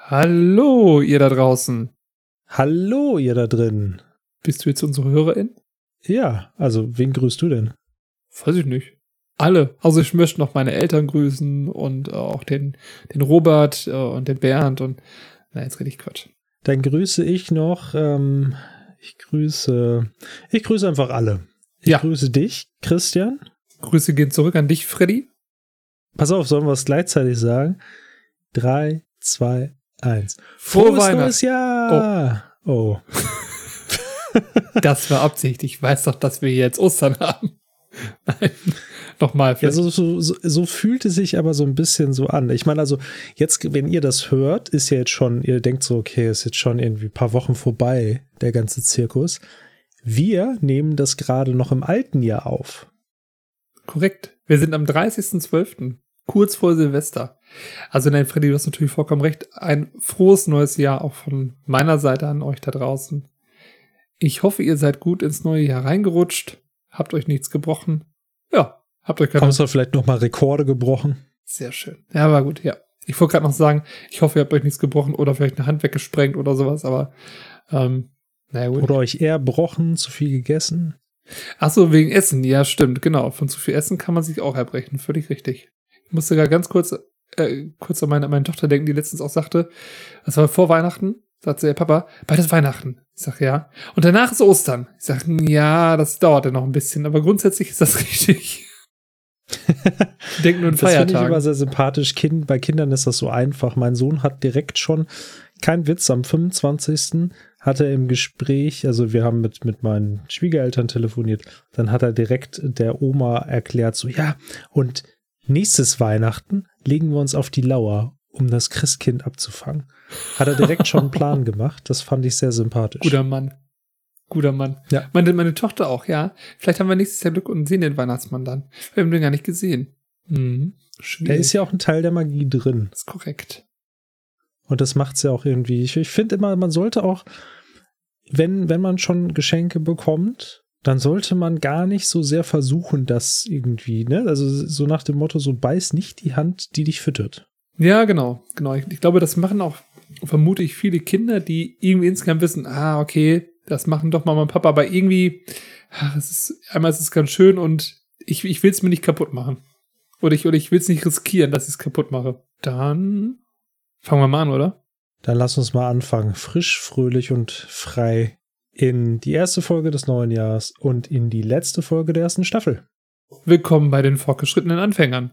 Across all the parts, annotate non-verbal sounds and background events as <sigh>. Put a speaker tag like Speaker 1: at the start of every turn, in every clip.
Speaker 1: Hallo, ihr da draußen.
Speaker 2: Hallo, ihr da drin.
Speaker 1: Bist du jetzt unsere Hörerin?
Speaker 2: Ja, also wen grüßt du denn?
Speaker 1: Weiß ich nicht. Alle. Also ich möchte noch meine Eltern grüßen und auch den, den Robert äh, und den Bernd und na, jetzt rede ich Quatsch.
Speaker 2: Dann grüße ich noch, ähm, ich grüße, ich grüße einfach alle. Ich
Speaker 1: Ja.
Speaker 2: grüße dich, Christian.
Speaker 1: Grüße gehen zurück an dich, Freddy.
Speaker 2: Pass auf, sollen wir es gleichzeitig sagen? Drei, zwei, eins.
Speaker 1: Frohe
Speaker 2: Frohes
Speaker 1: Weihnachten.
Speaker 2: neues Jahr! Oh. <laughs>
Speaker 1: Das war Absicht. Ich weiß doch, dass wir jetzt Ostern haben. Nein. <laughs> Nochmal.
Speaker 2: Ja,
Speaker 1: vielleicht.
Speaker 2: so, so, so, so fühlt es sich aber so ein bisschen so an. Ich meine, also jetzt, wenn ihr das hört, ist ja jetzt schon, ihr denkt so, okay, ist jetzt schon irgendwie ein paar Wochen vorbei, der ganze Zirkus. Wir nehmen das gerade noch im alten Jahr auf.
Speaker 1: Korrekt. Wir sind am 30.12., kurz vor Silvester. Also nein, Freddy, du hast natürlich vollkommen recht. Ein frohes neues Jahr auch von meiner Seite an euch da draußen. Ich hoffe, ihr seid gut ins neue Jahr reingerutscht, habt euch nichts gebrochen. Ja, habt euch keine...
Speaker 2: Haben wir vielleicht noch mal Rekorde gebrochen?
Speaker 1: Sehr schön. Ja, war gut, ja. Ich wollte gerade noch sagen, ich hoffe, ihr habt euch nichts gebrochen oder vielleicht eine Hand weggesprengt oder sowas, aber ähm, naja gut.
Speaker 2: Oder euch eher brochen, zu viel gegessen?
Speaker 1: Ach so, wegen Essen. Ja, stimmt, genau. Von zu viel Essen kann man sich auch erbrechen. Völlig richtig. Ich musste sogar ganz kurz, äh, kurz an meine, an meine Tochter denken, die letztens auch sagte, das war vor Weihnachten, sagt sie, Papa, bald ist Weihnachten. Ich sag, ja. Und danach ist Ostern. Ich sag, ja, das dauert ja noch ein bisschen, aber grundsätzlich ist das <laughs> richtig. Denken nur in
Speaker 2: Das finde ich immer
Speaker 1: Feiertagen.
Speaker 2: sehr sympathisch. Kind, bei Kindern ist das so einfach. Mein Sohn hat direkt schon, kein Witz, am 25. hat er im Gespräch, also wir haben mit, mit meinen Schwiegereltern telefoniert, dann hat er direkt der Oma erklärt, so ja, und nächstes Weihnachten legen wir uns auf die Lauer, um das Christkind abzufangen. Hat er direkt schon einen Plan <laughs> gemacht. Das fand ich sehr sympathisch.
Speaker 1: Guter Mann. Guter Mann.
Speaker 2: Ja.
Speaker 1: Meine, meine Tochter auch, ja. Vielleicht haben wir nächstes Jahr Glück und sehen den Weihnachtsmann dann. Wir haben den gar nicht gesehen. Mhm.
Speaker 2: Da
Speaker 1: Schwierig.
Speaker 2: ist ja auch ein Teil der Magie drin.
Speaker 1: Das ist korrekt.
Speaker 2: Und das macht's ja auch irgendwie. Ich, ich finde immer, man sollte auch, wenn, wenn man schon Geschenke bekommt, dann sollte man gar nicht so sehr versuchen, das irgendwie, ne? Also so nach dem Motto, so beiß nicht die Hand, die dich füttert.
Speaker 1: Ja, genau, genau. Ich, ich glaube, das machen auch, vermute ich, viele Kinder, die irgendwie insgesamt wissen, ah, okay, das machen doch Mama und Papa, aber irgendwie, ach, es ist, einmal ist es ganz schön und ich, ich will es mir nicht kaputt machen. Oder ich, oder ich will es nicht riskieren, dass ich es kaputt mache. Dann fangen wir mal an, oder?
Speaker 2: Dann lass uns mal anfangen. Frisch, fröhlich und frei in die erste Folge des neuen Jahres und in die letzte Folge der ersten Staffel.
Speaker 1: Willkommen bei den fortgeschrittenen Anfängern.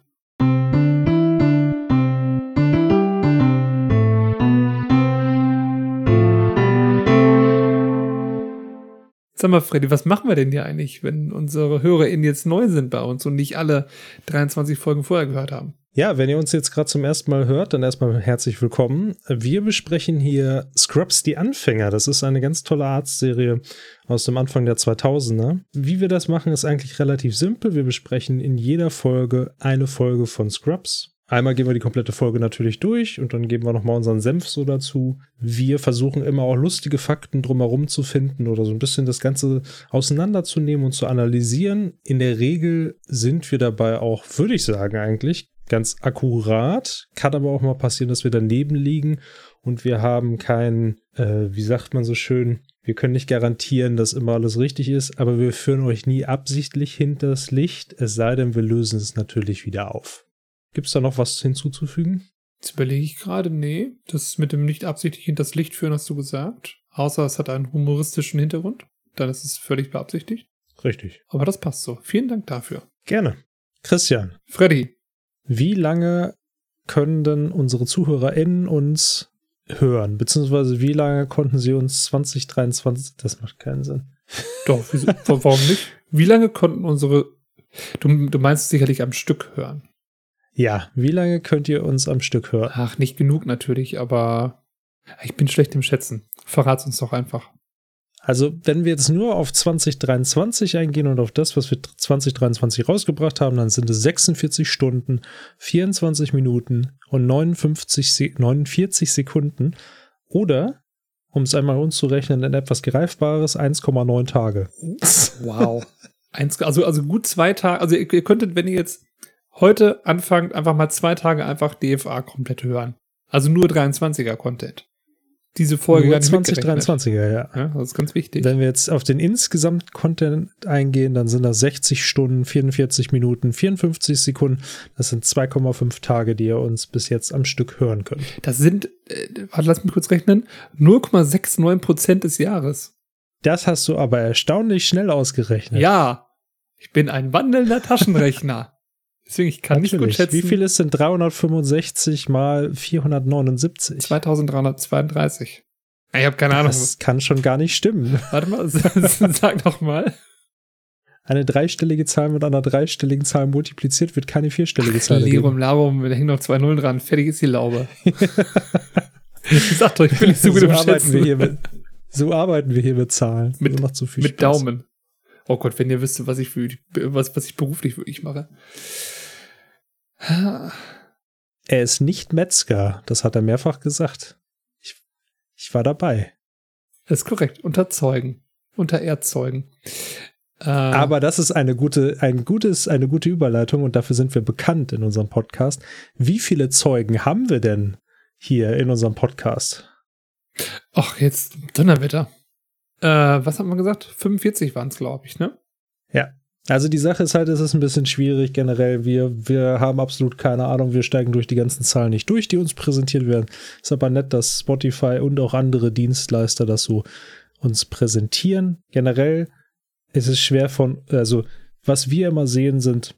Speaker 1: Sag mal, Freddy, was machen wir denn hier eigentlich, wenn unsere HörerInnen jetzt neu sind bei uns und nicht alle 23 Folgen vorher gehört haben?
Speaker 2: Ja, wenn ihr uns jetzt gerade zum ersten Mal hört, dann erstmal herzlich willkommen. Wir besprechen hier Scrubs die Anfänger. Das ist eine ganz tolle Arztserie aus dem Anfang der 2000er. Wie wir das machen, ist eigentlich relativ simpel. Wir besprechen in jeder Folge eine Folge von Scrubs. Einmal gehen wir die komplette Folge natürlich durch und dann geben wir nochmal unseren Senf so dazu. Wir versuchen immer auch lustige Fakten drumherum zu finden oder so ein bisschen das Ganze auseinanderzunehmen und zu analysieren. In der Regel sind wir dabei auch, würde ich sagen eigentlich, ganz akkurat. Kann aber auch mal passieren, dass wir daneben liegen und wir haben kein, äh, wie sagt man so schön, wir können nicht garantieren, dass immer alles richtig ist, aber wir führen euch nie absichtlich hinters Licht, es sei denn, wir lösen es natürlich wieder auf. Gibt es da noch was hinzuzufügen?
Speaker 1: Jetzt überlege ich gerade, nee, das mit dem nicht absichtlich hinters Licht führen hast du gesagt. Außer es hat einen humoristischen Hintergrund. Dann ist es völlig beabsichtigt.
Speaker 2: Richtig.
Speaker 1: Aber das passt so. Vielen Dank dafür.
Speaker 2: Gerne. Christian,
Speaker 1: Freddy,
Speaker 2: wie lange können denn unsere ZuhörerInnen uns hören? Beziehungsweise wie lange konnten sie uns 2023, das macht keinen Sinn. <laughs>
Speaker 1: doch, wieso, warum nicht? Wie lange konnten unsere, du, du meinst sicherlich am Stück hören.
Speaker 2: Ja, wie lange könnt ihr uns am Stück hören?
Speaker 1: Ach, nicht genug natürlich, aber ich bin schlecht im Schätzen. Verrat's uns doch einfach.
Speaker 2: Also, wenn wir jetzt nur auf 2023 eingehen und auf das, was wir 2023 rausgebracht haben, dann sind es 46 Stunden, 24 Minuten und 59, Se 49 Sekunden. Oder, um es einmal umzurechnen, in etwas Greifbares, 1,9 Tage.
Speaker 1: Wow. Also, also gut zwei Tage, also ihr, ihr könntet, wenn ihr jetzt heute anfangt, einfach mal zwei Tage einfach DFA komplett hören. Also nur 23er Content. Diese Folge
Speaker 2: Nur
Speaker 1: gar nicht
Speaker 2: 2023er, ja.
Speaker 1: Ja, das ist ganz wichtig.
Speaker 2: Wenn wir jetzt auf den Insgesamt-Content eingehen, dann sind das 60 Stunden, 44 Minuten, 54 Sekunden. Das sind 2,5 Tage, die ihr uns bis jetzt am Stück hören könnt.
Speaker 1: Das sind, äh, warte, lass mich kurz rechnen, 0,69 Prozent des Jahres.
Speaker 2: Das hast du aber erstaunlich schnell ausgerechnet.
Speaker 1: Ja, ich bin ein wandelnder Taschenrechner. Deswegen, ich kann nicht gut
Speaker 2: Natürlich.
Speaker 1: schätzen.
Speaker 2: Wie viel ist denn 365 mal 479?
Speaker 1: 2332. Ich habe keine Ahnung.
Speaker 2: Das kann schon gar nicht stimmen. <laughs>
Speaker 1: Warte mal, <laughs> sag doch mal.
Speaker 2: Eine dreistellige Zahl mit einer dreistelligen Zahl multipliziert wird keine vierstellige Zahl. ergeben.
Speaker 1: Lirum, Larum, da hängen noch zwei Nullen dran. Fertig ist die Laube. ich <laughs> sag doch, ich bin nicht so gut
Speaker 2: so
Speaker 1: im
Speaker 2: arbeiten wir hier mit, so arbeiten wir hier mit Zahlen.
Speaker 1: Mit-
Speaker 2: macht so viel
Speaker 1: Mit
Speaker 2: Spaß.
Speaker 1: Daumen. Oh Gott, wenn ihr wüsstet, was ich für was, was ich beruflich wirklich mache.
Speaker 2: Er ist nicht Metzger, das hat er mehrfach gesagt. Ich, ich war dabei.
Speaker 1: Das ist korrekt. Unter Zeugen. Unter Erdzeugen. Äh,
Speaker 2: Aber das ist eine gute, ein gutes, eine gute Überleitung und dafür sind wir bekannt in unserem Podcast. Wie viele Zeugen haben wir denn hier in unserem Podcast?
Speaker 1: ach, jetzt Donnerwetter. Äh, was hat man gesagt? 45 waren es, glaube ich, ne?
Speaker 2: Also die Sache ist halt, es ist ein bisschen schwierig generell. Wir, wir haben absolut keine Ahnung. Wir steigen durch die ganzen Zahlen nicht durch, die uns präsentiert werden. Ist aber nett, dass Spotify und auch andere Dienstleister das so uns präsentieren. Generell ist es schwer von, also was wir immer sehen, sind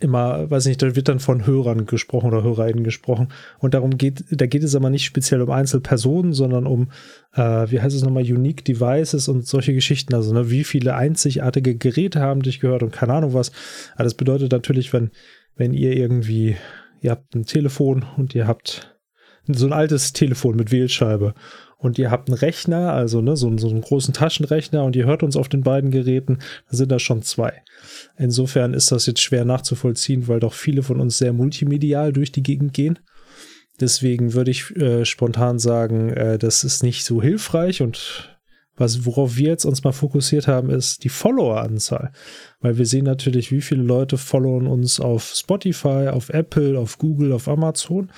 Speaker 2: immer, weiß nicht, da wird dann von Hörern gesprochen oder HörerInnen gesprochen. Und darum geht, da geht es aber nicht speziell um Einzelpersonen, sondern um, äh, wie heißt es nochmal, Unique Devices und solche Geschichten. Also, ne, wie viele einzigartige Geräte haben dich gehört und keine Ahnung was. Aber das bedeutet natürlich, wenn, wenn ihr irgendwie, ihr habt ein Telefon und ihr habt so ein altes Telefon mit Wählscheibe und ihr habt einen Rechner, also ne, so, so einen großen Taschenrechner und ihr hört uns auf den beiden Geräten, dann sind das schon zwei. Insofern ist das jetzt schwer nachzuvollziehen, weil doch viele von uns sehr multimedial durch die Gegend gehen. Deswegen würde ich äh, spontan sagen, äh, das ist nicht so hilfreich und was, worauf wir jetzt uns mal fokussiert haben, ist die Follower-Anzahl. Weil wir sehen natürlich, wie viele Leute followen uns auf Spotify, auf Apple, auf Google, auf Amazon.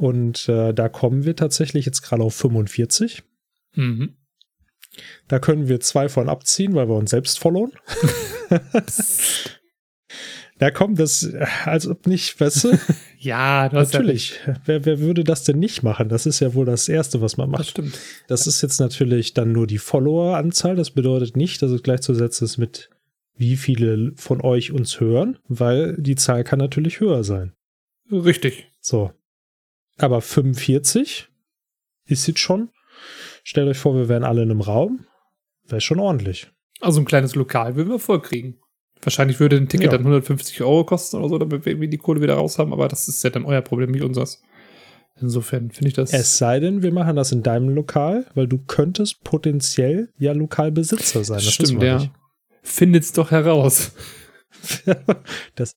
Speaker 2: Und äh, da kommen wir tatsächlich jetzt gerade auf 45.
Speaker 1: Mhm.
Speaker 2: Da können wir zwei von abziehen, weil wir uns selbst followen. <laughs> Da kommt das, äh, als ob nicht, weißt du? <laughs>
Speaker 1: Ja,
Speaker 2: Natürlich. Wer, wer würde das denn nicht machen? Das ist ja wohl das Erste, was man
Speaker 1: Ja, das
Speaker 2: macht.
Speaker 1: stimmt.
Speaker 2: Das ist jetzt natürlich dann nur die Follower-Anzahl. Das bedeutet nicht, dass es gleichzusetzen ist mit wie viele von euch uns hören, weil die Zahl kann natürlich höher sein.
Speaker 1: Richtig.
Speaker 2: So. Aber 45 ist jetzt schon. Stellt euch vor, wir wären alle in einem Raum. Wäre schon ordentlich.
Speaker 1: Also ein kleines Lokal würden wir voll kriegen. Wahrscheinlich würde ein Ticket
Speaker 2: Ja.
Speaker 1: dann 150 Euro kosten oder so, damit wir irgendwie die Kohle wieder raus haben, aber das ist ja dann euer Problem, nicht unseres. Insofern finde ich das.
Speaker 2: Es sei denn, wir machen das in deinem Lokal, weil du könntest potenziell ja Lokalbesitzer sein. Das
Speaker 1: stimmt, ja.
Speaker 2: nicht.
Speaker 1: Findet's doch heraus. <laughs>
Speaker 2: das,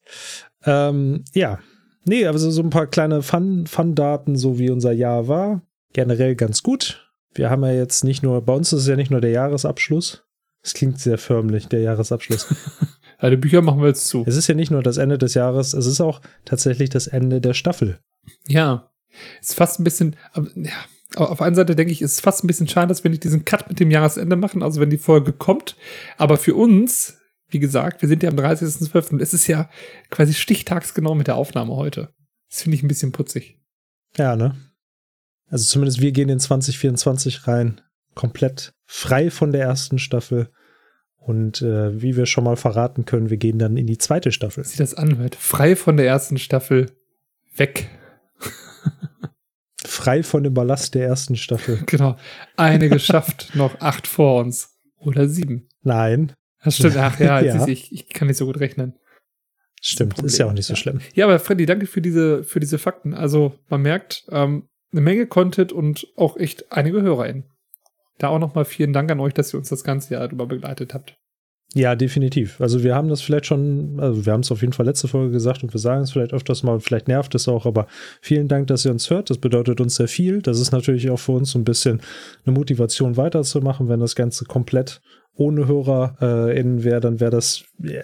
Speaker 2: ähm, ja. Nee, aber so, ein paar kleine Fun- Fun-Daten, so wie unser Jahr war. Generell ganz gut. Wir haben ja jetzt nicht nur, bei uns ist es ja nicht nur der Jahresabschluss. Es klingt sehr förmlich, der Jahresabschluss. <laughs>
Speaker 1: Ja, die Bücher machen wir jetzt zu.
Speaker 2: es ist ja nicht nur das Ende des Jahres, es ist auch tatsächlich das Ende der Staffel.
Speaker 1: Ja. Ist fast ein bisschen, ja. Auf einer Seite denke ich, ist fast ein bisschen schade, dass wir nicht diesen Cut mit dem Jahresende machen, also wenn die Folge kommt. Aber für uns, wie gesagt, wir sind ja am 30.12. und es ist ja quasi stichtagsgenau mit der Aufnahme heute. Das finde ich ein bisschen putzig.
Speaker 2: Ja, ne? Also zumindest wir gehen in 2024 rein, komplett frei von der ersten Staffel. Und äh, wie wir schon mal verraten können, wir gehen dann in die zweite Staffel.
Speaker 1: Wie das anhört. Frei von der ersten Staffel weg. <laughs>
Speaker 2: Frei von dem Ballast der ersten Staffel. <laughs>
Speaker 1: Genau. Eine geschafft, noch acht vor uns. Oder sieben.
Speaker 2: Nein,
Speaker 1: Das stimmt. <laughs> Ach ja,
Speaker 2: Ja.
Speaker 1: Ich, ich kann nicht so gut rechnen.
Speaker 2: stimmt,
Speaker 1: Problem,
Speaker 2: ist ja auch nicht so schlimm.
Speaker 1: Ja, aber Freddy, danke für diese, für diese Fakten. Also man merkt, ähm, eine Menge Content und auch echt einige HörerInnen. Da auch nochmal vielen Dank an euch, dass ihr uns das ganze Jahr über begleitet habt.
Speaker 2: Ja, definitiv. Also wir haben das vielleicht schon, also wir haben es auf jeden Fall letzte Folge gesagt und wir sagen es vielleicht öfters mal, vielleicht nervt es auch, aber vielen Dank, dass ihr uns hört. Das bedeutet uns sehr viel. Das ist natürlich auch für uns so ein bisschen eine Motivation weiterzumachen. Wenn das Ganze komplett ohne HörerInnen wäre, dann wäre das, äh,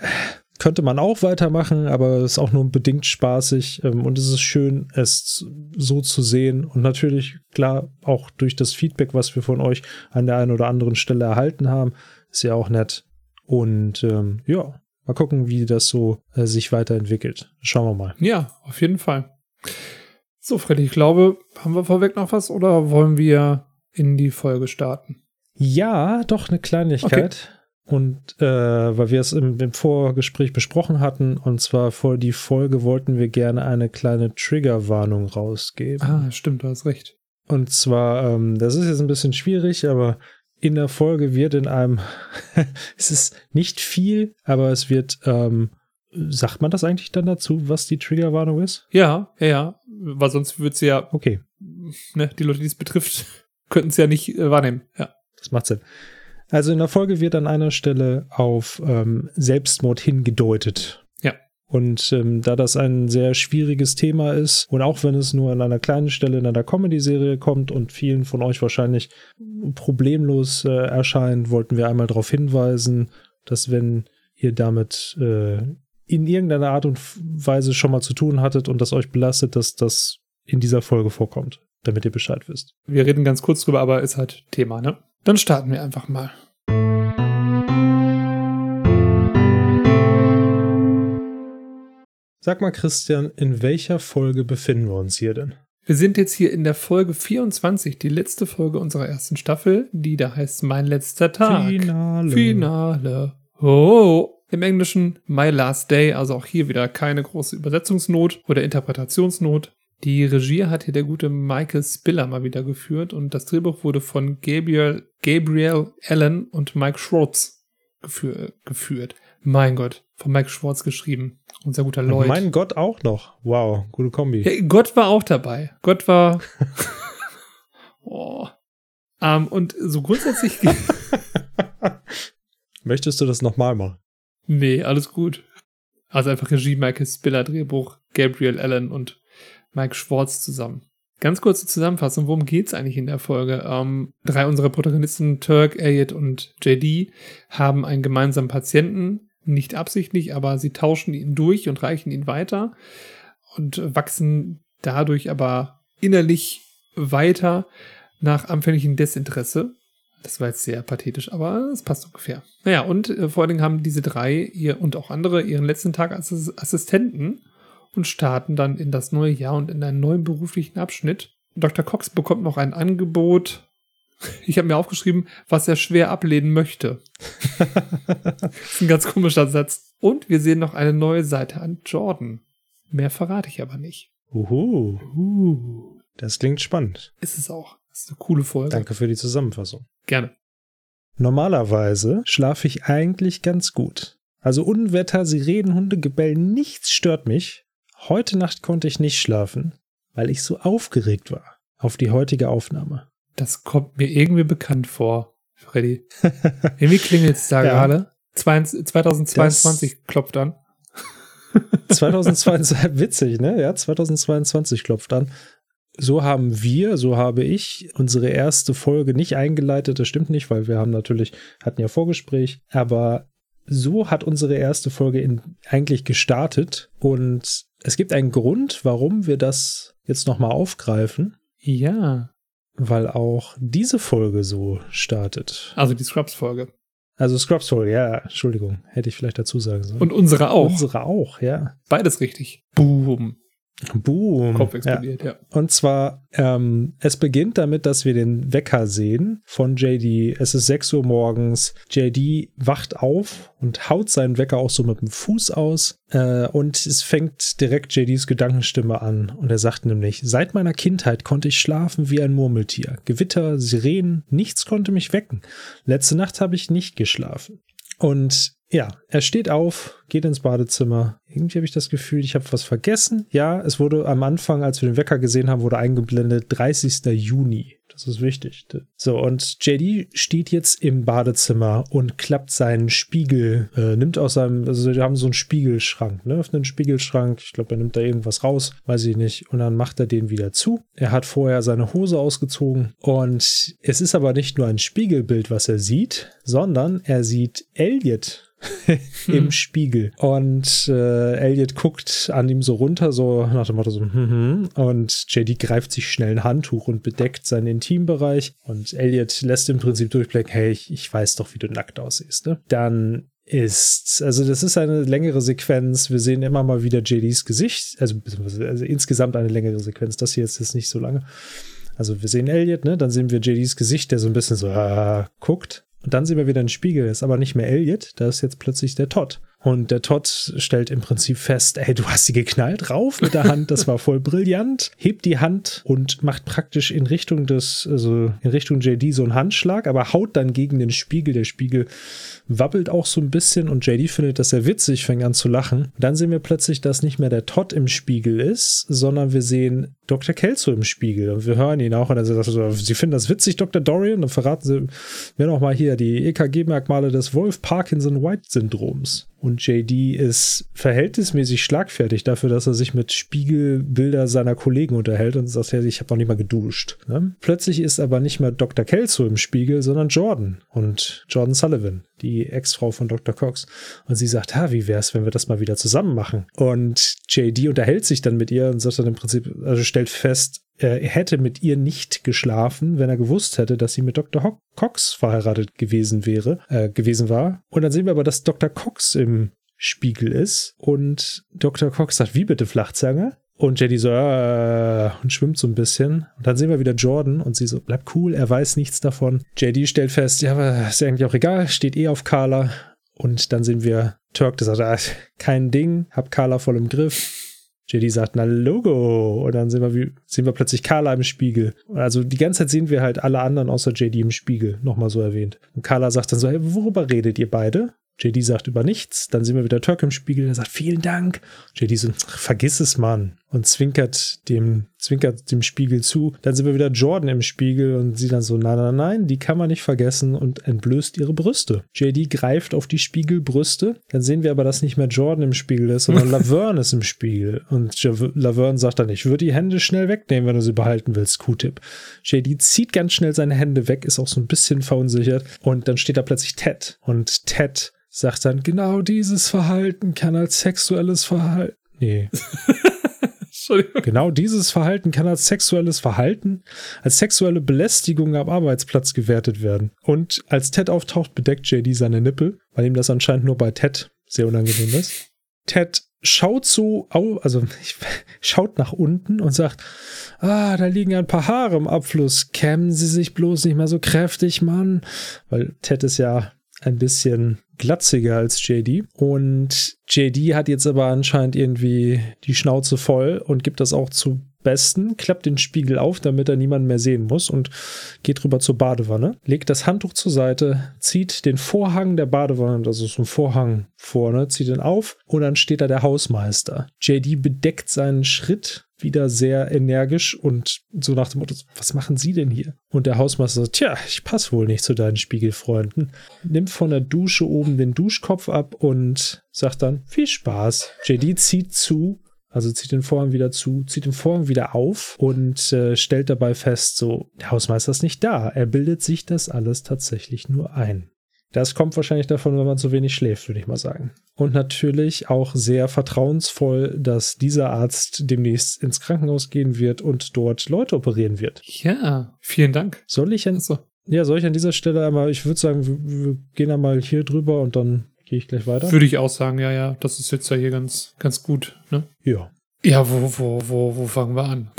Speaker 2: könnte man auch weitermachen, aber es ist auch nur bedingt spaßig ähm, und es ist schön, es so zu sehen und natürlich, klar, auch durch das Feedback, was wir von euch an der einen oder anderen Stelle erhalten haben, ist ja auch nett. Und ähm, ja, mal gucken, wie das so äh, sich weiterentwickelt. Schauen wir mal.
Speaker 1: Ja, auf jeden Fall. So, Freddy, ich glaube, haben wir vorweg noch was oder wollen wir in die Folge starten?
Speaker 2: Ja, doch eine Kleinigkeit. Okay. Und äh, weil wir es im, im, Vorgespräch besprochen hatten, und zwar vor die Folge wollten wir gerne eine kleine Triggerwarnung rausgeben.
Speaker 1: Ah, stimmt, du hast recht.
Speaker 2: Und zwar, ähm, das ist jetzt ein bisschen schwierig, aber in der Folge wird in einem, <laughs> es ist nicht viel, aber es wird, ähm, sagt man das eigentlich dann dazu, was die Triggerwarnung ist?
Speaker 1: Ja, ja, ja, weil sonst würde es ja,
Speaker 2: okay,
Speaker 1: ne, die Leute, die es betrifft, <laughs> könnten es ja nicht äh, wahrnehmen, ja.
Speaker 2: Das macht Sinn. Also in der Folge wird an einer Stelle auf ähm, Selbstmord hingedeutet. Und ähm, da das ein sehr schwieriges Thema ist und auch wenn es nur an einer kleinen Stelle in einer Comedy-Serie kommt und vielen von euch wahrscheinlich problemlos äh, erscheint, wollten wir einmal darauf hinweisen, dass wenn ihr damit äh, in irgendeiner Art und Weise schon mal zu tun hattet und das euch belastet, dass das in dieser Folge vorkommt, damit ihr Bescheid wisst.
Speaker 1: Wir reden ganz kurz drüber, aber ist halt Thema, ne? Dann starten wir einfach mal.
Speaker 2: Sag mal, Christian, in welcher Folge befinden wir uns hier denn?
Speaker 1: Wir sind jetzt hier in der Folge 24, die letzte Folge unserer ersten Staffel, die da heißt Mein letzter Tag.
Speaker 2: Finale.
Speaker 1: Finale. Oh. Im Englischen My Last Day, also auch hier wieder keine große Übersetzungsnot oder Interpretationsnot. Die Regie hat hier der gute Michael Spiller mal wieder geführt und das Drehbuch wurde von Gabriel, Gabriel Allen und Mike Schwartz geführ, geführt. Mein Gott, von Mike Schwartz geschrieben. Unser guter Lloyd.
Speaker 2: Mein Gott auch noch. Wow, gute Kombi.
Speaker 1: Ja, Gott war auch dabei. Gott war. <laughs> oh. Um, und so grundsätzlich. <laughs>
Speaker 2: Möchtest du das nochmal machen?
Speaker 1: Nee, alles gut. Also einfach Regie, Michael Spiller, Drehbuch, Gabriel Allen und Mike Schwartz zusammen. Ganz kurze Zusammenfassung, worum geht's eigentlich in der Folge? Ähm, drei unserer Protagonisten, Turk, Elliot und JD, haben einen gemeinsamen Patienten, nicht absichtlich, aber sie tauschen ihn durch und reichen ihn weiter und wachsen dadurch aber innerlich weiter nach anfänglichen Desinteresse. Das war jetzt sehr pathetisch, aber es passt ungefähr. Naja, und äh, vor allen Dingen haben diese drei ihr und auch andere ihren letzten Tag als Assistenten und starten dann in das neue Jahr und in einen neuen beruflichen Abschnitt. Dr. Cox bekommt noch ein Angebot. Ich habe mir aufgeschrieben, was er schwer ablehnen möchte. das <laughs> ist ein ganz komischer Satz. Und wir sehen noch eine neue Seite an Jordan. Mehr verrate ich aber nicht.
Speaker 2: Uhu. Uh. Das klingt spannend.
Speaker 1: Ist es auch. Das ist eine coole Folge.
Speaker 2: Danke für die Zusammenfassung.
Speaker 1: Gerne.
Speaker 2: Normalerweise schlafe ich eigentlich ganz gut. Also Unwetter, Sirenen, Hunde, Gebell, nichts stört mich. Heute Nacht konnte ich nicht schlafen, weil ich so aufgeregt war auf die heutige Aufnahme.
Speaker 1: Das kommt mir irgendwie bekannt vor, Freddy. <laughs> irgendwie klingelt es da ja. gerade. 2022 das klopft an. <laughs> <laughs>
Speaker 2: 2022, witzig, ne? Ja, 2022 klopft an. So haben wir, so habe ich unsere erste Folge nicht eingeleitet. Das stimmt nicht, weil wir haben natürlich, hatten ja Vorgespräch, aber so hat unsere erste Folge in, eigentlich gestartet und es gibt einen Grund, warum wir das jetzt nochmal aufgreifen.
Speaker 1: Ja.
Speaker 2: Weil auch diese Folge so startet.
Speaker 1: Also die Scrubs-Folge.
Speaker 2: Also Scrubs-Folge, ja, Entschuldigung, hätte ich vielleicht dazu sagen sollen.
Speaker 1: Und unsere auch.
Speaker 2: Unsere auch, ja.
Speaker 1: Beides richtig. Boom.
Speaker 2: Boom.
Speaker 1: Kopf explodiert, ja. ja.
Speaker 2: Und zwar, ähm, es beginnt damit, dass wir den Wecker sehen von JD. Es ist 6 Uhr morgens. JD wacht auf und haut seinen Wecker auch so mit dem Fuß aus. Äh, und es fängt direkt JDs Gedankenstimme an. Und er sagt nämlich, seit meiner Kindheit konnte ich schlafen wie ein Murmeltier. Gewitter, Sirenen, nichts konnte mich wecken. Letzte Nacht habe ich nicht geschlafen. Und ja, er steht auf, geht ins Badezimmer. Irgendwie habe ich das Gefühl, ich habe was vergessen. Ja, es wurde am Anfang, als wir den Wecker gesehen haben, wurde eingeblendet 30. Juni. Das ist wichtig. So, und JD steht jetzt im Badezimmer und klappt seinen Spiegel, äh, nimmt aus seinem, also wir haben so einen Spiegelschrank, ne? Öffnet einen Spiegelschrank. Ich glaube, er nimmt da irgendwas raus, weiß ich nicht. Und dann macht er den wieder zu. Er hat vorher seine Hose ausgezogen und es ist aber nicht nur ein Spiegelbild, was er sieht, sondern er sieht Elliot <laughs> im hm. Spiegel. Und äh, Elliot guckt an ihm so runter, so nach dem Motto so, hm, hm. und JD greift sich schnell ein Handtuch und bedeckt seinen Intimbereich. Und Elliot lässt im Prinzip durchblicken, hey, ich, ich weiß doch, wie du nackt aussiehst. Ne? Dann ist, also das ist eine längere Sequenz. Wir sehen immer mal wieder JDs Gesicht, also, also insgesamt eine längere Sequenz. Das hier ist jetzt nicht so lange. Also wir sehen Elliot, ne? Dann sehen wir JDs Gesicht, der so ein bisschen so äh, guckt. Und dann sehen wir wieder einen Spiegel, ist aber nicht mehr Elliot, da ist jetzt plötzlich der Todd. Und der Todd stellt im Prinzip fest, ey, du hast sie geknallt, rauf mit der Hand, das war voll brillant, hebt die Hand und macht praktisch in Richtung des, also in Richtung JD so einen Handschlag, aber haut dann gegen den Spiegel. Der Spiegel wabbelt auch so ein bisschen und JD findet das sehr witzig, fängt an zu lachen. dann sehen wir plötzlich, dass nicht mehr der Todd im Spiegel ist, sondern wir sehen Dr. Kelso im Spiegel und wir hören ihn auch und er sagt so, Sie finden das witzig, Dr. Dorian? Dann verraten Sie mir noch mal hier die EKG-Merkmale des Wolf-Parkinson-White-Syndroms. Und JD ist verhältnismäßig schlagfertig dafür, dass er sich mit Spiegelbilder seiner Kollegen unterhält und sagt, ich habe noch nicht mal geduscht. Ne? Plötzlich ist aber nicht mehr Dr. Kelso im Spiegel, sondern Jordan und Jordan Sullivan, die Ex-Frau von Dr. Cox. Und sie sagt, ha, wie wär's, wenn wir das mal wieder zusammen machen? Und JD unterhält sich dann mit ihr und sagt dann im Prinzip, also stellt fest, er hätte mit ihr nicht geschlafen, wenn er gewusst hätte, dass sie mit Dr. Cox verheiratet gewesen wäre, äh, gewesen war. Und dann sehen wir aber, dass Dr. Cox im Spiegel ist und Dr. Cox sagt, wie bitte Flachzange? Und Jenny so, äh, und schwimmt so ein bisschen. Und dann sehen wir wieder Jordan und sie so, bleibt cool, er weiß nichts davon. JD stellt fest, ja, aber ist eigentlich auch egal, steht eh auf Carla. Und dann sehen wir Turk, der sagt, ah, kein Ding, hab Carla voll im Griff. JD sagt, na Logo. Und dann sehen wir, sehen wir plötzlich Carla im Spiegel. Also die ganze Zeit sehen wir halt alle anderen außer JD im Spiegel, nochmal so erwähnt. Und Carla sagt dann so, hey, worüber redet ihr beide? JD sagt über nichts. Dann sehen wir wieder Turk im Spiegel, der sagt, vielen Dank. JD so, vergiss es, Mann. Und zwinkert dem, zwinkert dem Spiegel zu. Dann sind wir wieder Jordan im Spiegel und sie dann so, nein, nein, nein, die kann man nicht vergessen und entblößt ihre Brüste. JD greift auf die Spiegelbrüste. Dann sehen wir aber, dass nicht mehr Jordan im Spiegel ist, sondern <laughs> Laverne ist im Spiegel. Und Laverne sagt dann, ich würde die Hände schnell wegnehmen, wenn du sie behalten willst, Q-Tip. JD zieht ganz schnell seine Hände weg, ist auch so ein bisschen verunsichert. Und dann steht da plötzlich Ted. Und Ted sagt dann, genau dieses Verhalten kann als sexuelles Verhalten. Nee. <laughs> genau dieses Verhalten kann als sexuelles Verhalten, als sexuelle Belästigung am Arbeitsplatz gewertet werden. Und als Ted auftaucht, bedeckt JD seine Nippel, weil ihm das anscheinend nur bei Ted sehr unangenehm ist. Ted schaut so, also <laughs> schaut nach unten und sagt, ah, da liegen ein paar Haare im Abfluss, kämmen Sie sich bloß nicht mehr so kräftig, Mann. Weil Ted ist ja ein bisschen glatziger als JD. Und JD hat jetzt aber anscheinend irgendwie die Schnauze voll und gibt das auch zu besten, klappt den Spiegel auf, damit er niemanden mehr sehen muss und geht rüber zur Badewanne, legt das Handtuch zur Seite, zieht den Vorhang der Badewanne, also so ein Vorhang vorne, zieht ihn auf und dann steht da der Hausmeister. JD bedeckt seinen Schritt wieder sehr energisch und so nach dem Motto, was machen Sie denn hier? Und der Hausmeister sagt, tja, ich passe wohl nicht zu deinen Spiegelfreunden. Nimmt von der Dusche oben den Duschkopf ab und sagt dann, viel Spaß. JD zieht zu, also zieht den Vorhang wieder zu, zieht den Vorhang wieder auf und äh, stellt dabei fest, so, der Hausmeister ist nicht da. Er bildet sich das alles tatsächlich nur ein. Das kommt wahrscheinlich davon, wenn man zu wenig schläft, würde ich mal sagen. Und natürlich auch sehr vertrauensvoll, dass dieser Arzt demnächst ins Krankenhaus gehen wird und dort Leute operieren wird.
Speaker 1: Ja, vielen Dank.
Speaker 2: Soll ich an, so. ja, soll ich an dieser Stelle einmal, ich würde sagen, wir, wir gehen einmal hier drüber und dann gehe ich gleich weiter.
Speaker 1: Würde ich auch sagen, ja, ja. Das ist jetzt ja hier ganz, ganz gut, ne?
Speaker 2: Ja.
Speaker 1: Ja, wo, wo, wo, wo fangen wir an?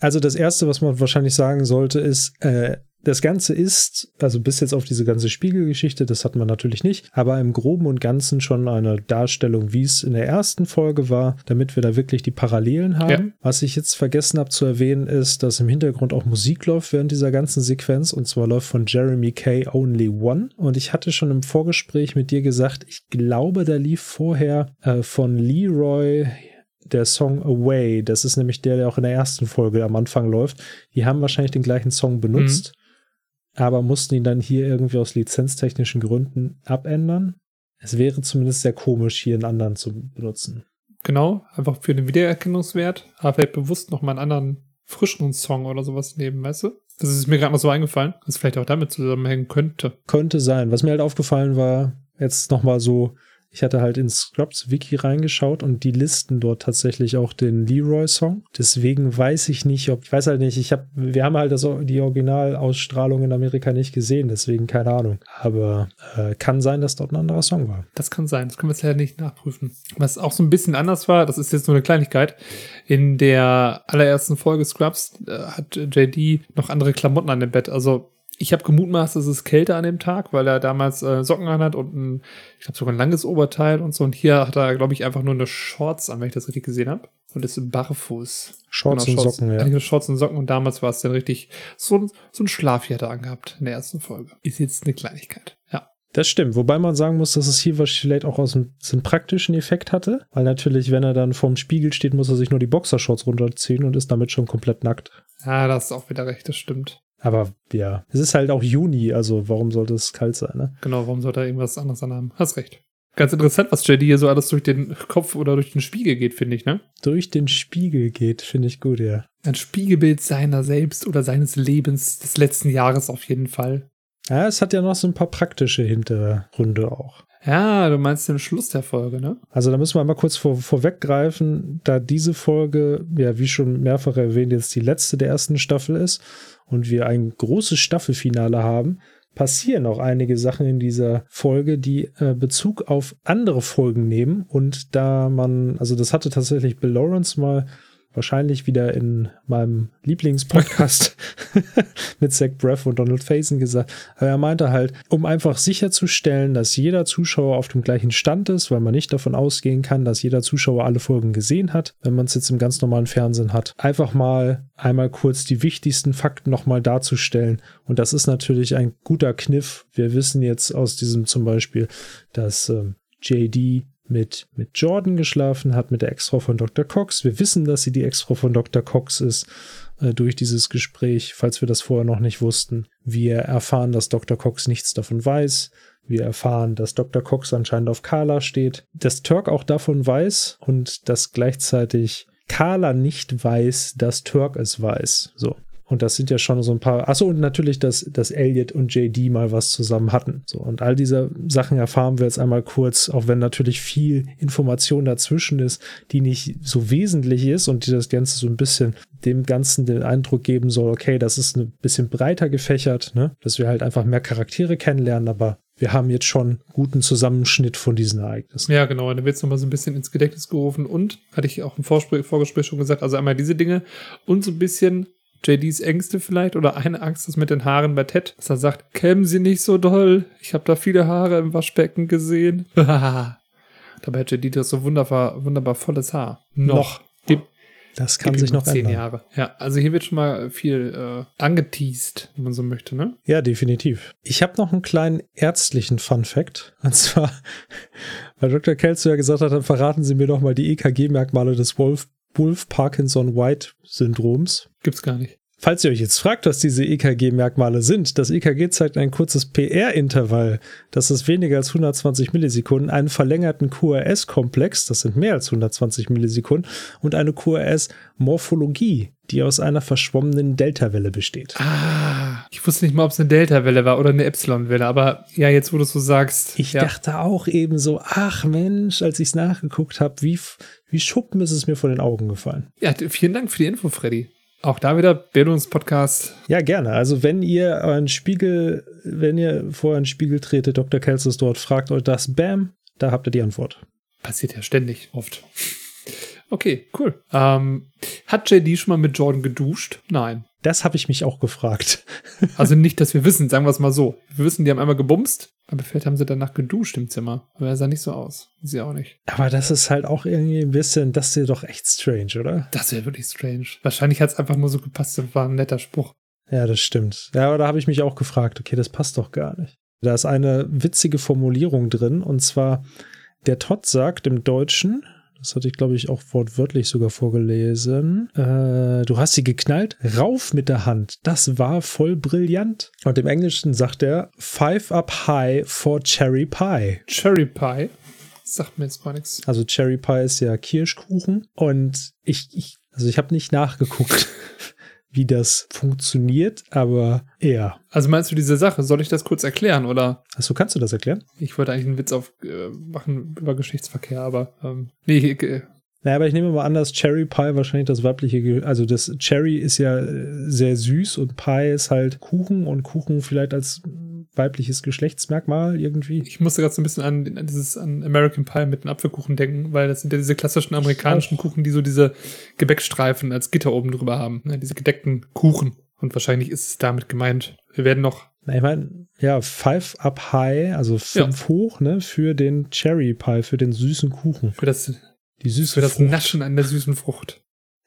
Speaker 2: Also das erste, was man wahrscheinlich sagen sollte, ist, äh, das Ganze ist, also bis jetzt auf diese ganze Spiegelgeschichte, das hat man natürlich nicht, aber im Groben und Ganzen schon eine Darstellung, wie es in der ersten Folge war, damit wir da wirklich die Parallelen haben. Ja. Was ich jetzt vergessen habe zu erwähnen, ist, dass im Hintergrund auch Musik läuft während dieser ganzen Sequenz und zwar läuft von Jeremy Kay Only One. Und ich hatte schon im Vorgespräch mit dir gesagt, ich glaube, da lief vorher äh, von Leroy der Song Away. Das ist nämlich der, der auch in der ersten Folge am Anfang läuft. Die haben wahrscheinlich den gleichen Song benutzt. Aber mussten ihn dann hier irgendwie aus lizenztechnischen Gründen abändern. Es wäre zumindest sehr komisch, hier einen anderen zu benutzen.
Speaker 1: Genau, einfach für den Wiedererkennungswert, aber vielleicht bewusst nochmal einen anderen frischeren Song oder sowas nehmen, weißt du? Das ist mir gerade noch so eingefallen, dass es vielleicht auch damit zusammenhängen könnte.
Speaker 2: Könnte sein. Was mir halt aufgefallen war, jetzt nochmal so ich hatte halt in Scrubs Wiki reingeschaut und die listen dort tatsächlich auch den Leroy-Song. Deswegen weiß ich nicht, ob, ich weiß halt nicht, ich habe, wir haben halt das, die Originalausstrahlung in Amerika nicht gesehen, deswegen keine Ahnung. Aber äh, kann sein, dass dort ein anderer Song war.
Speaker 1: Das kann sein, das können wir jetzt leider nicht nachprüfen. Was auch so ein bisschen anders war, das ist jetzt nur eine Kleinigkeit. In der allerersten Folge Scrubs äh, hat JD noch andere Klamotten an dem Bett. Also ich habe gemutmaßt, es ist kälter an dem Tag, weil er damals äh, Socken anhat und ein, ich glaube sogar ein langes Oberteil und so. Und hier hat er, glaube ich, einfach nur eine Shorts an, wenn ich das richtig gesehen habe. Und ist barfuß.
Speaker 2: Shorts genau, und Shorts, Socken, ja.
Speaker 1: Shorts und Socken. Und damals war es dann richtig so, so ein Schlafjahr angehabt in der ersten Folge. Ist jetzt eine Kleinigkeit. Ja.
Speaker 2: Das stimmt, wobei man sagen muss, dass es hier vielleicht auch aus einem, einen praktischen Effekt hatte, weil natürlich, wenn er dann vorm Spiegel steht, muss er sich nur die Boxershorts runterziehen und ist damit schon komplett nackt.
Speaker 1: Ja, das ist auch wieder recht, das stimmt.
Speaker 2: Aber ja, es ist halt auch Juni, also warum sollte es kalt sein, ne?
Speaker 1: Genau, warum sollte er irgendwas anderes anhaben? Hast recht. Ganz interessant, was JD hier so alles durch den Kopf oder durch den Spiegel geht, finde ich, ne?
Speaker 2: Durch den Spiegel geht, finde ich gut, ja.
Speaker 1: Ein Spiegelbild seiner selbst oder seines Lebens des letzten Jahres auf jeden Fall.
Speaker 2: Ja, es hat ja noch so ein paar praktische Hintergründe auch.
Speaker 1: Ja, du meinst den Schluss der Folge, ne?
Speaker 2: Also da müssen wir mal kurz vor, vorweggreifen, da diese Folge, ja, wie schon mehrfach erwähnt, jetzt die letzte der ersten Staffel ist und wir ein großes Staffelfinale haben, passieren auch einige Sachen in dieser Folge, die äh, Bezug auf andere Folgen nehmen. Und da man, also das hatte tatsächlich Bill Lawrence mal wahrscheinlich wieder in meinem Lieblingspodcast <laughs> mit Zach Breath und Donald Faison gesagt. Aber er meinte halt, um einfach sicherzustellen, dass jeder Zuschauer auf dem gleichen Stand ist, weil man nicht davon ausgehen kann, dass jeder Zuschauer alle Folgen gesehen hat, wenn man es jetzt im ganz normalen Fernsehen hat. Einfach mal einmal kurz die wichtigsten Fakten nochmal darzustellen. Und das ist natürlich ein guter Kniff. Wir wissen jetzt aus diesem zum Beispiel, dass ähm, JD mit, mit Jordan geschlafen hat, mit der Ex-Frau von Dr. Cox. Wir wissen, dass sie die Ex-Frau von Dr. Cox ist äh, durch dieses Gespräch, falls wir das vorher noch nicht wussten. Wir erfahren, dass Dr. Cox nichts davon weiß. Wir erfahren, dass Dr. Cox anscheinend auf Carla steht. Dass Turk auch davon weiß und dass gleichzeitig Carla nicht weiß, dass Turk es weiß. So. Und das sind ja schon so ein paar. Achso, und natürlich, dass, dass Elliot und JD mal was zusammen hatten. So, und all diese Sachen erfahren wir jetzt einmal kurz, auch wenn natürlich viel Information dazwischen ist, die nicht so wesentlich ist und die das Ganze so ein bisschen dem Ganzen den Eindruck geben soll, okay, das ist ein bisschen breiter gefächert, ne? Dass wir halt einfach mehr Charaktere kennenlernen, aber wir haben jetzt schon guten Zusammenschnitt von diesen Ereignissen.
Speaker 1: Ja, genau. Da wird es nochmal so ein bisschen ins Gedächtnis gerufen und, hatte ich auch im Vorgespräch schon gesagt, also einmal diese Dinge und so ein bisschen JDs Ängste vielleicht oder eine Angst ist mit den Haaren bei Ted, dass er sagt, kämmen Sie nicht so doll, ich habe da viele Haare im Waschbecken gesehen. <laughs> Dabei hat JD das so wunderbar, wunderbar volles Haar.
Speaker 2: Noch. Gib, das kann sich noch
Speaker 1: zehn ändern. Jahre. Ja, also hier wird schon mal viel äh, angeteased, wenn man so möchte, ne?
Speaker 2: Ja, definitiv. Ich habe noch einen kleinen ärztlichen Fun Fact. Und zwar, <laughs> weil Dr. Kelso ja gesagt hat, dann verraten Sie mir doch mal die EKG-Merkmale des Wolf Wolf-Parkinson-White-Syndroms.
Speaker 1: Gibt's gar nicht.
Speaker 2: Falls ihr euch jetzt fragt, was diese EKG-Merkmale sind, das EKG zeigt ein kurzes PR-Intervall, das ist weniger als 120 Millisekunden, einen verlängerten QRS-Komplex, das sind mehr als 120 Millisekunden, und eine QRS-Morphologie, die aus einer verschwommenen Delta-Welle besteht.
Speaker 1: Ah, ich wusste nicht mal, ob es eine Delta-Welle war oder eine Epsilon-Welle, aber ja, jetzt wo du es so sagst.
Speaker 2: Ich
Speaker 1: ja.
Speaker 2: dachte auch eben so, ach Mensch, als ich es nachgeguckt habe, wie, wie Schuppen ist es mir vor den Augen gefallen.
Speaker 1: Ja, vielen Dank für die Info, Freddy. Auch da wieder Bildungspodcast.
Speaker 2: Ja, gerne. Also wenn ihr einen Spiegel, wenn ihr vor einen Spiegel tretet, Dr. Kelsus dort, fragt euch das, bam, da habt ihr die Antwort.
Speaker 1: Passiert ja ständig, oft. Okay, cool. Ähm, hat JD schon mal mit Jordan geduscht? Nein.
Speaker 2: Das habe ich mich auch gefragt. <laughs>
Speaker 1: also nicht, dass wir wissen, sagen wir es mal so. Wir wissen, die haben einmal gebumst, aber vielleicht haben sie danach geduscht im Zimmer. Aber er sah nicht so aus. Sie auch nicht.
Speaker 2: Aber das ist halt auch irgendwie ein bisschen, das ist doch echt strange, oder?
Speaker 1: Das wäre wirklich strange. Wahrscheinlich hat es einfach nur so gepasst. Das war ein netter Spruch.
Speaker 2: Ja, das stimmt. Ja, aber da habe ich mich auch gefragt, okay, das passt doch gar nicht. Da ist eine witzige Formulierung drin und zwar, der Todd sagt im Deutschen, Das hatte ich, glaube ich, auch wortwörtlich sogar vorgelesen. Äh, du hast sie geknallt, rauf mit der Hand. Das war voll brillant. Und im Englischen sagt er, Five up high for Cherry Pie.
Speaker 1: Cherry Pie? Sagt mir jetzt gar nichts.
Speaker 2: Also Cherry Pie ist ja Kirschkuchen. Und ich, ich also ich habe nicht nachgeguckt. <laughs> wie das funktioniert, aber eher.
Speaker 1: Also meinst du diese Sache? Soll ich das kurz erklären oder?
Speaker 2: Achso, kannst du das erklären?
Speaker 1: Ich wollte eigentlich einen Witz auf äh, machen über Geschlechtsverkehr, aber ähm, nee, äh,
Speaker 2: naja, aber ich nehme mal an, dass Cherry Pie wahrscheinlich das weibliche, also das Cherry ist ja äh, sehr süß und Pie ist halt Kuchen und Kuchen vielleicht als weibliches Geschlechtsmerkmal irgendwie.
Speaker 1: Ich musste gerade so ein bisschen an, an, dieses an American Pie mit den Apfelkuchen denken, weil das sind ja diese klassischen amerikanischen Kuchen, die so diese Gebäckstreifen als Gitter oben drüber haben, ne? diese gedeckten Kuchen. Und wahrscheinlich ist es damit gemeint. Wir werden noch.
Speaker 2: Na, ich meine, ja, five up high, also fünf ja. hoch, ne, für den Cherry Pie, für den süßen Kuchen.
Speaker 1: Für das,
Speaker 2: die süße
Speaker 1: für das Frucht. Naschen an der süßen Frucht.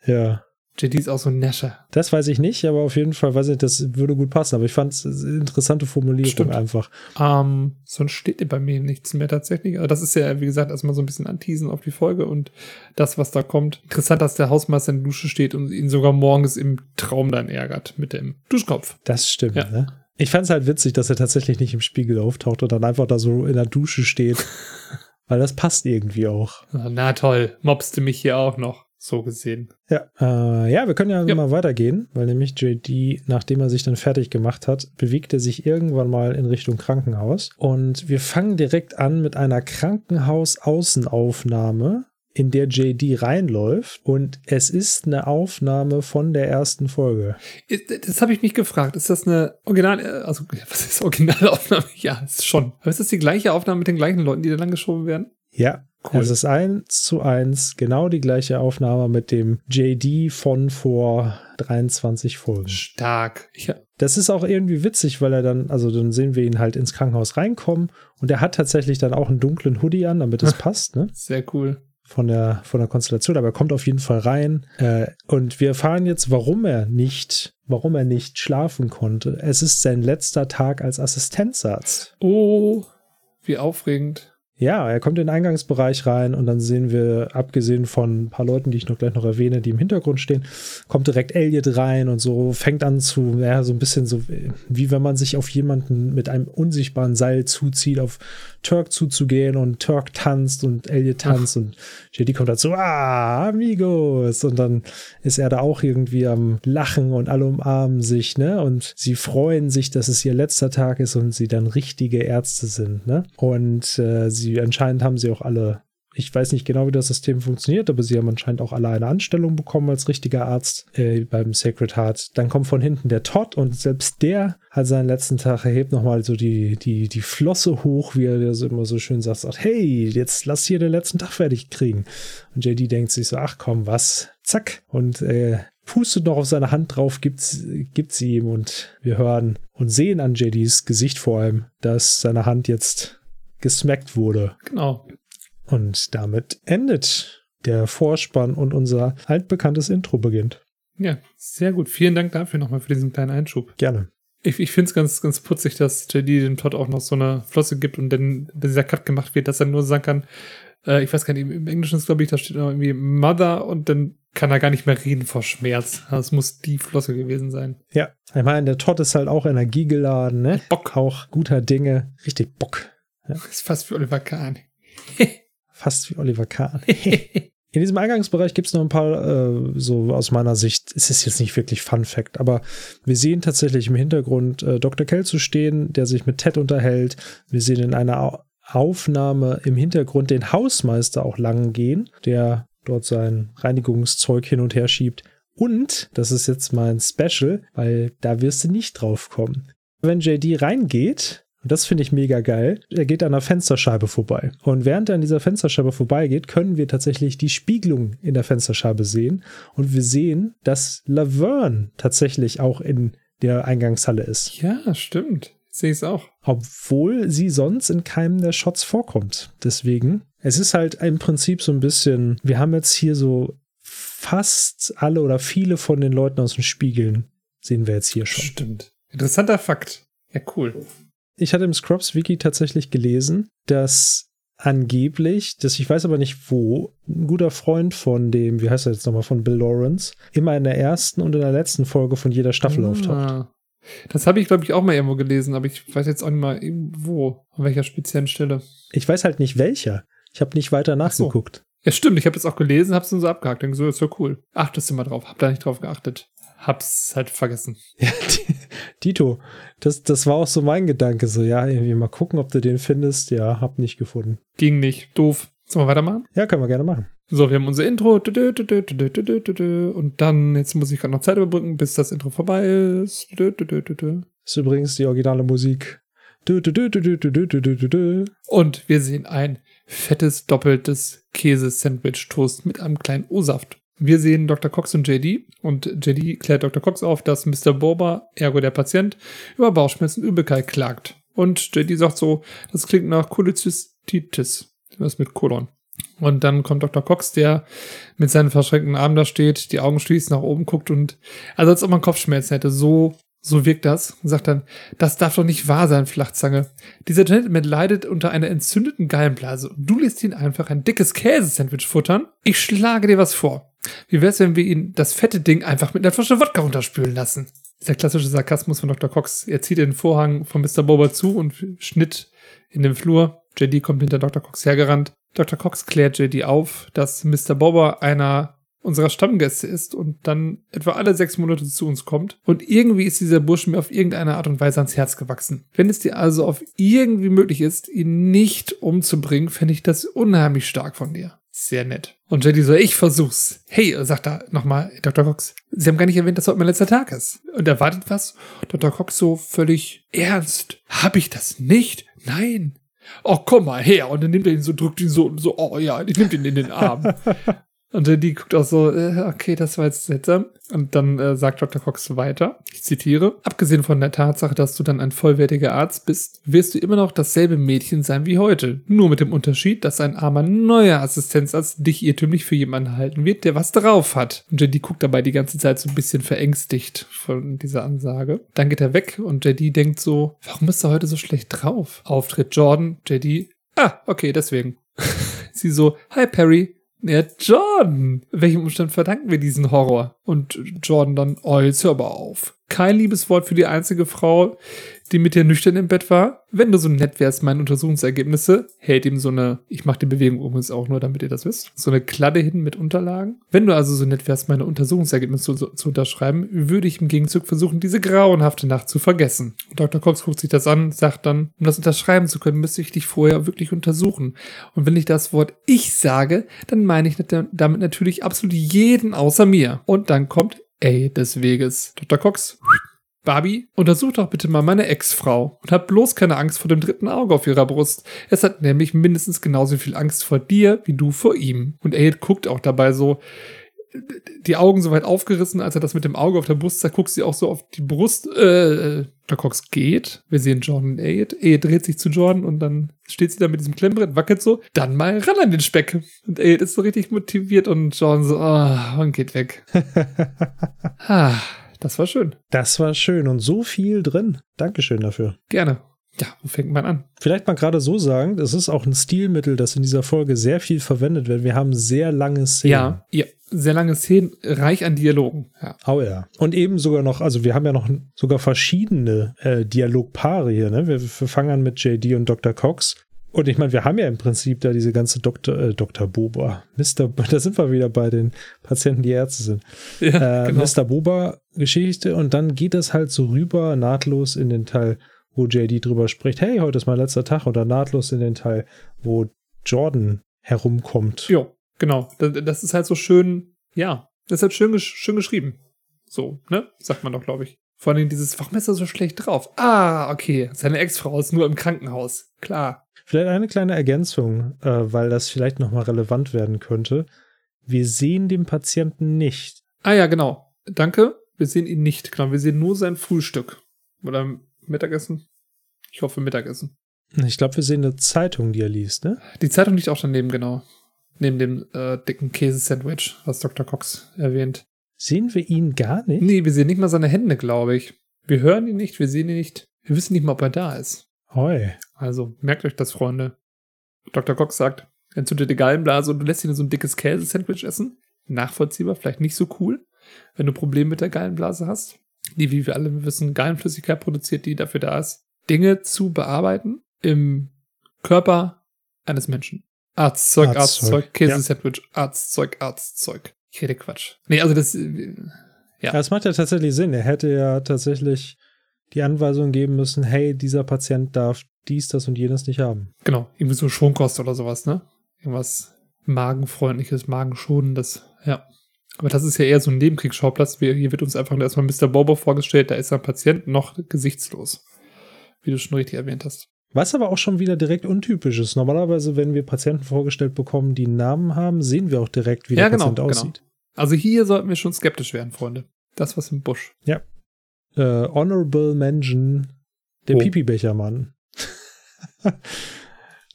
Speaker 2: Ja.
Speaker 1: JD ist auch so ein Nascher.
Speaker 2: Das weiß ich nicht, aber auf jeden Fall weiß ich, das würde gut passen. Aber ich fand es eine interessante Formulierung Stimmt. einfach.
Speaker 1: Ähm, sonst steht bei mir nichts mehr tatsächlich. Aber das ist ja, wie gesagt, erstmal so ein bisschen anteasen auf die Folge und das, was da kommt. Interessant, dass der Hausmeister in der Dusche steht und ihn sogar morgens im Traum dann ärgert mit dem Duschkopf.
Speaker 2: Das stimmt, ja. ne? Ich fand es halt witzig, dass er tatsächlich nicht im Spiegel auftaucht und dann einfach da so in der Dusche steht. <laughs> Weil das passt irgendwie auch.
Speaker 1: Na toll, mobste mich hier auch noch so gesehen.
Speaker 2: Ja, äh, ja wir können ja, ja. mal weitergehen, weil nämlich JD, nachdem er sich dann fertig gemacht hat, bewegt er sich irgendwann mal in Richtung Krankenhaus. Und wir fangen direkt an mit einer Krankenhaus-Außenaufnahme, in der JD reinläuft und es ist eine Aufnahme von der ersten Folge.
Speaker 1: Das habe ich mich gefragt. Ist das eine Original, also <laughs> was ist Originalaufnahme? Ja, ist schon. Aber ist das die gleiche Aufnahme mit den gleichen Leuten, die da lang geschoben werden?
Speaker 2: Ja, Cool. Es ist eins zu eins genau die gleiche Aufnahme mit dem JD von vor 23 Folgen.
Speaker 1: Stark.
Speaker 2: Ja. Das ist auch irgendwie witzig, weil er dann, also dann sehen wir ihn halt ins Krankenhaus reinkommen und er hat tatsächlich dann auch einen dunklen Hoodie an, damit es <laughs> passt. Ne?
Speaker 1: Sehr cool.
Speaker 2: Von der, von der Konstellation, aber er kommt auf jeden Fall rein. Äh, und wir erfahren jetzt, warum er nicht, warum er nicht schlafen konnte. Es ist sein letzter Tag als Assistenzarzt.
Speaker 1: Oh, wie aufregend.
Speaker 2: Ja, er kommt in den Eingangsbereich rein und dann sehen wir, abgesehen von ein paar Leuten, die ich noch gleich noch erwähne, die im Hintergrund stehen, kommt direkt Elliot rein und so fängt an zu, ja, so ein bisschen so, wie wenn man sich auf jemanden mit einem unsichtbaren Seil zuzieht, auf Turk zuzugehen und Turk tanzt und Elliot tanzt Ach. und JD kommt dazu, ah, amigos. Und dann ist er da auch irgendwie am Lachen und alle umarmen sich, ne? Und sie freuen sich, dass es ihr letzter Tag ist und sie dann richtige Ärzte sind, ne? Und äh, sie anscheinend haben sie auch alle ich weiß nicht genau, wie das System funktioniert, aber sie haben anscheinend auch alle eine Anstellung bekommen als richtiger Arzt äh, beim Sacred Heart. Dann kommt von hinten der Todd und selbst der hat seinen letzten Tag, erhebt nochmal so die, die, die Flosse hoch, wie er das immer so schön sagt, sagt, hey, jetzt lass hier den letzten Tag fertig kriegen. Und JD denkt sich so, ach komm, was? Zack. Und äh, pustet noch auf seine Hand drauf, gibt's, gibt sie ihm und wir hören und sehen an JDs Gesicht vor allem, dass seine Hand jetzt gesmackt wurde.
Speaker 1: Genau.
Speaker 2: Und damit endet der Vorspann und unser altbekanntes Intro beginnt.
Speaker 1: Ja, sehr gut. Vielen Dank dafür nochmal für diesen kleinen Einschub.
Speaker 2: Gerne.
Speaker 1: Ich, ich finde es ganz, ganz putzig, dass JD dem Todd auch noch so eine Flosse gibt und dann dieser Cut gemacht wird, dass er nur sagen kann, äh, ich weiß gar nicht, im Englischen ist, glaube ich, da steht irgendwie Mother und dann kann er gar nicht mehr reden vor Schmerz. Das muss die Flosse gewesen sein.
Speaker 2: Ja, ich meine, der Todd ist halt auch energiegeladen, ne?
Speaker 1: Bock.
Speaker 2: Auch guter Dinge. Richtig Bock.
Speaker 1: Ja. Ist fast wie Oliver Kahn. <laughs>
Speaker 2: Fast wie Oliver Kahn. In diesem Eingangsbereich gibt es noch ein paar, äh, so aus meiner Sicht, es ist jetzt nicht wirklich Fun Fact, aber wir sehen tatsächlich im Hintergrund äh, Dr. Kell zu stehen, der sich mit Ted unterhält. Wir sehen in einer Aufnahme im Hintergrund den Hausmeister auch lang gehen, der dort sein Reinigungszeug hin und her schiebt. Und, das ist jetzt mein Special, weil da wirst du nicht drauf kommen. Wenn JD reingeht, und das finde ich mega geil. Er geht an einer Fensterscheibe vorbei. Und während er an dieser Fensterscheibe vorbeigeht, können wir tatsächlich die Spiegelung in der Fensterscheibe sehen. Und wir sehen, dass Laverne tatsächlich auch in der Eingangshalle ist.
Speaker 1: Ja, stimmt. Sehe ich es auch.
Speaker 2: Obwohl sie sonst in keinem der Shots vorkommt. Deswegen, es ist halt im Prinzip so ein bisschen, wir haben jetzt hier so fast alle oder viele von den Leuten aus den Spiegeln sehen wir jetzt hier schon.
Speaker 1: Stimmt. Interessanter Fakt. Ja, cool
Speaker 2: ich hatte im Scrubs Wiki tatsächlich gelesen, dass angeblich, das ich weiß aber nicht wo, ein guter Freund von dem, wie heißt er jetzt nochmal, von Bill Lawrence, immer in der ersten und in der letzten Folge von jeder Staffel
Speaker 1: Ah.
Speaker 2: auftaucht.
Speaker 1: Das habe ich, glaube ich, auch mal irgendwo gelesen, aber ich weiß jetzt auch nicht mal wo, an welcher speziellen Stelle.
Speaker 2: Ich weiß halt nicht welcher. Ich habe nicht weiter
Speaker 1: so.
Speaker 2: nachgeguckt.
Speaker 1: Ja, stimmt, ich habe es auch gelesen, hab's nur so abgehakt. Denke so, ist ja cool. Achtest du mal drauf, hab da nicht drauf geachtet hab's halt vergessen.
Speaker 2: Ja, Dito, das, das war auch so mein Gedanke. So, ja, irgendwie mal gucken, ob du den findest. Ja, hab nicht gefunden.
Speaker 1: Ging nicht. Doof. Sollen wir weitermachen?
Speaker 2: Ja, können wir gerne machen.
Speaker 1: So, wir haben unser Intro. Und dann, jetzt muss ich gerade noch Zeit überbrücken, bis das Intro vorbei ist. Das
Speaker 2: ist übrigens die originale Musik.
Speaker 1: Und wir sehen ein fettes, doppeltes Käse-Sandwich-Toast mit einem kleinen O-Saft. Wir sehen Dr. Cox und JD und JD klärt Dr. Cox auf, dass Mr. Boba, ergo der Patient, über Bauchschmerzen und Übelkeit klagt. Und JD sagt so, das klingt nach Cholecystitis. Was mit Kolon. Und dann kommt Dr. Cox, der mit seinen verschränkten Armen da steht, die Augen schließt, nach oben guckt und, also als ob man Kopfschmerzen hätte. So, so wirkt das. Und sagt dann, das darf doch nicht wahr sein, Flachzange. Dieser Gentleman leidet unter einer entzündeten Gallenblase und du lässt ihn einfach ein dickes Käsesandwich futtern? Ich schlage dir was vor. Wie wär's, wenn wir ihn das fette Ding einfach mit einer Flasche Wodka runterspülen lassen? Dieser klassische Sarkasmus von Dr. Cox. Er zieht den Vorhang von Mr. Boba zu und Schnitt in den Flur. JD kommt hinter Dr. Cox hergerannt. Dr. Cox klärt JD auf, dass Mr. Boba einer unserer Stammgäste ist und dann etwa alle sechs Monate zu uns kommt. Und irgendwie ist dieser Bursche mir auf irgendeine Art und Weise ans Herz gewachsen. Wenn es dir also auf irgendwie möglich ist, ihn nicht umzubringen, fände ich das unheimlich stark von dir. Sehr nett. Und JD so, ich versuch's. Hey, sagt er nochmal, Dr. Cox, Sie haben gar nicht erwähnt, dass heute mein letzter Tag ist. Und er wartet was. Dr. Cox so völlig ernst. Hab ich das nicht? Nein. Oh, komm mal her. Und dann nimmt er ihn so, drückt ihn so, so, oh ja, ich nimmt ihn in den Arm. <laughs> Und die guckt auch so, äh, okay, das war jetzt seltsam. Und dann äh, sagt Dr. Cox weiter, ich zitiere, abgesehen von der Tatsache, dass du dann ein vollwertiger Arzt bist, wirst du immer noch dasselbe Mädchen sein wie heute. Nur mit dem Unterschied, dass ein armer neuer Assistenzarzt dich irrtümlich für jemanden halten wird, der was drauf hat. Und JD guckt dabei die ganze Zeit so ein bisschen verängstigt von dieser Ansage. Dann geht er weg und JD denkt so, warum ist er heute so schlecht drauf? Auftritt Jordan, JD, ah, okay, deswegen. <laughs> Sie so, hi Perry, ja, Jordan, welchem Umstand verdanken wir diesen Horror? Und Jordan dann, oh, jetzt hör aber auf. Kein Liebeswort für die einzige Frau, die mit dir nüchtern im Bett war. Wenn du so nett wärst, meine Untersuchungsergebnisse, hält ihm so eine, ich mache die Bewegung übrigens auch nur, damit ihr das wisst, so eine Kladde hin mit Unterlagen. Wenn du also so nett wärst, meine Untersuchungsergebnisse zu, zu unterschreiben, würde ich im Gegenzug versuchen, diese grauenhafte Nacht zu vergessen. Dr. Cox guckt sich das an, sagt dann, um das unterschreiben zu können, müsste ich dich vorher wirklich untersuchen. Und wenn ich das Wort ich sage, dann meine ich damit natürlich absolut jeden außer mir. Und dann kommt A des Weges. Dr. Cox, Barbie, untersuch doch bitte mal meine Ex-Frau und hab bloß keine Angst vor dem dritten Auge auf ihrer Brust. Es hat nämlich mindestens genauso viel Angst vor dir wie du vor ihm. Und Aid guckt auch dabei so, die Augen so weit aufgerissen, als er das mit dem Auge auf der Brust sagt, guckt sie auch so auf die Brust. Äh, Dr. Cox geht. Wir sehen Jordan und Aid. Aid dreht sich zu Jordan und dann steht sie da mit diesem Klemmbrett, wackelt so. Dann mal ran an den Speck. Und Aid ist so richtig motiviert und Jordan so, ah, und geht weg. <laughs> ah, das war schön.
Speaker 2: Das war schön und so viel drin. Dankeschön dafür.
Speaker 1: Gerne. Ja, wo fängt man an?
Speaker 2: Vielleicht mal gerade so sagen, es ist auch ein Stilmittel, das in dieser Folge sehr viel verwendet wird. Wir haben sehr lange Szenen.
Speaker 1: Ja, ja, sehr lange Szenen, reich an Dialogen. Ja.
Speaker 2: Oh ja. Und eben sogar noch, also wir haben ja noch sogar verschiedene äh, Dialogpaare hier. Ne? Wir, wir fangen an mit JD und Dr. Cox. Und ich meine, wir haben ja im Prinzip da diese ganze Dr. Äh, Dr. Boba, Mr. <laughs> Da sind wir wieder bei den Patienten, die Ärzte sind.
Speaker 1: Ja,
Speaker 2: äh,
Speaker 1: genau.
Speaker 2: Mr. Boba-Geschichte und dann geht es halt so rüber, nahtlos in den Teil, wo JD drüber spricht, hey, heute ist mein letzter Tag, oder nahtlos in den Teil, wo Jordan herumkommt.
Speaker 1: Ja, genau. Das, ist halt so schön, ja, das ist halt schön, gesch schön geschrieben. So, ne? Sagt man doch, glaube ich. Vor allem dieses, warum ist er so schlecht drauf? Ah, okay. Seine Ex-Frau ist nur im Krankenhaus. Klar.
Speaker 2: Vielleicht eine kleine Ergänzung, äh, weil das vielleicht nochmal relevant werden könnte. Wir sehen den Patienten nicht.
Speaker 1: Ah ja, genau. Danke. Wir sehen ihn nicht. Genau, wir sehen nur sein Frühstück. Oder Mittagessen. Ich hoffe Mittagessen.
Speaker 2: Ich glaube, wir sehen eine Zeitung, die er liest, ne?
Speaker 1: Die Zeitung liegt auch daneben, genau. Neben dem äh, dicken Käsesandwich, was Dr. Cox erwähnt.
Speaker 2: Sehen wir ihn gar nicht?
Speaker 1: Nee, wir sehen nicht mal seine Hände, glaube ich. Wir hören ihn nicht, wir sehen ihn nicht. Wir wissen nicht mal, ob er da ist.
Speaker 2: Hoi.
Speaker 1: Also merkt euch das, Freunde. Dr. Cox sagt, entzündete Gallenblase und du lässt ihn so ein dickes Käse-Sandwich essen. Nachvollziehbar, vielleicht nicht so cool, wenn du Probleme mit der Gallenblase hast. Die, wie wir alle wissen, Gallenflüssigkeit produziert, die dafür da ist, Dinge zu bearbeiten im Körper eines Menschen. Arztzeug,
Speaker 2: Arztzeug,
Speaker 1: Arztzeug, Käse-Sandwich, Arztzeug, Arztzeug. Ich rede Quatsch. Nee, also das,
Speaker 2: Ja, das macht ja tatsächlich Sinn. Er hätte ja tatsächlich die Anweisung geben müssen, hey, dieser Patient darf dies, das und jenes nicht haben.
Speaker 1: genau, irgendwie so Schonkost oder sowas, ne? Irgendwas magenfreundliches, magenschonendes, ja. Aber das ist ja eher so ein Nebenkriegsschauplatz. Hier wird uns einfach nur erstmal Mr. Bobo vorgestellt, da ist ein Patient noch gesichtslos. Wie du schon richtig erwähnt hast.
Speaker 2: Was aber auch schon wieder direkt untypisch ist. Normalerweise, wenn wir Patienten vorgestellt bekommen, die einen Namen haben, sehen wir auch direkt, wie
Speaker 1: Ja,
Speaker 2: der
Speaker 1: genau,
Speaker 2: Patient
Speaker 1: genau.
Speaker 2: aussieht.
Speaker 1: Also hier sollten wir schon skeptisch werden, Freunde. Das was im Busch.
Speaker 2: Äh, Honorable Mention, der
Speaker 1: Oh.
Speaker 2: Pipi-Bechermann. <laughs>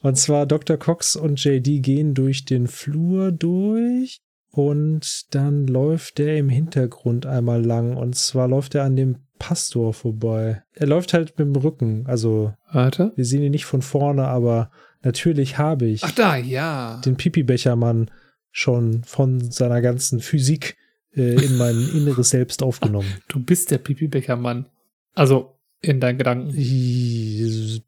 Speaker 2: und zwar Dr. Cox und JD gehen durch den Flur durch und dann läuft der im Hintergrund einmal lang und zwar läuft er an dem Pastor vorbei. Er läuft halt mit dem Rücken, also
Speaker 1: Warte.
Speaker 2: wir sehen ihn nicht von vorne, aber natürlich habe ich
Speaker 1: Ach da, ja.
Speaker 2: den Pipi-Bechermann schon von seiner ganzen Physik äh, in mein <laughs> inneres Selbst aufgenommen.
Speaker 1: Du bist der Pipi-Becher-Mann. Also in deinen Gedanken,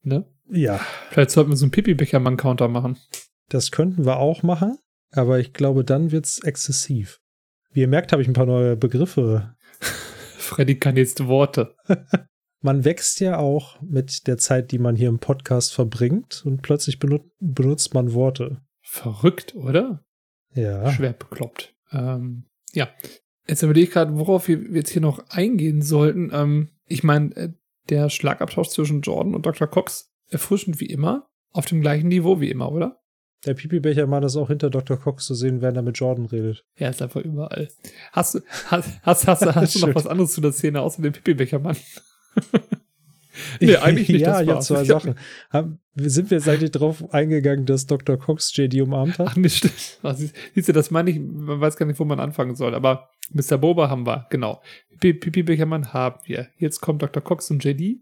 Speaker 1: ne?
Speaker 2: Ja,
Speaker 1: Vielleicht sollten wir so einen Pipi-Becher-Mann-Counter machen.
Speaker 2: das könnten wir auch machen, aber ich glaube, dann wird's exzessiv. Wie ihr merkt, habe ich ein paar neue Begriffe. <laughs>
Speaker 1: Freddy kann jetzt Worte. <laughs>
Speaker 2: Man wächst ja auch mit der Zeit, die man hier im Podcast verbringt und plötzlich benut benutzt man Worte.
Speaker 1: Verrückt, oder?
Speaker 2: Ja.
Speaker 1: Schwer bekloppt. Ähm, ja. Jetzt überlege ich gerade, worauf wir jetzt hier noch eingehen sollten. Ähm, ich meine, äh, der Schlagabtausch zwischen Jordan und Dr. Cox erfrischend wie immer, auf dem gleichen Niveau wie immer, oder?
Speaker 2: Der Pipi-Bechermann ist auch hinter Dr. Cox zu sehen, während er mit Jordan redet.
Speaker 1: Er ist einfach überall. Hast du, hast, hast, hast, hast, du <laughs> noch was anderes zu der Szene außer dem Pipi-Bechermann? <laughs> nee, eigentlich nicht.
Speaker 2: ja,
Speaker 1: das war's.
Speaker 2: zwei Sachen. Haben, sind wir eigentlich drauf eingegangen, dass Dr. Cox JD umarmt hat?
Speaker 1: Ach, nicht stimmt. Also, siehst- du, das meine ich, man weiß gar nicht, wo man anfangen soll. Aber Mr. Boba haben wir, genau. Pipi Pipi Bechermann haben wir. Jetzt kommt Dr. Cox und JD.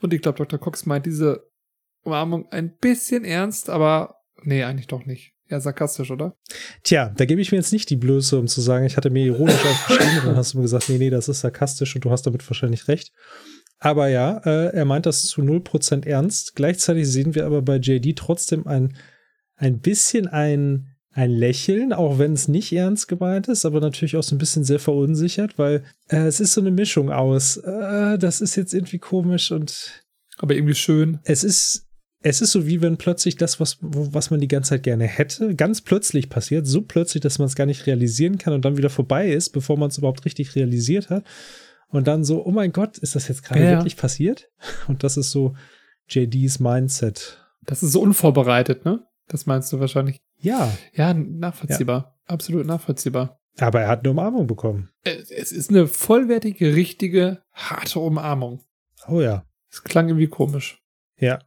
Speaker 1: Und ich glaube, Dr. Cox meint diese Umarmung ein bisschen ernst, aber nee, eigentlich doch nicht. Ja, sarkastisch, oder?
Speaker 2: Tja, da gebe ich mir jetzt nicht die Blöße, um zu sagen, ich hatte mir ironisch aufgeschrieben und dann hast du mir gesagt, nee, nee, das ist sarkastisch und du hast damit wahrscheinlich recht. Aber ja, äh, er meint das zu 0% ernst. Gleichzeitig sehen wir aber bei JD trotzdem ein, ein bisschen ein, ein Lächeln, auch wenn es nicht ernst gemeint ist, aber natürlich auch so ein bisschen sehr verunsichert, weil äh, es ist so eine Mischung aus, äh, das ist jetzt irgendwie komisch und
Speaker 1: Aber irgendwie schön.
Speaker 2: es ist, es ist so wie wenn plötzlich das, was, was man die ganze Zeit gerne hätte, ganz plötzlich passiert, so plötzlich, dass man es gar nicht realisieren kann und dann wieder vorbei ist, bevor man es überhaupt richtig realisiert hat. Und dann so, oh mein Gott, ist das jetzt gerade
Speaker 1: Ja.
Speaker 2: wirklich passiert? <laughs> Und das ist so JDs Mindset.
Speaker 1: Das ist so unvorbereitet, ne? Das meinst du wahrscheinlich.
Speaker 2: Ja,
Speaker 1: Ja, nachvollziehbar. Absolut nachvollziehbar.
Speaker 2: aber er hat eine Umarmung bekommen.
Speaker 1: Es es ist eine vollwertige, richtige, harte Umarmung.
Speaker 2: Oh ja.
Speaker 1: Es klang irgendwie komisch.
Speaker 2: Ja.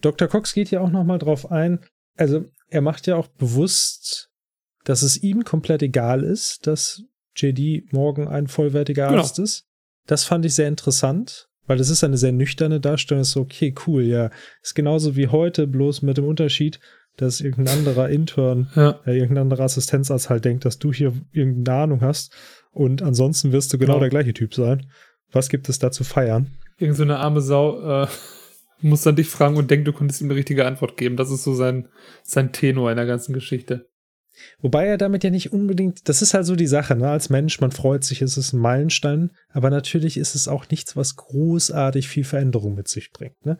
Speaker 2: Dr. Cox geht ja auch noch mal drauf ein. Also, er macht ja auch bewusst, dass es ihm komplett egal ist, dass JD morgen ein vollwertiger
Speaker 1: Genau.
Speaker 2: Arzt ist. Das fand ich sehr interessant, weil das ist eine sehr nüchterne Darstellung. Ist so, okay, cool, ja. Ist genauso wie heute, bloß mit dem Unterschied, dass irgendein anderer Intern,
Speaker 1: Ja.
Speaker 2: äh, irgendein anderer Assistenzarzt halt denkt, dass du hier irgendeine Ahnung hast. Und ansonsten wirst du genau,
Speaker 1: Genau.
Speaker 2: der gleiche Typ sein. Was gibt es da zu feiern?
Speaker 1: Irgend so eine arme Sau äh, muss dann dich fragen und denkt, du konntest ihm eine richtige Antwort geben. Das ist so sein, sein Tenor in der ganzen Geschichte.
Speaker 2: Wobei er damit ja nicht unbedingt, das ist halt so die Sache, ne? Als Mensch, man freut sich, es ist ein Meilenstein, aber natürlich ist es auch nichts, was großartig viel Veränderung mit sich bringt, ne?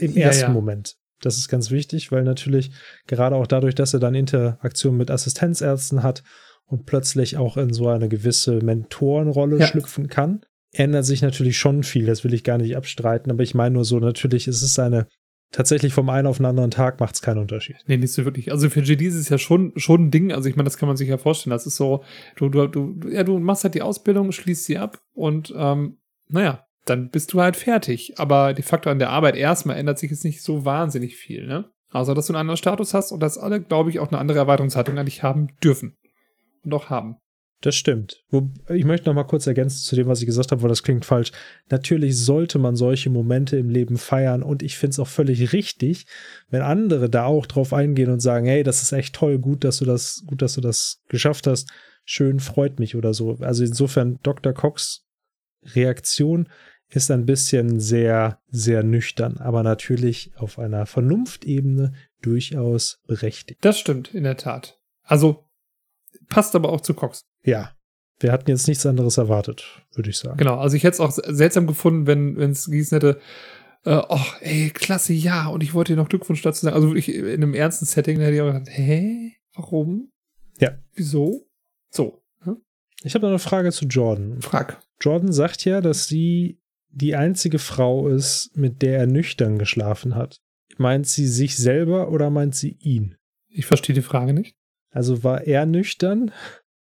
Speaker 2: Im
Speaker 1: Ja,
Speaker 2: ersten
Speaker 1: ja.
Speaker 2: Moment. Das ist ganz wichtig, weil natürlich gerade auch dadurch, dass er dann Interaktion mit Assistenzärzten hat und plötzlich auch in so eine gewisse Mentorenrolle
Speaker 1: Ja.
Speaker 2: schlüpfen kann, ändert sich natürlich schon viel. Das will ich gar nicht abstreiten, aber ich meine nur so, natürlich ist es eine, tatsächlich vom einen auf den anderen Tag macht es keinen Unterschied.
Speaker 1: Nee, nicht so wirklich. Also für JD ist es ja schon, schon ein Ding. Also ich meine, das kann man sich ja vorstellen. Das ist so, du, du, du, ja, du machst halt die Ausbildung, schließt sie ab und ähm, naja, dann bist du halt fertig. Aber de facto an der Arbeit erstmal ändert sich jetzt nicht so wahnsinnig viel, ne? Außer, dass du einen anderen Status hast und dass alle, glaube ich, auch eine andere Erwartungshaltung an dich haben dürfen. Und auch haben.
Speaker 2: Das stimmt. Ich möchte noch mal kurz ergänzen zu dem, was ich gesagt habe, weil das klingt falsch. Natürlich sollte man solche Momente im Leben feiern und ich finde es auch völlig richtig, wenn andere da auch drauf eingehen und sagen, hey, das ist echt toll, gut, dass du das, gut, dass du das geschafft hast, schön, freut mich oder so. Also insofern Dr. Cox Reaktion ist ein bisschen sehr, sehr nüchtern, aber natürlich auf einer Vernunftebene durchaus berechtigt.
Speaker 1: Das stimmt, in der Tat. Also passt aber auch zu Cox.
Speaker 2: Ja. Wir hatten jetzt nichts anderes erwartet, würde ich sagen.
Speaker 1: Genau, also ich hätte es auch seltsam gefunden, wenn es gießen hätte, äh, oh, ey, klasse, ja, und ich wollte dir noch Glückwunsch dazu sagen. Also wirklich in einem ernsten Setting hätte ich auch gedacht, hä? Warum?
Speaker 2: Ja.
Speaker 1: Wieso? So. Hm?
Speaker 2: Ich habe noch eine Frage zu Jordan.
Speaker 1: Frag.
Speaker 2: Jordan sagt ja, dass sie die einzige Frau ist, mit der er nüchtern geschlafen hat. Meint sie sich selber oder meint sie ihn?
Speaker 1: Ich verstehe die Frage nicht.
Speaker 2: Also war er nüchtern?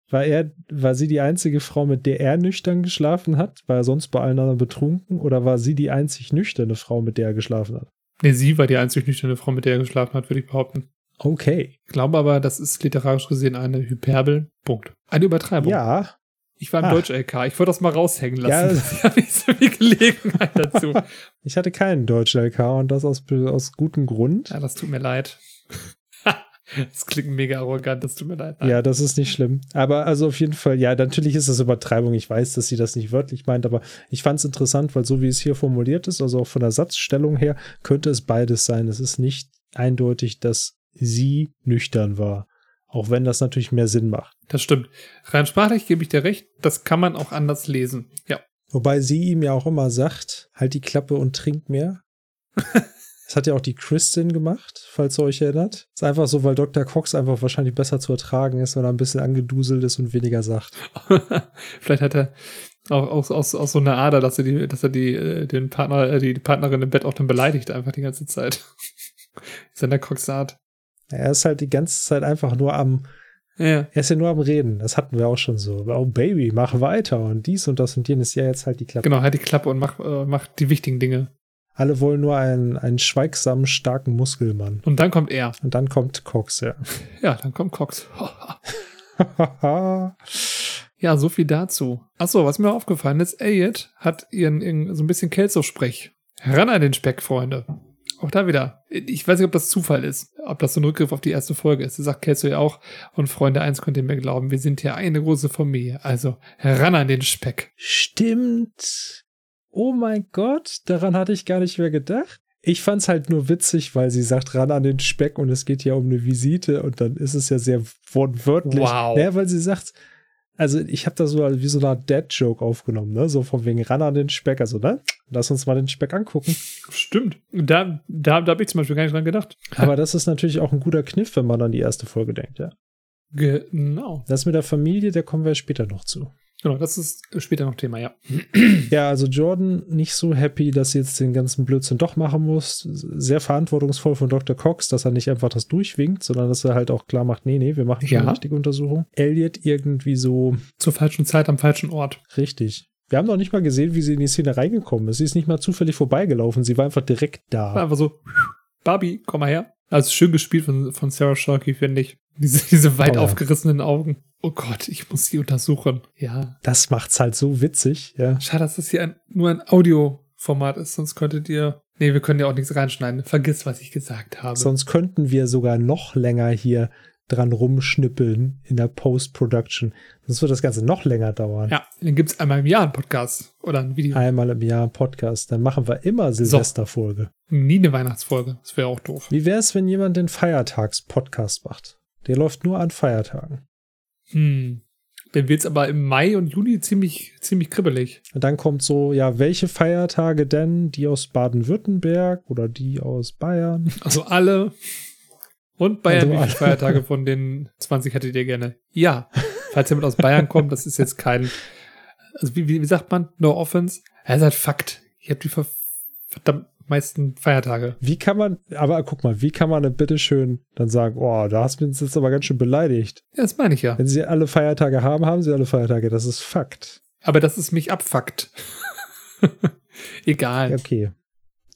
Speaker 2: War er, war sie die einzige Frau, mit der er nüchtern geschlafen hat? War er sonst bei allen anderen betrunken? Oder war sie die einzig nüchterne Frau, mit der er geschlafen hat?
Speaker 1: Nee, sie war die einzig nüchterne Frau, mit der er geschlafen hat, würde ich behaupten.
Speaker 2: Okay.
Speaker 1: Ich glaube aber, das ist literarisch gesehen eine Hyperbel. Punkt. Eine Übertreibung.
Speaker 2: Ja.
Speaker 1: Ich war im Deutsch-LK. Ich wollte das mal raushängen lassen. Ja. <laughs> Ich habe nicht so viel Gelegenheit dazu. <laughs>
Speaker 2: ich hatte keinen Deutsch-LK und das aus, aus gutem Grund.
Speaker 1: Ja, das tut mir leid. Das klingt mega arrogant, das tut mir leid.
Speaker 2: Nein. Ja, das ist nicht schlimm. Aber also auf jeden Fall, ja, natürlich ist das Übertreibung. Ich weiß, dass sie das nicht wörtlich meint, aber ich fand es interessant, weil so wie es hier formuliert ist, also auch von der Satzstellung her, könnte es beides sein. Es ist nicht eindeutig, dass sie nüchtern war. Auch wenn das natürlich mehr Sinn macht.
Speaker 1: Das stimmt. Rein sprachlich gebe ich dir recht, das kann man auch anders lesen. Ja.
Speaker 2: Wobei sie ihm ja auch immer sagt, halt die Klappe und trink mehr. <laughs> Das hat ja auch die Kristin gemacht, falls ihr euch erinnert. Ist einfach so, weil Dr. Cox einfach wahrscheinlich besser zu ertragen ist, wenn er ein bisschen angeduselt ist und weniger sagt. <laughs>
Speaker 1: Vielleicht hat er auch aus, aus, aus so einer Ader, dass er die, dass er die, äh, den Partner, äh, die Partnerin im Bett auch dann beleidigt einfach die ganze Zeit. <laughs> Seiner Cox Art.
Speaker 2: Er ist halt die ganze Zeit einfach nur am, ja. Er ist ja nur am Reden. Das hatten wir auch schon so. Oh Baby, mach weiter und dies und das und jenes. Ja, jetzt halt die Klappe.
Speaker 1: Genau, halt die Klappe und mach, äh, mach die wichtigen Dinge.
Speaker 2: Alle wollen nur einen, einen schweigsamen, starken Muskelmann.
Speaker 1: Und dann kommt er.
Speaker 2: Und dann kommt Cox, ja. <laughs>
Speaker 1: Ja, dann kommt Cox. <laughs> ja, so viel dazu. Achso, was mir aufgefallen ist, Elliot hat ihren, ihren so ein bisschen Kelso-Sprech. Heran an den Speck, Freunde. Auch da wieder. Ich weiß nicht, ob das Zufall ist, ob das so ein Rückgriff auf die erste Folge ist. Das sagt Kelso ja auch. Und Freunde, eins könnt ihr mir glauben, wir sind hier eine große Familie. Also heran an den Speck.
Speaker 2: Stimmt oh mein Gott, daran hatte ich gar nicht mehr gedacht. Ich fand es halt nur witzig, weil sie sagt, ran an den Speck und es geht ja um eine Visite und dann ist es ja sehr wortwörtlich.
Speaker 1: Wow.
Speaker 2: Ja, weil sie sagt, also ich habe da so wie so eine Dead-Joke aufgenommen, ne? So von wegen ran an den Speck. Also, ne? Lass uns mal den Speck angucken.
Speaker 1: Stimmt. Da, da, da habe ich zum Beispiel gar nicht dran gedacht.
Speaker 2: Aber das ist natürlich auch ein guter Kniff, wenn man an die erste Folge denkt, ja.
Speaker 1: Genau.
Speaker 2: Das mit der Familie, da kommen wir später noch zu.
Speaker 1: Genau, das ist später noch Thema, ja.
Speaker 2: Ja, also Jordan nicht so happy, dass sie jetzt den ganzen Blödsinn doch machen muss. Sehr verantwortungsvoll von Dr. Cox, dass er nicht einfach das durchwinkt, sondern dass er halt auch klar macht, nee, nee, wir machen schon ja. eine richtige Untersuchung. Elliot irgendwie so.
Speaker 1: Zur falschen Zeit am falschen Ort.
Speaker 2: Richtig. Wir haben noch nicht mal gesehen, wie sie in die Szene reingekommen ist. Sie ist nicht mal zufällig vorbeigelaufen. Sie war einfach direkt da.
Speaker 1: War einfach so, Barbie, komm mal her. Also schön gespielt von, von Sarah Sharkey, finde ich. Diese, diese weit oh, ja. aufgerissenen Augen. Oh Gott, ich muss sie untersuchen. Ja.
Speaker 2: Das macht's halt so witzig, ja.
Speaker 1: Schade, dass das hier ein, nur ein Audioformat ist, sonst könntet ihr. Nee, wir können ja auch nichts reinschneiden. Vergiss, was ich gesagt habe.
Speaker 2: Sonst könnten wir sogar noch länger hier dran rumschnippeln in der Post-Production. Sonst wird das Ganze noch länger dauern.
Speaker 1: Ja, dann gibt's einmal im Jahr einen Podcast oder ein Video.
Speaker 2: Einmal im Jahr einen Podcast. Dann machen wir immer Silvesterfolge.
Speaker 1: So. Nie eine Weihnachtsfolge. Das wäre auch doof.
Speaker 2: Wie wäre es, wenn jemand den Feiertags-Podcast macht? Der läuft nur an Feiertagen.
Speaker 1: Hm. Dann wird's aber im Mai und Juni ziemlich, ziemlich kribbelig.
Speaker 2: Und dann kommt so, ja, welche Feiertage denn? Die aus Baden-Württemberg oder die aus Bayern?
Speaker 1: Also alle. Und Bayern, also wie viele <laughs> Feiertage von den 20 hättet ihr gerne? Ja. Falls jemand aus Bayern kommt, das ist jetzt kein, also wie, wie, sagt man? No offense. Er ist halt Fakt. Ich habe die verdammt meisten Feiertage.
Speaker 2: Wie kann man, aber guck mal, wie kann man denn bitteschön dann sagen, oh, da hast du uns jetzt aber ganz schön beleidigt.
Speaker 1: Ja, das meine ich ja.
Speaker 2: Wenn sie alle Feiertage haben, haben sie alle Feiertage. Das ist Fakt.
Speaker 1: Aber das ist mich abfuckt. <laughs> Egal.
Speaker 2: Okay.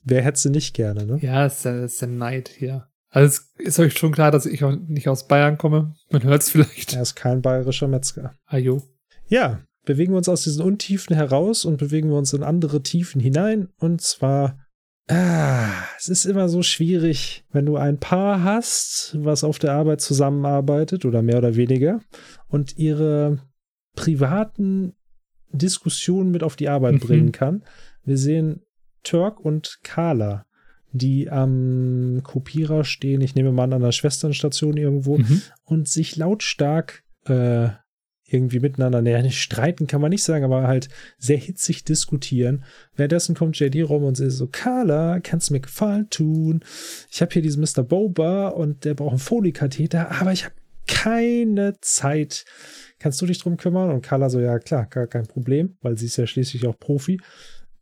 Speaker 2: Wer hätte sie nicht gerne, ne?
Speaker 1: Ja, das ist, der, das ist der Neid hier. Also es ist euch schon klar, dass ich auch nicht aus Bayern komme. Man hört es vielleicht.
Speaker 2: Er ist kein bayerischer Metzger.
Speaker 1: Ajo.
Speaker 2: Ja, bewegen wir uns aus diesen Untiefen heraus und bewegen wir uns in andere Tiefen hinein. Und zwar, ah, es ist immer so schwierig, wenn du ein Paar hast, was auf der Arbeit zusammenarbeitet oder mehr oder weniger und ihre privaten Diskussionen mit auf die Arbeit
Speaker 1: Mhm.
Speaker 2: bringen kann. Wir sehen Turk und Carla, die am Kopierer stehen. Ich nehme mal an, an einer Schwesternstation irgendwo
Speaker 1: Mhm.
Speaker 2: und sich lautstark äh, irgendwie miteinander, naja, nicht streiten kann man nicht sagen, aber halt sehr hitzig diskutieren. Währenddessen kommt JD rum und sie so, Carla, kannst du mir Gefallen tun? Ich habe hier diesen Mr. Boba und der braucht einen Folikatheter, aber ich habe keine Zeit. Kannst du dich drum kümmern? Und Carla so, ja klar, gar kein Problem, weil sie ist ja schließlich auch Profi.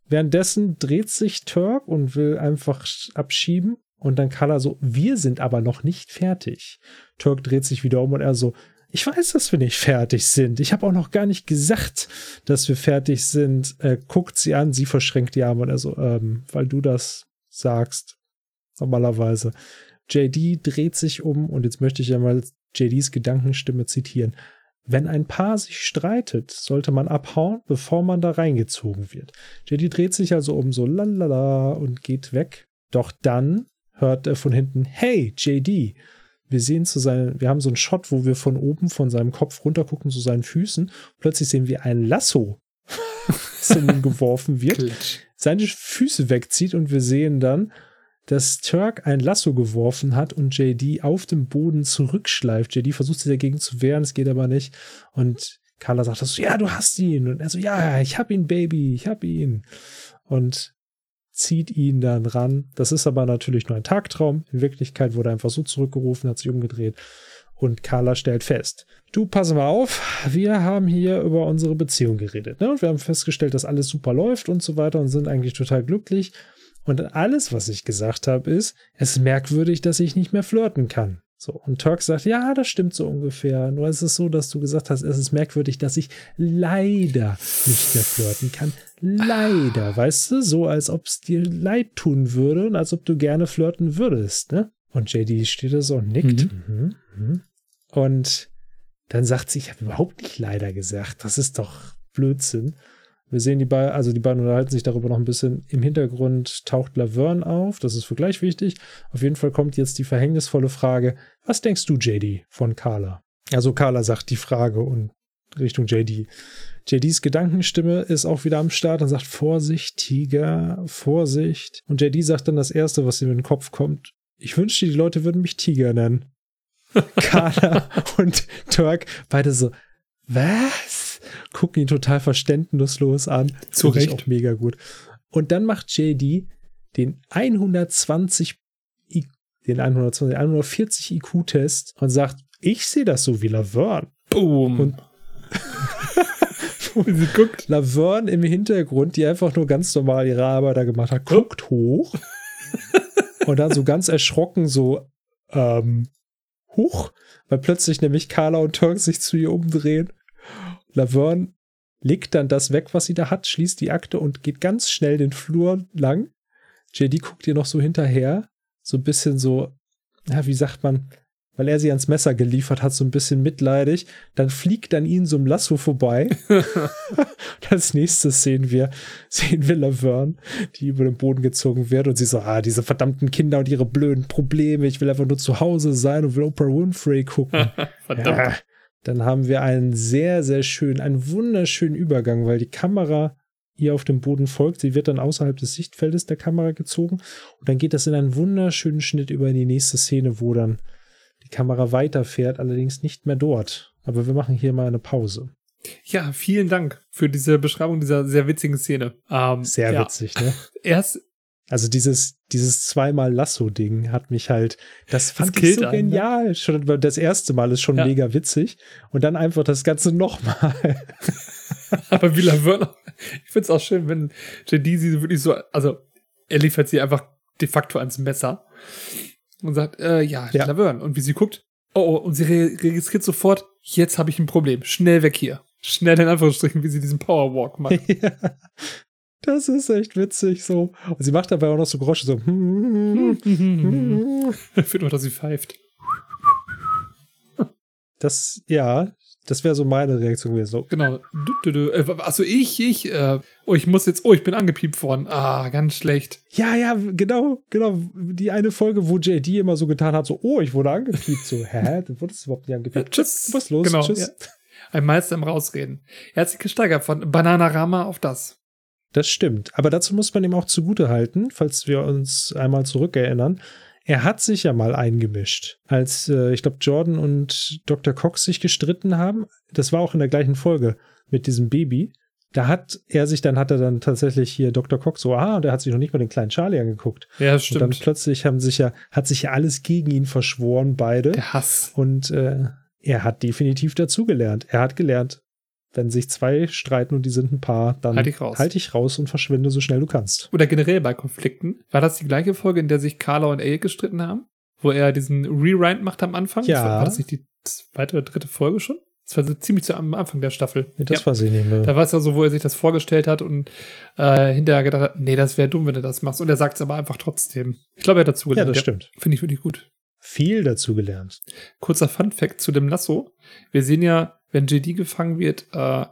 Speaker 2: Währenddessen dreht sich Turk und will einfach abschieben. Und dann Carla so, wir sind aber noch nicht fertig. Turk dreht sich wieder um und er so, ich weiß, dass wir nicht fertig sind. Ich habe auch noch gar nicht gesagt, dass wir fertig sind. Äh, guckt sie an, sie verschränkt die Arme und er so, ähm, weil du das sagst, normalerweise. JD dreht sich um und jetzt möchte ich ja mal JDs Gedankenstimme zitieren. Wenn ein Paar sich streitet, sollte man abhauen, bevor man da reingezogen wird. JD dreht sich also um so lalala und geht weg. Doch dann hört er von hinten, hey, JD. Wir sehen zu seinen, wir haben so einen Shot, wo wir von oben von seinem Kopf runter gucken zu seinen Füßen. Plötzlich sehen wir ein Lasso, <laughs> das in ihn geworfen wird seine Füße wegzieht und wir sehen dann, dass Turk ein Lasso geworfen hat und JD auf dem Boden zurückschleift. JD versucht sich dagegen zu wehren, es geht aber nicht. Und Carla sagt so, ja, du hast ihn. Und er so, ja, ich hab ihn, Baby, ich hab ihn. Und zieht ihn dann ran. Das ist aber natürlich nur ein Tagtraum. In Wirklichkeit wurde er einfach so zurückgerufen, hat sich umgedreht. Und Carla stellt fest, du, pass mal auf, wir haben hier über unsere Beziehung geredet. Ne? Und wir haben festgestellt, dass alles super läuft und so weiter und sind eigentlich total glücklich. Und alles, was ich gesagt habe, ist, es ist merkwürdig, dass ich nicht mehr flirten kann. So, und Turk sagt, ja, das stimmt so ungefähr. Nur ist es so, dass du gesagt hast, es ist merkwürdig, dass ich leider nicht mehr flirten kann. Leider, weißt du, so als ob es dir leid tun würde und als ob du gerne flirten würdest, ne? Und JD steht da so und nickt. Mhm. Mhm. Und dann sagt sie, ich habe überhaupt nicht leider gesagt. Das ist doch Blödsinn. Wir sehen die beiden, also die beiden unterhalten sich darüber noch ein bisschen. Im Hintergrund taucht Laverne auf, das ist für gleich wichtig. Auf jeden Fall kommt jetzt die verhängnisvolle Frage: Was denkst du, JD, von Carla? Also Carla sagt die Frage und Richtung JD. JDs Gedankenstimme ist auch wieder am Start und sagt: Vorsicht, Tiger, Vorsicht. Und JD sagt dann das Erste, was ihm in den Kopf kommt: Ich wünschte, die Leute würden mich Tiger nennen. <laughs> Carla und Turk beide so: Was? Gucken ihn total verständnislos an.
Speaker 1: Zu Recht.
Speaker 2: auch mega gut. Und dann macht JD den 120 I den 120, 140 IQ-Test und sagt, ich sehe das so wie Laverne.
Speaker 1: Boom.
Speaker 2: Und- <laughs>
Speaker 1: sie guckt.
Speaker 2: Laverne im Hintergrund, die einfach nur ganz normal ihre Arbeit da gemacht hat, guckt hoch und dann so ganz erschrocken so, ähm, hoch, weil plötzlich nämlich Carla und Turk sich zu ihr umdrehen. Laverne legt dann das weg, was sie da hat, schließt die Akte und geht ganz schnell den Flur lang. JD guckt ihr noch so hinterher, so ein bisschen so, ja, wie sagt man, weil er sie ans Messer geliefert hat, so ein bisschen mitleidig. Dann fliegt an ihnen so ein Lasso vorbei. <laughs> Als nächstes sehen wir, sehen wir Laverne, die über den Boden gezogen wird und sie so, ah, diese verdammten Kinder und ihre blöden Probleme, ich will einfach nur zu Hause sein und will Oprah Winfrey gucken. <laughs>
Speaker 1: Verdammt.
Speaker 2: Dann haben wir einen sehr, sehr schönen, einen wunderschönen Übergang, weil die Kamera ihr auf dem Boden folgt. Sie wird dann außerhalb des Sichtfeldes der Kamera gezogen und dann geht das in einen wunderschönen Schnitt über in die nächste Szene, wo dann die Kamera weiterfährt, allerdings nicht mehr dort. Aber wir machen hier mal eine Pause.
Speaker 1: Ja, vielen Dank für diese Beschreibung dieser sehr witzigen Szene. Ähm,
Speaker 2: Sehr
Speaker 1: ja,
Speaker 2: witzig, ne? <laughs>
Speaker 1: Erst,
Speaker 2: Also dieses, dieses zweimal Lasso-Ding hat mich halt, das fand ich
Speaker 1: killt
Speaker 2: so
Speaker 1: einen, ne?
Speaker 2: genial. Schon das erste Mal ist schon
Speaker 1: Ja.
Speaker 2: mega witzig. Und dann einfach das Ganze nochmal. <laughs>
Speaker 1: aber wie Laverne, ich find's auch schön, wenn JD sie wirklich so, also er liefert sie einfach de facto ans Messer und sagt, äh, ja,
Speaker 2: Ja.
Speaker 1: Laverne. Und wie sie guckt, oh, oh, und sie re registriert sofort, jetzt habe ich ein Problem, schnell weg hier. Schnell in Anführungsstrichen, wie sie diesen Powerwalk macht. <laughs>
Speaker 2: ja. Das ist echt witzig so. Und sie macht dabei auch noch so Geräusche so. hm,
Speaker 1: Ich finde nur, dass sie pfeift.
Speaker 2: Das, ja, das wäre so meine Reaktion gewesen. So,
Speaker 1: Genau. Du, du, du. Äh, Achso, ich, ich. Äh, oh, ich muss jetzt. Oh, ich bin angepiept worden. Ah, ganz schlecht.
Speaker 2: ja, ja, genau, genau. Die eine Folge, wo JD immer so getan hat, so, oh, ich wurde angepiept. So, hä, <laughs> du wurdest überhaupt nicht angepiept.
Speaker 1: tschüss.
Speaker 2: Was ist los?
Speaker 1: Genau.
Speaker 2: Tschüss.
Speaker 1: Ja. Ein Meister im Rausreden. Er hat sich gesteigert von Bananarama auf das.
Speaker 2: Das stimmt. Aber dazu muss man ihm auch zugute halten, falls wir uns einmal zurückerinnern. Er hat sich ja mal eingemischt, als äh, ich glaube Jordan und Dr. Cox sich gestritten haben. Das war auch in der gleichen Folge mit diesem Baby. Da hat er sich dann, hat er dann tatsächlich hier Dr. Cox so, ah, und er hat sich noch nicht mal den kleinen Charlie angeguckt.
Speaker 1: Ja,
Speaker 2: Und dann
Speaker 1: stimmt.
Speaker 2: plötzlich haben sich ja, hat sich ja alles gegen ihn verschworen, beide.
Speaker 1: Der Hass.
Speaker 2: Und äh, er hat definitiv dazugelernt. Er hat gelernt, wenn sich zwei streiten und die sind ein Paar, dann
Speaker 1: Halt dich raus.
Speaker 2: halt dich raus und verschwinde so schnell du kannst.
Speaker 1: Oder generell bei Konflikten. War das die gleiche Folge, in der sich Carla und Eric gestritten haben? Wo er diesen Rewind macht am Anfang?
Speaker 2: Ja.
Speaker 1: War, war das nicht die zweite oder dritte Folge schon? Das war so ziemlich zu, am Anfang der Staffel.
Speaker 2: Nee, das
Speaker 1: ja.
Speaker 2: weiß ich nicht mehr.
Speaker 1: Da war es ja so, wo er sich das vorgestellt hat und äh, hinterher gedacht hat, nee, das wäre dumm, wenn du das machst. Und er sagt es aber einfach trotzdem. Ich glaube, er hat dazu
Speaker 2: ja,
Speaker 1: gelernt.
Speaker 2: das stimmt.
Speaker 1: Finde ich wirklich gut.
Speaker 2: Viel dazu gelernt.
Speaker 1: Kurzer Fun-Fact zu dem Lasso. Wir sehen ja, wenn JD gefangen wird, äh,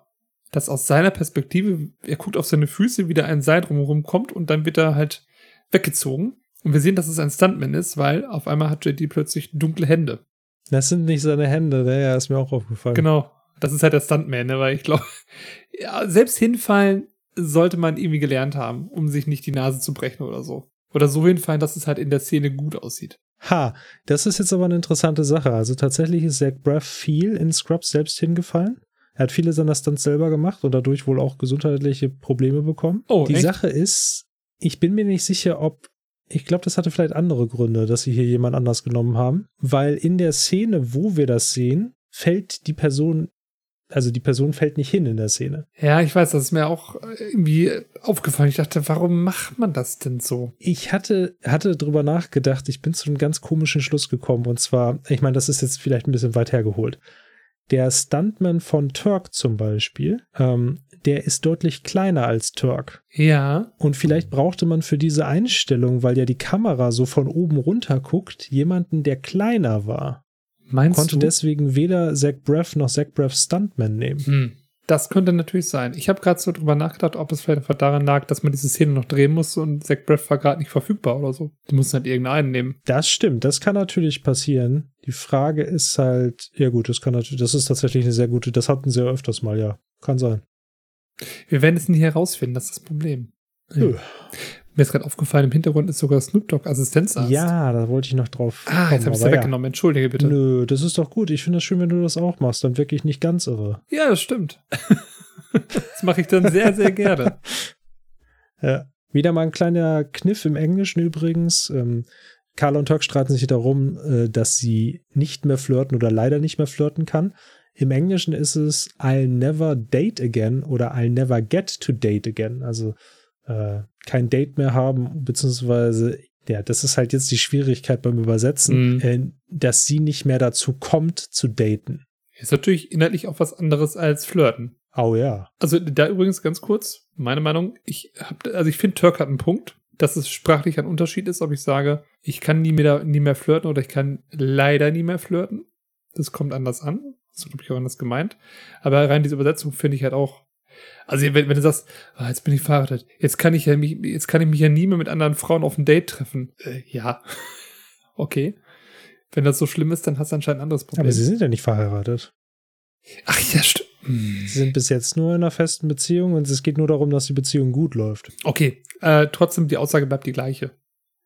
Speaker 1: dass aus seiner Perspektive, er guckt auf seine Füße, wie da ein Seil drumherum kommt und dann wird er halt weggezogen. Und wir sehen, dass es ein Stuntman ist, weil auf einmal hat JD plötzlich dunkle Hände.
Speaker 2: Das sind nicht seine Hände, ne? ja, ist mir auch aufgefallen.
Speaker 1: Genau. Das ist halt der Stuntman, ne? weil ich glaube, <laughs> ja, selbst hinfallen sollte man irgendwie gelernt haben, um sich nicht die Nase zu brechen oder so. Oder so hinfallen, dass es halt in der Szene gut aussieht.
Speaker 2: Ha, das ist jetzt aber eine interessante Sache. Also tatsächlich ist Zach Braff viel in Scrubs selbst hingefallen. Er hat viele seiner Stunts selber gemacht und dadurch wohl auch gesundheitliche Probleme bekommen.
Speaker 1: Oh,
Speaker 2: Die
Speaker 1: echt?
Speaker 2: Sache ist, ich bin mir nicht sicher, ob. Ich glaube, das hatte vielleicht andere Gründe, dass sie hier jemand anders genommen haben, weil in der Szene, wo wir das sehen, fällt die Person, also die Person fällt nicht hin in der Szene.
Speaker 1: Ja, ich weiß, das ist mir auch irgendwie aufgefallen. Ich dachte, warum macht man das denn so?
Speaker 2: Ich hatte, hatte drüber nachgedacht, ich bin zu einem ganz komischen Schluss gekommen. Und zwar, ich meine, das ist jetzt vielleicht ein bisschen weit hergeholt. Der Stuntman von Turk zum Beispiel, ähm, der ist deutlich kleiner als Turk.
Speaker 1: Ja,
Speaker 2: Und vielleicht brauchte man für diese Einstellung, weil ja die Kamera so von oben runter guckt, jemanden, der kleiner war.
Speaker 1: Meinst
Speaker 2: Konnte
Speaker 1: du?
Speaker 2: deswegen weder Zach Braff noch Zach Braff Stuntman nehmen.
Speaker 1: Hm. Das könnte natürlich sein. Ich habe gerade so drüber nachgedacht, ob es vielleicht einfach daran lag, dass man diese Szene noch drehen musste und Zach Braff war gerade nicht verfügbar oder so. Die mussten halt irgendeinen nehmen.
Speaker 2: Das stimmt, das kann natürlich passieren. Die Frage ist halt, ja gut, das kann natürlich, das ist tatsächlich eine sehr gute, das hatten sie ja öfters mal, ja. Kann sein.
Speaker 1: Wir werden es nie herausfinden, das ist das Problem.
Speaker 2: Nö.
Speaker 1: Mir ist gerade aufgefallen, im Hintergrund ist sogar Snoop Dogg Assistenzarzt.
Speaker 2: Ja, da wollte ich noch drauf.
Speaker 1: Ah, jetzt habe ich es
Speaker 2: ja.
Speaker 1: weggenommen. Entschuldige bitte.
Speaker 2: Nö, das ist doch gut. Ich finde es schön, wenn du das auch machst. Dann wirklich nicht ganz irre.
Speaker 1: Ja, das stimmt. das mache ich dann sehr, sehr gerne. <laughs>
Speaker 2: Ja. Wieder mal ein kleiner Kniff im Englischen übrigens. Ähm, Carla und Turk streiten sich darum, äh, dass sie nicht mehr flirten oder leider nicht mehr flirten kann. Im Englischen ist es I'll never date again oder I'll never get to date again. Also äh, kein Date mehr haben, beziehungsweise, ja, das ist halt jetzt die Schwierigkeit beim Übersetzen,
Speaker 1: Mhm.
Speaker 2: äh, dass sie nicht mehr dazu kommt zu daten.
Speaker 1: Ist natürlich inhaltlich auch was anderes als Flirten.
Speaker 2: Oh ja.
Speaker 1: Also da übrigens ganz kurz, meine Meinung, ich hab, also ich finde, Turk hat einen Punkt, dass es sprachlich ein Unterschied ist, ob ich sage, ich kann nie mehr, nie mehr flirten oder ich kann leider nie mehr flirten. Das kommt anders an. Das ist, glaube ich, auch anders gemeint. Aber rein diese Übersetzung finde ich halt auch. Also wenn, wenn du sagst, ah, jetzt bin ich verheiratet, jetzt kann ich ja mich, jetzt kann ich mich ja nie mehr mit anderen Frauen auf ein Date treffen. Äh, ja. <laughs> okay. Wenn das so schlimm ist, dann hast du anscheinend ein anderes Problem.
Speaker 2: Aber sie sind ja nicht verheiratet.
Speaker 1: Ach ja, stimmt. Hm.
Speaker 2: Sie sind bis jetzt nur in einer festen Beziehung und es geht nur darum, dass die Beziehung gut läuft.
Speaker 1: Okay, äh, trotzdem, die Aussage bleibt die gleiche.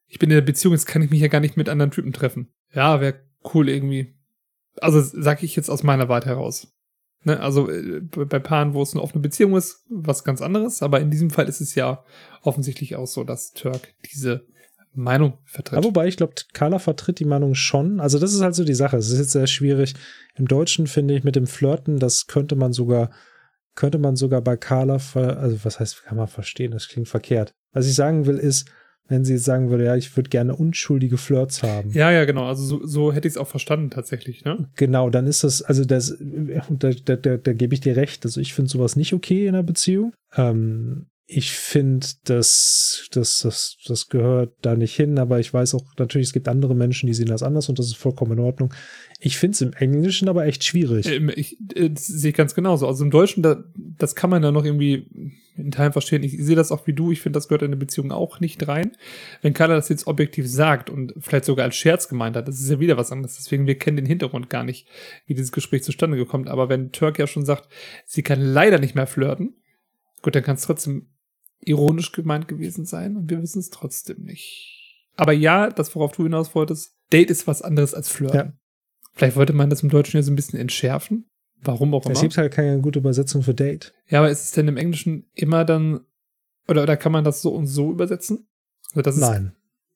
Speaker 1: Ich bin in der Beziehung, jetzt kann ich mich ja gar nicht mit anderen Typen treffen. Ja, wäre cool irgendwie. Also sag ich jetzt aus meiner Warte heraus. Ne, also äh, bei Paaren, wo es eine offene Beziehung ist, was ganz anderes. Aber in diesem Fall ist es ja offensichtlich auch so, dass Turk diese Meinung vertritt.
Speaker 2: Aber wobei, ich glaube, Carla vertritt die Meinung schon. Also, das ist halt so die Sache. Es ist jetzt sehr schwierig. Im Deutschen finde ich mit dem Flirten, das könnte man sogar, könnte man sogar bei Carla, also was heißt, kann man verstehen? Das klingt verkehrt. Was ich sagen will, ist, wenn sie jetzt sagen würde, ja, ich würde gerne unschuldige Flirts haben.
Speaker 1: ja, ja, genau. Also so, so hätte ich es auch verstanden tatsächlich. Ne?
Speaker 2: Genau, dann ist das, also das, da, da, da, da gebe ich dir recht. Also ich finde sowas nicht okay in einer Beziehung. Ähm, ich finde, das, das, das, das gehört da nicht hin, aber ich weiß auch natürlich, es gibt andere Menschen, die sehen das anders und das ist vollkommen in Ordnung. Ich finde es im Englischen aber echt schwierig.
Speaker 1: Ähm, ich äh, sehe ganz genauso. Also im Deutschen, da, das kann man ja noch irgendwie in Teilen verstehen. Ich sehe das auch wie du. Ich finde, das gehört in eine Beziehung auch nicht rein. Wenn keiner das jetzt objektiv sagt und vielleicht sogar als Scherz gemeint hat, das ist ja wieder was anderes. Deswegen, wir kennen den Hintergrund gar nicht, wie dieses Gespräch zustande gekommen. Aber wenn Turk ja schon sagt, sie kann leider nicht mehr flirten, gut, dann kann es trotzdem ironisch gemeint gewesen sein und wir wissen es trotzdem nicht. Aber ja, das, worauf du hinaus wolltest, Date ist was anderes als Flirten. Ja. Vielleicht wollte man das im Deutschen ja so ein bisschen entschärfen. Warum auch immer.
Speaker 2: Es gibt halt keine gute Übersetzung für Date.
Speaker 1: Ja, aber ist es denn im Englischen immer dann, oder, oder kann man das so und so übersetzen?
Speaker 2: Also Nein.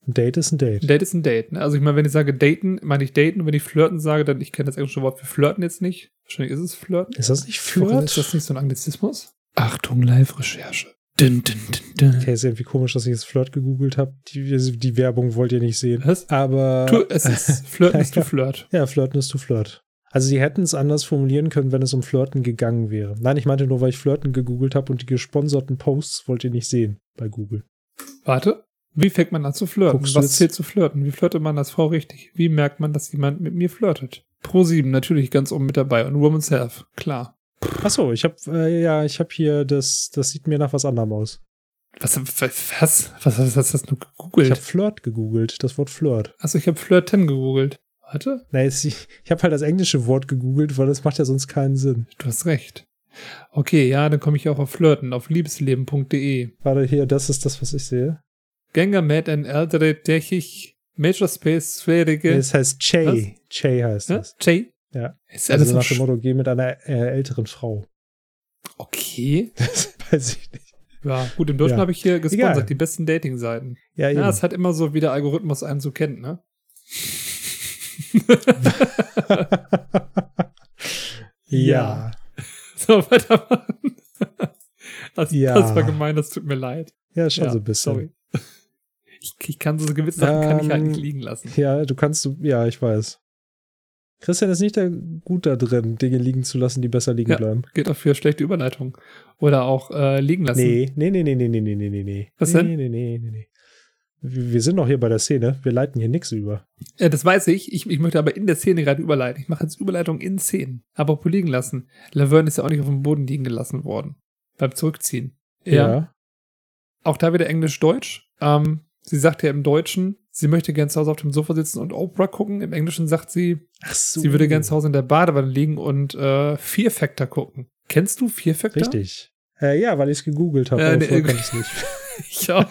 Speaker 2: Ein Date ist ein Date.
Speaker 1: Date ist ein Date. Ne? Also ich meine, wenn ich sage daten, meine ich daten. Und wenn ich flirten sage, dann, ich kenne das englische Wort für flirten jetzt nicht. Wahrscheinlich ist es flirten.
Speaker 2: Ist das nicht flirt?
Speaker 1: Ist das nicht so ein Anglizismus? Achtung, Live-Recherche. Dun, dun,
Speaker 2: dun. Okay, ist irgendwie komisch, dass ich jetzt Flirt gegoogelt habe. Die, die, Werbung wollt ihr nicht sehen.
Speaker 1: Was?
Speaker 2: Aber.
Speaker 1: Tu, es ist <laughs> Flirten ist to Flirt.
Speaker 2: Ja, Flirten ist to Flirt. Also sie hätten es anders formulieren können, wenn es um Flirten gegangen wäre. Nein, ich meinte nur, weil ich Flirten gegoogelt habe und die gesponserten Posts wollt ihr nicht sehen bei Google.
Speaker 1: Warte. Wie fängt man an zu flirten? Guckst Was zählt zu flirten? Wie flirtet man als Frau richtig? Wie merkt man, dass jemand mit mir flirtet? Pro 7 natürlich ganz oben mit dabei und Woman's Health, klar.
Speaker 2: Achso, ich habe äh, ja, ich habe hier das, das sieht mir nach was anderem aus.
Speaker 1: Was, was, was, was, was hast du gegoogelt?
Speaker 2: Ich habe Flirt gegoogelt, das Wort Flirt.
Speaker 1: Achso, ich habe Flirten gegoogelt. Warte.
Speaker 2: Nein, ich, ich habe halt das englische Wort gegoogelt, weil das macht ja sonst keinen Sinn.
Speaker 1: Du hast recht. Okay, ja, dann komme ich auch auf Flirten, auf liebesleben.de.
Speaker 2: Warte, hier, das ist das, was ich sehe.
Speaker 1: Gänger mit ein ältere Techik Major Space Sphärige.
Speaker 2: Es heißt Che. Che heißt ja? das.
Speaker 1: Che?
Speaker 2: Ja. Ist also nach dem Motto, geh mit einer äh, älteren Frau.
Speaker 1: Okay. <laughs>
Speaker 2: Das weiß ich nicht.
Speaker 1: Ja, gut, im Deutschen ja. habe ich hier gesponsert, Egal. die besten Dating-Seiten.
Speaker 2: Ja, ja,
Speaker 1: es hat immer so, wie der Algorithmus einen so kennt, ne? <laughs>
Speaker 2: ja. <laughs>
Speaker 1: So, weitermachen. Das, ja. das war gemein, das tut mir leid.
Speaker 2: Ja, schon ja, so ein bisschen.
Speaker 1: Sorry. Ich, ich kann so gewisse Sachen ähm, kann ich halt nicht ähm, liegen lassen.
Speaker 2: Ja, du kannst, ja, ich weiß. Christian ist nicht gut da drin, Dinge liegen zu lassen, die besser liegen ja, bleiben.
Speaker 1: Geht auch für schlechte Überleitung. Oder auch äh, liegen lassen.
Speaker 2: Nee, nee, nee, nee, nee, nee, nee, nee, nee.
Speaker 1: Was
Speaker 2: nee,
Speaker 1: denn?
Speaker 2: Nee, nee, nee, nee. Wir sind noch hier bei der Szene. Wir leiten hier nichts über.
Speaker 1: Ja, das weiß ich. ich. Ich möchte aber in der Szene gerade überleiten. Ich mache jetzt Überleitung in Szenen. Aber liegen lassen. Laverne ist ja auch nicht auf dem Boden liegen gelassen worden. Beim Zurückziehen. Ja. ja. Auch da wieder Englisch-Deutsch. Ähm, sie sagt ja im Deutschen, sie möchte gern zu Hause auf dem Sofa sitzen und Oprah gucken. Im Englischen sagt sie,
Speaker 2: so.
Speaker 1: sie würde gern zu Hause in der Badewanne liegen und äh, Fear Factor gucken. Kennst du Fear Factor?
Speaker 2: Richtig. Äh, ja, weil ich es gegoogelt habe. Äh,
Speaker 1: nee,
Speaker 2: kann <laughs> ich nicht.
Speaker 1: ich auch.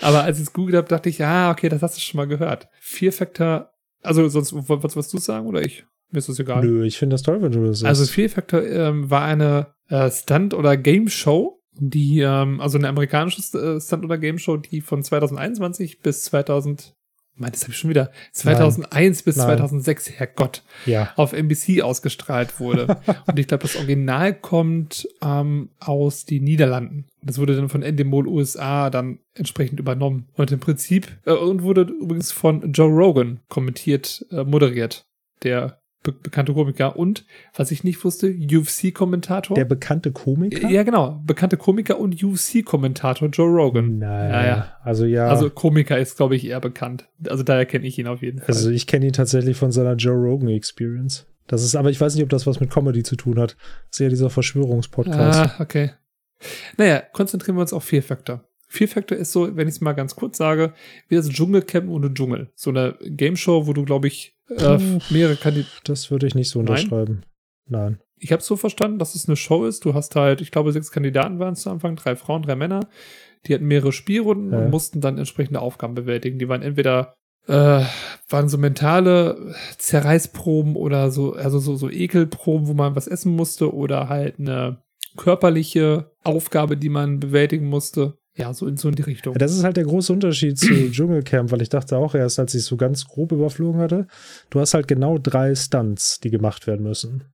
Speaker 1: aber als ich es googelt habe, dachte ich, ah, okay, das hast du schon mal gehört. Fear Factor, also sonst, was willst du sagen oder ich? Mir ist das egal.
Speaker 2: Nö, ich finde das toll, wenn du das sagst.
Speaker 1: Also Fear Factor ähm, war eine äh, Stunt- oder Game-Show, die, ähm, also eine amerikanische äh, Stunt- oder Game Show, die von 2021 bis 2000, mein, das habe ich schon wieder, 2001 Nein. bis Nein. 2006, Herrgott,
Speaker 2: ja.
Speaker 1: auf NBC ausgestrahlt wurde. <laughs> und ich glaube, das Original kommt ähm, aus den Niederlanden. Das wurde dann von Endemol USA dann entsprechend übernommen. Und im Prinzip, äh, und wurde übrigens von Joe Rogan kommentiert, äh, moderiert. Der be bekannte Komiker und, was ich nicht wusste, UFC-Kommentator.
Speaker 2: Der bekannte Komiker?
Speaker 1: Ja, genau. Bekannte Komiker und UFC-Kommentator Joe Rogan.
Speaker 2: Naja. Ja, ja. Also ja.
Speaker 1: Also Komiker ist, glaube ich, eher bekannt. Also daher kenne ich ihn auf jeden Fall.
Speaker 2: Also ich kenne ihn tatsächlich von seiner Joe Rogan Experience. Das ist, aber ich weiß nicht, ob das was mit Comedy zu tun hat. Das ist ja dieser Verschwörungspodcast.
Speaker 1: Ah, okay. Naja, konzentrieren wir uns auf Fear Factor. Fear Factor ist so, wenn ich es mal ganz kurz sage, wie das Dschungelcamp ohne Dschungel. So eine Game Show, wo du, glaube ich, äh, mehrere Kandidaten.
Speaker 2: Das würde ich nicht so unterschreiben. Nein. Nein.
Speaker 1: Ich habe es so verstanden, dass es eine Show ist. Du hast halt, ich glaube, sechs Kandidaten waren es zu Anfang, drei Frauen, drei Männer. Die hatten mehrere Spielrunden ja. und mussten dann entsprechende Aufgaben bewältigen. Die waren entweder äh, waren so mentale Zerreißproben oder so, also so, so Ekelproben, wo man was essen musste oder halt eine körperliche Aufgabe, die man bewältigen musste. Ja, so in, so in die Richtung.
Speaker 2: Das ist halt der große Unterschied zu <clears throat> Dschungelcamp, weil ich dachte auch erst, als ich es so ganz grob überflogen hatte, du hast halt genau drei Stunts, die gemacht werden müssen.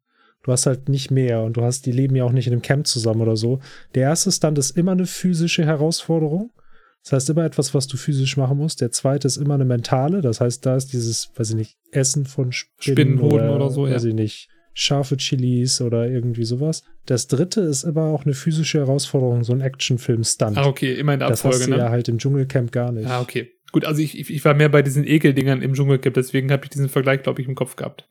Speaker 2: Du hast halt nicht mehr und du hast, die leben ja auch nicht in einem Camp zusammen oder so. Der erste Stunt ist immer eine physische Herausforderung. Das heißt immer etwas, was du physisch machen musst. Der zweite ist immer eine mentale. Das heißt, da ist dieses, weiß ich nicht, Essen von Spinnen
Speaker 1: Spinnenhoden oder, oder so,
Speaker 2: weiß ja. ich nicht, scharfe Chilis oder irgendwie sowas. Das dritte ist aber auch eine physische Herausforderung, so ein Actionfilm-Stunt.
Speaker 1: Ah, okay, immer in der Abfolge,
Speaker 2: das hast du
Speaker 1: ne?
Speaker 2: ja halt im Dschungelcamp gar nicht.
Speaker 1: Ah, okay. Gut, also ich, ich, ich war mehr bei diesen Ekeldingern im Dschungelcamp, deswegen habe ich diesen Vergleich, glaube ich, im Kopf gehabt.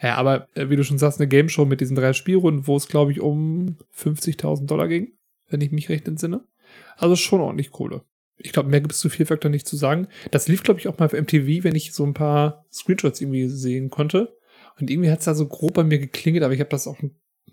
Speaker 1: Ja, aber äh, wie du schon sagst, eine Game Show mit diesen drei Spielrunden, wo es, glaube ich, um 50.000 Dollar ging, wenn ich mich recht entsinne. Also schon ordentlich Kohle. Ich glaube, mehr gibt es zu Fear Factor nicht zu sagen. Das lief, glaube ich, auch mal auf MTV, wenn ich so ein paar Screenshots irgendwie sehen konnte. Und irgendwie hat es da so grob bei mir geklingelt, aber ich habe das auch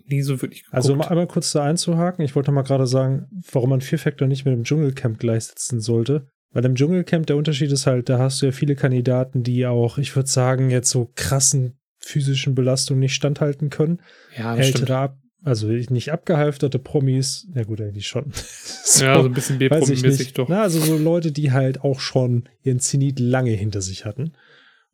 Speaker 1: nie so wirklich geguckt.
Speaker 2: Also um einmal kurz da einzuhaken, ich wollte mal gerade sagen, warum man Fear Factor nicht mit dem Dschungelcamp gleichsetzen sollte. Weil im Dschungelcamp der Unterschied ist halt, da hast du ja viele Kandidaten, die auch, ich würde sagen, jetzt so krassen physischen Belastungen nicht standhalten können.
Speaker 1: ja, das.
Speaker 2: Ältere, ab, also nicht abgehalfterte Promis, na gut, eigentlich schon. so, <laughs>
Speaker 1: Ja, so ein bisschen B-Promi-mäßig doch.
Speaker 2: Na, also so Leute, die halt auch schon ihren Zenit lange hinter sich hatten.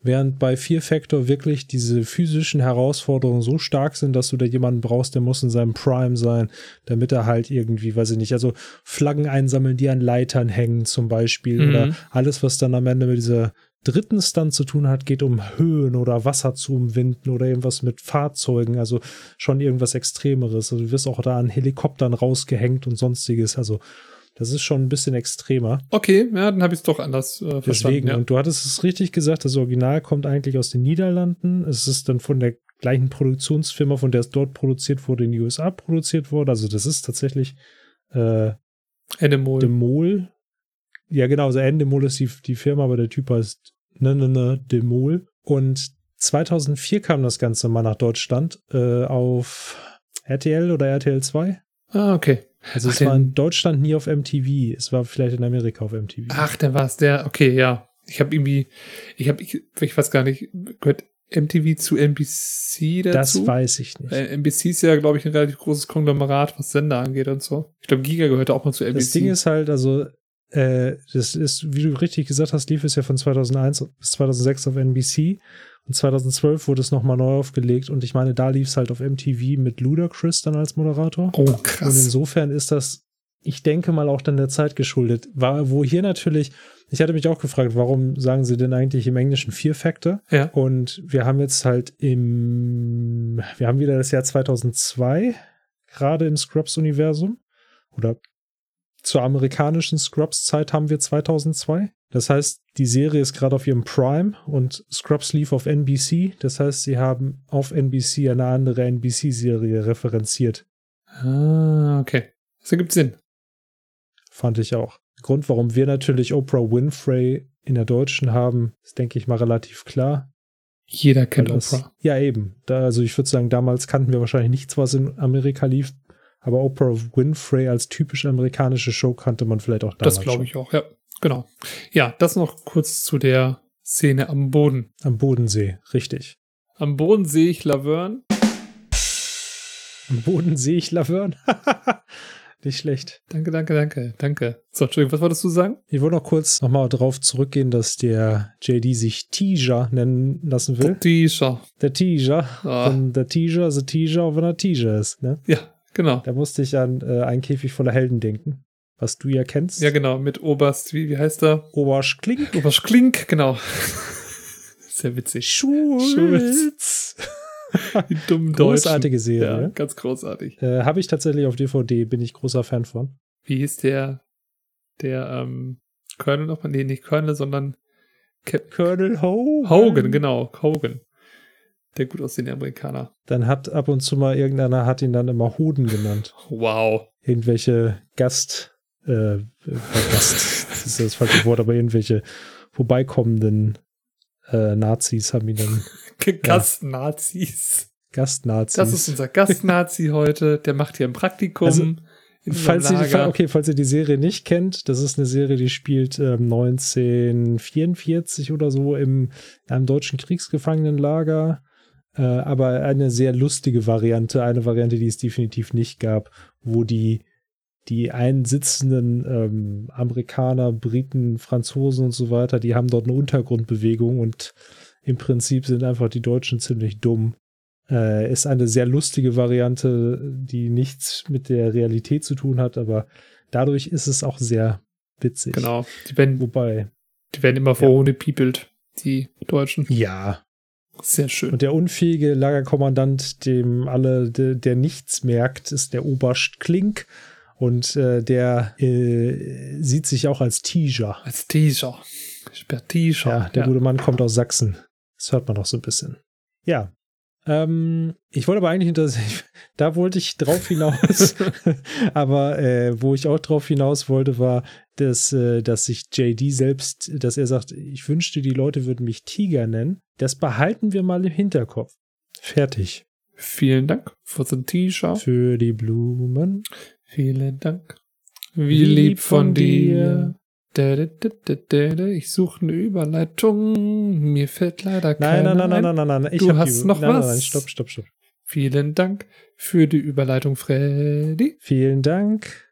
Speaker 2: Während bei Fear Factor wirklich diese physischen Herausforderungen so stark sind, dass du da jemanden brauchst, der muss in seinem Prime sein, damit er halt irgendwie, weiß ich nicht, also Flaggen einsammeln, die an Leitern hängen zum Beispiel
Speaker 1: Mhm.
Speaker 2: oder alles, was dann am Ende mit dieser dritten Stunt zu tun hat, geht um Höhen oder Wasser zu umwinden oder irgendwas mit Fahrzeugen, also schon irgendwas Extremeres. Also du wirst auch da an Helikoptern rausgehängt und sonstiges, also das ist schon ein bisschen extremer.
Speaker 1: Okay, ja, dann habe ich es doch anders äh, verstanden.
Speaker 2: Deswegen,
Speaker 1: Ja.
Speaker 2: und du hattest es richtig gesagt, das Original kommt eigentlich aus den Niederlanden. Es ist dann von der gleichen Produktionsfirma, von der es dort produziert wurde, in den USA produziert wurde. Also das ist tatsächlich äh,
Speaker 1: Endemol.
Speaker 2: Demol. Ja, genau, also Endemol ist die, die Firma, aber der Typ heißt ne, ne, ne, Demol. Und 2004 kam das Ganze mal nach Deutschland äh, auf RTL oder RTL 2.
Speaker 1: Ah, okay.
Speaker 2: Also
Speaker 1: Ach,
Speaker 2: es war in Deutschland nie auf MTV. Es war vielleicht in Amerika auf MTV.
Speaker 1: Ach, der war es, der, okay, ja. Ich habe irgendwie, ich habe, ich, ich weiß gar nicht, gehört MTV zu NBC
Speaker 2: das
Speaker 1: dazu?
Speaker 2: weiß ich nicht.
Speaker 1: Äh, NBC ist ja, glaube ich, ein relativ großes Konglomerat, was Sender angeht und so. Ich glaube, Giga gehört auch mal zu NBC.
Speaker 2: Das Ding ist halt, also, äh, das ist, wie du richtig gesagt hast, lief es ja von 2001 bis 2006 auf NBC und 2012 wurde es nochmal neu aufgelegt und ich meine, da lief es halt auf MTV mit Ludacris dann als Moderator.
Speaker 1: oh,
Speaker 2: Und
Speaker 1: krass.
Speaker 2: insofern ist das, ich denke mal, auch dann der Zeit geschuldet. War, wo hier natürlich, ich hatte mich auch gefragt, warum sagen sie denn eigentlich im Englischen Fear Factor?
Speaker 1: Ja.
Speaker 2: Und wir haben jetzt halt im, wir haben wieder das Jahr 2002, gerade im Scrubs-Universum. Oder zur amerikanischen Scrubs-Zeit haben wir 2002. Das heißt, die Serie ist gerade auf ihrem Prime und Scrubs lief auf NBC. Das heißt, sie haben auf NBC eine andere NBC-Serie referenziert.
Speaker 1: Ah, okay. Das ergibt Sinn.
Speaker 2: Fand ich auch. Grund, warum wir natürlich Oprah Winfrey in der Deutschen haben, ist, denke ich mal, relativ klar.
Speaker 1: Jeder kennt
Speaker 2: das-
Speaker 1: Oprah.
Speaker 2: Ja, eben. Da, also ich würde sagen, damals kannten wir wahrscheinlich nichts, was in Amerika lief. Aber Oprah Winfrey als typisch amerikanische Show kannte man vielleicht auch damals
Speaker 1: Das glaube ich auch, ja. Genau. Ja, das noch kurz zu der Szene am Boden.
Speaker 2: Am Bodensee, richtig.
Speaker 1: Am Boden sehe ich Laverne.
Speaker 2: Am Boden sehe ich Laverne. <laughs> Nicht schlecht.
Speaker 1: Danke, danke, danke, danke. So, Entschuldigung, was wolltest du sagen?
Speaker 2: Ich wollte noch kurz nochmal darauf zurückgehen, dass der JD sich Teaser nennen lassen will.
Speaker 1: Tisha.
Speaker 2: Der Teaser.
Speaker 1: Ah.
Speaker 2: Von der Teaser, the Teaser, wenn er Teaser ist. Ne?
Speaker 1: Ja, genau.
Speaker 2: Da musste ich an äh, einen Käfig voller Helden denken. Was du ja kennst.
Speaker 1: Ja, genau, mit Oberst, wie, wie heißt er?
Speaker 2: Obersch Klink.
Speaker 1: Oberst Klink, genau. <laughs> Sehr witzig.
Speaker 2: Schulz.
Speaker 1: Die dummen Deutschen.
Speaker 2: Großartige
Speaker 1: Ja,
Speaker 2: Serie.
Speaker 1: ganz großartig.
Speaker 2: Äh, Habe ich tatsächlich auf DVD, bin ich großer Fan von.
Speaker 1: Wie hieß der, der, ähm, Colonel nochmal? Nee, nicht Colonel, sondern Cap
Speaker 2: Colonel Hogan.
Speaker 1: Hogan, genau, Hogan. Der gut aussehende Amerikaner.
Speaker 2: Dann hat ab und zu mal irgendeiner hat ihn dann immer Hoden genannt. <laughs>
Speaker 1: Wow.
Speaker 2: Irgendwelche Gast, äh, äh, Gast, das ist das falsche Wort, aber irgendwelche vorbeikommenden äh, Nazis haben ihn dann <laughs>
Speaker 1: Gastnazis.
Speaker 2: Gastnazis.
Speaker 1: Das ist unser Gastnazi heute. Der macht hier ein Praktikum.
Speaker 2: Also, Falls ihr,
Speaker 1: Lager.
Speaker 2: okay, falls ihr die Serie nicht kennt, das ist eine Serie, die spielt ähm, 1944 oder so im in einem deutschen Kriegsgefangenenlager. Äh, aber eine sehr lustige Variante, eine Variante, die es definitiv nicht gab, wo die die einsitzenden ähm, Amerikaner, Briten, Franzosen und so weiter, die haben dort eine Untergrundbewegung und im Prinzip sind einfach die Deutschen ziemlich dumm. Äh, ist eine sehr lustige Variante, die nichts mit der Realität zu tun hat, aber dadurch ist es auch sehr witzig.
Speaker 1: Genau. Die werden,
Speaker 2: Wobei,
Speaker 1: die werden immer vorgepiepelt, die Deutschen.
Speaker 2: ja,
Speaker 1: Sehr schön.
Speaker 2: Und der unfähige Lagerkommandant, dem alle, der, der nichts merkt, ist der Oberst Klink. Und äh, der äh, sieht sich auch als Teaser.
Speaker 1: Als Teaser. Teaser.
Speaker 2: Ja, der gute Mann kommt aus Sachsen. Das hört man doch so ein bisschen. Ja. Ähm, ich wollte aber eigentlich hinter, <laughs> da wollte ich drauf hinaus, <laughs> aber äh, wo ich auch drauf hinaus wollte, war, dass, äh, dass sich JD selbst, dass er sagt, ich wünschte, die Leute würden mich Tiger nennen. Das behalten wir mal im Hinterkopf. Fertig.
Speaker 1: Vielen Dank für den T-Shirt.
Speaker 2: Für die Blumen.
Speaker 1: Vielen Dank. Wie lieb von dir. Ich suche eine Überleitung. Mir fällt leider keine
Speaker 2: Nein, nein, nein, nein, nein, nein, nein.
Speaker 1: Ich du hast
Speaker 2: die,
Speaker 1: noch
Speaker 2: nein,
Speaker 1: was.
Speaker 2: Nein, nein, stopp, stopp, stopp.
Speaker 1: Vielen Dank für die Überleitung, Freddy.
Speaker 2: Vielen Dank.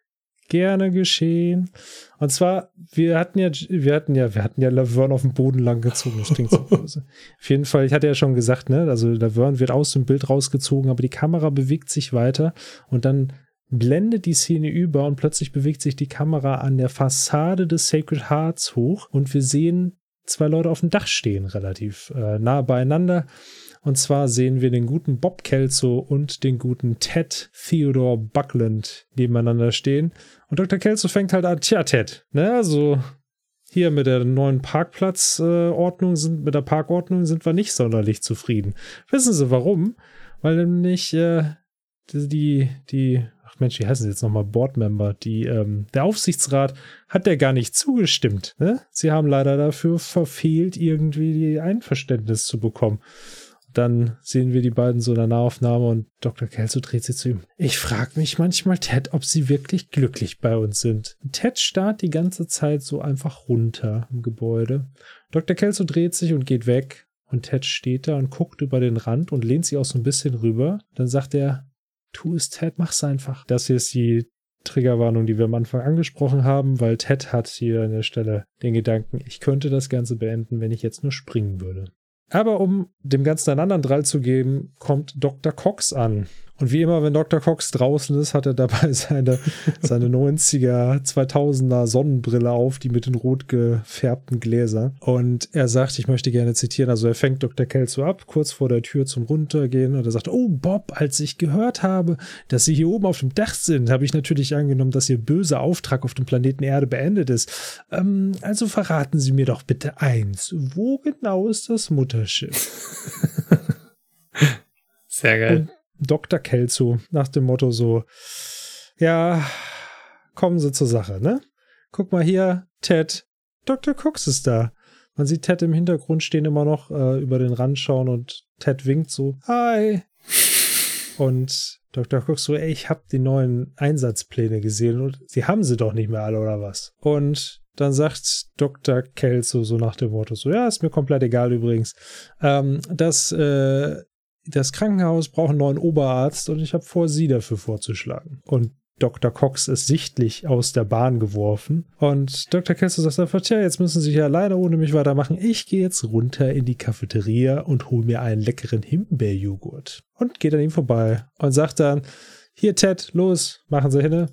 Speaker 2: Gerne geschehen. Und zwar, wir hatten ja, wir hatten ja, wir hatten ja Laverne auf dem Boden lang gezogen. Das klingt so <laughs> böse. Auf jeden Fall, ich hatte ja schon gesagt, ne, also Laverne wird aus dem Bild rausgezogen, aber die Kamera bewegt sich weiter und dann blendet die Szene über und plötzlich bewegt sich die Kamera an der Fassade des Sacred Hearts hoch und wir sehen zwei Leute auf dem Dach stehen, relativ äh, nah beieinander. Und zwar sehen wir den guten Bob Kelso und den guten Ted Theodore Buckland nebeneinander stehen. Und Dr. Kelso fängt halt an, tja, Ted, ne, also hier mit der neuen Parkplatzordnung sind, mit der Parkordnung sind wir nicht sonderlich zufrieden. Wissen Sie warum? Weil nämlich äh, die, die, ach Mensch, wie heißen sie jetzt nochmal, Boardmember, die, ähm, der Aufsichtsrat hat der gar nicht zugestimmt. Ne? Sie haben leider dafür verfehlt, irgendwie die Einverständnis zu bekommen. Dann sehen wir die beiden so in der Nahaufnahme und Dr. Kelso dreht sich zu ihm. Ich frage mich manchmal, Ted, ob sie wirklich glücklich bei uns sind. Ted starrt die ganze Zeit so einfach runter im Gebäude. Dr. Kelso dreht sich und geht weg. Und Ted steht da und guckt über den Rand und lehnt sich auch so ein bisschen rüber. Dann sagt er, tu es, Ted, mach's einfach. Das hier ist die Triggerwarnung, die wir am Anfang angesprochen haben, weil Ted hat hier an der Stelle den Gedanken, ich könnte das Ganze beenden, wenn ich jetzt nur springen würde. Aber um dem Ganzen einen anderen Drall zu geben, kommt Dr. Cox an. Und wie immer, wenn Dr. Cox draußen ist, hat er dabei <laughs> seine, seine 90er, 2000er Sonnenbrille auf, die mit den rot gefärbten Gläsern. Und er sagt, ich möchte gerne zitieren, also er fängt Dr. Kelso ab, kurz vor der Tür zum Runtergehen. Und er sagt, oh Bob, als ich gehört habe, dass Sie hier oben auf dem Dach sind, habe ich natürlich angenommen, dass Ihr böser Auftrag auf dem Planeten Erde beendet ist. Ähm, also verraten Sie mir doch bitte eins. Wo genau ist das Mutterschiff? <laughs>
Speaker 1: Sehr geil.
Speaker 2: Und Dr. Kelso nach dem Motto so, ja, kommen Sie zur Sache, ne? Guck mal hier, Ted, Dr. Cox ist da. Man sieht Ted im Hintergrund stehen immer noch äh, über den Rand schauen und Ted winkt so, hi. Und Dr. Cox so, ey, ich hab die neuen Einsatzpläne gesehen und sie haben sie doch nicht mehr alle oder was? Und dann sagt Dr. Kelso so nach dem Motto so, ja, ist mir komplett egal übrigens, ähm, dass äh, das Krankenhaus braucht einen neuen Oberarzt und ich habe vor, Sie dafür vorzuschlagen. Und Dr. Cox ist sichtlich aus der Bahn geworfen. Und Dr. Kessler sagt einfach, tja, jetzt müssen Sie ja leider ohne mich weitermachen. Ich gehe jetzt runter in die Cafeteria und hole mir einen leckeren Himbeerjoghurt. Und geht an ihm vorbei und sagt dann, hier Ted, los, machen Sie hin.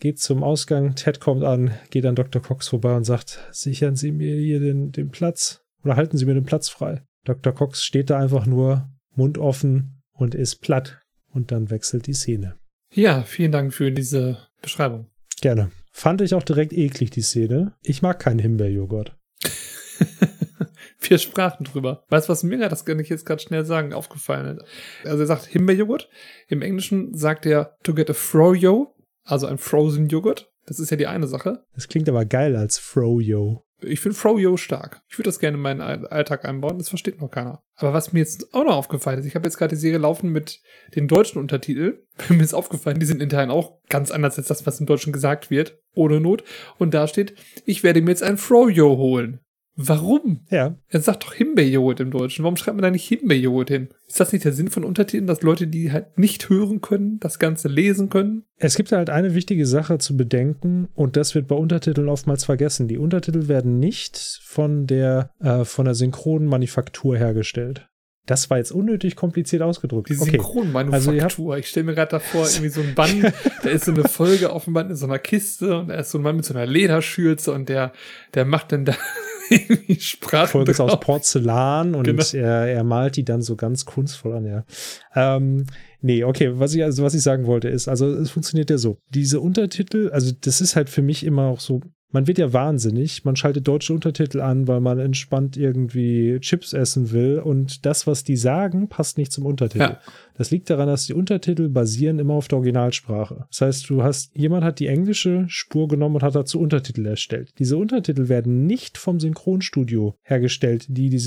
Speaker 2: Geht zum Ausgang, Ted kommt an, geht an Dr. Cox vorbei und sagt, sichern Sie mir hier den, den Platz oder halten Sie mir den Platz frei. Dr. Cox steht da einfach nur, Mund offen und ist platt. Und dann wechselt die Szene.
Speaker 1: Ja, vielen Dank für diese Beschreibung.
Speaker 2: Gerne. Fand ich auch direkt eklig, die Szene. Ich mag keinen Himbeerjoghurt. <laughs>
Speaker 1: Wir sprachen drüber. Weißt du, was mir das kann ich jetzt gerade schnell sagen, aufgefallen ist? Also er sagt Himbeerjoghurt. Im Englischen sagt er to get a froyo, also ein frozen Joghurt. Das ist ja die eine Sache.
Speaker 2: Das klingt aber geil als Froyo.
Speaker 1: Ich finde Froyo stark. Ich würde das gerne in meinen Alltag einbauen. Das versteht noch keiner. Aber was mir jetzt auch noch aufgefallen ist, ich habe jetzt gerade die Serie laufen mit den deutschen Untertiteln. <laughs> mir ist aufgefallen, die sind intern auch ganz anders als das, was im Deutschen gesagt wird. Ohne Not. Und da steht, ich werde mir jetzt ein Froyo holen. Warum?
Speaker 2: Ja.
Speaker 1: Er sagt doch Himbeerjoghurt im Deutschen. Warum schreibt man da nicht Himbeerjoghurt hin? Ist das nicht der Sinn von Untertiteln, dass Leute, die halt nicht hören können, das Ganze lesen können?
Speaker 2: Es gibt halt eine wichtige Sache zu bedenken und das wird bei Untertiteln oftmals vergessen. Die Untertitel werden nicht von der, äh, von der synchronen Manufaktur hergestellt. Das war jetzt unnötig kompliziert ausgedrückt.
Speaker 1: Die Synchronmanufaktur. Also ich stelle mir gerade davor, irgendwie so ein Band, da ist so eine Folge auf dem Band in so einer Kiste und da ist so ein Mann mit so einer Lederschürze und der, der macht dann da Sprachen
Speaker 2: Folge ist aus. Porzellan und
Speaker 1: Genau.
Speaker 2: er, er malt die dann so ganz kunstvoll an, ja. Ähm, nee, okay, was ich, also was ich sagen wollte ist, also es funktioniert ja so. Diese Untertitel, also das ist halt für mich immer auch so, man wird ja wahnsinnig, man schaltet deutsche Untertitel an, weil man entspannt irgendwie Chips essen will und das, was die sagen, passt nicht zum Untertitel.
Speaker 1: Ja.
Speaker 2: Das liegt daran, dass die Untertitel basieren immer auf der Originalsprache. Das heißt, du hast, jemand hat die englische Spur genommen und hat dazu Untertitel erstellt. Diese Untertitel werden nicht vom Synchronstudio hergestellt, die die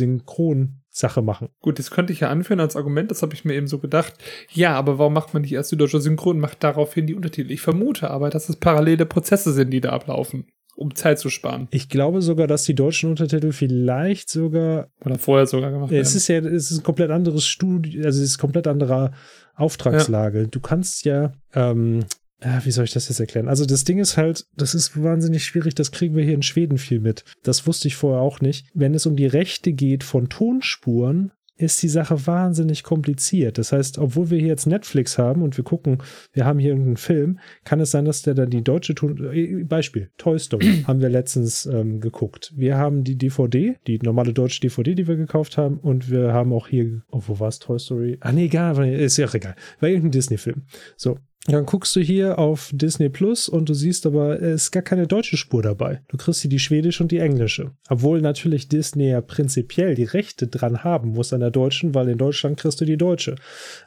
Speaker 2: Synchronsache machen.
Speaker 1: Gut, das könnte ich ja anführen als Argument, das habe ich mir eben so gedacht. Ja, aber warum macht man nicht erst die deutsche Synchron und macht daraufhin die Untertitel? Ich vermute aber, dass es parallele Prozesse sind, die da ablaufen, um Zeit zu sparen.
Speaker 2: Ich glaube sogar, dass die deutschen Untertitel vielleicht sogar
Speaker 1: Oder vorher sogar gemacht
Speaker 2: Es
Speaker 1: werden.
Speaker 2: ist ja, es ist ein komplett anderes Studio, also es ist komplett andere Auftragslage. Du kannst ja, ähm, ja, wie soll ich das jetzt erklären? Also das Ding ist halt, das ist wahnsinnig schwierig, das kriegen wir hier in Schweden viel mit. Das wusste ich vorher auch nicht. Wenn es um die Rechte geht von Tonspuren, ist die Sache wahnsinnig kompliziert. Das heißt, obwohl wir hier jetzt Netflix haben und wir gucken, wir haben hier irgendeinen Film, kann es sein, dass der dann die deutsche Ton äh, Beispiel Toy Story <clears throat> haben wir letztens ähm, geguckt. Wir haben die DVD, die normale deutsche DVD, die wir gekauft haben, und wir haben auch hier, oh, wo war es Toy Story? Ah nee, egal, ist ja auch egal. War irgendein Disney-Film. So, dann guckst du hier auf Disney Plus und du siehst aber, es ist gar keine deutsche Spur dabei. Du kriegst hier die schwedische und die englische. Obwohl natürlich Disney ja prinzipiell die Rechte dran haben muss an der deutschen, weil in Deutschland kriegst du die deutsche.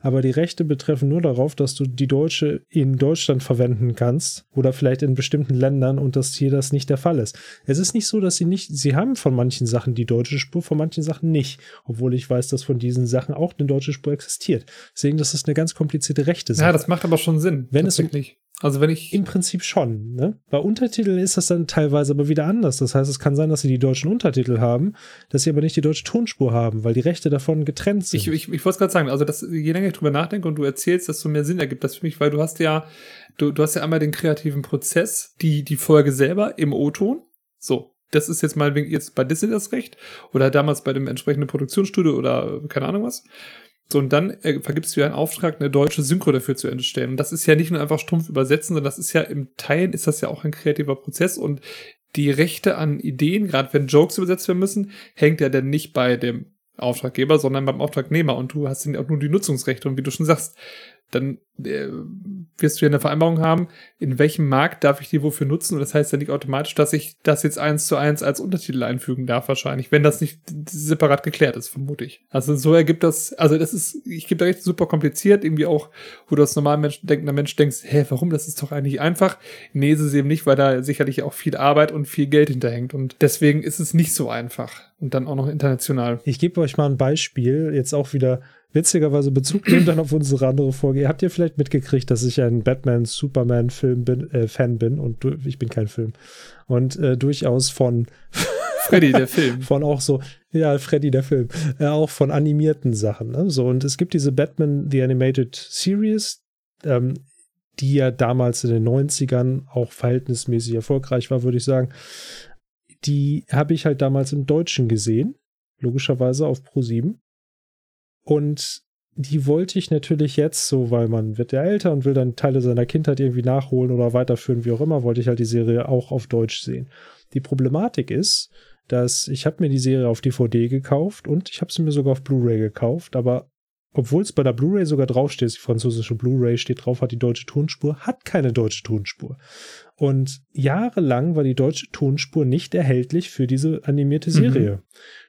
Speaker 2: Aber die Rechte betreffen nur darauf, dass du die deutsche in Deutschland verwenden kannst oder vielleicht in bestimmten Ländern und dass hier das nicht der Fall ist. Es ist nicht so, dass sie nicht, sie haben von manchen Sachen die deutsche Spur, von manchen Sachen nicht. Obwohl ich weiß, dass von diesen Sachen auch eine deutsche Spur existiert. Deswegen, das ist eine ganz komplizierte Rechte Sache.
Speaker 1: Ja, das macht aber schon Sinn.
Speaker 2: Wenn es
Speaker 1: also wenn ich
Speaker 2: Im Prinzip schon. Ne? Bei Untertiteln ist das dann teilweise aber wieder anders. Das heißt, es kann sein, dass sie die deutschen Untertitel haben, dass sie aber nicht die deutsche Tonspur haben, weil die Rechte davon getrennt sind.
Speaker 1: Ich, ich, ich wollte es gerade sagen, also das, je länger ich drüber nachdenke und du erzählst, desto mehr Sinn ergibt das für mich, weil du hast ja, du, du hast ja einmal den kreativen Prozess, die, die Folge selber im O-Ton. So. Das ist jetzt mal jetzt bei Disney das Recht oder damals bei dem entsprechenden Produktionsstudio oder keine Ahnung was. So, und dann äh, vergibst du ja einen Auftrag, eine deutsche Synchro dafür zu entstellen. Und das ist ja nicht nur einfach stumpf übersetzen, sondern das ist ja im Teilen ist das ja auch ein kreativer Prozess. Und die Rechte an Ideen, gerade wenn Jokes übersetzt werden müssen, hängt ja dann nicht bei dem Auftraggeber, sondern beim Auftragnehmer. Und du hast dann auch nur die Nutzungsrechte. Und wie du schon sagst, dann äh, wirst du ja eine Vereinbarung haben, in welchem Markt darf ich die wofür nutzen und das heißt ja nicht automatisch, dass ich das jetzt eins zu eins als Untertitel einfügen darf wahrscheinlich, wenn das nicht separat geklärt ist, vermute ich. Also so ergibt das, also das ist, ich gebe da echt super kompliziert, irgendwie auch, wo du als normal Mensch, denkender Mensch denkst, hä, warum, das ist doch eigentlich einfach. Nee, ist es eben nicht, weil da sicherlich auch viel Arbeit und viel Geld hinterhängt und deswegen ist es nicht so einfach und dann auch noch international.
Speaker 2: Ich gebe euch mal ein Beispiel, jetzt auch wieder witzigerweise Bezug nehmen dann auf unsere andere Folge. Ihr habt ja vielleicht mitgekriegt, dass ich ein Batman-Superman-Film bin, äh, Fan bin und du, ich bin kein Film. Und äh, durchaus von <laughs>
Speaker 1: Freddy, der Film. <laughs>
Speaker 2: von auch so, ja, Freddy der Film, äh, auch von animierten Sachen. Ne? So, und es gibt diese Batman The Animated Series, ähm, die ja damals in den 90ern auch verhältnismäßig erfolgreich war, würde ich sagen. Die habe ich halt damals im Deutschen gesehen, logischerweise auf Pro 7. Und die wollte ich natürlich jetzt so, weil man wird ja älter und will dann Teile seiner Kindheit irgendwie nachholen oder weiterführen, wie auch immer, wollte ich halt die Serie auch auf Deutsch sehen. Die Problematik ist, dass ich habe mir die Serie auf DVD gekauft und ich habe sie mir sogar auf Blu-ray gekauft, aber obwohl es bei der Blu-ray sogar draufsteht, die französische Blu-ray steht drauf, hat die deutsche Tonspur, hat keine deutsche Tonspur. Und jahrelang war die deutsche Tonspur nicht erhältlich für diese animierte Serie. Mhm.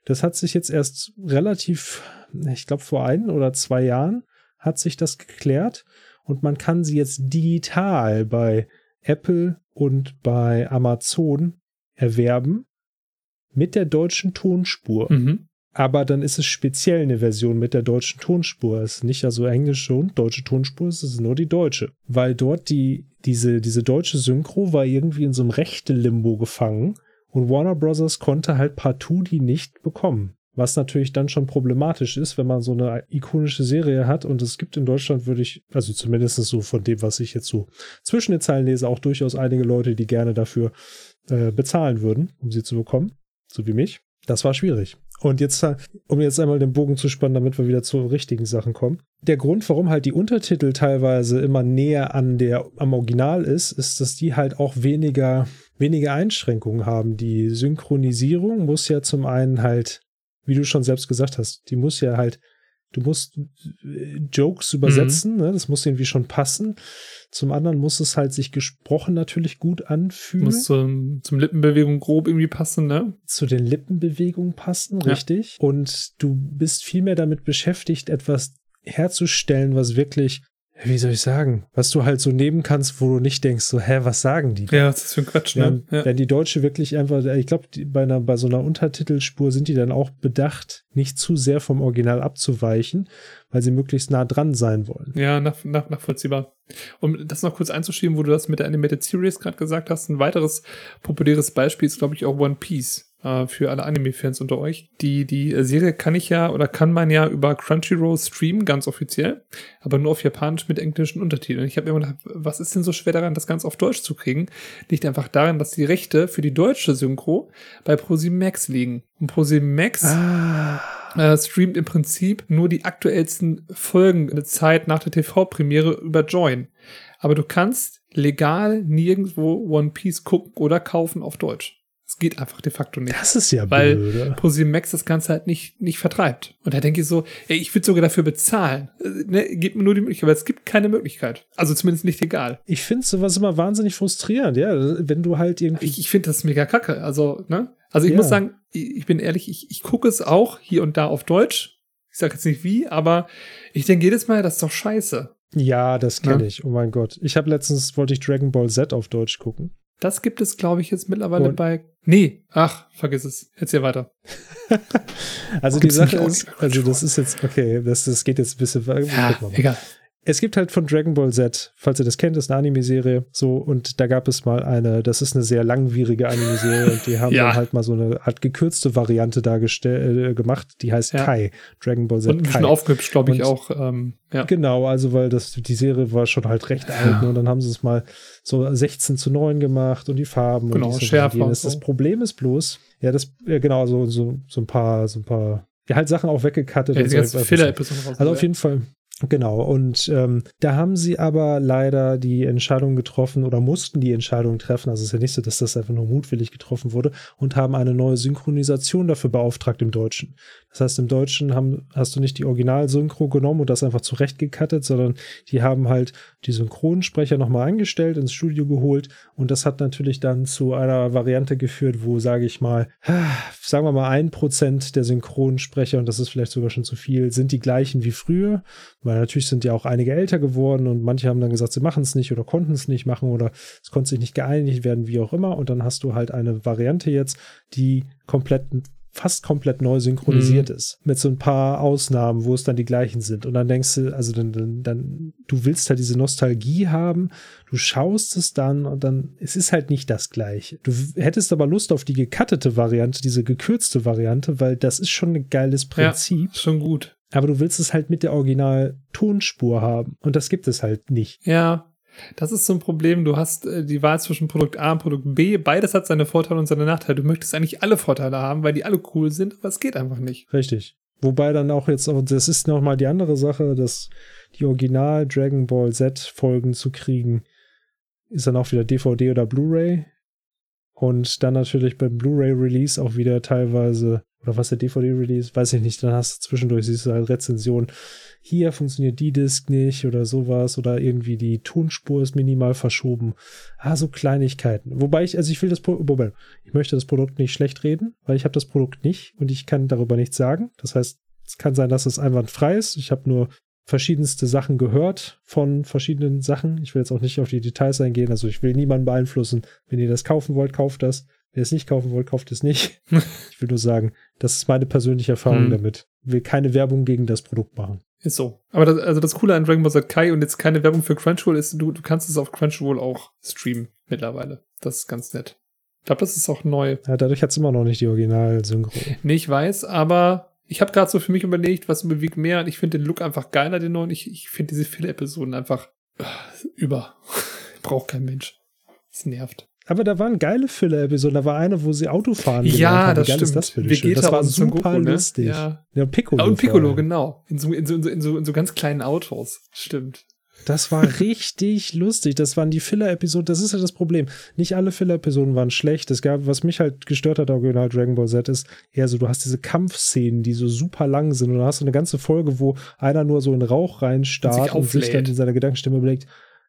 Speaker 2: Das hat sich jetzt erst relativ, ich glaube vor ein oder zwei Jahren hat sich das geklärt und man kann sie jetzt digital bei Apple und bei Amazon erwerben mit der deutschen Tonspur.
Speaker 1: Mhm.
Speaker 2: Aber dann ist es speziell eine Version mit der deutschen Tonspur. Es ist nicht also englische und deutsche Tonspur, es ist nur die deutsche. Weil dort die, diese, diese deutsche Synchro war irgendwie in so einem Rechte-Limbo gefangen und Warner Brothers konnte halt partout die nicht bekommen. Was natürlich dann schon problematisch ist, wenn man so eine ikonische Serie hat und es gibt in Deutschland, würde ich, also zumindest so von dem, was ich jetzt so zwischen den Zeilen lese, auch durchaus einige Leute, die gerne dafür äh, bezahlen würden, um sie zu bekommen, so wie mich. Das war schwierig. Und jetzt, um jetzt einmal den Bogen zu spannen, damit wir wieder zu richtigen Sachen kommen. Der Grund, warum halt die Untertitel teilweise immer näher an der, am Original ist, ist, dass die halt auch weniger, weniger Einschränkungen haben. Die Synchronisierung muss ja zum einen halt, wie du schon selbst gesagt hast, die muss ja halt du musst äh, Jokes übersetzen, mhm. ne? das muss irgendwie schon passen. Zum anderen muss es halt sich gesprochen natürlich gut anfühlen. Muss
Speaker 1: zum, zum Lippenbewegung grob irgendwie passen, ne?
Speaker 2: Zu den Lippenbewegungen passen, ja. richtig. Und du bist viel mehr damit beschäftigt, etwas herzustellen, was wirklich wie soll ich sagen, was du halt so nehmen kannst, wo du nicht denkst, so, hä, was sagen die?
Speaker 1: Ja, was ist für ein Quatsch, ne?
Speaker 2: Ja, Wenn die Deutsche wirklich einfach, ich glaube, bei einer, bei so einer Untertitelspur sind die dann auch bedacht, nicht zu sehr vom Original abzuweichen, weil sie möglichst nah dran sein wollen.
Speaker 1: Ja, nach, nach, nachvollziehbar. Um das noch kurz einzuschieben, wo du das mit der Animated Series gerade gesagt hast, ein weiteres populäres Beispiel ist, glaube ich, auch One Piece äh, für alle Anime-Fans unter euch. Die, die Serie kann ich ja oder kann man ja über Crunchyroll streamen, ganz offiziell, aber nur auf Japanisch mit englischen Untertiteln. Ich habe immer gedacht, was ist denn so schwer daran, das ganz auf Deutsch zu kriegen? Liegt einfach daran, dass die Rechte für die deutsche Synchro bei ProSieben Max liegen. Und ProSieben Max ah. äh, streamt im Prinzip nur die aktuellsten Folgen eine Zeit nach der TV-Premiere über Join. Aber du kannst legal nirgendwo One Piece gucken oder kaufen auf Deutsch. Es geht einfach de facto nicht.
Speaker 2: Das ist ja
Speaker 1: weil blöd. Weil Max das Ganze halt nicht, nicht vertreibt. Und da denke ich so, ey, ich würde sogar dafür bezahlen. Äh, ne, gibt mir nur die Möglichkeit, aber es gibt keine Möglichkeit. Also zumindest nicht egal.
Speaker 2: Ich finde sowas immer wahnsinnig frustrierend, ja. Wenn du halt irgendwie.
Speaker 1: Ich, ich finde das mega kacke. Also, ne? Also ich ja. muss sagen, ich bin ehrlich, ich, ich gucke es auch hier und da auf Deutsch. Ich sage jetzt nicht wie, aber ich denke jedes Mal, das ist doch scheiße.
Speaker 2: Ja, das kenne ja? ich. Oh mein Gott. Ich habe letztens, wollte ich Dragon Ball Z auf Deutsch gucken.
Speaker 1: Das gibt es, glaube ich, jetzt mittlerweile und? bei. Nee, ach, vergiss es. Erzähl weiter. <laughs>
Speaker 2: also die Sache ist, also das ist jetzt, okay, das, das geht jetzt ein bisschen.
Speaker 1: Ja, egal
Speaker 2: es gibt halt von Dragon Ball Z, falls ihr das kennt, ist eine Anime-Serie, so, und da gab es mal eine, das ist eine sehr langwierige Anime-Serie, und die haben <laughs> ja. dann halt mal so eine Art gekürzte Variante dargestellt, äh, gemacht, die heißt ja. Kai, Dragon Ball Z.
Speaker 1: Und ein bisschen aufgehübscht, glaube ich, und, auch, ähm,
Speaker 2: ja. Genau, also, weil das, die Serie war schon halt recht alt, ne, und dann haben sie es mal so 16 zu 9 gemacht und die Farben
Speaker 1: genau,
Speaker 2: und
Speaker 1: schärfer.
Speaker 2: Und so. Das Problem ist bloß, ja, das, ja, genau, so, so, so ein paar, so ein paar, ja, halt Sachen auch weggekattet.
Speaker 1: Ja, die ganzen
Speaker 2: Filler-Episoden Also auf jeden Fall, Genau, und ähm, da haben sie aber leider die Entscheidung getroffen oder mussten die Entscheidung treffen, also es ist ja nicht so, dass das einfach nur mutwillig getroffen wurde, und haben eine neue Synchronisation dafür beauftragt im Deutschen. Das heißt, im Deutschen haben, hast du nicht die Original-Synchro genommen und das einfach zurechtgekattet, sondern die haben halt die Synchronsprecher nochmal eingestellt, ins Studio geholt und das hat natürlich dann zu einer Variante geführt, wo, sage ich mal, sagen wir mal ein Prozent der Synchronsprecher, und das ist vielleicht sogar schon zu viel, sind die gleichen wie früher, weil natürlich sind ja auch einige älter geworden und manche haben dann gesagt, sie machen es nicht oder konnten es nicht machen oder es konnte sich nicht geeinigt werden, wie auch immer. Und dann hast du halt eine Variante jetzt, die komplett fast komplett neu synchronisiert mhm. ist. Mit so ein paar Ausnahmen, wo es dann die gleichen sind. Und dann denkst du, also dann, dann, dann, du willst halt diese Nostalgie haben, du schaust es dann und dann, es ist halt nicht das gleiche. Du hättest aber Lust auf die gekattete Variante, diese gekürzte Variante, weil das ist schon ein geiles Prinzip.
Speaker 1: Ja, schon gut.
Speaker 2: Aber du willst es halt mit der Original-Tonspur haben. Und das gibt es halt nicht.
Speaker 1: Ja, das ist so ein Problem. Du hast äh, die Wahl zwischen Produkt A und Produkt B. Beides hat seine Vorteile und seine Nachteile. Du möchtest eigentlich alle Vorteile haben, weil die alle cool sind, aber es geht einfach nicht.
Speaker 2: Richtig. Wobei dann auch jetzt, das ist nochmal die andere Sache, dass die Original Dragon Ball Z Folgen zu kriegen, ist dann auch wieder DVD oder Blu-ray. Und dann natürlich beim Blu-ray Release auch wieder teilweise oder was der DVD-Release, weiß ich nicht, dann hast du zwischendurch siehst du halt Rezensionen, hier funktioniert die Disk nicht oder sowas oder irgendwie die Tonspur ist minimal verschoben. Ah, so Kleinigkeiten. Wobei ich, also ich will das Produkt, ich möchte das Produkt nicht schlecht reden, weil ich habe das Produkt nicht und ich kann darüber nichts sagen. Das heißt, es kann sein, dass es einwandfrei ist. Ich habe nur verschiedenste Sachen gehört von verschiedenen Sachen. Ich will jetzt auch nicht auf die Details eingehen. Also ich will niemanden beeinflussen. Wenn ihr das kaufen wollt, kauft das. Wer es nicht kaufen wollt, kauft es nicht. ich will nur sagen, das ist meine persönliche Erfahrung hm. damit. Ich will keine Werbung gegen das Produkt machen.
Speaker 1: Ist so. Aber das, also das Coole an Dragon Ball Z Kai und jetzt keine Werbung für Crunchyroll ist, du, du kannst es auf Crunchyroll auch streamen mittlerweile. Das ist ganz nett. Ich glaube, das ist auch neu.
Speaker 2: Ja, dadurch hat es immer noch nicht die Original-Synchro.
Speaker 1: Nee, ich weiß, aber ich habe gerade so für mich überlegt, was bewegt mehr und ich finde den Look einfach geiler, den neuen. Ich, ich finde diese Filler-Episoden einfach uh, über. <laughs> Braucht kein Mensch. Es nervt.
Speaker 2: Aber da waren geile Filler-Episoden. Da war eine, wo sie Autofahren
Speaker 1: Ja, haben. das stimmt. Ist
Speaker 2: das, für Vegeta das war super Goku, ne? lustig.
Speaker 1: Ja, ja Piccolo. Ah, und Piccolo, genau. In so, in, so, in, so, in so ganz kleinen Autos. Stimmt.
Speaker 2: Das war <laughs> richtig lustig. Das waren die Filler-Episoden. Das ist ja das Problem. Nicht alle Filler-Episoden waren schlecht. Es gab, was mich halt gestört hat, original Dragon Ball Z, ist eher so, du hast diese Kampfszenen, die so super lang sind. Und dann hast du eine ganze Folge, wo einer nur so in Rauch reinstarrt und sich, und sich dann in seiner Gedankenstimme überlegt,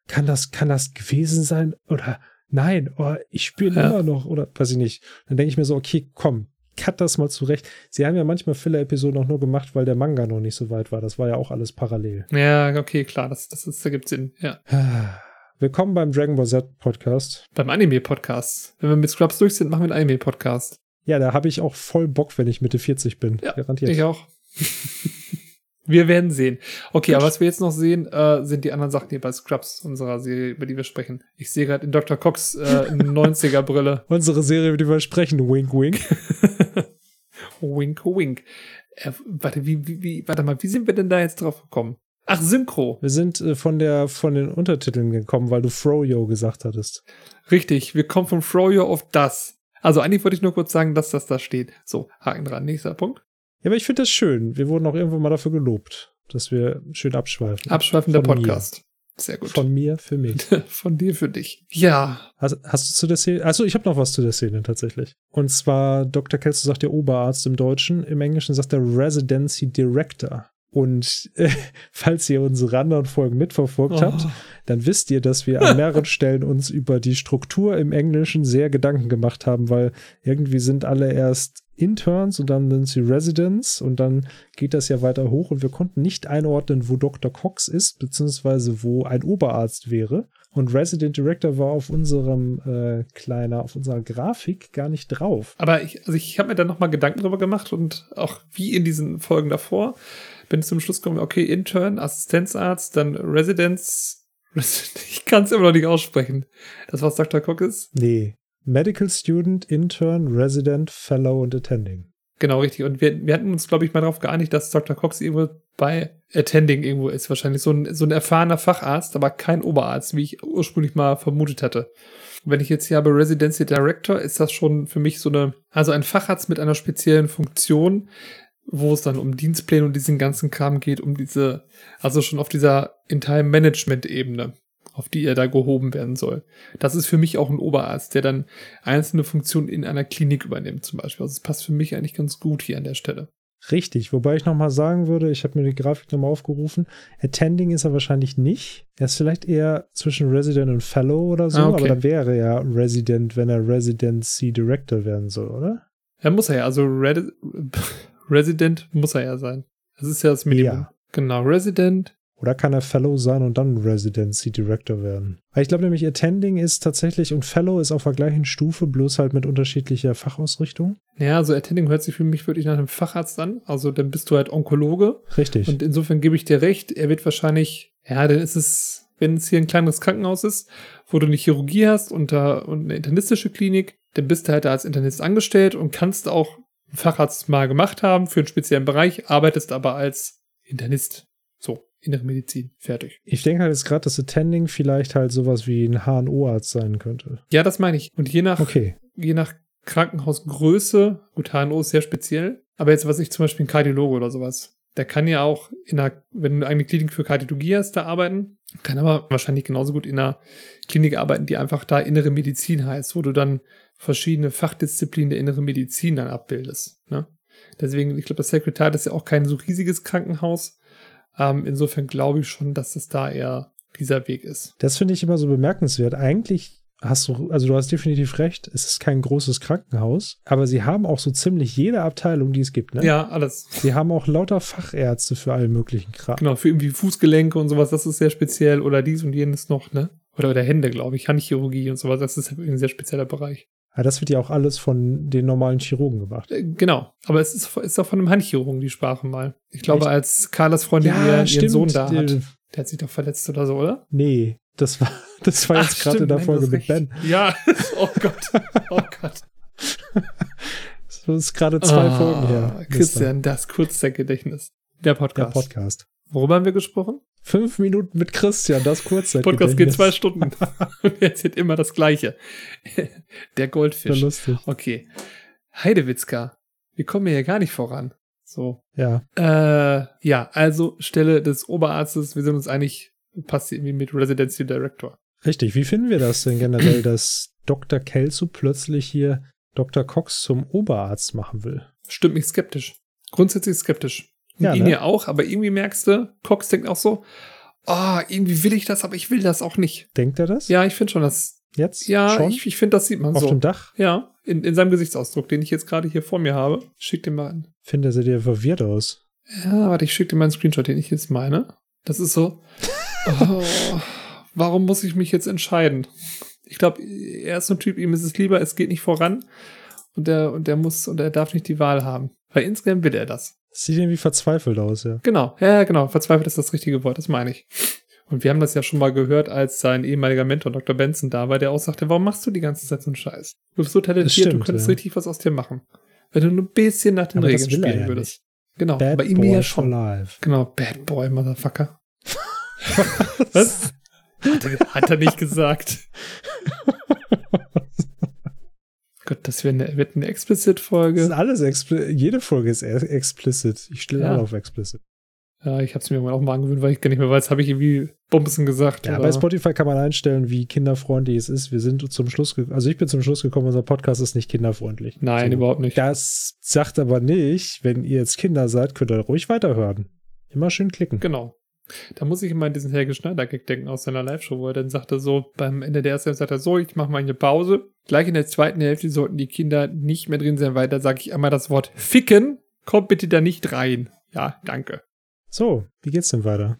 Speaker 2: kann das, kann das gewesen sein? Oder nein, oh, ich spiele ja. immer noch. Oder weiß ich nicht. Dann denke ich mir so, okay, komm, cut das mal zurecht. Sie haben ja manchmal Filler-Episoden auch nur gemacht, weil der Manga noch nicht so weit war. Das war ja auch alles parallel.
Speaker 1: Ja, okay, klar, das, das, das ergibt Sinn, ja. <sighs>
Speaker 2: Willkommen beim Dragon Ball Z Podcast.
Speaker 1: Beim Anime-Podcast. Wenn wir mit Scrubs durch sind, machen wir einen Anime-Podcast.
Speaker 2: Ja, da habe ich auch voll Bock, wenn ich Mitte 40 bin.
Speaker 1: Ja, Garantiert. Ich auch. <laughs> wir werden sehen. Okay, Gut. aber was wir jetzt noch sehen, äh, sind die anderen Sachen hier bei Scrubs, unserer Serie, über die wir sprechen. Ich sehe gerade in Dr. Cox äh, 90er-Brille. <laughs>
Speaker 2: Unsere Serie, über die wir sprechen. Wink, wink. <laughs>
Speaker 1: wink, wink. Äh, warte, wie, wie, wie, warte mal, wie sind wir denn da jetzt drauf gekommen? Ach, Synchro.
Speaker 2: Wir sind äh, von der von den Untertiteln gekommen, weil du Froyo gesagt hattest.
Speaker 1: Richtig, wir kommen von Froyo auf das. Also eigentlich wollte ich nur kurz sagen, dass das da steht. So, Haken dran. Nächster Punkt.
Speaker 2: Ja, aber ich finde das schön. Wir wurden auch irgendwann mal dafür gelobt, dass wir schön abschweifen.
Speaker 1: Abschweifender Podcast. Mir.
Speaker 2: Sehr gut. Von mir für mich. <laughs>
Speaker 1: Von dir für dich. Ja.
Speaker 2: Hast, hast du zu der Szene? Also ich habe noch was zu der Szene tatsächlich. Und zwar Dr. Kelso sagt der Oberarzt im Deutschen, im Englischen sagt der Residency Director. Und äh, <laughs> falls ihr unsere anderen Folgen mitverfolgt oh. habt, dann wisst ihr, dass wir an <laughs> mehreren Stellen uns über die Struktur im Englischen sehr Gedanken gemacht haben, weil irgendwie sind alle erst Interns und dann sind sie Residents und dann geht das ja weiter hoch und wir konnten nicht einordnen, wo Dr. Cox ist, beziehungsweise wo ein Oberarzt wäre. Und Resident Director war auf unserem äh, kleiner, auf unserer Grafik gar nicht drauf.
Speaker 1: Aber ich, also ich habe mir dann nochmal Gedanken drüber gemacht und auch wie in diesen Folgen davor bin ich zum Schluss gekommen, okay, Intern, Assistenzarzt, dann Residence, <laughs> ich kann es immer noch nicht aussprechen. Das was Dr. Cox ist?
Speaker 2: Nee. Medical Student, Intern, Resident, Fellow und Attending.
Speaker 1: Genau, richtig. Und wir, wir hatten uns, glaube ich, mal darauf geeinigt, dass Dr. Cox irgendwo bei Attending irgendwo ist. Wahrscheinlich so ein, so ein erfahrener Facharzt, aber kein Oberarzt, wie ich ursprünglich mal vermutet hatte. Und wenn ich jetzt hier habe Residency Director, ist das schon für mich so eine, also ein Facharzt mit einer speziellen Funktion, wo es dann um Dienstpläne und diesen ganzen Kram geht, um diese, also schon auf dieser Entire-Management-Ebene auf die er da gehoben werden soll. Das ist für mich auch ein Oberarzt, der dann einzelne Funktionen in einer Klinik übernimmt zum Beispiel. Also es passt für mich eigentlich ganz gut hier an der Stelle.
Speaker 2: Richtig, wobei ich nochmal sagen würde, ich habe mir die Grafik nochmal aufgerufen, Attending ist er wahrscheinlich nicht. Er ist vielleicht eher zwischen Resident und Fellow oder so, ah, okay. aber dann wäre er Resident, wenn er Residency Director werden soll, oder?
Speaker 1: Ja, muss er ja, also Red <laughs> Resident muss er ja sein. Das ist ja das Minimum. Ja. Genau, Resident,
Speaker 2: oder kann er Fellow sein und dann Residency Director werden? ich glaube nämlich, Attending ist tatsächlich und Fellow ist auf der gleichen Stufe, bloß halt mit unterschiedlicher Fachausrichtung.
Speaker 1: Ja, also Attending hört sich für mich wirklich nach einem Facharzt an. Also dann bist du halt Onkologe.
Speaker 2: Richtig.
Speaker 1: Und insofern gebe ich dir recht, er wird wahrscheinlich, ja, dann ist es, wenn es hier ein kleines Krankenhaus ist, wo du eine Chirurgie hast und, da, und eine internistische Klinik, dann bist du halt da als Internist angestellt und kannst auch einen Facharzt mal gemacht haben für einen speziellen Bereich, arbeitest aber als Internist. Innere Medizin. Fertig.
Speaker 2: Ich denke halt jetzt gerade, dass Attending vielleicht halt sowas wie ein HNO-Arzt sein könnte.
Speaker 1: Ja, das meine ich. Und je nach, okay. je nach Krankenhausgröße, gut, HNO ist sehr speziell, aber jetzt was ich zum Beispiel ein Kardiologe oder sowas, der kann ja auch in einer, wenn du eine Klinik für Kardiologie hast, da arbeiten, kann aber wahrscheinlich genauso gut in einer Klinik arbeiten, die einfach da innere Medizin heißt, wo du dann verschiedene Fachdisziplinen der inneren Medizin dann abbildest. Ne? Deswegen, ich glaube, das Sekretariat ist ja auch kein so riesiges Krankenhaus, ähm, insofern glaube ich schon, dass es da eher dieser Weg ist.
Speaker 2: Das finde ich immer so bemerkenswert. Eigentlich hast du, also du hast definitiv recht, es ist kein großes Krankenhaus, aber sie haben auch so ziemlich jede Abteilung, die es gibt, ne?
Speaker 1: Ja, alles.
Speaker 2: Sie haben auch lauter Fachärzte für allen möglichen Kram.
Speaker 1: Genau, für irgendwie Fußgelenke und sowas, das ist sehr speziell oder dies und jenes noch, ne? Oder, oder Hände, glaube ich, Handchirurgie und sowas, das ist ein sehr spezieller Bereich.
Speaker 2: Ja, das wird ja auch alles von den normalen Chirurgen gemacht.
Speaker 1: Äh, genau, aber es ist, ist auch von einem Handchirurgen die Sprache mal. Ich glaube, Echt? als Carlas Freundin ja, ihren, ihren Sohn da hat, der hat sich doch verletzt oder so, oder?
Speaker 2: Nee, das war, <laughs> das war jetzt gerade in der Folge mit Ben.
Speaker 1: Ja, <laughs> oh Gott, oh Gott. <laughs>
Speaker 2: Das ist gerade zwei oh, Folgen her.
Speaker 1: Christian, das Kurzzeitgedächtnis. Der Podcast.
Speaker 2: Der Podcast.
Speaker 1: Worüber haben wir gesprochen?
Speaker 2: Fünf Minuten mit Christian, das Kurzzeit.
Speaker 1: Podcast geht zwei Stunden und er erzählt immer das Gleiche. <laughs> Der Goldfisch.
Speaker 2: Ja, lustig.
Speaker 1: Okay. Heidewitzka. Wir kommen hier ja gar nicht voran. So.
Speaker 2: Ja.
Speaker 1: Äh, ja, also Stelle des Oberarztes. Wir sind uns eigentlich passt irgendwie mit Residency Director.
Speaker 2: Richtig, wie finden wir das denn generell, <clears throat> dass Dr. Kelso plötzlich hier Dr. Cox zum Oberarzt machen will?
Speaker 1: Stimmt mich skeptisch. Grundsätzlich skeptisch. Und
Speaker 2: Ja,
Speaker 1: ihn
Speaker 2: ne?
Speaker 1: ja auch, aber irgendwie merkst du, Cox denkt auch so, ah, irgendwie will ich das, aber ich will das auch nicht.
Speaker 2: Denkt er das?
Speaker 1: Ja, ich finde schon, dass,
Speaker 2: Jetzt?
Speaker 1: ja,
Speaker 2: Schon?
Speaker 1: ich, ich finde, das sieht man
Speaker 2: Auf
Speaker 1: so.
Speaker 2: dem Dach?
Speaker 1: Ja, in, in seinem Gesichtsausdruck, den ich jetzt gerade hier vor mir habe. Schick den mal an.
Speaker 2: Finde, er sieht ja verwirrt aus.
Speaker 1: Ja, warte, ich schicke dir mal einen Screenshot, den ich jetzt meine. Das ist so, <laughs> oh, warum muss ich mich jetzt entscheiden? Ich glaube, er ist so ein Typ, ihm ist es lieber, es geht nicht voran und er, und er muss und er darf nicht die Wahl haben. Weil insgesamt will er das.
Speaker 2: Sieht irgendwie verzweifelt aus, ja.
Speaker 1: Genau, ja, genau. Verzweifelt ist das richtige Wort, das meine ich. Und wir haben das ja schon mal gehört, als sein ehemaliger Mentor Dr. Benson da war, der auch sagte, warum machst du die ganze Zeit so einen Scheiß? Du bist so talentiert,
Speaker 2: stimmt,
Speaker 1: du könntest
Speaker 2: ja.
Speaker 1: richtig was aus dir machen. Wenn du nur ein bisschen nach den
Speaker 2: Aber
Speaker 1: Regeln spielen
Speaker 2: ja
Speaker 1: würdest. Genau,
Speaker 2: Bad
Speaker 1: bei ihm
Speaker 2: Boy
Speaker 1: ja schon.
Speaker 2: life.
Speaker 1: Genau, Bad Boy, Motherfucker. <laughs> Was? Hat er, hat er nicht gesagt. <laughs> Gott, das wär eine, wird eine
Speaker 2: Das
Speaker 1: Explicit-Folge.
Speaker 2: ist alles expli jede Folge ist explicit. Ich stelle
Speaker 1: Ja.
Speaker 2: alle auf explicit.
Speaker 1: Ja, ich hab's mir irgendwann auch mal angewöhnt, weil ich gar nicht mehr weiß, habe ich irgendwie Bumsen gesagt.
Speaker 2: Ja,
Speaker 1: oder?
Speaker 2: bei Spotify kann man einstellen, wie kinderfreundlich es ist. Wir sind zum Schluss, also ich bin zum Schluss gekommen, unser Podcast ist nicht kinderfreundlich.
Speaker 1: Nein,
Speaker 2: So.
Speaker 1: überhaupt nicht.
Speaker 2: Das sagt aber nicht, wenn ihr jetzt Kinder seid, könnt ihr ruhig weiterhören. Immer schön klicken.
Speaker 1: Genau. Da muss ich immer an diesen Helge Schneider-Gag denken aus seiner Live-Show, wo er dann sagte so, beim Ende der ersten Hälfte sagt er so, ich mache mal eine Pause. Gleich in der zweiten Hälfte sollten die Kinder nicht mehr drin sein, weil da sage ich einmal das Wort ficken. Kommt bitte da nicht rein. Ja, danke.
Speaker 2: So, wie geht's denn weiter?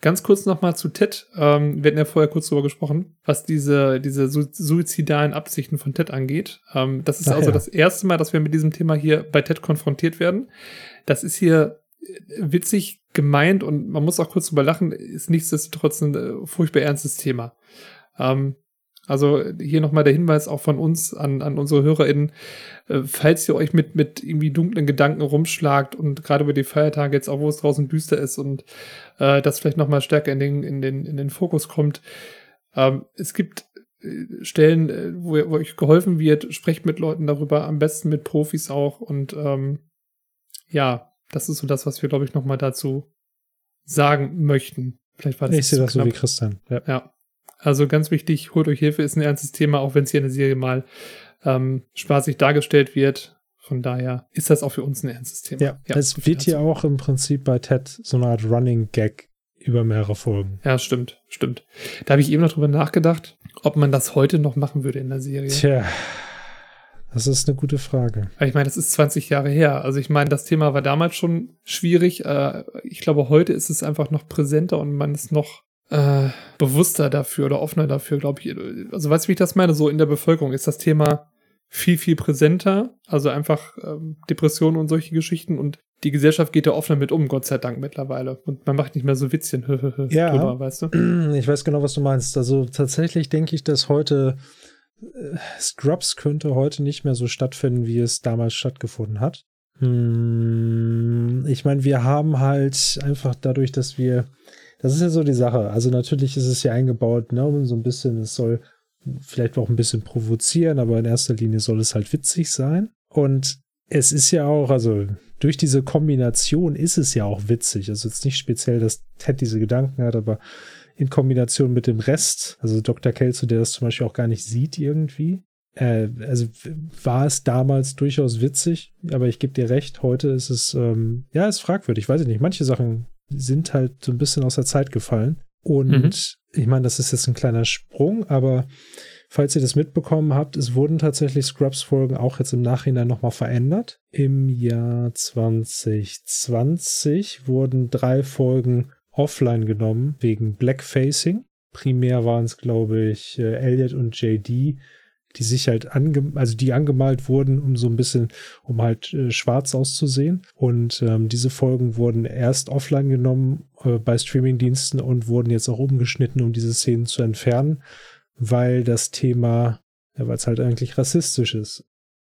Speaker 1: Ganz kurz nochmal zu Ted. Ähm, wir hatten ja vorher kurz drüber gesprochen, was diese, diese su suizidalen Absichten von Ted angeht. Ähm, das ist
Speaker 2: Ach
Speaker 1: also
Speaker 2: ja.
Speaker 1: das erste Mal, dass wir mit diesem Thema hier bei Ted konfrontiert werden. Das ist hier witzig gemeint und man muss auch kurz drüber lachen, ist nichtsdestotrotz ein äh, furchtbar ernstes Thema. Ähm, also hier nochmal der Hinweis auch von uns an, an unsere HörerInnen, äh, falls ihr euch mit, mit irgendwie dunklen Gedanken rumschlagt und gerade über die Feiertage jetzt auch, wo es draußen düster ist und äh, das vielleicht nochmal stärker in den, in, den, in den Fokus kommt. Ähm, es gibt äh, Stellen, äh, wo, wo euch geholfen wird, sprecht mit Leuten darüber, am besten mit Profis auch und ähm, ja, das ist so das, was wir, glaube ich, nochmal dazu sagen möchten. Vielleicht war das
Speaker 2: ich sehe das so
Speaker 1: knapp.
Speaker 2: wie Christian. Ja.
Speaker 1: Ja. Also ganz wichtig, holt euch Hilfe, ist ein ernstes Thema, auch wenn es hier in der Serie mal ähm, spaßig dargestellt wird. Von daher ist das auch für uns ein ernstes Thema.
Speaker 2: Ja, es wird hier auch im Prinzip bei Ted so eine Art Running Gag über mehrere Folgen.
Speaker 1: Ja, stimmt, stimmt. Da habe ich eben noch drüber nachgedacht, ob man das heute noch machen würde in der Serie.
Speaker 2: Tja, das ist eine gute Frage.
Speaker 1: Ich meine, das ist 20 Jahre her. Also ich meine, das Thema war damals schon schwierig. Äh, ich glaube, heute ist es einfach noch präsenter und man ist noch äh, bewusster dafür oder offener dafür, glaube ich. Also weißt du, wie ich das meine? So in der Bevölkerung ist das Thema viel, viel präsenter. Also einfach ähm, Depressionen und solche Geschichten und die Gesellschaft geht da offener mit um, Gott sei Dank mittlerweile. Und man macht nicht mehr so Witzchen <laughs>
Speaker 2: Ja.
Speaker 1: drüber, weißt du?
Speaker 2: Ich weiß genau, was du meinst. Also tatsächlich denke ich, dass heute Scrubs könnte heute nicht mehr so stattfinden, wie es damals stattgefunden hat. Hm, ich meine, wir haben halt einfach dadurch, dass wir, das ist ja so die Sache. Also natürlich ist es ja eingebaut, ne, um so ein bisschen, es soll vielleicht auch ein bisschen provozieren, aber in erster Linie soll es halt witzig sein. Und es ist ja auch, also durch diese Kombination ist es ja auch witzig. Also jetzt nicht speziell, dass Ted diese Gedanken hat, aber in Kombination mit dem Rest, also Dr. Kelso, der das zum Beispiel auch gar nicht sieht irgendwie. Äh, also war es damals durchaus witzig, aber ich gebe dir recht, heute ist es, ähm, ja, ist fragwürdig, weiß ich nicht. Manche Sachen sind halt so ein bisschen aus der Zeit gefallen. Und
Speaker 1: Mhm.
Speaker 2: ich meine, das ist jetzt ein kleiner Sprung, aber falls ihr das mitbekommen habt, es wurden tatsächlich Scrubs-Folgen auch jetzt im Nachhinein nochmal verändert. Im Jahr 2020 wurden drei Folgen offline genommen wegen Blackfacing. Primär waren es, glaube ich, äh, Elliot und JD, die sich halt ange also die angemalt wurden, um so ein bisschen, um halt äh, schwarz auszusehen. Und ähm, diese Folgen wurden erst offline genommen äh, bei Streamingdiensten und wurden jetzt auch umgeschnitten, um diese Szenen zu entfernen, weil das Thema, ja, weil es halt eigentlich rassistisch ist.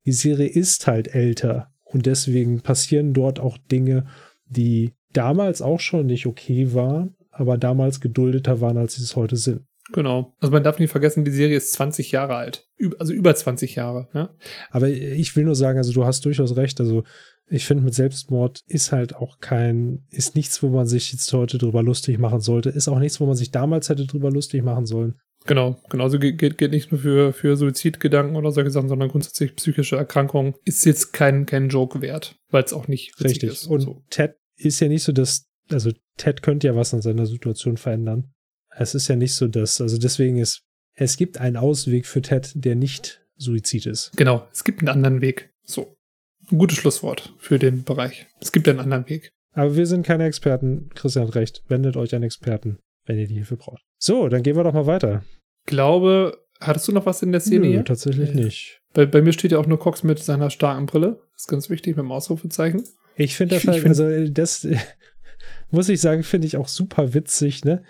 Speaker 2: Die Serie ist halt älter und deswegen passieren dort auch Dinge, die damals auch schon nicht okay waren, aber damals geduldeter waren, als sie es heute sind.
Speaker 1: Genau. Also man darf nicht vergessen, die Serie ist 20 Jahre alt. Also über 20 Jahre. Ja?
Speaker 2: Aber ich will nur sagen, also du hast durchaus recht. Also ich finde, mit Selbstmord ist halt auch kein, ist nichts, wo man sich jetzt heute drüber lustig machen sollte. Ist auch nichts, wo man sich damals hätte drüber lustig machen sollen.
Speaker 1: Genau, genauso geht, geht nicht nur für, für Suizidgedanken oder solche Sachen, sondern grundsätzlich psychische Erkrankungen ist jetzt kein, kein Joke wert, weil es auch nicht
Speaker 2: richtig ist. Und so. Ted ist ja nicht so, dass, also Ted könnte ja was an seiner Situation verändern. Es ist ja nicht so, dass, also deswegen ist, es gibt einen Ausweg für Ted, der nicht Suizid ist.
Speaker 1: Genau, es gibt einen anderen Weg. So. Ein gutes Schlusswort für den Bereich. Es gibt einen anderen Weg.
Speaker 2: Aber wir sind keine Experten. Christian hat recht. Wendet euch an Experten, wenn ihr die Hilfe braucht. So, dann gehen wir doch mal weiter.
Speaker 1: Glaube, hattest du noch was in der Szene
Speaker 2: Nö,
Speaker 1: hier?
Speaker 2: tatsächlich nicht.
Speaker 1: Bei, bei, mir steht ja auch nur Cox mit seiner starken Brille. Das ist ganz wichtig mit dem Ausrufezeichen.
Speaker 2: Ich finde das halt, also das <laughs> muss ich sagen, finde ich auch super witzig, ne?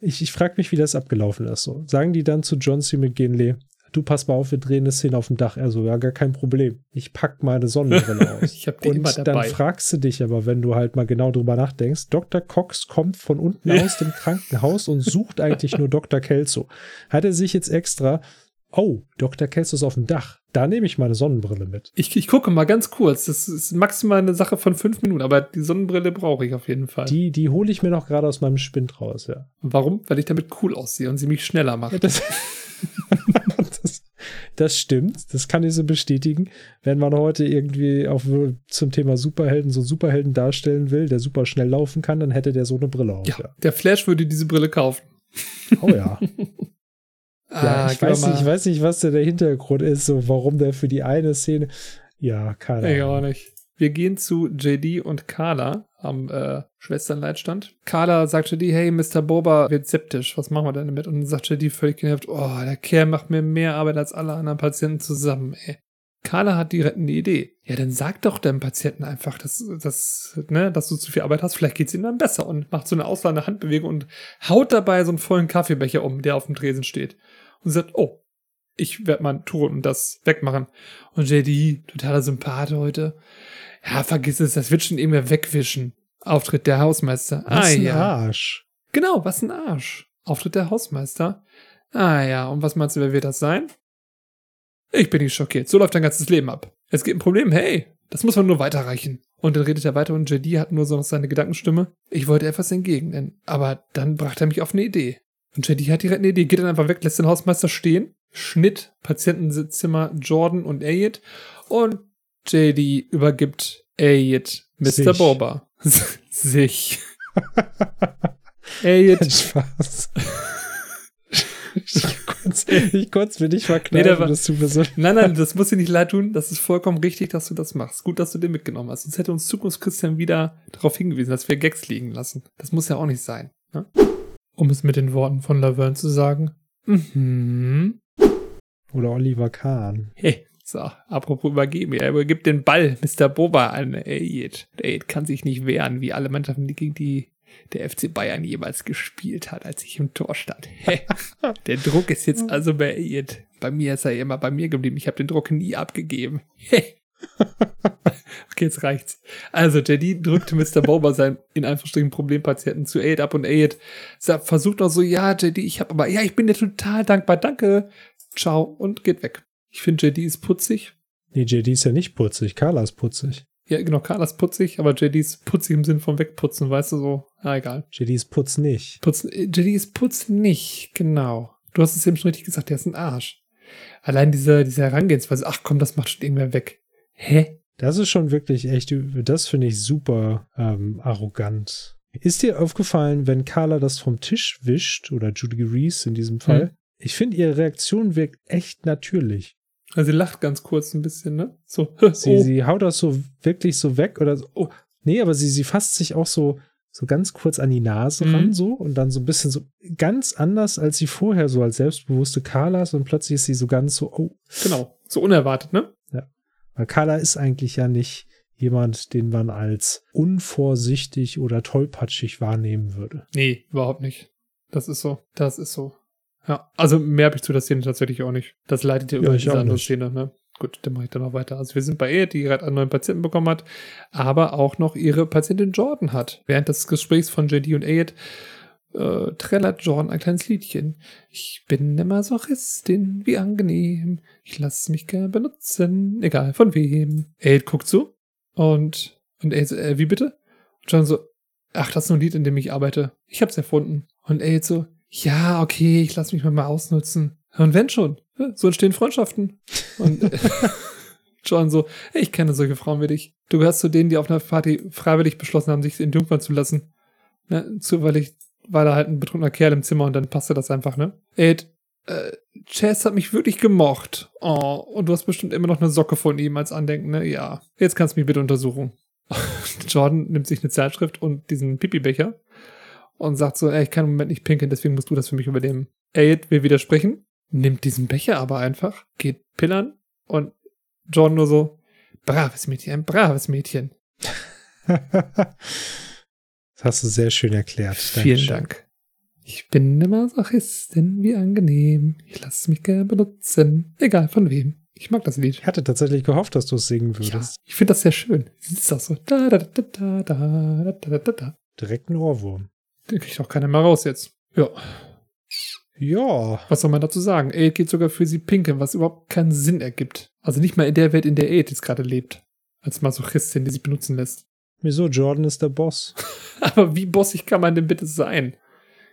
Speaker 2: Ich, ich frage mich, wie das abgelaufen ist. So. Sagen die dann zu John C. McGinley, du pass mal auf, wir drehen eine Szene auf dem Dach. Er so, ja, gar kein Problem. Ich pack meine Sonnenbrille <laughs> aus.
Speaker 1: ich hab die
Speaker 2: Und
Speaker 1: immer dabei.
Speaker 2: dann fragst du dich aber, wenn du halt mal genau drüber nachdenkst, Dr. Cox kommt von unten aus dem Krankenhaus und sucht eigentlich nur Dr. Kelso. Hat er sich jetzt extra Oh, Dr. Kelso ist auf dem Dach. Da nehme ich meine Sonnenbrille mit.
Speaker 1: Ich, ich gucke mal ganz kurz. Das ist maximal eine Sache von fünf Minuten, aber die Sonnenbrille brauche ich auf jeden Fall.
Speaker 2: Die, die hole ich mir noch gerade aus meinem Spind raus, ja.
Speaker 1: Warum? Weil ich damit cool aussehe und sie mich schneller macht.
Speaker 2: Ja, das, <laughs> das, das, stimmt. Das kann ich so bestätigen. Wenn man heute irgendwie auf, zum Thema Superhelden so einen Superhelden darstellen will, der super schnell laufen kann, dann hätte der so eine Brille auf.
Speaker 1: Ja, ja. der Flash würde diese Brille kaufen.
Speaker 2: Oh ja. <laughs> Ja, ah, ich, weiß nicht, ich weiß nicht, was der Hintergrund ist, so warum der für die eine Szene. Ja, keine Ahnung.
Speaker 1: Ich auch nicht. Wir gehen zu JD und Carla am äh, Schwesternleitstand. Carla sagt JD, hey, Mr. Boba wird septisch, was machen wir denn damit? Und dann sagt JD völlig genervt, oh, der Kerl macht mir mehr Arbeit als alle anderen Patienten zusammen, ey. Carla hat die rettende Idee. Ja, dann sag doch deinem Patienten einfach, dass, dass, ne, dass du zu viel Arbeit hast. Vielleicht geht's ihm dann besser und macht so eine ausladende Handbewegung und haut dabei so einen vollen Kaffeebecher um, der auf dem Tresen steht und sagt, oh, ich werde mal tun und das wegmachen. Und JD, totaler Sympath heute. Ja, vergiss es, das wird schon irgendwer wegwischen. Auftritt der Hausmeister.
Speaker 2: Was ah, ein ja. Arsch.
Speaker 1: Genau, was ein Arsch. Auftritt der Hausmeister. Ah ja, und was meinst du, wer wird das sein? Ich bin nicht schockiert. So läuft dein ganzes Leben ab. Es gibt ein Problem, hey, das muss man nur weiterreichen. Und dann redet er weiter und JD hat nur so noch seine Gedankenstimme. Ich wollte etwas entgegnen, aber dann brachte er mich auf eine Idee. Und JD hat direkt eine Idee, geht dann einfach weg, lässt den Hausmeister stehen. Schnitt, Patientenzimmer Jordan und Ayed. Und JD übergibt Ayed Mr. Sich. Boba. <laughs> Sich. <laughs>
Speaker 2: Ayed. Spaß. ich konnte es mir nicht verkneifen,
Speaker 1: nee, das tut mir so Nein, nein, das muss dir nicht leid tun. Das ist vollkommen richtig, dass du das machst. Gut, dass du den mitgenommen hast. Sonst hätte uns Zukunftschristian wieder darauf hingewiesen, dass wir Gags liegen lassen. Das muss ja auch nicht sein. Ne? Um es mit den Worten von Laverne zu sagen. Mhm.
Speaker 2: Oder Oliver Kahn.
Speaker 1: Hey, so, apropos übergeben. Er übergibt den Ball Mr. Boba an Aid. Aid kann sich nicht wehren, wie alle Mannschaften, die gegen die der FC Bayern jeweils gespielt hat, als ich im Tor stand. der Druck ist jetzt <laughs> also bei Aid. Bei mir ist er immer bei mir geblieben. Ich habe den Druck nie abgegeben. <laughs> okay, jetzt reicht's. Also, JD drückt Mr. Boba sein in Anführungsstrichen Problempatienten zu Aid ab und Aid versucht noch so, ja, JD, ich habe aber, ja, ich bin dir total dankbar, danke, ciao und geht weg. Ich finde, JD ist putzig.
Speaker 2: Nee, JD ist ja nicht putzig, Carla ist putzig.
Speaker 1: Ja, genau, Carla ist putzig, aber JD ist putzig im Sinn von wegputzen, weißt du so. Ja, egal.
Speaker 2: JD ist putz nicht.
Speaker 1: Putz, JD ist putz nicht, genau. Du hast es eben schon richtig gesagt, der ist ein Arsch. Allein diese, diese Herangehensweise, ach komm, das macht schon irgendwer weg. Hä?
Speaker 2: Das ist schon wirklich echt, das finde ich super ähm, arrogant. Ist dir aufgefallen, wenn Carla das vom Tisch wischt, oder Judy Reese in diesem Fall, hm. ich finde, ihre Reaktion wirkt echt natürlich.
Speaker 1: Also sie lacht ganz kurz ein bisschen, ne? So. <laughs>
Speaker 2: sie, oh. sie haut das so wirklich so weg oder so. Oh. Nee, aber sie, sie fasst sich auch so, so ganz kurz an die Nase mhm. ran, so und dann so ein bisschen so ganz anders, als sie vorher so als selbstbewusste Carla ist und plötzlich ist sie so ganz so, oh.
Speaker 1: Genau, so unerwartet, ne?
Speaker 2: Weil Carla ist eigentlich ja nicht jemand, den man als unvorsichtig oder tollpatschig wahrnehmen würde.
Speaker 1: Nee, überhaupt nicht. Das ist so. Das ist so. Ja, also mehr habe ich zu der Szene tatsächlich auch nicht. Das leitet ja über diese andere nicht. Szene, ne? Gut, dann mache ich dann noch weiter. Also wir sind bei ihr, die gerade einen neuen Patienten bekommen hat, aber auch noch ihre Patientin Jordan hat. Während des Gesprächs von JD und Ayed äh, trällert John ein kleines Liedchen. Ich bin der Masochistin, wie angenehm. Ich lass mich gern benutzen, egal von wem. Aid guckt so und, und Aid so, äh, wie bitte? Und John so, ach, das ist nur ein Lied, in dem ich arbeite. Ich hab's erfunden. Und Aid so, ja, okay, ich lass mich mal, ausnutzen. Und wenn schon, so entstehen Freundschaften. Und <laughs> John so, hey, ich kenne solche Frauen wie dich. Du gehörst zu denen, die auf einer Party freiwillig beschlossen haben, sich in Jungfern zu lassen. Ne? Zufällig war da halt ein betrunkener Kerl im Zimmer und dann passte das einfach, ne? Ed, äh, Chess hat mich wirklich gemocht. Oh, und du hast bestimmt immer noch eine Socke von ihm als Andenken, ne? Ja. Jetzt kannst du mich bitte untersuchen. <laughs> Jordan nimmt sich eine Zeitschrift und diesen Pipi-Becher und sagt so, ey, ich kann im Moment nicht pinkeln, deswegen musst du das für mich übernehmen. Aid will widersprechen, nimmt diesen Becher aber einfach, geht pillern und John nur so, braves Mädchen, braves Mädchen. <laughs>
Speaker 2: das hast du sehr schön erklärt.
Speaker 1: Vielen Dankeschön. Dank. Ich bin eine Masochistin, wie angenehm. Ich lasse mich gerne benutzen, egal von wem. Ich mag das Lied.
Speaker 2: Ich hatte tatsächlich gehofft, dass du es singen würdest. Ja,
Speaker 1: ich finde das sehr schön. Es ist auch so. Da, da, da, da, da, da, da, da.
Speaker 2: Direkt ein Ohrwurm.
Speaker 1: Den kriegt auch keiner mehr raus jetzt. Ja.
Speaker 2: Ja.
Speaker 1: Was soll man dazu sagen? Aid geht sogar für sie pinkeln, was überhaupt keinen Sinn ergibt. Also nicht mal in der Welt, in der Aid jetzt gerade lebt. Als Masochistin, die sich benutzen lässt.
Speaker 2: Wieso? Jordan ist der Boss. <laughs>
Speaker 1: Aber wie bossig kann man denn bitte sein?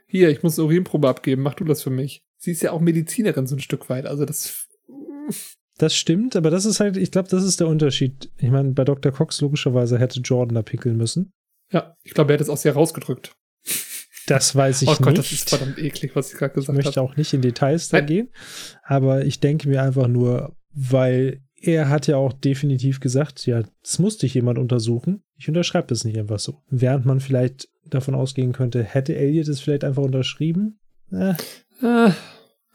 Speaker 1: Hier, ich muss eine Urinprobe abgeben, mach du das für mich. Sie ist ja auch Medizinerin so ein Stück weit, also das.
Speaker 2: Das stimmt, aber das ist halt, ich glaube, das ist der Unterschied. Ich meine, bei Dr. Cox logischerweise hätte Jordan da pinkeln müssen.
Speaker 1: Ja, ich glaube, er hat es auch sehr rausgedrückt.
Speaker 2: Das weiß ich
Speaker 1: oh
Speaker 2: nicht.
Speaker 1: Oh Gott, das ist verdammt eklig, was ich gerade gesagt habe.
Speaker 2: Ich möchte hab. auch nicht in Details da gehen, aber ich denke mir einfach nur, weil er hat ja auch definitiv gesagt, ja, das musste ich jemand untersuchen. Ich unterschreibe das nicht einfach so. Während man vielleicht davon ausgehen könnte, hätte Elliot es vielleicht einfach unterschrieben? Äh, äh,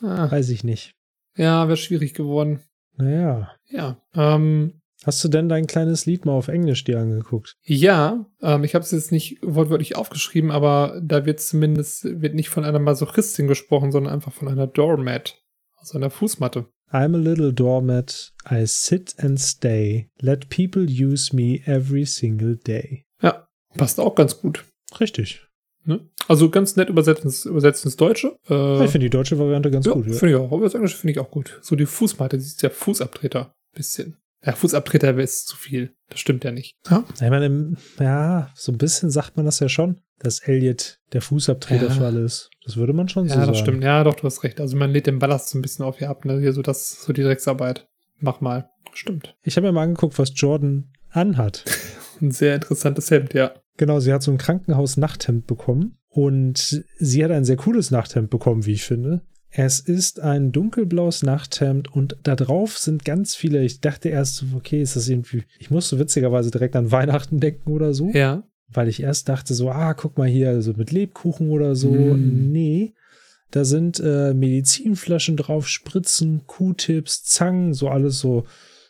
Speaker 2: ah. Weiß ich nicht.
Speaker 1: Ja, wäre schwierig geworden.
Speaker 2: Naja.
Speaker 1: Ja. Ähm,
Speaker 2: Hast du denn dein kleines Lied mal auf Englisch dir angeguckt?
Speaker 1: Ja, ähm, ich habe es jetzt nicht wortwörtlich aufgeschrieben, aber da wird zumindest wird nicht von einer Masochistin gesprochen, sondern einfach von einer Doormat, also einer Fußmatte.
Speaker 2: I'm a little doormat, I sit and stay, let people use me every single day.
Speaker 1: Ja, passt auch ganz gut.
Speaker 2: Richtig.
Speaker 1: Ne? Also ganz nett übersetzt ins, übersetzt ins Deutsche.
Speaker 2: Äh, ich finde die deutsche Variante ganz
Speaker 1: ja,
Speaker 2: gut. Ja,
Speaker 1: finde ich auch. Aber das Englische finde ich auch gut. So die Fußmatte, die ist ja Fußabtreter. Bisschen. Ja, Fußabtreter ist zu viel. Das stimmt ja nicht.
Speaker 2: Ja. Ich meine, ja, so ein bisschen sagt man das ja schon, dass Elliot der Fußabtreter für alle ist. Das würde man schon
Speaker 1: ja,
Speaker 2: so sagen.
Speaker 1: Ja, das stimmt. Ja, doch, du hast recht. Also man lädt den Ballast so ein bisschen auf ihr ab, ne? Hier so das, so die Drecksarbeit. Mach mal. Stimmt.
Speaker 2: Ich habe mir mal angeguckt, was Jordan anhat. <laughs>
Speaker 1: ein sehr interessantes Hemd, ja.
Speaker 2: Genau, sie hat so ein Krankenhaus-Nachthemd bekommen. Und sie hat ein sehr cooles Nachthemd bekommen, wie ich finde. Es ist ein dunkelblaues Nachthemd und da drauf sind ganz viele. Ich dachte erst, okay, ist das irgendwie. Ich musste witzigerweise direkt an Weihnachten denken oder so.
Speaker 1: Ja.
Speaker 2: Weil ich erst dachte so, ah, guck mal hier, so mit Lebkuchen oder so. Mm. Nee. Da sind äh, Medizinflaschen drauf, Spritzen, Q-Tips, Zangen, so alles so,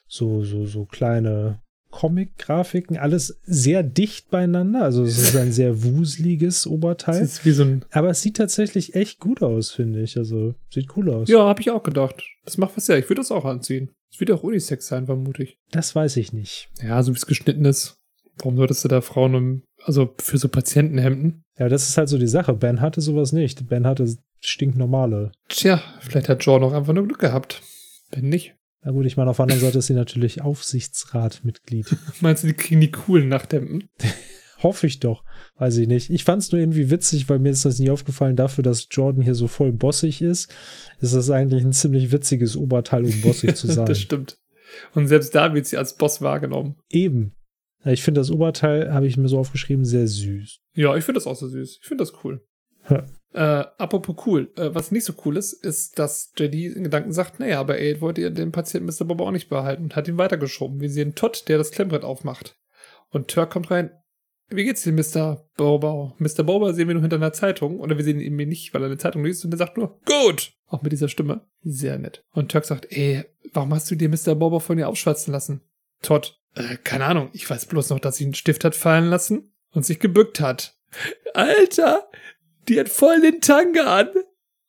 Speaker 2: so, so, so kleine Comic-Grafiken, alles sehr dicht beieinander. Also es ist ein sehr wuseliges Oberteil.
Speaker 1: So
Speaker 2: Aber es sieht tatsächlich echt gut aus, finde ich. Also sieht cool aus.
Speaker 1: Ja, habe ich auch gedacht. Das macht was ja. Ich würde das auch anziehen. Es wird auch Unisex sein, vermutlich.
Speaker 2: Das weiß ich nicht.
Speaker 1: Ja, so wie es geschnitten ist. Warum solltest du da Frauen um, also für so Patientenhemden?
Speaker 2: Ja, das ist halt so die Sache. Ben hatte sowas nicht. Ben hatte stinknormale.
Speaker 1: Tja, vielleicht hat John auch einfach nur Glück gehabt. Ben nicht.
Speaker 2: Na gut, ich meine, auf der anderen Seite ist sie natürlich Aufsichtsratmitglied. <laughs>
Speaker 1: Meinst du, die kriegen die coolen Nachthemden? <laughs>
Speaker 2: Hoffe ich doch. Weiß ich nicht. Ich fand es nur irgendwie witzig, weil mir ist das nie aufgefallen, dafür, dass Jordan hier so voll bossig ist, ist das eigentlich ein ziemlich witziges Oberteil, um bossig zu <laughs> sein.
Speaker 1: das stimmt. Und selbst da wird sie als Boss wahrgenommen.
Speaker 2: Eben. Ich finde das Oberteil, habe ich mir so aufgeschrieben, sehr süß.
Speaker 1: Ja, ich finde das auch so süß. Ich finde das cool. Ja. Äh, apropos cool, äh, was nicht so cool ist, ist, dass JD in Gedanken sagt, naja, aber Aid wollte ja den Patienten Mr. Bob auch nicht behalten und hat ihn weitergeschoben. Wir sehen Todd, der das Klemmbrett aufmacht. Und Turk kommt rein. Wie geht's dir, Mr. Boba? Mr. Boba sehen wir nur hinter einer Zeitung. Oder wir sehen ihn eben nicht, weil er eine Zeitung liest. Und er sagt nur, gut! Auch mit dieser Stimme. Sehr nett. Und Turk sagt, ey, warum hast du dir Mr. Boba von dir aufschwatzen lassen? Todd, äh, keine Ahnung. Ich weiß bloß noch, dass sie einen Stift hat fallen lassen und sich gebückt hat. Alter, die hat voll den Tanga an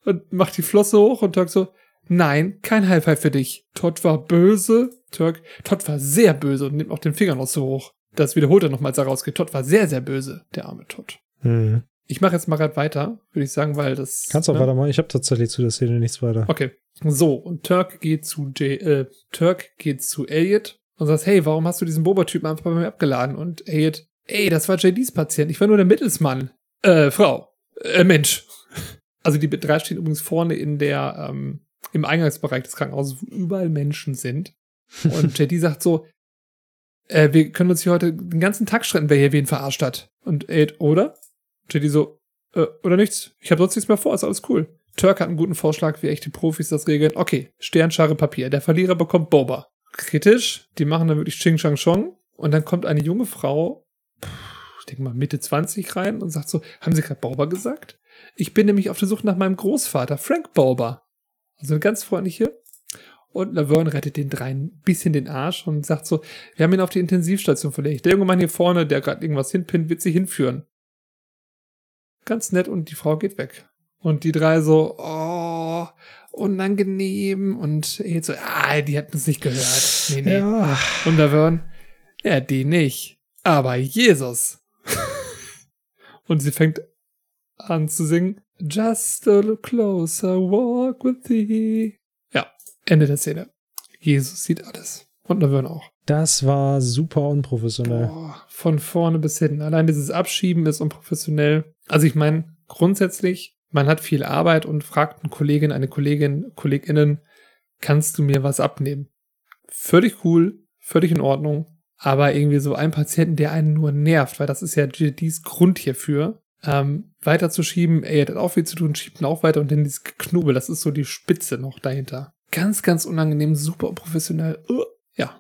Speaker 1: und macht die Flosse hoch und Turk so, nein, kein High Five für dich. Todd war böse. Turk, Todd war sehr böse und nimmt auch den Finger noch so hoch. Das wiederholt er nochmal, als er rausgeht. Todd war sehr, sehr böse, der arme Todd.
Speaker 2: Mhm.
Speaker 1: Ich mache jetzt mal gerade weiter, würde ich sagen, weil das.
Speaker 2: Kannst auch
Speaker 1: ne?
Speaker 2: weitermachen. Ich habe tatsächlich zu der Szene nichts weiter.
Speaker 1: Okay. So, und Turk geht zu J äh, Turk geht zu Elliot und sagt, hey, warum hast du diesen Boba-Typen einfach bei mir abgeladen? Und Elliot, ey, das war JDs Patient, ich war nur der Mittelsmann. Äh, Frau. Äh, Mensch. <laughs> Also die drei stehen übrigens vorne in der, ähm, im Eingangsbereich des Krankenhauses, wo überall Menschen sind. Und <laughs> JD sagt so, äh, wir können uns hier heute den ganzen Tag streiten, wer hier wen verarscht hat. Und Elliot, oder? JD so, äh, oder nichts. Ich habe sonst nichts mehr vor, ist alles cool. Turk hat einen guten Vorschlag, wie echte Profis das regeln. Okay, Sternschare Papier. Der Verlierer bekommt Boba. Kritisch, die machen dann wirklich Ching Chang Chong. Und dann kommt eine junge Frau, ich denke mal Mitte 20 rein und sagt so, haben Sie gerade Boba gesagt? Ich bin nämlich auf der Suche nach meinem Großvater, Frank Boba. Also eine ganz freundliche. Und Laverne rettet den dreien ein bisschen den Arsch und sagt so, wir haben ihn auf die Intensivstation verlegt. Der junge Mann hier vorne, der gerade irgendwas hinpinnt, wird sie hinführen. Ganz nett und die Frau geht weg. Und die drei so, oh, unangenehm. Und jetzt so, ah, die hat uns nicht gehört. Nee, nee.
Speaker 2: Ja.
Speaker 1: Und Laverne, ja, die nicht. Aber Jesus. <laughs> und sie fängt an zu singen. Just a little closer walk with thee. Ja, Ende der Szene. Jesus sieht alles. Und Laverne auch.
Speaker 2: Das war super unprofessionell.
Speaker 1: Boah, von vorne bis hinten. Allein dieses Abschieben ist unprofessionell. Also ich meine, grundsätzlich, man hat viel Arbeit und fragt einen Kollegin, eine Kollegin, KollegInnen, kannst du mir was abnehmen? Völlig cool, völlig in Ordnung. Aber irgendwie so ein Patienten, der einen nur nervt, weil das ist ja GDs Grund hierfür, ähm, weiterzuschieben, ey, er hat auch viel zu tun, schiebt ihn auch weiter und dann dieses Geknobel, das ist so die Spitze noch dahinter. Ganz, ganz unangenehm, super unprofessionell. Uh, ja,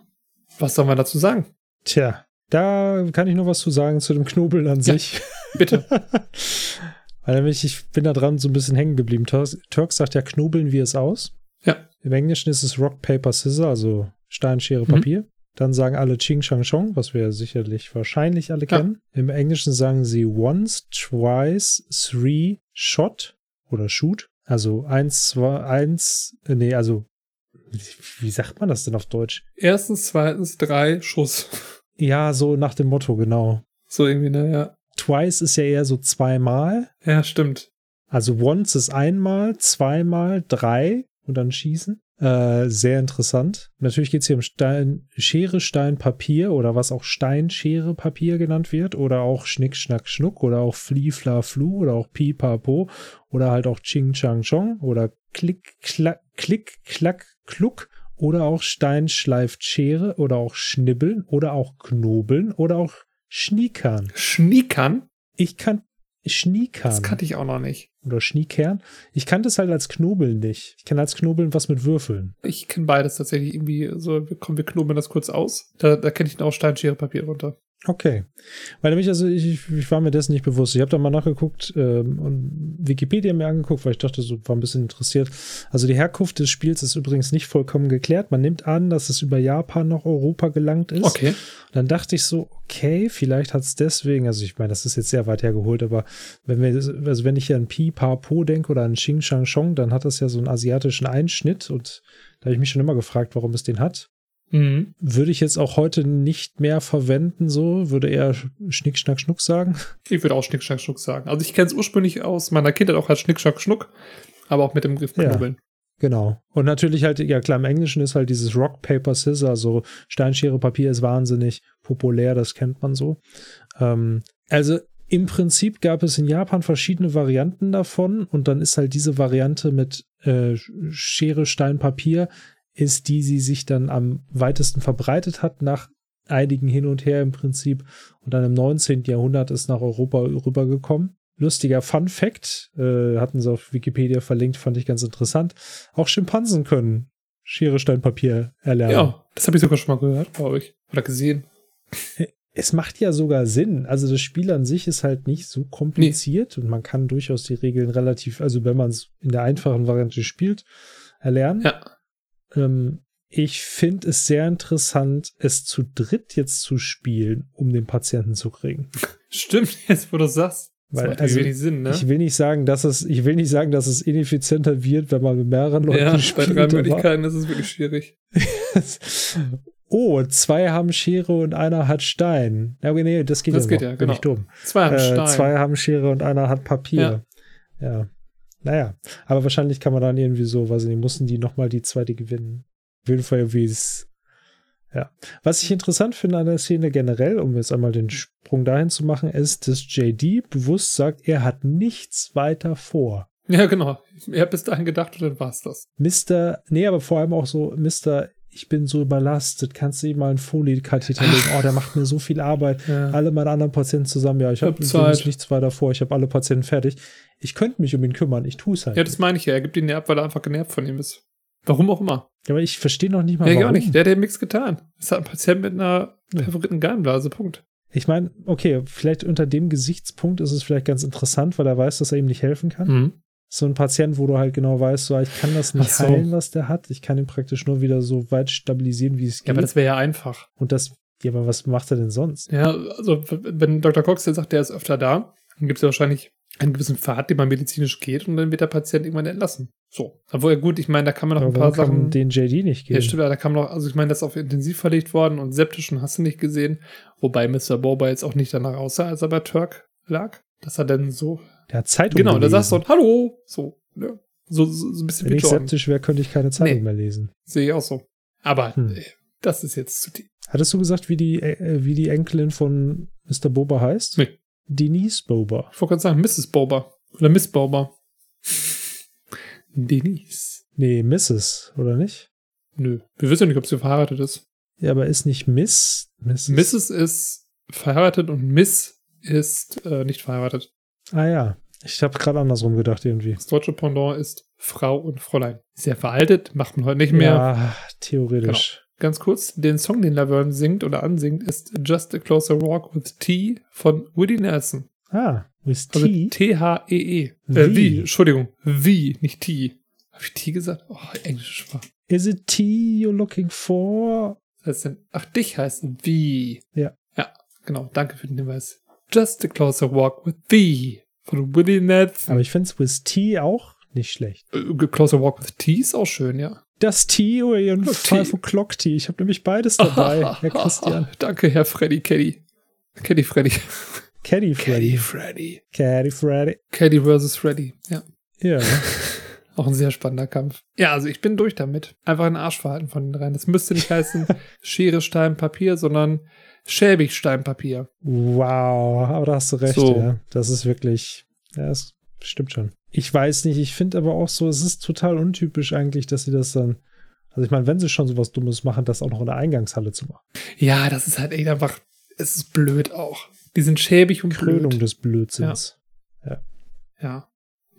Speaker 1: was soll man dazu sagen?
Speaker 2: Tja, da kann ich noch was zu sagen zu dem Knobeln an
Speaker 1: Ja.
Speaker 2: sich.
Speaker 1: Bitte. <laughs>
Speaker 2: Weil nämlich, ich bin da dran so ein bisschen hängen geblieben. Turks sagt ja, knobeln wir es aus.
Speaker 1: Ja.
Speaker 2: Im Englischen ist es Rock, Paper, Scissor, also Stein, Schere,
Speaker 1: Mhm.
Speaker 2: Papier. Dann sagen alle Ching, Chang, Chong, was wir sicherlich wahrscheinlich alle
Speaker 1: Ja.
Speaker 2: kennen. Im Englischen sagen sie once, twice, three, shot oder shoot. Also eins, zwei, eins, nee, also wie- sagt man das denn auf Deutsch?
Speaker 1: Erstens, zweitens, drei Schuss.
Speaker 2: Ja, so nach dem Motto, genau.
Speaker 1: So irgendwie, ne, ja.
Speaker 2: Twice ist ja eher so zweimal.
Speaker 1: Ja, stimmt.
Speaker 2: Also once ist einmal, zweimal, drei und dann schießen. Äh, sehr interessant. Natürlich geht es hier um Stein, Schere, Stein, Papier oder was auch Stein, Schere, Papier genannt wird oder auch Schnick, Schnack, Schnuck oder auch Fli, Fla, Flu oder auch Pi, Pa, Po oder halt auch Ching, Chang, Chong oder Klick, Klack, Klick, Klack, Kluck oder auch Stein schleift Schere oder auch Schnibbeln oder auch Knobeln oder auch Schniekern.
Speaker 1: Schniekern?
Speaker 2: Ich kann Schniekern
Speaker 1: Das kannte ich auch noch nicht.
Speaker 2: oder Schniekern. Ich kannte es halt als Knobeln nicht. Ich kenne als Knobeln was mit Würfeln.
Speaker 1: Ich kenne beides tatsächlich irgendwie so, wir- komm, wir knobeln das kurz aus. Da, da kenne ich dann auch Stein, Schere, Papier runter.
Speaker 2: Okay. Weil nämlich, also ich, ich- war mir dessen nicht bewusst. Ich habe da mal nachgeguckt ähm, und Wikipedia mir angeguckt, weil ich dachte, so war ein bisschen interessiert. Also die Herkunft des Spiels ist übrigens nicht vollkommen geklärt. Man nimmt an, dass es über Japan nach Europa gelangt ist.
Speaker 1: Okay.
Speaker 2: Und dann dachte ich so, okay, vielleicht hat es deswegen, also ich meine, das ist jetzt sehr weit hergeholt, aber wenn wir, also wenn ich hier an Pi, Pa, Po denke oder an Xing Shang Chong, dann hat das ja so einen asiatischen Einschnitt und da habe ich mich schon immer gefragt, warum es den hat.
Speaker 1: Mhm.
Speaker 2: Würde ich jetzt auch heute nicht mehr verwenden, so, würde eher Schnick, Schnack, Schnuck sagen.
Speaker 1: Ich würde auch Schnick, Schnack, Schnuck sagen. Also ich kenne es ursprünglich aus meiner Kindheit auch als Schnick, Schnack, Schnuck, aber auch mit dem Griff
Speaker 2: Ja.
Speaker 1: knobeln.
Speaker 2: Genau. Und natürlich halt, ja klar, im Englischen ist halt dieses Rock, Paper, Scissor, so Steinschere, Papier ist wahnsinnig populär, das kennt man so. Ähm, also im Prinzip gab es in Japan verschiedene Varianten davon und dann ist halt diese Variante mit äh, Schere, Stein, Papier, ist die, die sich dann am weitesten verbreitet hat nach einigen hin und her im Prinzip und dann im 19. Jahrhundert ist nach Europa rübergekommen. Lustiger Fun Fact, äh, hatten sie auf Wikipedia verlinkt, fand ich ganz interessant. Auch Schimpansen können Schere, Stein, Papier erlernen.
Speaker 1: Ja, das habe ich sogar schon mal gehört, glaube ich. Oder gesehen. <laughs>
Speaker 2: Es macht ja sogar Sinn. Also das Spiel an sich ist halt nicht so kompliziert und man kann durchaus die Regeln relativ, also wenn man es in der einfachen Variante spielt, erlernen.
Speaker 1: Ja.
Speaker 2: Ähm, ich finde es sehr interessant, es zu dritt jetzt zu spielen, um den Patienten zu kriegen. <laughs>
Speaker 1: Stimmt, jetzt wo du sagst. Das
Speaker 2: Weil, also,
Speaker 1: wenig Sinn, ne?
Speaker 2: Ich will nicht sagen, dass es, ich will nicht sagen, dass es ineffizienter wird, wenn man mit mehreren Leuten
Speaker 1: ja, bei
Speaker 2: spielt.
Speaker 1: drei
Speaker 2: aber-
Speaker 1: Möglichkeiten ist es wirklich schwierig. <laughs>
Speaker 2: Oh, zwei haben Schere und einer hat Stein. Ja, nee, das geht
Speaker 1: Das
Speaker 2: ja
Speaker 1: geht
Speaker 2: noch.
Speaker 1: ja,
Speaker 2: Bin
Speaker 1: genau.
Speaker 2: ich dumm.
Speaker 1: Zwei haben
Speaker 2: Äh,
Speaker 1: Stein.
Speaker 2: zwei haben Schere und einer hat Papier. Ja. Naja, aber wahrscheinlich kann man dann irgendwie so, weiß ich nicht, mussten die nochmal die zweite gewinnen. Auf jeden Fall wie es. Ja. Was ich interessant finde an der Szene generell, um jetzt einmal den Sprung dahin zu machen, ist, dass JD bewusst sagt, er hat nichts weiter vor.
Speaker 1: Ja, genau. Er hat bis dahin gedacht und dann war's das.
Speaker 2: Mr., nee, aber vor allem auch so, Mr., ich bin so überlastet, kannst du ihm mal einen Foliekatheter <laughs> legen? Oh, der macht mir so viel Arbeit.
Speaker 1: Ja.
Speaker 2: Alle meine anderen Patienten zusammen, ja, ich habe
Speaker 1: Hab
Speaker 2: nichts weiter vor, ich habe alle Patienten fertig. Ich könnte mich um ihn kümmern, ich tue es halt.
Speaker 1: Ja, das meine ich ja. Er gibt ihn ja ab, weil er einfach genervt von ihm ist. Warum auch immer.
Speaker 2: Ja, aber ich verstehe noch nicht mal,
Speaker 1: Ja,
Speaker 2: warum.
Speaker 1: gar nicht. Der hat ja nichts getan. Das hat ein Patient mit einer favoriten Gallenblase. Punkt.
Speaker 2: Ich meine, okay, vielleicht unter dem Gesichtspunkt ist es vielleicht ganz interessant, weil er weiß, dass er ihm nicht helfen kann.
Speaker 1: Mhm.
Speaker 2: So ein Patient, wo du halt genau weißt, so, ich kann das nicht
Speaker 1: so.
Speaker 2: heilen, was der hat. Ich kann ihn praktisch nur wieder so weit stabilisieren, wie es geht.
Speaker 1: Ja, aber das wäre ja einfach.
Speaker 2: Und das, ja, aber was macht er denn sonst?
Speaker 1: Ja, also wenn Dr. Cox jetzt sagt, der ist öfter da, dann gibt es ja wahrscheinlich einen gewissen Pfad, den man medizinisch geht und dann wird der Patient irgendwann entlassen. So. Obwohl, ja gut, ich meine, da kann man noch
Speaker 2: Aber
Speaker 1: ein paar
Speaker 2: kann
Speaker 1: Sachen.
Speaker 2: den JD nicht
Speaker 1: Ja,
Speaker 2: geben?
Speaker 1: stimmt, da kam noch, also ich meine, das ist auf intensiv verlegt worden und septisch und hast du nicht gesehen. Wobei Mr. Boba jetzt auch nicht danach aussah, als er bei Turk lag. Das hat dann so.
Speaker 2: Der hat Zeitung
Speaker 1: Genau, da sagst du Hallo. So, ne? So, so, so ein bisschen
Speaker 2: Wenn ich
Speaker 1: Jordan.
Speaker 2: septisch wäre, könnte ich keine Zeitung
Speaker 1: Nee.
Speaker 2: mehr lesen.
Speaker 1: Sehe ich auch so. Aber
Speaker 2: Hm.
Speaker 1: äh, das ist jetzt zu tief.
Speaker 2: Hattest du gesagt, wie die, äh, wie die Enkelin von Mr. Boba heißt?
Speaker 1: Nee.
Speaker 2: Denise Boba.
Speaker 1: Ich wollte gerade sagen, Mrs. Boba. Oder Miss Boba. Denise.
Speaker 2: Nee, Mrs., oder nicht?
Speaker 1: Nö. Wir wissen ja nicht, ob sie verheiratet ist.
Speaker 2: Ja, aber ist nicht Miss? Mrs.
Speaker 1: Mrs. ist verheiratet und Miss ist äh, nicht verheiratet.
Speaker 2: Ah ja, ich habe gerade andersrum gedacht irgendwie.
Speaker 1: Das deutsche Pendant ist Frau und Fräulein. Sehr veraltet, macht man heute nicht mehr.
Speaker 2: Ja, theoretisch.
Speaker 1: Ganz kurz, den Song, den Laverne singt oder ansingt, ist Just a Closer Walk with T von Woody Nelson.
Speaker 2: Ah, with
Speaker 1: Also
Speaker 2: T.
Speaker 1: T-H-E-E. Äh,
Speaker 2: Wie?
Speaker 1: Entschuldigung. Wie, nicht T. Habe ich T gesagt? Oh, Englisch war.
Speaker 2: Is it T you're looking for?
Speaker 1: Was heißt denn? Ach, dich heißt wie.
Speaker 2: Ja.
Speaker 1: Ja, genau. Danke für den Hinweis. Just a Closer Walk with Thee von Woody Nelson.
Speaker 2: Aber ich finde es with T auch nicht schlecht.
Speaker 1: Äh, Closer Walk with T ist auch schön, ja.
Speaker 2: Das T oder ihren Fall von Clock T. Ich habe nämlich beides dabei, <laughs> Herr Christian.
Speaker 1: Danke, Herr Freddy Caddy. Caddy Freddy.
Speaker 2: Caddy
Speaker 1: Caddy
Speaker 2: Freddy.
Speaker 1: Freddy.
Speaker 2: Caddy Freddy.
Speaker 1: Caddy versus Freddy. Ja.
Speaker 2: Ja. <laughs>
Speaker 1: Auch ein sehr spannender Kampf. Ja, also ich bin durch damit. Einfach ein Arschverhalten von den dreien. Das müsste nicht heißen <laughs> Schere, Stein, Papier, sondern schäbig Stein, Papier.
Speaker 2: Wow, aber da hast du recht,
Speaker 1: So.
Speaker 2: ja. Das ist wirklich, ja, das stimmt schon. Ich weiß nicht, ich finde aber auch so, es ist total untypisch eigentlich, dass sie das dann, also ich meine, wenn sie schon sowas Dummes machen, das auch noch in der Eingangshalle zu machen.
Speaker 1: Ja, das ist halt echt einfach, es ist blöd auch. Die sind schäbig und
Speaker 2: Krönung
Speaker 1: blöd.
Speaker 2: des Blödsinns.
Speaker 1: Ja.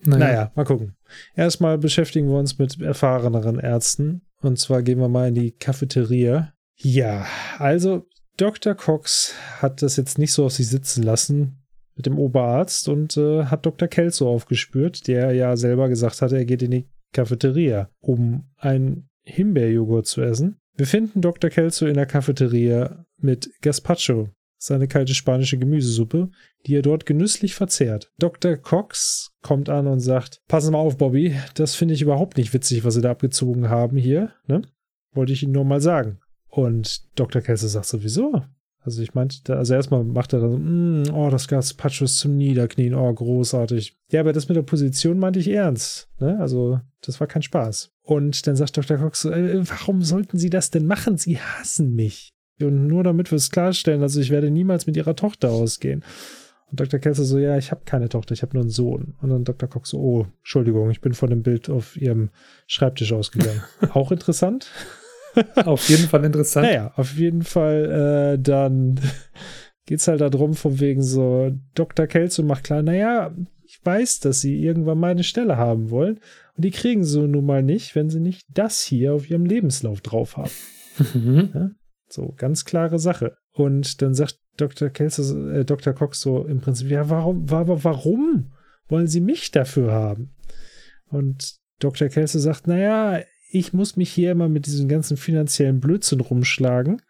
Speaker 2: Naja. mal gucken. Erstmal beschäftigen wir uns mit erfahreneren Ärzten. Und zwar gehen wir mal in die Cafeteria. Ja, also Dr. Cox hat das jetzt nicht so auf sich sitzen lassen mit dem Oberarzt und äh, hat Dr. Kelso aufgespürt, der ja selber gesagt hatte, er geht in die Cafeteria, um einen Himbeerjoghurt zu essen. Wir finden Dr. Kelso in der Cafeteria mit Gazpacho, seine kalte spanische Gemüsesuppe, die er dort genüsslich verzehrt. Dr. Cox kommt an und sagt: Passen mal auf, Bobby, das finde ich überhaupt nicht witzig, was Sie da abgezogen haben hier. Ne? Wollte ich Ihnen nur mal sagen. Und Dr. Kelso sagt sowieso. Also ich meinte, also erstmal macht er dann so, "Mm, oh, das Gazpacho ist zum Niederknien, oh, großartig. Ja, aber das mit der Position meinte ich ernst. Ne? Also, das war kein Spaß. Und dann sagt Dr. Cox so, äh, warum sollten Sie das denn machen? Sie hassen mich. Und nur damit wir es klarstellen, also ich werde niemals mit ihrer Tochter ausgehen. Und Dr. Kelso so, ja, ich habe keine Tochter, ich habe nur einen Sohn. Und dann Dr. Cox so, oh, Entschuldigung, ich bin von dem Bild auf ihrem Schreibtisch ausgegangen. <laughs> Auch interessant. <laughs>
Speaker 1: Auf jeden Fall interessant.
Speaker 2: Naja, auf jeden Fall, äh, dann <laughs> geht's halt darum, von wegen so, Dr. Kelso macht klar, naja, ich weiß, dass sie irgendwann meine Stelle haben wollen. Und die kriegen sie nun mal nicht, wenn sie nicht das hier auf ihrem Lebenslauf drauf haben.
Speaker 1: Mhm.
Speaker 2: So, ganz klare Sache. Und dann sagt Dr. Kelso, so- äh, Dr. Cox so im Prinzip, ja, warum, wa- aber warum wollen Sie mich dafür haben? Und Dr. Kelso sagt, naja, ich muss mich hier immer mit diesem ganzen finanziellen Blödsinn rumschlagen.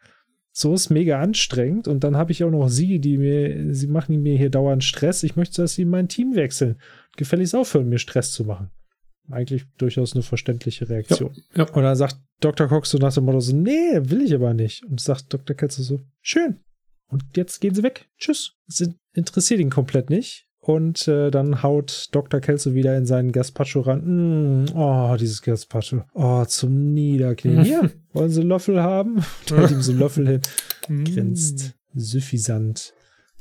Speaker 2: So ist mega anstrengend. Und dann habe ich auch noch Sie, die mir, Sie machen mir hier dauernd Stress. Ich möchte, dass Sie in mein Team wechseln. Gefälligst aufhören, mir Stress zu machen. eigentlich durchaus eine verständliche Reaktion.
Speaker 1: Ja, ja.
Speaker 2: Und dann sagt Dr. Cox so nach dem Motto so, nee, will ich aber nicht. Und sagt Dr. Kelso so, schön. Und jetzt gehen sie weg. Tschüss. Das interessiert ihn komplett nicht. Und äh, dann haut Dr. Kelso wieder in seinen Gaspacho ran. Mm, oh, dieses Gaspacho. Oh, zum Niederknien. Hier, <laughs> wollen Sie Löffel haben? Und hält ihm so Löffel hin. Grinst. Suffisant.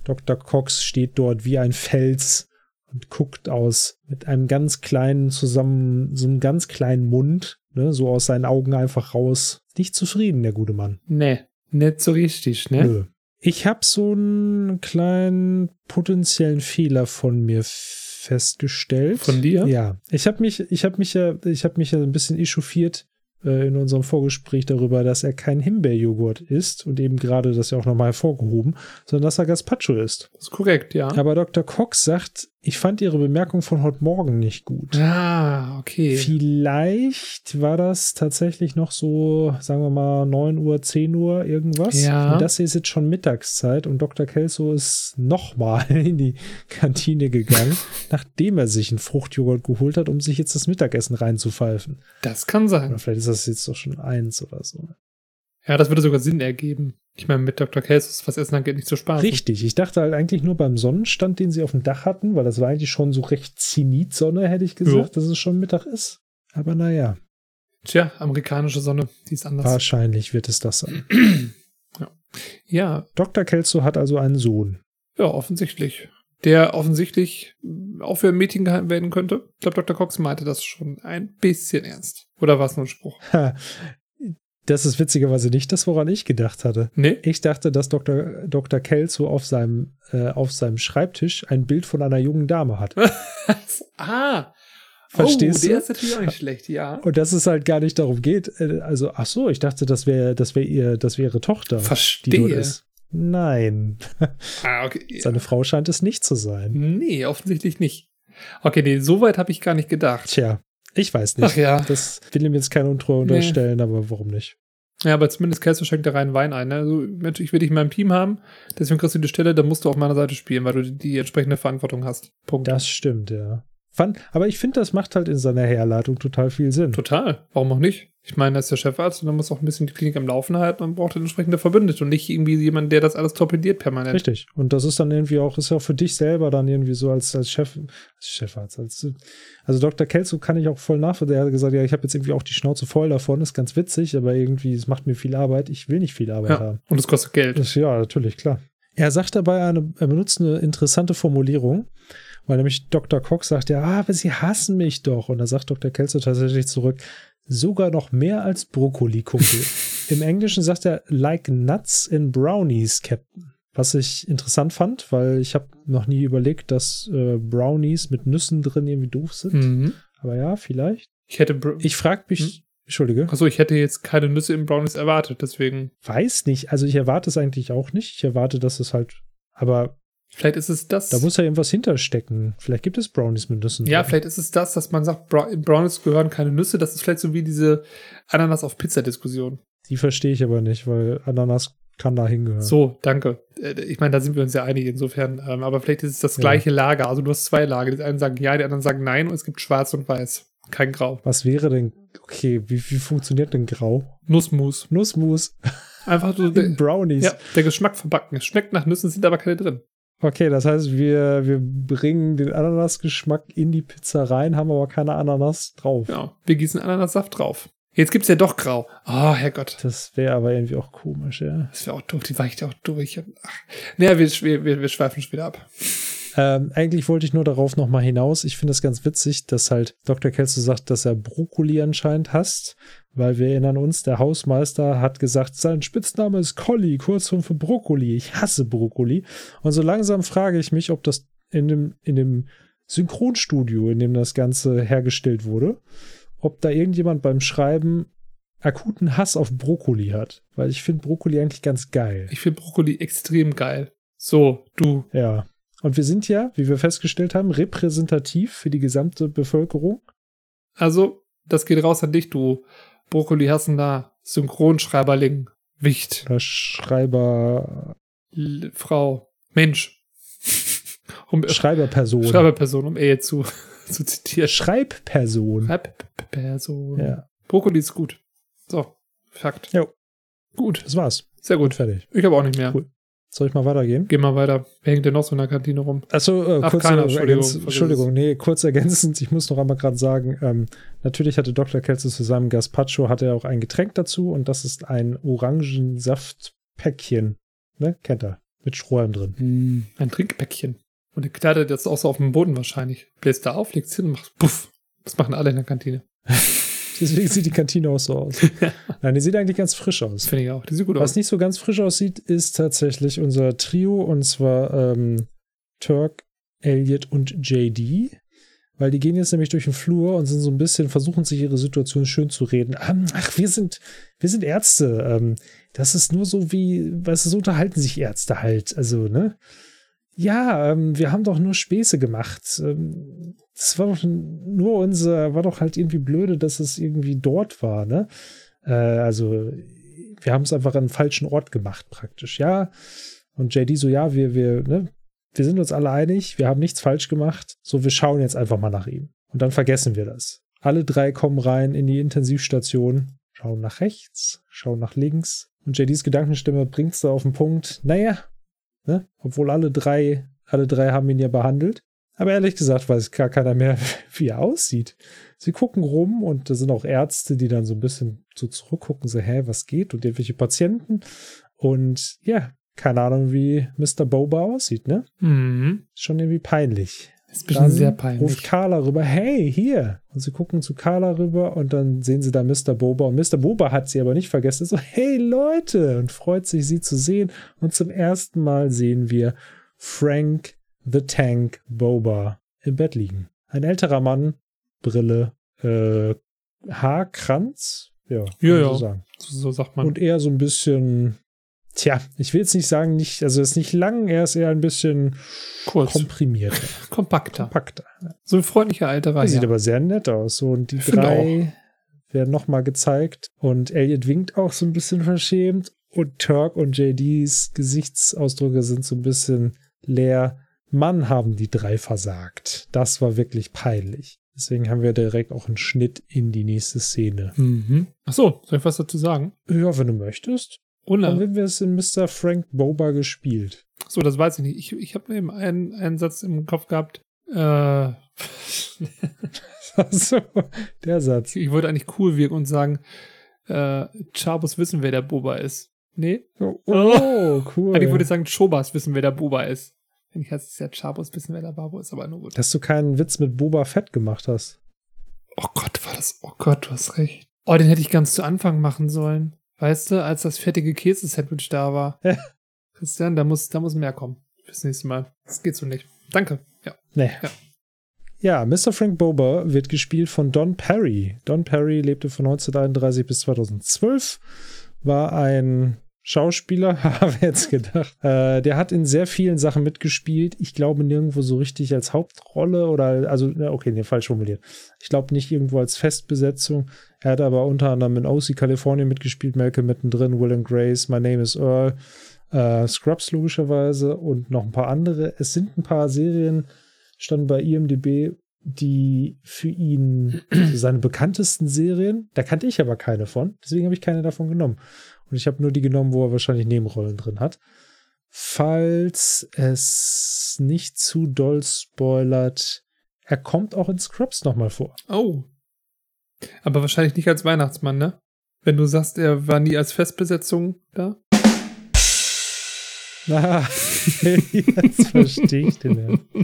Speaker 2: Dr. Cox steht dort wie ein Fels und guckt aus mit einem ganz kleinen zusammen, so einem ganz kleinen Mund, ne, so aus seinen Augen einfach raus. Nicht zufrieden, der gute Mann.
Speaker 1: Nee, nicht so richtig, ne?
Speaker 2: Nö. Ich habe so einen kleinen potenziellen Fehler von mir festgestellt.
Speaker 1: Von dir?
Speaker 2: Ja. Ich habe mich, ich habe mich ja, ich habe mich ja ein bisschen echauffiert äh, in unserem Vorgespräch darüber, dass er kein Himbeerjoghurt isst und eben gerade das ja auch nochmal hervorgehoben, sondern dass er Gazpacho isst.
Speaker 1: Das ist korrekt, ja.
Speaker 2: Aber Dr. Cox sagt, ich fand ihre Bemerkung von heute Morgen nicht gut.
Speaker 1: Ah, okay.
Speaker 2: Vielleicht war das tatsächlich noch so, sagen wir mal, 9 Uhr, 10 Uhr, irgendwas.
Speaker 1: Ja.
Speaker 2: Und das hier ist jetzt schon Mittagszeit und Dr. Kelso ist nochmal <laughs> in die Kantine gegangen, <laughs> nachdem er sich einen Fruchtjoghurt geholt hat, um sich jetzt das Mittagessen reinzupfeifen.
Speaker 1: Das kann sein.
Speaker 2: Oder vielleicht ist das jetzt doch schon eins oder so.
Speaker 1: Ja, das würde sogar Sinn ergeben. Ich meine, mit Dr. Kelsus, was Essen angeht, nicht zu sparen.
Speaker 2: Richtig, ich dachte halt eigentlich nur beim Sonnenstand, den sie auf dem Dach hatten, weil das war eigentlich schon so recht Zenit-Sonne, hätte ich gesagt,
Speaker 1: Ja.
Speaker 2: dass es schon Mittag ist. Aber naja,
Speaker 1: Tja, amerikanische Sonne, die ist anders.
Speaker 2: wahrscheinlich wird es das sein. <clears throat>
Speaker 1: Ja,
Speaker 2: Dr. Kelso hat also einen Sohn.
Speaker 1: ja, offensichtlich. Der offensichtlich auch für ein Meeting gehalten werden könnte. Ich glaube, Dr. Cox meinte das schon ein bisschen ernst. Oder war es nur ein Spruch? <laughs> <laughs>
Speaker 2: Das ist witzigerweise nicht das, woran ich gedacht hatte.
Speaker 1: Nee?
Speaker 2: Ich dachte, dass Dr. Dr. Kelso auf seinem, äh, auf seinem Schreibtisch ein Bild von einer jungen Dame hat. <laughs>
Speaker 1: ah!
Speaker 2: Verstehst
Speaker 1: oh, der
Speaker 2: du?
Speaker 1: ist natürlich auch nicht schlecht, ja.
Speaker 2: Und dass es halt gar nicht darum geht. äh, Also, ach so, ich dachte, das wäre das wär ihr, das wäre ihre Tochter, die dort
Speaker 1: Verstehe.
Speaker 2: ist. Nein,
Speaker 1: Ah, okay.
Speaker 2: seine Frau scheint es nicht zu sein.
Speaker 1: Nee, offensichtlich nicht. Okay, nee, so weit habe ich gar nicht gedacht.
Speaker 2: Tja, ich weiß nicht.
Speaker 1: Ach ja.
Speaker 2: Das will ihm jetzt keine Untreue unterstellen, aber warum nicht?
Speaker 1: Ja, aber zumindest Kelso schenkt da rein Wein ein. Ne? Also, Mensch, ich will dich in meinem Team haben, deswegen kriegst du die Stelle, dann musst du auf meiner Seite spielen, weil du die, die entsprechende Verantwortung hast. Punkt.
Speaker 2: Das stimmt, ja. Fand, aber ich finde, das macht halt in seiner Herleitung total viel Sinn.
Speaker 1: Total. Warum auch nicht? Ich meine, er ist der Chefarzt und er muss auch ein bisschen die Klinik am Laufen halten und braucht entsprechende Verbündete und nicht irgendwie jemand, der das alles torpediert permanent.
Speaker 2: Richtig. Und das ist dann irgendwie auch, ist ja auch für dich selber dann irgendwie so als, als Chef, als Chefarzt, als, also Dr. Kelso kann ich auch voll nachvollziehen. Er hat gesagt, ja, ich habe jetzt irgendwie auch die Schnauze voll davon, ist ganz witzig, aber irgendwie, es macht mir viel Arbeit. Ich will nicht viel Arbeit
Speaker 1: Ja.
Speaker 2: haben.
Speaker 1: Und es kostet Geld.
Speaker 2: Das, ja, natürlich, klar. Er sagt dabei, eine, er benutzt eine interessante Formulierung, weil nämlich Dr. Cox sagt, ja, ah, aber sie hassen mich doch. Und da sagt Dr. Kelso tatsächlich zurück, sogar noch mehr als Brokkoli-Kumpel. <laughs> Im Englischen sagt er, like nuts in brownies, Captain. Was ich interessant fand, weil ich habe noch nie überlegt, dass äh, Brownies mit Nüssen drin irgendwie doof sind.
Speaker 1: Mhm.
Speaker 2: Aber ja, vielleicht.
Speaker 1: Ich hätte, Br
Speaker 2: Ich frage mich,
Speaker 1: Hm?
Speaker 2: Entschuldige,
Speaker 1: achso, ich hätte jetzt keine Nüsse im Brownies erwartet, deswegen.
Speaker 2: weiß nicht. Also ich erwarte es eigentlich auch nicht. Ich erwarte, dass es halt, aber
Speaker 1: Vielleicht ist es das.
Speaker 2: Da muss ja irgendwas hinterstecken. Vielleicht gibt es Brownies mit Nüssen.
Speaker 1: ja, vielleicht ist es das, dass man sagt, Brownies gehören keine Nüsse. Das ist vielleicht so wie diese Ananas auf Pizza-Diskussion.
Speaker 2: Die verstehe ich aber nicht, weil Ananas kann da hingehören.
Speaker 1: So, danke. Äh, Ich meine, da sind wir uns ja einig insofern. Ähm, Aber vielleicht ist es das
Speaker 2: Ja.
Speaker 1: gleiche Lager. Also du hast zwei Lager. Die einen sagen ja, die anderen sagen nein und es gibt schwarz und weiß. Kein Grau.
Speaker 2: Was wäre denn, okay, wie, wie funktioniert denn Grau?
Speaker 1: Nussmus.
Speaker 2: Nussmus
Speaker 1: Einfach so
Speaker 2: in Brownies.
Speaker 1: ja, der Geschmack verbacken. Es schmeckt nach Nüssen, sind aber keine drin.
Speaker 2: Okay, das heißt, wir, wir bringen den Ananasgeschmack in die Pizza rein, haben aber keine Ananas drauf.
Speaker 1: Ja, wir gießen Ananassaft drauf. Jetzt gibt's ja doch Grau. Oh, Herrgott.
Speaker 2: Das wäre aber irgendwie auch komisch, ja.
Speaker 1: Das wäre auch doof. Die weicht auch durch. Ach. Naja, wir, wir, wir, wir schweifen schon wieder ab.
Speaker 2: Ähm, eigentlich wollte ich nur darauf nochmal hinaus. Ich finde das ganz witzig, dass halt Dr. Kelso sagt, dass er Brokkoli anscheinend hasst, weil wir erinnern uns, der Hausmeister hat gesagt, sein Spitzname ist Colli, Kurzform für Brokkoli. Ich hasse Brokkoli. Und so langsam frage ich mich, ob das in dem, in dem Synchronstudio, in dem das Ganze hergestellt wurde, ob da irgendjemand beim Schreiben akuten Hass auf Brokkoli hat. Weil ich finde Brokkoli eigentlich ganz geil.
Speaker 1: Ich finde Brokkoli extrem geil. So, du.
Speaker 2: Ja. Und wir sind ja, wie wir festgestellt haben, repräsentativ für die gesamte Bevölkerung.
Speaker 1: Also, das geht raus an dich, du Brokkoli hassender Synchronschreiberling. Wicht.
Speaker 2: Oder Schreiber,
Speaker 1: L Frau. Mensch. Um,
Speaker 2: Schreiberperson.
Speaker 1: Schreiberperson, um Ehe zu. <laughs> so zitiert.
Speaker 2: Schreibperson.
Speaker 1: Schreibperson.
Speaker 2: Ja,
Speaker 1: Brokkoli ist gut. So, Fakt.
Speaker 2: Jo.
Speaker 1: Gut,
Speaker 2: das war's.
Speaker 1: sehr gut.
Speaker 2: Fertig.
Speaker 1: Ich habe auch nicht mehr.
Speaker 2: Cool. Soll ich mal weitergehen?
Speaker 1: Geh mal weiter. Wer hängt denn noch so in der Kantine rum?
Speaker 2: Achso, äh,
Speaker 1: Ach,
Speaker 2: kurz
Speaker 1: keiner,
Speaker 2: Entschuldigung,
Speaker 1: Entschuldigung,
Speaker 2: Entschuldigung, nee, kurz ergänzend, ich muss noch einmal gerade sagen, ähm, natürlich hatte Dr. Kelze zu seinem Gazpacho hatte er auch ein Getränk dazu und das ist ein Orangensaftpäckchen. Ne? Kennt er. Mit Strohhalm drin.
Speaker 1: Ein Trinkpäckchen. Und der kleidet jetzt auch so auf dem Boden wahrscheinlich. Bläst da auf, legt's hin und macht puff. Das machen alle in der Kantine. <laughs>
Speaker 2: Deswegen sieht die Kantine auch so aus. <laughs> Nein, die sieht eigentlich ganz frisch aus.
Speaker 1: Finde ich auch. Die sieht gut
Speaker 2: Was
Speaker 1: aus.
Speaker 2: nicht so ganz frisch aussieht, ist tatsächlich unser Trio und zwar ähm, Turk, Elliot und JD. Weil die gehen jetzt nämlich durch den Flur und sind so ein bisschen, versuchen sich ihre Situation schön zu reden. Ähm, ach, wir sind, wir sind Ärzte. Ähm, das ist nur so wie, weißt du, so unterhalten sich Ärzte halt. Also, ne? Ja, ähm, wir haben doch nur Späße gemacht. Ähm, das war doch nur unser, war doch halt irgendwie blöde, dass es irgendwie dort war, ne? Äh, also, wir haben es einfach an den falschen Ort gemacht, praktisch, ja. Und JD so, ja, wir, wir, ne, wir sind uns alle einig, wir haben nichts falsch gemacht, so wir schauen jetzt einfach mal nach ihm. Und dann vergessen wir das. Alle drei kommen rein in die Intensivstation, schauen nach rechts, schauen nach links. Und JDs Gedankenstimme bringt es da auf den Punkt, naja, ne, obwohl alle drei, alle drei haben ihn ja behandelt. Aber ehrlich gesagt weiß gar keiner mehr, <laughs> wie er aussieht. Sie gucken rum und da sind auch Ärzte, die dann so ein bisschen so zurückgucken, so, hä, was geht? Und irgendwelche Patienten. Und ja, keine Ahnung, wie Mr. Boba aussieht, ne?
Speaker 1: Mhm.
Speaker 2: Schon irgendwie peinlich.
Speaker 1: Ist ein bisschen
Speaker 2: Dann
Speaker 1: sehr peinlich.
Speaker 2: ruft Carla rüber, hey, hier. Und sie gucken zu Carla rüber und dann sehen sie da Mr. Boba. Und Mr. Boba hat sie aber nicht vergessen. So, hey Leute! Und freut sich, sie zu sehen. Und zum ersten Mal sehen wir Frank the Tank Boba im Bett liegen. Ein älterer Mann, Brille, äh, Haarkranz. Ja,
Speaker 1: Ja, ja.
Speaker 2: So,
Speaker 1: so sagt man.
Speaker 2: Und eher so ein bisschen, tja, ich will jetzt nicht sagen, nicht, also er ist nicht lang, er ist eher ein bisschen
Speaker 1: Kurz.
Speaker 2: komprimierter, <laughs>
Speaker 1: kompakter.
Speaker 2: kompakter.
Speaker 1: So ein freundlicher alter
Speaker 2: Er sieht aber sehr nett aus. So, und die
Speaker 1: Finde
Speaker 2: drei werden nochmal gezeigt. Und Elliot winkt auch so ein bisschen verschämt. Und Turk und JDs Gesichtsausdrücke sind so ein bisschen leer. Mann, haben die drei versagt. Das war wirklich peinlich. Deswegen haben wir direkt auch einen Schnitt in die nächste Szene.
Speaker 1: Mhm. Ach so, soll ich was dazu sagen?
Speaker 2: Ja, wenn du möchtest. Dann
Speaker 1: Ohne.
Speaker 2: werden wir es in Mr. Frank Boba gespielt.
Speaker 1: So, das weiß ich nicht. Ich, ich habe eben einen, einen Satz im Kopf gehabt. Äh, <laughs>
Speaker 2: Also, der Satz.
Speaker 1: ich wollte eigentlich cool wirken und sagen, äh, Chabos wissen, wer der Boba ist. Nee?
Speaker 2: Oh, <laughs> oh cool.
Speaker 1: Eigentlich wollte ich sagen, Chobas wissen, wer der Boba ist. Wenn ich heißt es ja Chabos wissen, wer der Babo ist, aber nur gut.
Speaker 2: Dass du keinen Witz mit Boba Fett gemacht hast.
Speaker 1: Oh Gott, war das. Oh Gott, du hast recht. Oh, den hätte ich ganz zu Anfang machen sollen. Weißt du, als das fertige Käse-Sandwich da war. Christian, da muss, da muss mehr kommen. Fürs nächste Mal. Das geht so nicht. Danke. Ja.
Speaker 2: Nee.
Speaker 1: Ja.
Speaker 2: Ja, Mr. Frank Boba wird gespielt von Don Perry. Don Perry lebte von 1931 bis 2012, war ein Schauspieler, <laughs> habe jetzt gedacht. Äh, der hat in sehr vielen Sachen mitgespielt. Ich glaube nirgendwo so richtig als Hauptrolle oder, also, okay, nee, falsch formuliert. Ich glaube nicht irgendwo als Festbesetzung. Er hat aber unter anderem in OC California mitgespielt, Malcolm mittendrin, Will and Grace, My Name is Earl, äh, Scrubs logischerweise und noch ein paar andere. Es sind ein paar Serien, standen bei IMDb, die für ihn <clears throat> seine bekanntesten Serien, da kannte ich aber keine von, deswegen habe ich keine davon genommen. Und ich habe nur die genommen, wo er wahrscheinlich Nebenrollen drin hat. Falls es nicht zu doll spoilert, er kommt auch in Scrubs nochmal vor.
Speaker 1: Oh. Aber wahrscheinlich nicht als Weihnachtsmann, ne? Wenn du sagst, er war nie als Festbesetzung da.
Speaker 2: Na, <laughs> jetzt verstehe ich den ja.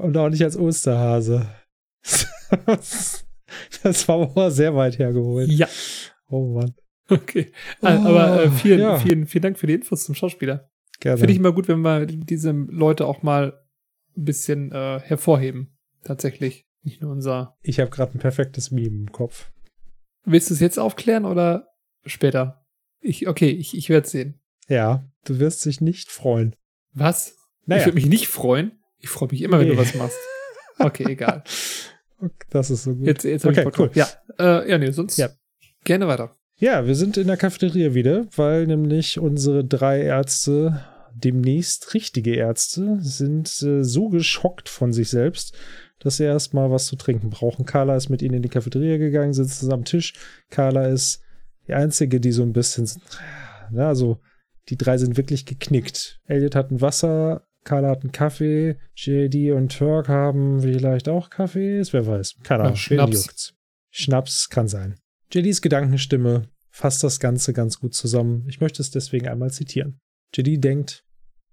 Speaker 2: Und auch nicht als Osterhase. <laughs> Das war aber sehr weit hergeholt.
Speaker 1: Ja.
Speaker 2: Oh Mann.
Speaker 1: Okay. Aber äh, vielen,
Speaker 2: ja.
Speaker 1: vielen, vielen Dank für die Infos zum Schauspieler.
Speaker 2: Gerne.
Speaker 1: Finde ich immer gut, wenn wir diese Leute auch mal ein bisschen äh, hervorheben. Tatsächlich. Nicht nur unser.
Speaker 2: Ich habe gerade ein perfektes Meme im Kopf.
Speaker 1: Willst du es jetzt aufklären oder später? Ich, okay, ich, ich werde sehen.
Speaker 2: Ja, du wirst dich nicht freuen.
Speaker 1: Was? Ich
Speaker 2: Naja,
Speaker 1: würde mich nicht freuen. Ich freue mich immer, wenn
Speaker 2: Nee.
Speaker 1: du was machst. Okay, egal. <laughs>
Speaker 2: das ist so gut.
Speaker 1: Jetzt, jetzt
Speaker 2: Okay,
Speaker 1: ich
Speaker 2: cool.
Speaker 1: Ja, äh, ja, nee, sonst
Speaker 2: Ja.
Speaker 1: gerne weiter.
Speaker 2: Ja, wir sind in der Cafeteria wieder, weil nämlich unsere drei Ärzte, demnächst richtige Ärzte, sind äh, so geschockt von sich selbst, dass sie erstmal was zu trinken brauchen. Carla ist mit ihnen in die Cafeteria gegangen, sitzt zusammen am Tisch. Carla ist die Einzige, die so ein bisschen, ja, also die drei sind wirklich geknickt. Elliot hat ein Wasser, Carla hat einen Kaffee, JD und Turk haben vielleicht auch Kaffees, wer weiß. Keine Ahnung,
Speaker 1: ja, Schnaps.
Speaker 2: Schnaps kann sein. JDs Gedankenstimme fasst das Ganze ganz gut zusammen. Ich möchte es deswegen einmal zitieren. JD denkt,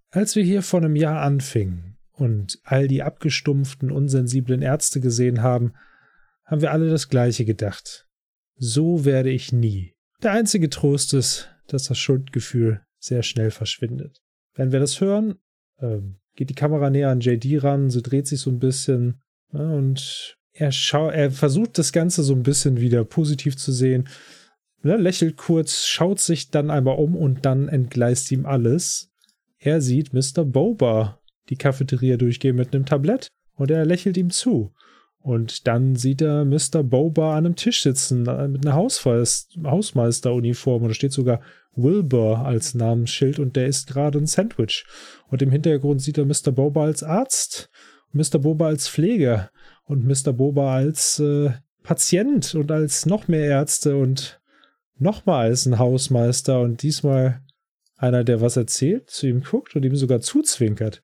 Speaker 2: als wir hier vor einem Jahr anfingen und all die abgestumpften, unsensiblen Ärzte gesehen haben, haben wir alle das Gleiche gedacht. So werde ich nie. Der einzige Trost ist, dass das Schuldgefühl sehr schnell verschwindet. Wenn wir das hören, äh, geht die Kamera näher an JD ran, sie dreht sich so ein bisschen ja, und er, er versucht das Ganze so ein bisschen wieder positiv zu sehen, ne, lächelt kurz, schaut sich dann einmal um und dann entgleist ihm alles. Er sieht Mr. Boba die Cafeteria durchgehen mit einem Tablett und er lächelt ihm zu. Und dann sieht er Mr. Boba an einem Tisch sitzen äh, mit einer Hausmeisteruniform und da steht sogar Wilbur als Namensschild und der isst gerade ein Sandwich. Und im Hintergrund sieht er Mr. Boba als Arzt, Mr. Boba als Pfleger und Mr. Boba als äh, Patient und als noch mehr Ärzte und nochmal als ein Hausmeister und diesmal einer, der was erzählt, zu ihm guckt und ihm sogar zuzwinkert.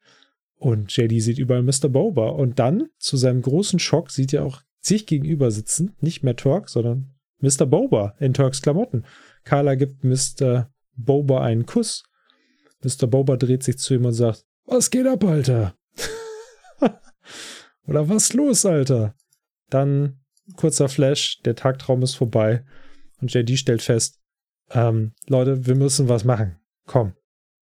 Speaker 2: Und JD sieht überall Mr. Boba. Und dann, zu seinem großen Schock, sieht er auch sich gegenüber sitzen, nicht mehr Turk, sondern Mr. Boba in Turks Klamotten. Carla gibt Mr. Boba einen Kuss. Mr. Boba dreht sich zu ihm und sagt, was geht ab, Alter? <laughs> Oder was los, Alter? Dann kurzer Flash, der Tagtraum ist vorbei und JD stellt fest, ähm, Leute, wir müssen was machen. Komm.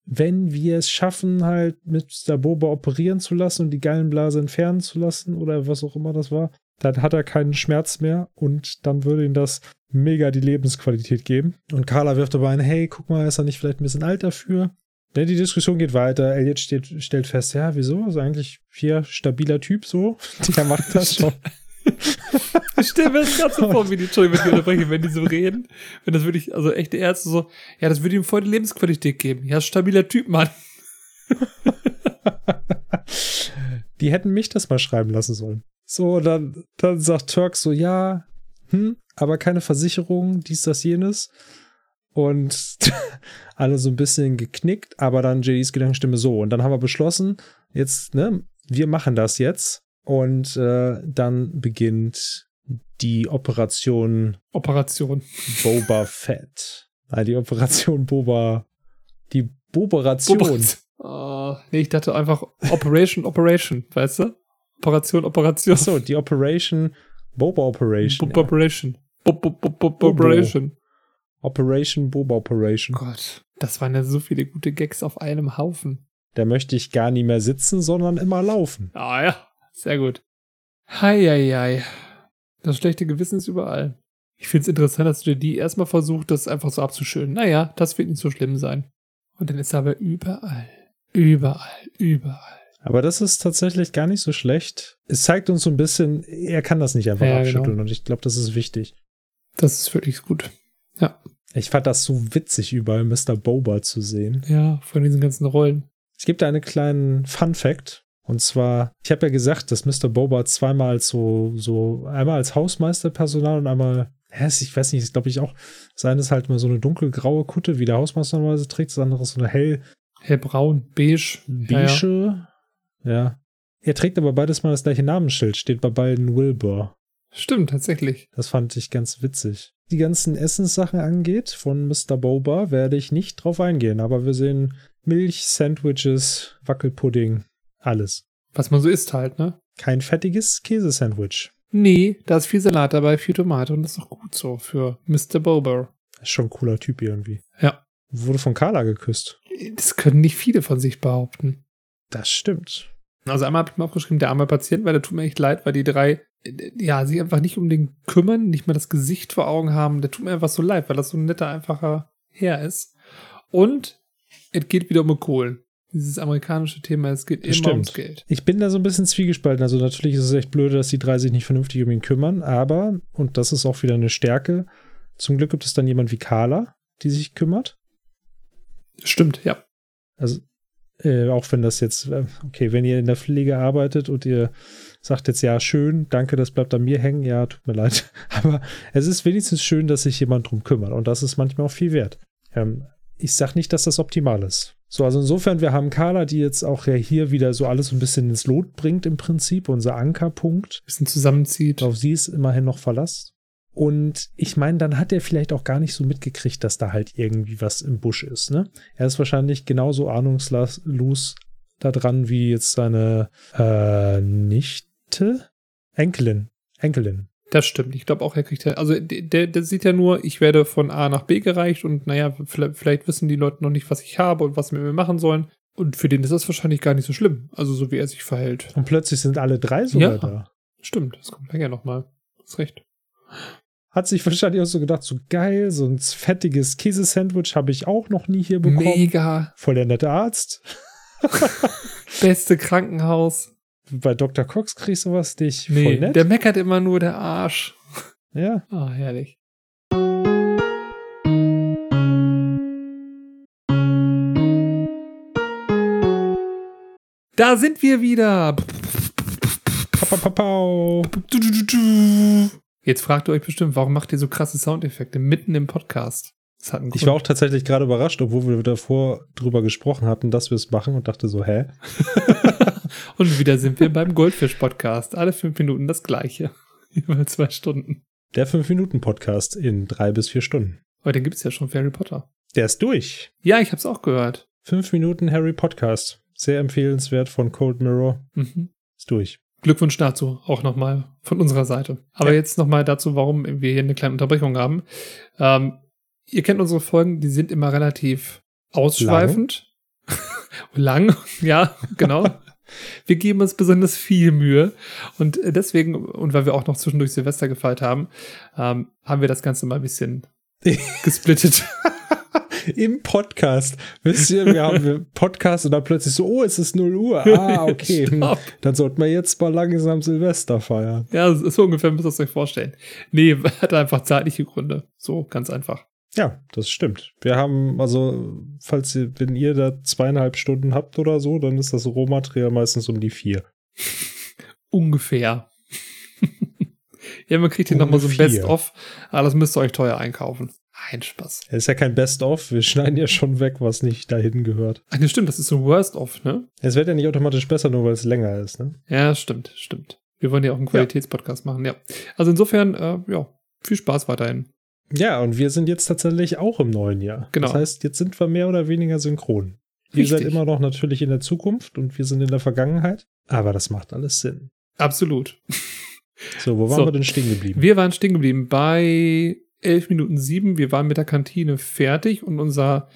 Speaker 2: Wenn wir es schaffen, halt Mr. Boba operieren zu lassen und die Gallenblase entfernen zu lassen oder was auch immer das war, dann hat er keinen Schmerz mehr und dann würde ihm das mega die Lebensqualität geben. Und Carla wirft aber ein, hey, guck mal, ist er nicht vielleicht ein bisschen alt dafür? Denn die Diskussion geht weiter. Elliot steht, stellt fest, ja, wieso? Also eigentlich vier stabiler Typ so. <laughs> Der macht das schon. <laughs>
Speaker 1: ich stelle mir das gerade so vor, wie die, Entschuldigung, wenn die unterbrechen, wenn die so reden. Wenn das wirklich, also echte Ärzte so, ja, das würde ihm voll die Lebensqualität geben. Ja, stabiler Typ, Mann. <laughs>
Speaker 2: die hätten mich das mal schreiben lassen sollen. So, dann, dann sagt Turk so, ja, hm, aber keine Versicherung, dies, das, jenes. Und <laughs> alle so ein bisschen geknickt, aber dann JDs Gedankenstimme so. Und dann haben wir beschlossen, jetzt, ne, wir machen das jetzt. Und äh, dann beginnt die Operation
Speaker 1: Operation
Speaker 2: Boba <laughs> Fett. Nein, die Operation Boba. Die Boberation. Boba.
Speaker 1: Oh, nee, ich dachte einfach Operation Operation, weißt du? Operation, Operation.
Speaker 2: Achso, die Operation, Boba Operation.
Speaker 1: Boba Operation. Boba Operation.
Speaker 2: Operation Boba Operation.
Speaker 1: Gott, das waren ja so viele gute Gags auf einem Haufen.
Speaker 2: Da möchte ich gar nicht mehr sitzen, sondern immer laufen.
Speaker 1: Ah ja, sehr gut. Heieiei. Das schlechte Gewissen ist überall. Ich finde es interessant, dass JD erstmal versucht, das einfach so abzuschönen. Naja, das wird nicht so schlimm sein. Und dann ist er aber überall. Überall, überall.
Speaker 2: Aber das ist tatsächlich gar nicht so schlecht. Es zeigt uns so ein bisschen, er kann das nicht einfach ja, abschütteln genau. und ich glaube, das ist wichtig.
Speaker 1: Das ist wirklich gut. Ja.
Speaker 2: Ich fand das so witzig, überall Mr. Boba zu sehen.
Speaker 1: Ja, von diesen ganzen Rollen.
Speaker 2: Es gibt einen kleinen Fun Fact. Und zwar, ich habe ja gesagt, dass Mr. Boba zweimal so, so, einmal als Hausmeisterpersonal und einmal, ja, ich weiß nicht, ist glaube ich auch, seines halt mal so eine dunkelgraue Kutte, wie der Hausmeister normalerweise trägt, das andere ist so eine hell.
Speaker 1: Hellbraun, beige.
Speaker 2: Beige, ja, ja. Er trägt aber beides mal das gleiche Namensschild, steht bei beiden Wilbur.
Speaker 1: Stimmt, tatsächlich.
Speaker 2: Das fand ich ganz witzig. Die ganzen Essenssachen angeht von Mr. Boba, werde ich nicht drauf eingehen, aber wir sehen Milch, Sandwiches, Wackelpudding, alles.
Speaker 1: Was man so isst halt, ne?
Speaker 2: Kein fettiges Käsesandwich.
Speaker 1: Nee, da ist viel Salat dabei, viel Tomate und das ist doch gut so für Mr. Boba.
Speaker 2: Ist schon ein cooler Typ irgendwie.
Speaker 1: Ja.
Speaker 2: Wurde von Carla geküsst.
Speaker 1: Das können nicht viele von sich behaupten.
Speaker 2: Das stimmt.
Speaker 1: Also einmal habe ich mir aufgeschrieben, der arme Patient, weil der tut mir echt leid, weil die drei, ja, sich einfach nicht um den kümmern, nicht mal das Gesicht vor Augen haben. Der tut mir einfach so leid, weil das so ein netter, einfacher Herr ist. Und es geht wieder um Kohlen. Dieses amerikanische Thema, es geht immer ums Geld.
Speaker 2: Ich bin da so ein bisschen zwiegespalten. Also natürlich ist es echt blöd, dass die drei sich nicht vernünftig um ihn kümmern, aber, und das ist auch wieder eine Stärke, zum Glück gibt es dann jemand wie Carla, die sich kümmert.
Speaker 1: Stimmt, ja.
Speaker 2: Also Äh, auch wenn das jetzt, äh, okay, wenn ihr in der Pflege arbeitet und ihr sagt jetzt, ja, schön, danke, das bleibt an mir hängen, ja, tut mir leid. <laughs> Aber es ist wenigstens schön, dass sich jemand drum kümmert und das ist manchmal auch viel wert. Ähm, ich sag nicht, dass das optimal ist. So, also insofern, wir haben Carla, die jetzt auch ja hier wieder so alles so ein bisschen ins Lot bringt im Prinzip, unser Ankerpunkt.
Speaker 1: Bisschen zusammenzieht.
Speaker 2: Auf sie ist immerhin noch Verlass. Und ich meine, dann hat er vielleicht auch gar nicht so mitgekriegt, dass da halt irgendwie was im Busch ist. Ne? Er ist wahrscheinlich genauso ahnungslos da dran wie jetzt seine äh, Nichte? Enkelin. Enkelin.
Speaker 1: Das stimmt. Ich glaube auch, er kriegt ja, also der, der sieht ja nur, ich werde von A nach B gereicht und naja, vielleicht, vielleicht wissen die Leute noch nicht, was ich habe und was wir machen sollen. Und für den ist das wahrscheinlich gar nicht so schlimm. Also so wie er sich verhält.
Speaker 2: Und plötzlich sind alle drei sogar
Speaker 1: Ja.
Speaker 2: da.
Speaker 1: Stimmt, das kommt länger nochmal. Hast recht.
Speaker 2: Hat sich wahrscheinlich auch so gedacht, so geil, so ein fettiges Käsesandwich habe ich auch noch nie hier bekommen.
Speaker 1: Mega.
Speaker 2: Voll der nette Arzt. <laughs>
Speaker 1: Beste Krankenhaus.
Speaker 2: Bei Dr. Cox kriegst du sowas. Voll
Speaker 1: Nee,
Speaker 2: nett.
Speaker 1: der meckert immer nur der Arsch.
Speaker 2: ja.
Speaker 1: Ah, herrlich. Da sind wir wieder. Jetzt fragt ihr euch bestimmt, warum macht ihr so krasse Soundeffekte mitten im Podcast?
Speaker 2: Ich war auch tatsächlich gerade überrascht, obwohl wir davor drüber gesprochen hatten, dass wir es machen und dachte so, hä? <laughs>
Speaker 1: Und wieder sind wir beim Goldfisch-Podcast. Alle fünf Minuten das gleiche. <laughs> Über zwei Stunden.
Speaker 2: Der 5-Minuten-Podcast in drei bis vier Stunden.
Speaker 1: Aber den gibt es ja schon für Harry Potter.
Speaker 2: Der ist durch.
Speaker 1: Ja, ich hab's auch gehört.
Speaker 2: 5 Minuten Harry Podcast. Sehr empfehlenswert von Cold Mirror.
Speaker 1: Mhm.
Speaker 2: Ist durch.
Speaker 1: Glückwunsch dazu, auch nochmal von unserer Seite. Aber
Speaker 2: Ja.
Speaker 1: jetzt nochmal dazu, warum wir hier eine kleine Unterbrechung haben. Ähm, ihr kennt unsere Folgen, die sind immer relativ ausschweifend. <laughs> Lang, <laughs> ja, genau. Wir geben uns besonders viel Mühe. Und äh, deswegen, und weil wir auch noch zwischendurch Silvester gefeiert haben, ähm, haben wir das Ganze mal ein bisschen <laughs> gesplittet.
Speaker 2: Im Podcast. Wisst ihr, wir haben einen <laughs> Podcast und dann plötzlich so, oh, es ist 0 Uhr. Ah, <laughs> okay.
Speaker 1: Stopp.
Speaker 2: Dann sollten wir jetzt mal langsam Silvester feiern.
Speaker 1: Ja, so ungefähr müsst ihr es euch vorstellen. Nee, hat einfach zeitliche Gründe. So, ganz einfach.
Speaker 2: Ja, das stimmt. Wir haben, also, falls ihr, wenn ihr da zweieinhalb Stunden habt oder so, dann ist das Rohmaterial meistens um die vier.
Speaker 1: Ungefähr. <laughs> ja, man kriegt hier nochmal so ein. Best-of. Aber das müsst ihr euch teuer einkaufen. Ein Spaß.
Speaker 2: Es ist ja kein Best-of, wir schneiden ja schon weg, was nicht dahin gehört.
Speaker 1: Ach, nee, stimmt, das ist so Worst-of, ne?
Speaker 2: Es wird ja nicht automatisch besser, nur weil es länger ist, ne?
Speaker 1: Ja, stimmt, stimmt. Wir wollen ja auch einen Qualitätspodcast machen, ja. Also insofern, äh, ja, viel Spaß weiterhin.
Speaker 2: Ja, und wir sind jetzt tatsächlich auch im neuen Jahr.
Speaker 1: Genau.
Speaker 2: Das heißt, jetzt sind wir mehr oder weniger synchron. Ihr seid immer noch natürlich in der Zukunft und wir sind in der Vergangenheit. Aber das macht alles Sinn.
Speaker 1: Absolut. <laughs>
Speaker 2: So, wo waren
Speaker 1: So.
Speaker 2: wir denn stehen geblieben?
Speaker 1: Wir waren stehen geblieben bei 11 Minuten 7. Wir waren mit der Kantine fertig und unser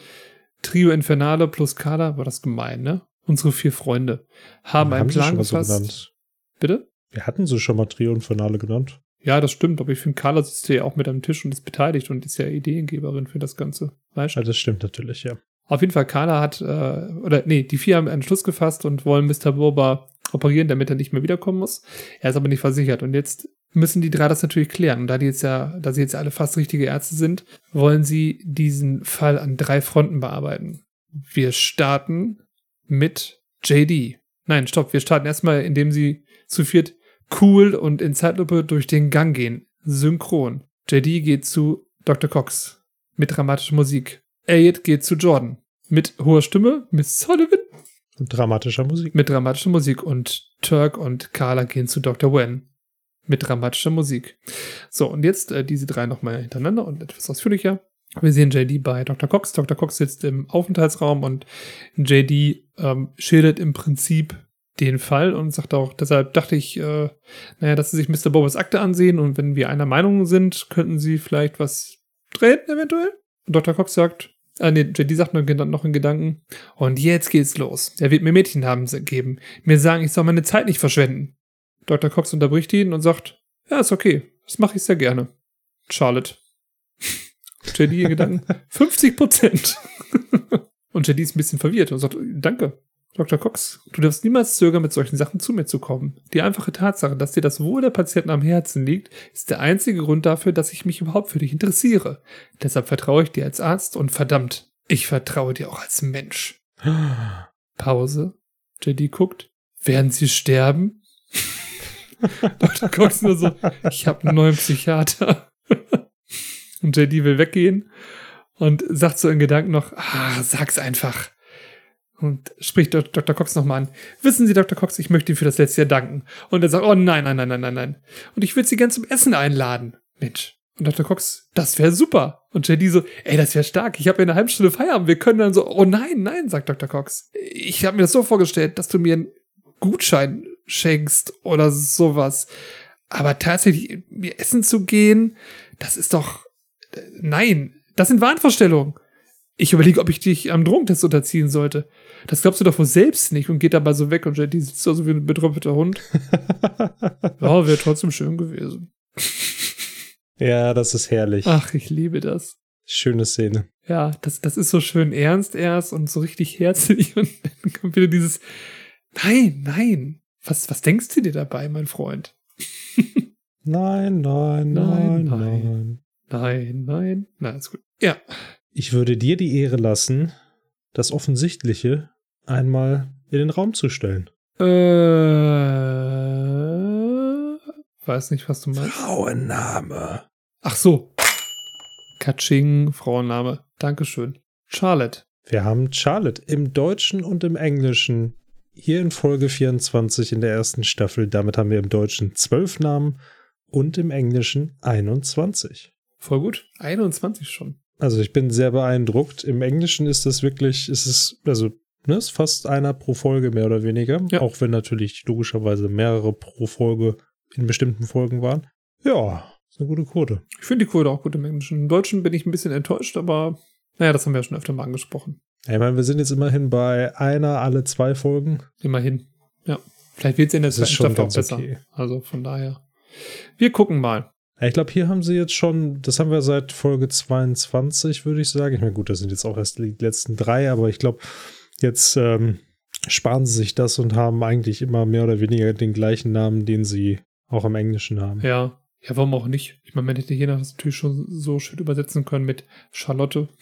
Speaker 1: Trio Infernale plus Kader, war das gemein, ne? Unsere vier Freunde haben einen
Speaker 2: sie schon
Speaker 1: Plan
Speaker 2: so
Speaker 1: gefasst.
Speaker 2: genannt.
Speaker 1: Bitte?
Speaker 2: Wir hatten sie schon mal Trio und Finale genannt.
Speaker 1: Ja, das stimmt, aber ich finde, Carla sitzt ja auch mit am Tisch und ist beteiligt und ist ja Ideengeberin für das Ganze. Weißt du?
Speaker 2: Ja, das stimmt natürlich, ja.
Speaker 1: Auf jeden Fall, Carla hat, äh, oder nee, die vier haben einen Schluss gefasst und wollen Mr. Boba operieren, damit er nicht mehr wiederkommen muss. Er ist aber nicht versichert und jetzt müssen die drei das natürlich klären. Und da die jetzt ja, da sie jetzt alle fast richtige Ärzte sind, wollen sie diesen Fall an drei Fronten bearbeiten. Wir starten mit JD. Nein, stopp, wir starten erstmal, indem sie zu viert cool und in Zeitlupe durch den Gang gehen. Synchron. JD geht zu Dr. Cox mit dramatischer Musik. Elliot geht zu Jordan mit hoher Stimme, Miss Sullivan
Speaker 2: Und dramatischer Musik.
Speaker 1: mit dramatischer Musik und Turk und Carla gehen zu Dr. Wen mit dramatischer Musik. So, und jetzt äh, diese drei nochmal hintereinander und etwas ausführlicher. Wir sehen JD bei Dr. Cox. Dr. Cox sitzt im Aufenthaltsraum und JD ähm, schildert im Prinzip den Fall und sagt auch, deshalb dachte ich, äh, naja, dass sie sich Mr. Bobas Akte ansehen und wenn wir einer Meinung sind, könnten sie vielleicht was drehen, eventuell. Und Dr. Cox sagt, ah nee, JD sagt noch, noch in Gedanken, und jetzt geht's los. Er wird mir Mädchennamen geben, mir sagen, ich soll meine Zeit nicht verschwenden. Dr. Cox unterbricht ihn und sagt, ja, ist okay, das mache ich sehr gerne. Charlotte. <laughs> JD in Gedanken, <laughs> 50 Prozent. <laughs> und JD ist ein bisschen verwirrt und sagt, danke. Dr. Cox, du darfst niemals zögern, mit solchen Sachen zu mir zu kommen. Die einfache Tatsache, dass dir das Wohl der Patienten am Herzen liegt, ist der einzige Grund dafür, dass ich mich überhaupt für dich interessiere. Deshalb vertraue ich dir als Arzt und verdammt, ich vertraue dir auch als Mensch. <gasps> Pause. JD guckt. Werden Sie sterben? <laughs> Dr. Cox nur so, ich habe einen neuen Psychiater. <laughs> und JD will weggehen und sagt so in Gedanken noch, ah, sag's einfach. Und spricht Dr. Cox nochmal an. Wissen Sie, Dr. Cox, ich möchte Ihnen für das letzte Jahr danken. Und er sagt, oh nein, nein, nein, nein, nein, nein. Und ich würde Sie gern zum Essen einladen. Mensch. Und Dr. Cox, das wäre super. Und JD so, ey, das wäre stark. Ich habe ja eine halbe Stunde Feierabend. Wir können dann so, oh nein, nein, sagt Dr. Cox. Ich habe mir das so vorgestellt, dass du mir einen Gutschein schenkst oder sowas. Aber tatsächlich, mir essen zu gehen, das ist doch, nein, das sind Wahnvorstellungen. Ich überlege, ob ich dich am Drogentest unterziehen sollte. Das glaubst du doch wohl selbst nicht und geht dabei so weg und die sitzt da so wie ein betröpfelter Hund. <laughs> ja, wäre trotzdem schön gewesen.
Speaker 2: Ja, das ist herrlich.
Speaker 1: Ach, ich liebe das.
Speaker 2: Schöne Szene.
Speaker 1: Ja, das, das ist so schön ernst erst und so richtig herzlich <laughs> und dann kommt wieder dieses Nein, nein. Was, was denkst du dir dabei, mein Freund?
Speaker 2: nein, nein, nein, nein.
Speaker 1: Nein, nein, nein. Na, ist gut. Ja.
Speaker 2: Ich würde dir die Ehre lassen, das Offensichtliche einmal in den Raum zu stellen.
Speaker 1: Äh, weiß nicht, was du meinst.
Speaker 2: Frauenname.
Speaker 1: Ach so. Katsching, Frauenname. Dankeschön. Charlotte.
Speaker 2: Wir haben Charlotte im Deutschen und im Englischen. Hier in Folge 24 in der ersten Staffel. Damit haben wir im Deutschen zwölf Namen und im Englischen 21.
Speaker 1: Voll gut. 21 schon.
Speaker 2: Also ich bin sehr beeindruckt. Im Englischen ist das wirklich, ist es, also, ne, ist fast einer pro Folge mehr oder weniger. Ja. Auch wenn natürlich logischerweise mehrere pro Folge in bestimmten Folgen waren. Ja, ist eine gute Quote.
Speaker 1: Ich finde die Quote auch gut im Englischen. Im Deutschen bin ich ein bisschen enttäuscht, aber naja, das haben wir ja schon öfter mal angesprochen.
Speaker 2: Ich meine, wir sind jetzt immerhin bei einer alle zwei Folgen.
Speaker 1: Immerhin. Ja. Vielleicht wird es in der zweiten Staffel auch besser. Okay. Also von daher. Wir gucken mal.
Speaker 2: Ich glaube, hier haben sie jetzt schon, das haben wir seit Folge 22, würde ich sagen. Ich meine, gut, das sind jetzt auch erst die letzten drei, aber ich glaube, jetzt ähm, sparen sie sich das und haben eigentlich immer mehr oder weniger den gleichen Namen, den sie auch im Englischen haben.
Speaker 1: Ja. Ja, warum auch nicht? Ich meine, man hätte hier das natürlich schon so schön übersetzen können mit Charlotte. <laughs>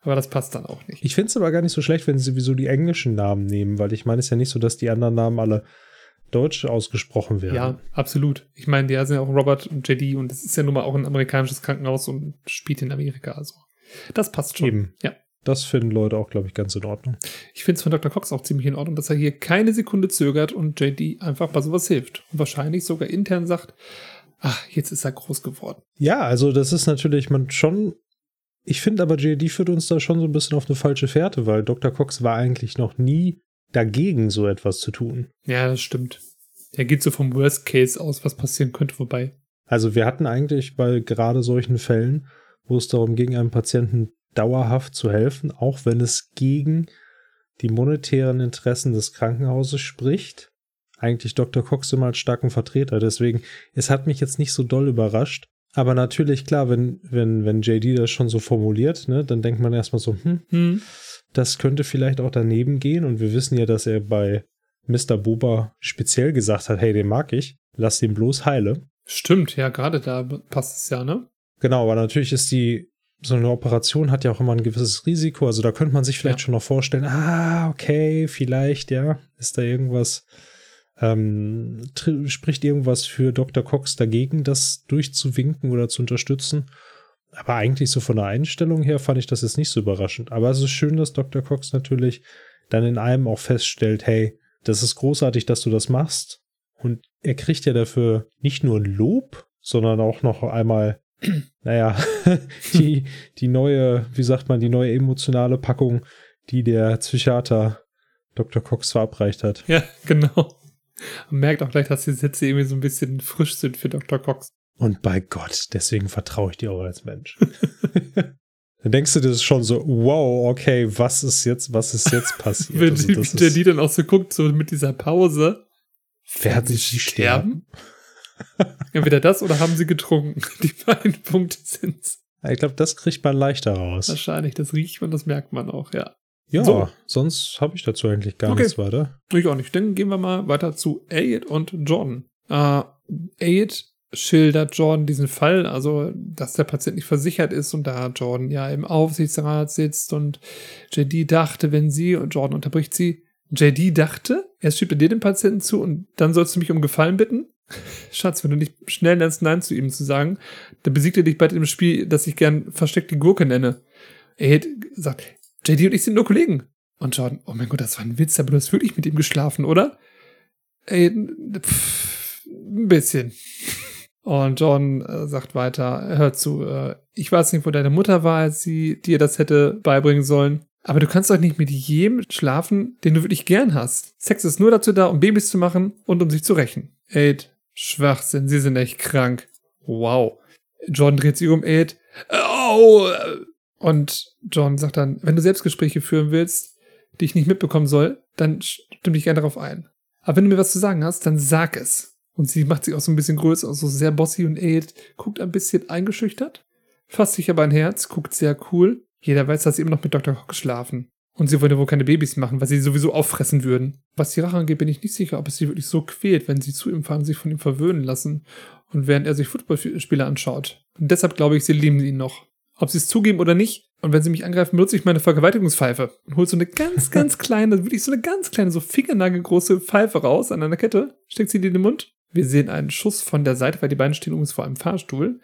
Speaker 1: Aber das passt dann auch nicht.
Speaker 2: Ich finde es aber gar nicht so schlecht, wenn sie sowieso die englischen Namen nehmen, weil ich meine, es ist ja nicht so, dass die anderen Namen alle Deutsch ausgesprochen werden.
Speaker 1: Ja, absolut. Ich meine, die sind ja auch Robert und JD und das ist ja nun mal auch ein amerikanisches Krankenhaus und spielt in Amerika. Also das passt schon. Eben. Ja.
Speaker 2: Das finden Leute auch, glaube ich, ganz in Ordnung.
Speaker 1: Ich finde es von Dr. Cox auch ziemlich in Ordnung, dass er hier keine Sekunde zögert und JD einfach bei sowas hilft. Und wahrscheinlich sogar intern sagt, ach, jetzt ist er groß geworden.
Speaker 2: Ja, also das ist natürlich man schon. Ich finde aber, JD führt uns da schon so ein bisschen auf eine falsche Fährte, weil Dr. Cox war eigentlich noch nie dagegen, so etwas zu tun.
Speaker 1: Ja, das stimmt. Er geht so vom Worst Case aus, was passieren könnte, vorbei.
Speaker 2: Also wir hatten eigentlich bei gerade solchen Fällen, wo es darum ging, einem Patienten dauerhaft zu helfen, auch wenn es gegen die monetären Interessen des Krankenhauses spricht, eigentlich Dr. Cox immer als starken Vertreter. Deswegen, es hat mich jetzt nicht so doll überrascht. Aber natürlich, klar, wenn, wenn, wenn JD das schon so formuliert, ne, dann denkt man erstmal so, hm, hm, das könnte vielleicht auch daneben gehen. Und wir wissen ja, dass er bei Mr. Boba speziell gesagt hat, hey, den mag ich, lass den bloß heile.
Speaker 1: Stimmt, ja, gerade da passt es ja, ne?
Speaker 2: Genau, aber natürlich ist die, so eine Operation hat ja auch immer ein gewisses Risiko. Also da könnte man sich vielleicht ja. schon noch vorstellen, ah, okay, vielleicht, ja, ist da irgendwas, ähm, spricht irgendwas für Dr. Cox dagegen, das durchzuwinken oder zu unterstützen. Aber eigentlich so von der Einstellung her fand ich das jetzt nicht so überraschend. Aber es ist schön, dass Dr. Cox natürlich dann in einem auch feststellt, hey, das ist großartig, dass du das machst. Und er kriegt ja dafür nicht nur ein Lob, sondern auch noch einmal, <clears throat> naja, <laughs> die, die neue, wie sagt man, die neue emotionale Packung, die der Psychiater Dr. Cox verabreicht hat.
Speaker 1: Ja, <laughs> genau. Man merkt auch gleich, dass die Sätze irgendwie so ein bisschen frisch sind für Dr. Cox.
Speaker 2: Und bei Gott, deswegen vertraue ich dir auch als Mensch. <laughs> dann denkst du dir schon so, wow, okay, was ist jetzt, was ist jetzt passiert? <laughs>
Speaker 1: Wenn also, die, der die dann auch so guckt, so mit dieser Pause.
Speaker 2: Werden sie sterben? <laughs>
Speaker 1: Entweder das oder haben sie getrunken. Die beiden Punkte sind's.
Speaker 2: Ich glaube, das kriegt man leichter raus.
Speaker 1: Wahrscheinlich, das riecht man, das merkt man auch, ja.
Speaker 2: Ja, so. sonst habe ich dazu eigentlich gar okay. nichts weiter.
Speaker 1: Ich auch nicht. Dann gehen wir mal weiter zu Elliot und Jordan. Äh, Elliot schildert Jordan diesen Fall, also dass der Patient nicht versichert ist und da Jordan ja im Aufsichtsrat sitzt und JD dachte, wenn sie und Jordan unterbricht sie, JD dachte, erst schiebt er dir den Patienten zu und dann sollst du mich um Gefallen bitten. <laughs> Schatz, wenn du nicht schnell lernst, Nein zu ihm zu sagen, dann besiegt er dich bald im Spiel, das ich gern versteckte Gurke nenne. Er gesagt, JD und ich sind nur Kollegen. Und Jordan, oh mein Gott, das war ein Witz, aber du hast wirklich mit ihm geschlafen, oder? Ey, pff, ein bisschen. Und John äh, sagt weiter, hör zu, äh, ich weiß nicht, wo deine Mutter war, als sie dir das hätte beibringen sollen. Aber du kannst doch nicht mit jedem schlafen, den du wirklich gern hast. Sex ist nur dazu da, um Babys zu machen und um sich zu rächen. Aid, Schwachsinn, sie sind echt krank. Wow. John dreht sich um, Aid. Oh! Und John sagt dann, wenn du Selbstgespräche führen willst, die ich nicht mitbekommen soll, dann stimme ich gerne darauf ein. Aber wenn du mir was zu sagen hast, dann sag es. Und sie macht sich auch so ein bisschen größer, also sehr bossy und Aid guckt ein bisschen eingeschüchtert, fasst sich aber ein Herz, guckt sehr cool. Jeder weiß, dass sie immer noch mit Dr. Hock schlafen. Und sie wollen ja wohl keine Babys machen, weil sie sowieso auffressen würden. Was die Rache angeht, bin ich nicht sicher, ob es sie wirklich so quält, wenn sie zu ihm fahren, sich von ihm verwöhnen lassen und während er sich Footballspieler anschaut. Und deshalb glaube ich, sie lieben ihn noch. Ob sie es zugeben oder nicht. Und wenn sie mich angreifen, benutze ich meine Vergewaltigungspfeife und hole so eine ganz, ganz <laughs> kleine, wirklich so eine ganz kleine, so fingernagelgroße Pfeife raus an einer Kette, steckt sie dir in den Mund wir sehen einen Schuss von der Seite, weil die beiden stehen übrigens vor einem Fahrstuhl.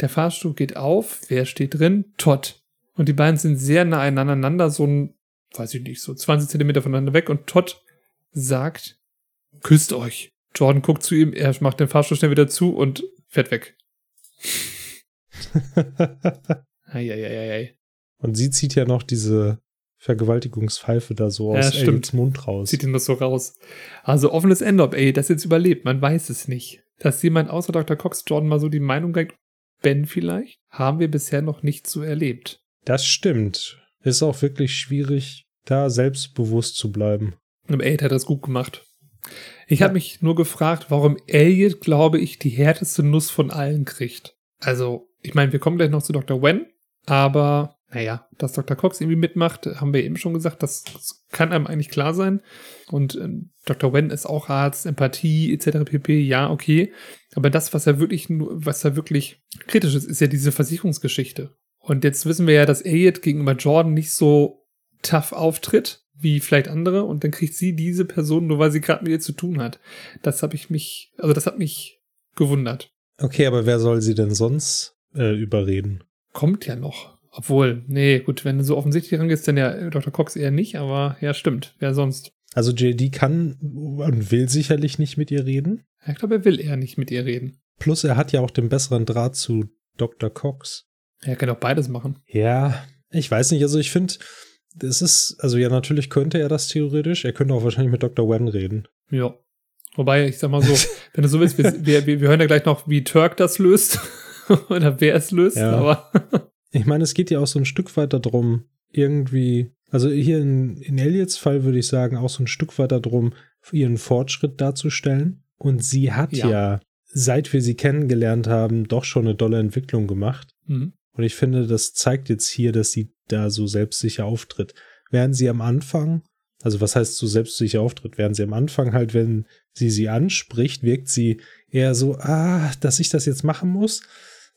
Speaker 1: Der Fahrstuhl geht auf. Wer steht drin? Todd. Und die beiden sind sehr nah aneinander, so ein, weiß ich nicht, so 20 Zentimeter voneinander weg. Und Todd sagt, küsst euch. Jordan guckt zu ihm, er macht den Fahrstuhl schnell wieder zu und fährt weg. <laughs>
Speaker 2: Eieieiei. Und sie zieht ja noch diese Vergewaltigungspfeife da so aus ja, Aids Mund raus.
Speaker 1: Zieht ihn das so raus. Also offenes Ende, ob ey das jetzt überlebt, man weiß es nicht. Dass jemand außer Dr. Cox Jordan mal so die Meinung gibt, Ben vielleicht, haben wir bisher noch nicht so erlebt.
Speaker 2: Das stimmt. Ist auch wirklich schwierig, da selbstbewusst zu bleiben.
Speaker 1: Und Aid hat das gut gemacht. Ich ja. habe mich nur gefragt, warum Elliot, glaube ich, die härteste Nuss von allen kriegt. Also, ich meine, wir kommen gleich noch zu Dr. Wen, aber naja, dass Dr. Cox irgendwie mitmacht, haben wir eben schon gesagt, das kann einem eigentlich klar sein. Und äh, Dr. Wen ist auch Arzt, Empathie etc. pp. Ja, okay. Aber das, was er wirklich, was er wirklich kritisch ist, ist ja diese Versicherungsgeschichte. Und jetzt wissen wir ja, dass Elliot gegenüber Jordan nicht so tough auftritt wie vielleicht andere. Und dann kriegt sie diese Person nur, weil sie gerade mit ihr zu tun hat. Das habe ich mich, also das hat mich gewundert.
Speaker 2: Okay, aber wer soll sie denn sonst äh, überreden?
Speaker 1: Kommt ja noch. Obwohl, nee, gut, wenn du so offensichtlich rangehst, dann ja Dr. Cox eher nicht, aber ja, stimmt. Wer sonst?
Speaker 2: Also JD kann und will sicherlich nicht mit ihr reden.
Speaker 1: ich glaube, er will eher nicht mit ihr reden.
Speaker 2: Plus, er hat ja auch den besseren Draht zu Dr. Cox.
Speaker 1: Er kann auch beides machen.
Speaker 2: Ja, ich weiß nicht. Also, ich finde, das ist, also ja, natürlich könnte er das theoretisch. Er könnte auch wahrscheinlich mit Dr. Wen reden.
Speaker 1: Ja. Wobei, ich sag mal so, <laughs> wenn du so willst, wir, wir, wir hören ja gleich noch, wie Turk das löst. <laughs> Oder wer es löst, ja. aber. <laughs>
Speaker 2: Ich meine, es geht ja auch so ein Stück weit darum, irgendwie, also hier in, in Elliots Fall würde ich sagen, auch so ein Stück weit darum, ihren Fortschritt darzustellen. Und sie hat ja, ja seit wir sie kennengelernt haben, doch schon eine dolle Entwicklung gemacht. Mhm. Und ich finde, das zeigt jetzt hier, dass sie da so selbstsicher auftritt. Während sie am Anfang, also was heißt so selbstsicher auftritt, während sie am Anfang halt, wenn sie sie anspricht, wirkt sie eher so, ah, dass ich das jetzt machen muss.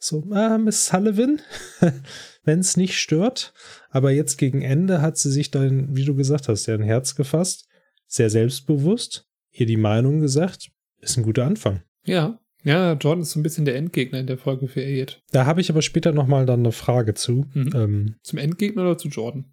Speaker 2: So, ah, Miss Sullivan, <laughs> wenn es nicht stört. Aber jetzt gegen Ende hat sie sich dann, wie du gesagt hast, ja ein Herz gefasst, sehr selbstbewusst, ihr die Meinung gesagt, ist ein guter Anfang.
Speaker 1: Ja, ja, Jordan ist so ein bisschen der Endgegner in der Folge für Elliot.
Speaker 2: Da habe ich aber später nochmal dann eine Frage zu.
Speaker 1: Mhm. Ähm, Zum Endgegner oder zu Jordan?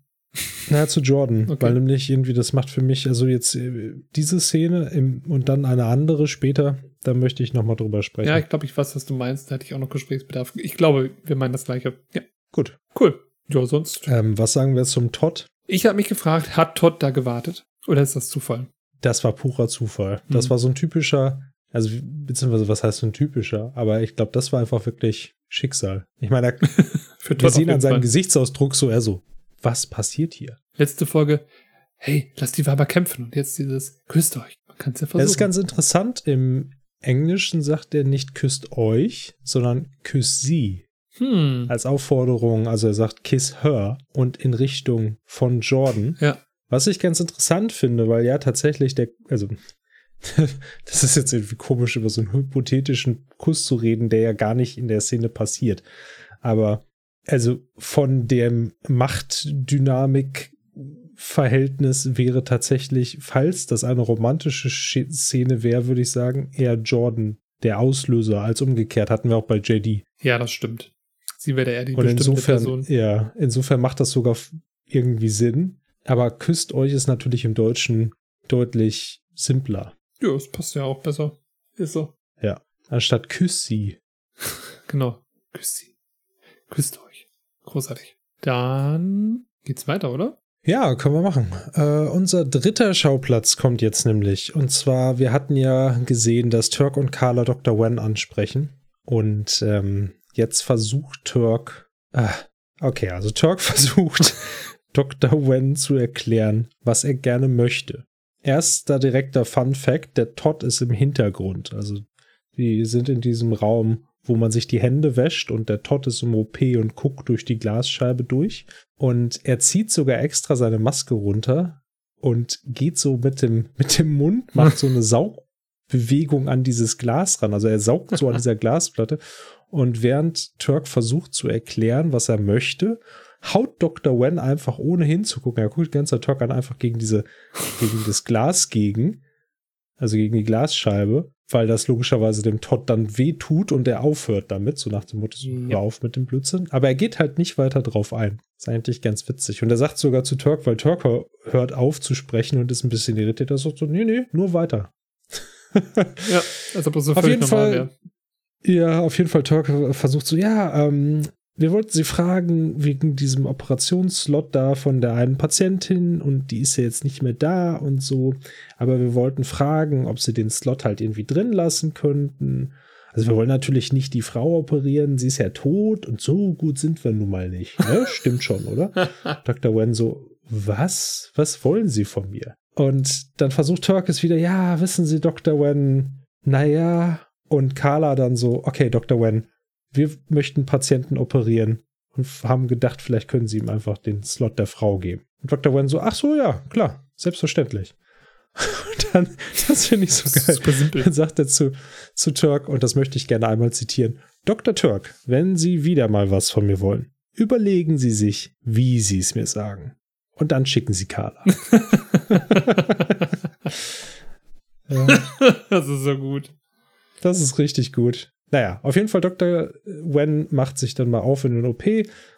Speaker 2: Na, zu Jordan, <laughs> okay. weil nämlich irgendwie, das macht für mich, also jetzt äh, diese Szene im, und dann eine andere später, da möchte ich nochmal drüber sprechen.
Speaker 1: Ja, ich glaube, ich weiß, was du meinst. Da hätte ich auch noch Gesprächsbedarf. Ich glaube, wir meinen das Gleiche. Ja.
Speaker 2: Gut.
Speaker 1: Cool. Ja, sonst.
Speaker 2: Ähm, was sagen wir zum Todd?
Speaker 1: Ich habe mich gefragt, hat Todd da gewartet? Oder ist das Zufall?
Speaker 2: Das war purer Zufall. Mhm. Das war so ein typischer, also beziehungsweise was heißt so ein typischer? Aber ich glaube, das war einfach wirklich Schicksal. Ich meine, <laughs> wir sehen an seinem Fall. Gesichtsausdruck so er so, was passiert hier?
Speaker 1: Letzte Folge, hey, lass die Weiber kämpfen. Und jetzt dieses, küsst euch. Man kann es ja versuchen.
Speaker 2: Das ist ganz interessant. Im Englischen sagt er nicht küsst euch, sondern küsst sie.
Speaker 1: Hm.
Speaker 2: Als Aufforderung, also er sagt kiss her und in Richtung von Jordan.
Speaker 1: Ja.
Speaker 2: Was ich ganz interessant finde, weil ja tatsächlich der, also <laughs> das ist jetzt irgendwie komisch, über so einen hypothetischen Kuss zu reden, der ja gar nicht in der Szene passiert. Aber also von der Machtdynamik Verhältnis wäre tatsächlich, falls das eine romantische Szene wäre, würde ich sagen, eher Jordan der Auslöser als umgekehrt. Hatten wir auch bei JD.
Speaker 1: Ja, das stimmt. Sie wäre eher die
Speaker 2: Und
Speaker 1: bestimmte
Speaker 2: insofern,
Speaker 1: Person.
Speaker 2: ja, insofern macht das sogar irgendwie Sinn. Aber küsst euch ist natürlich im Deutschen deutlich simpler.
Speaker 1: Ja, das passt ja auch besser. Ist so.
Speaker 2: Ja. Anstatt küss sie. <laughs>
Speaker 1: Genau. Küsst sie. Küsst euch. Großartig. Dann geht's weiter, oder?
Speaker 2: Ja, können wir machen. Äh, unser dritter Schauplatz kommt jetzt nämlich. Und zwar, wir hatten ja gesehen, dass Turk und Carla Dr. Wen ansprechen. Und ähm, jetzt versucht Turk. Ah, okay, also Turk <laughs> versucht Dr. Wen zu erklären, was er gerne möchte. Erster direkter Fun Fact: Der Todd ist im Hintergrund. Also, wir sind in diesem Raum, wo man sich die Hände wäscht und der Todd ist im OP und guckt durch die Glasscheibe durch. Und er zieht sogar extra seine Maske runter und geht so mit dem, <laughs> mit dem Mund, macht so eine <laughs> Saugbewegung an dieses Glas ran. Also er saugt so an dieser <laughs> Glasplatte. Und während Turk versucht zu erklären, was er möchte, haut Dr. Wen einfach ohne hinzugucken. Er guckt die ganze Zeit Turk an, einfach gegen diese, gegen das Glas gegen. Also gegen die Glasscheibe, weil das logischerweise dem Todd dann weh tut und er aufhört damit, so nach dem Motto, so,
Speaker 1: Ja.
Speaker 2: auf mit dem Blödsinn. Aber er geht halt nicht weiter drauf ein. Ist eigentlich ganz witzig. Und er sagt sogar zu Turk, weil Turk hör- hört auf zu sprechen und ist ein bisschen irritiert, er sagt so, nee, nee, nur weiter.
Speaker 1: Ja, als ob das so
Speaker 2: Auf jeden
Speaker 1: normal
Speaker 2: Fall-
Speaker 1: wäre.
Speaker 2: Ja, auf jeden Fall Turk versucht so, ja, ähm, wir wollten sie fragen wegen diesem Operationsslot da von der einen Patientin und die ist ja jetzt nicht mehr da und so, aber wir wollten fragen, ob sie den Slot halt irgendwie drin lassen könnten. Also wir wollen natürlich nicht die Frau operieren, sie ist ja tot und so gut sind wir nun mal nicht. Ne? <laughs> Stimmt schon, oder? Dr. Wen so, was? Was wollen Sie von mir? Und dann versucht Turk es wieder, ja, wissen Sie, Dr. Wen, naja. Und Carla dann so, okay, Dr. Wen, wir möchten Patienten operieren und haben gedacht, vielleicht können Sie ihm einfach den Slot der Frau geben. Und Dr. Wen so, ach so, ja, klar, selbstverständlich. <laughs> Und dann, das finde ich so geil.
Speaker 1: super simpel.
Speaker 2: Dann sagt er zu, zu Turk, und das möchte ich gerne einmal zitieren: Dr. Turk, wenn Sie wieder mal was von mir wollen, überlegen Sie sich, wie Sie es mir sagen. Und dann schicken Sie Carla. <laughs> <laughs> ja,
Speaker 1: das ist so gut.
Speaker 2: das ist richtig gut. Naja, auf jeden Fall, Dr. Wen macht sich dann mal auf in den OP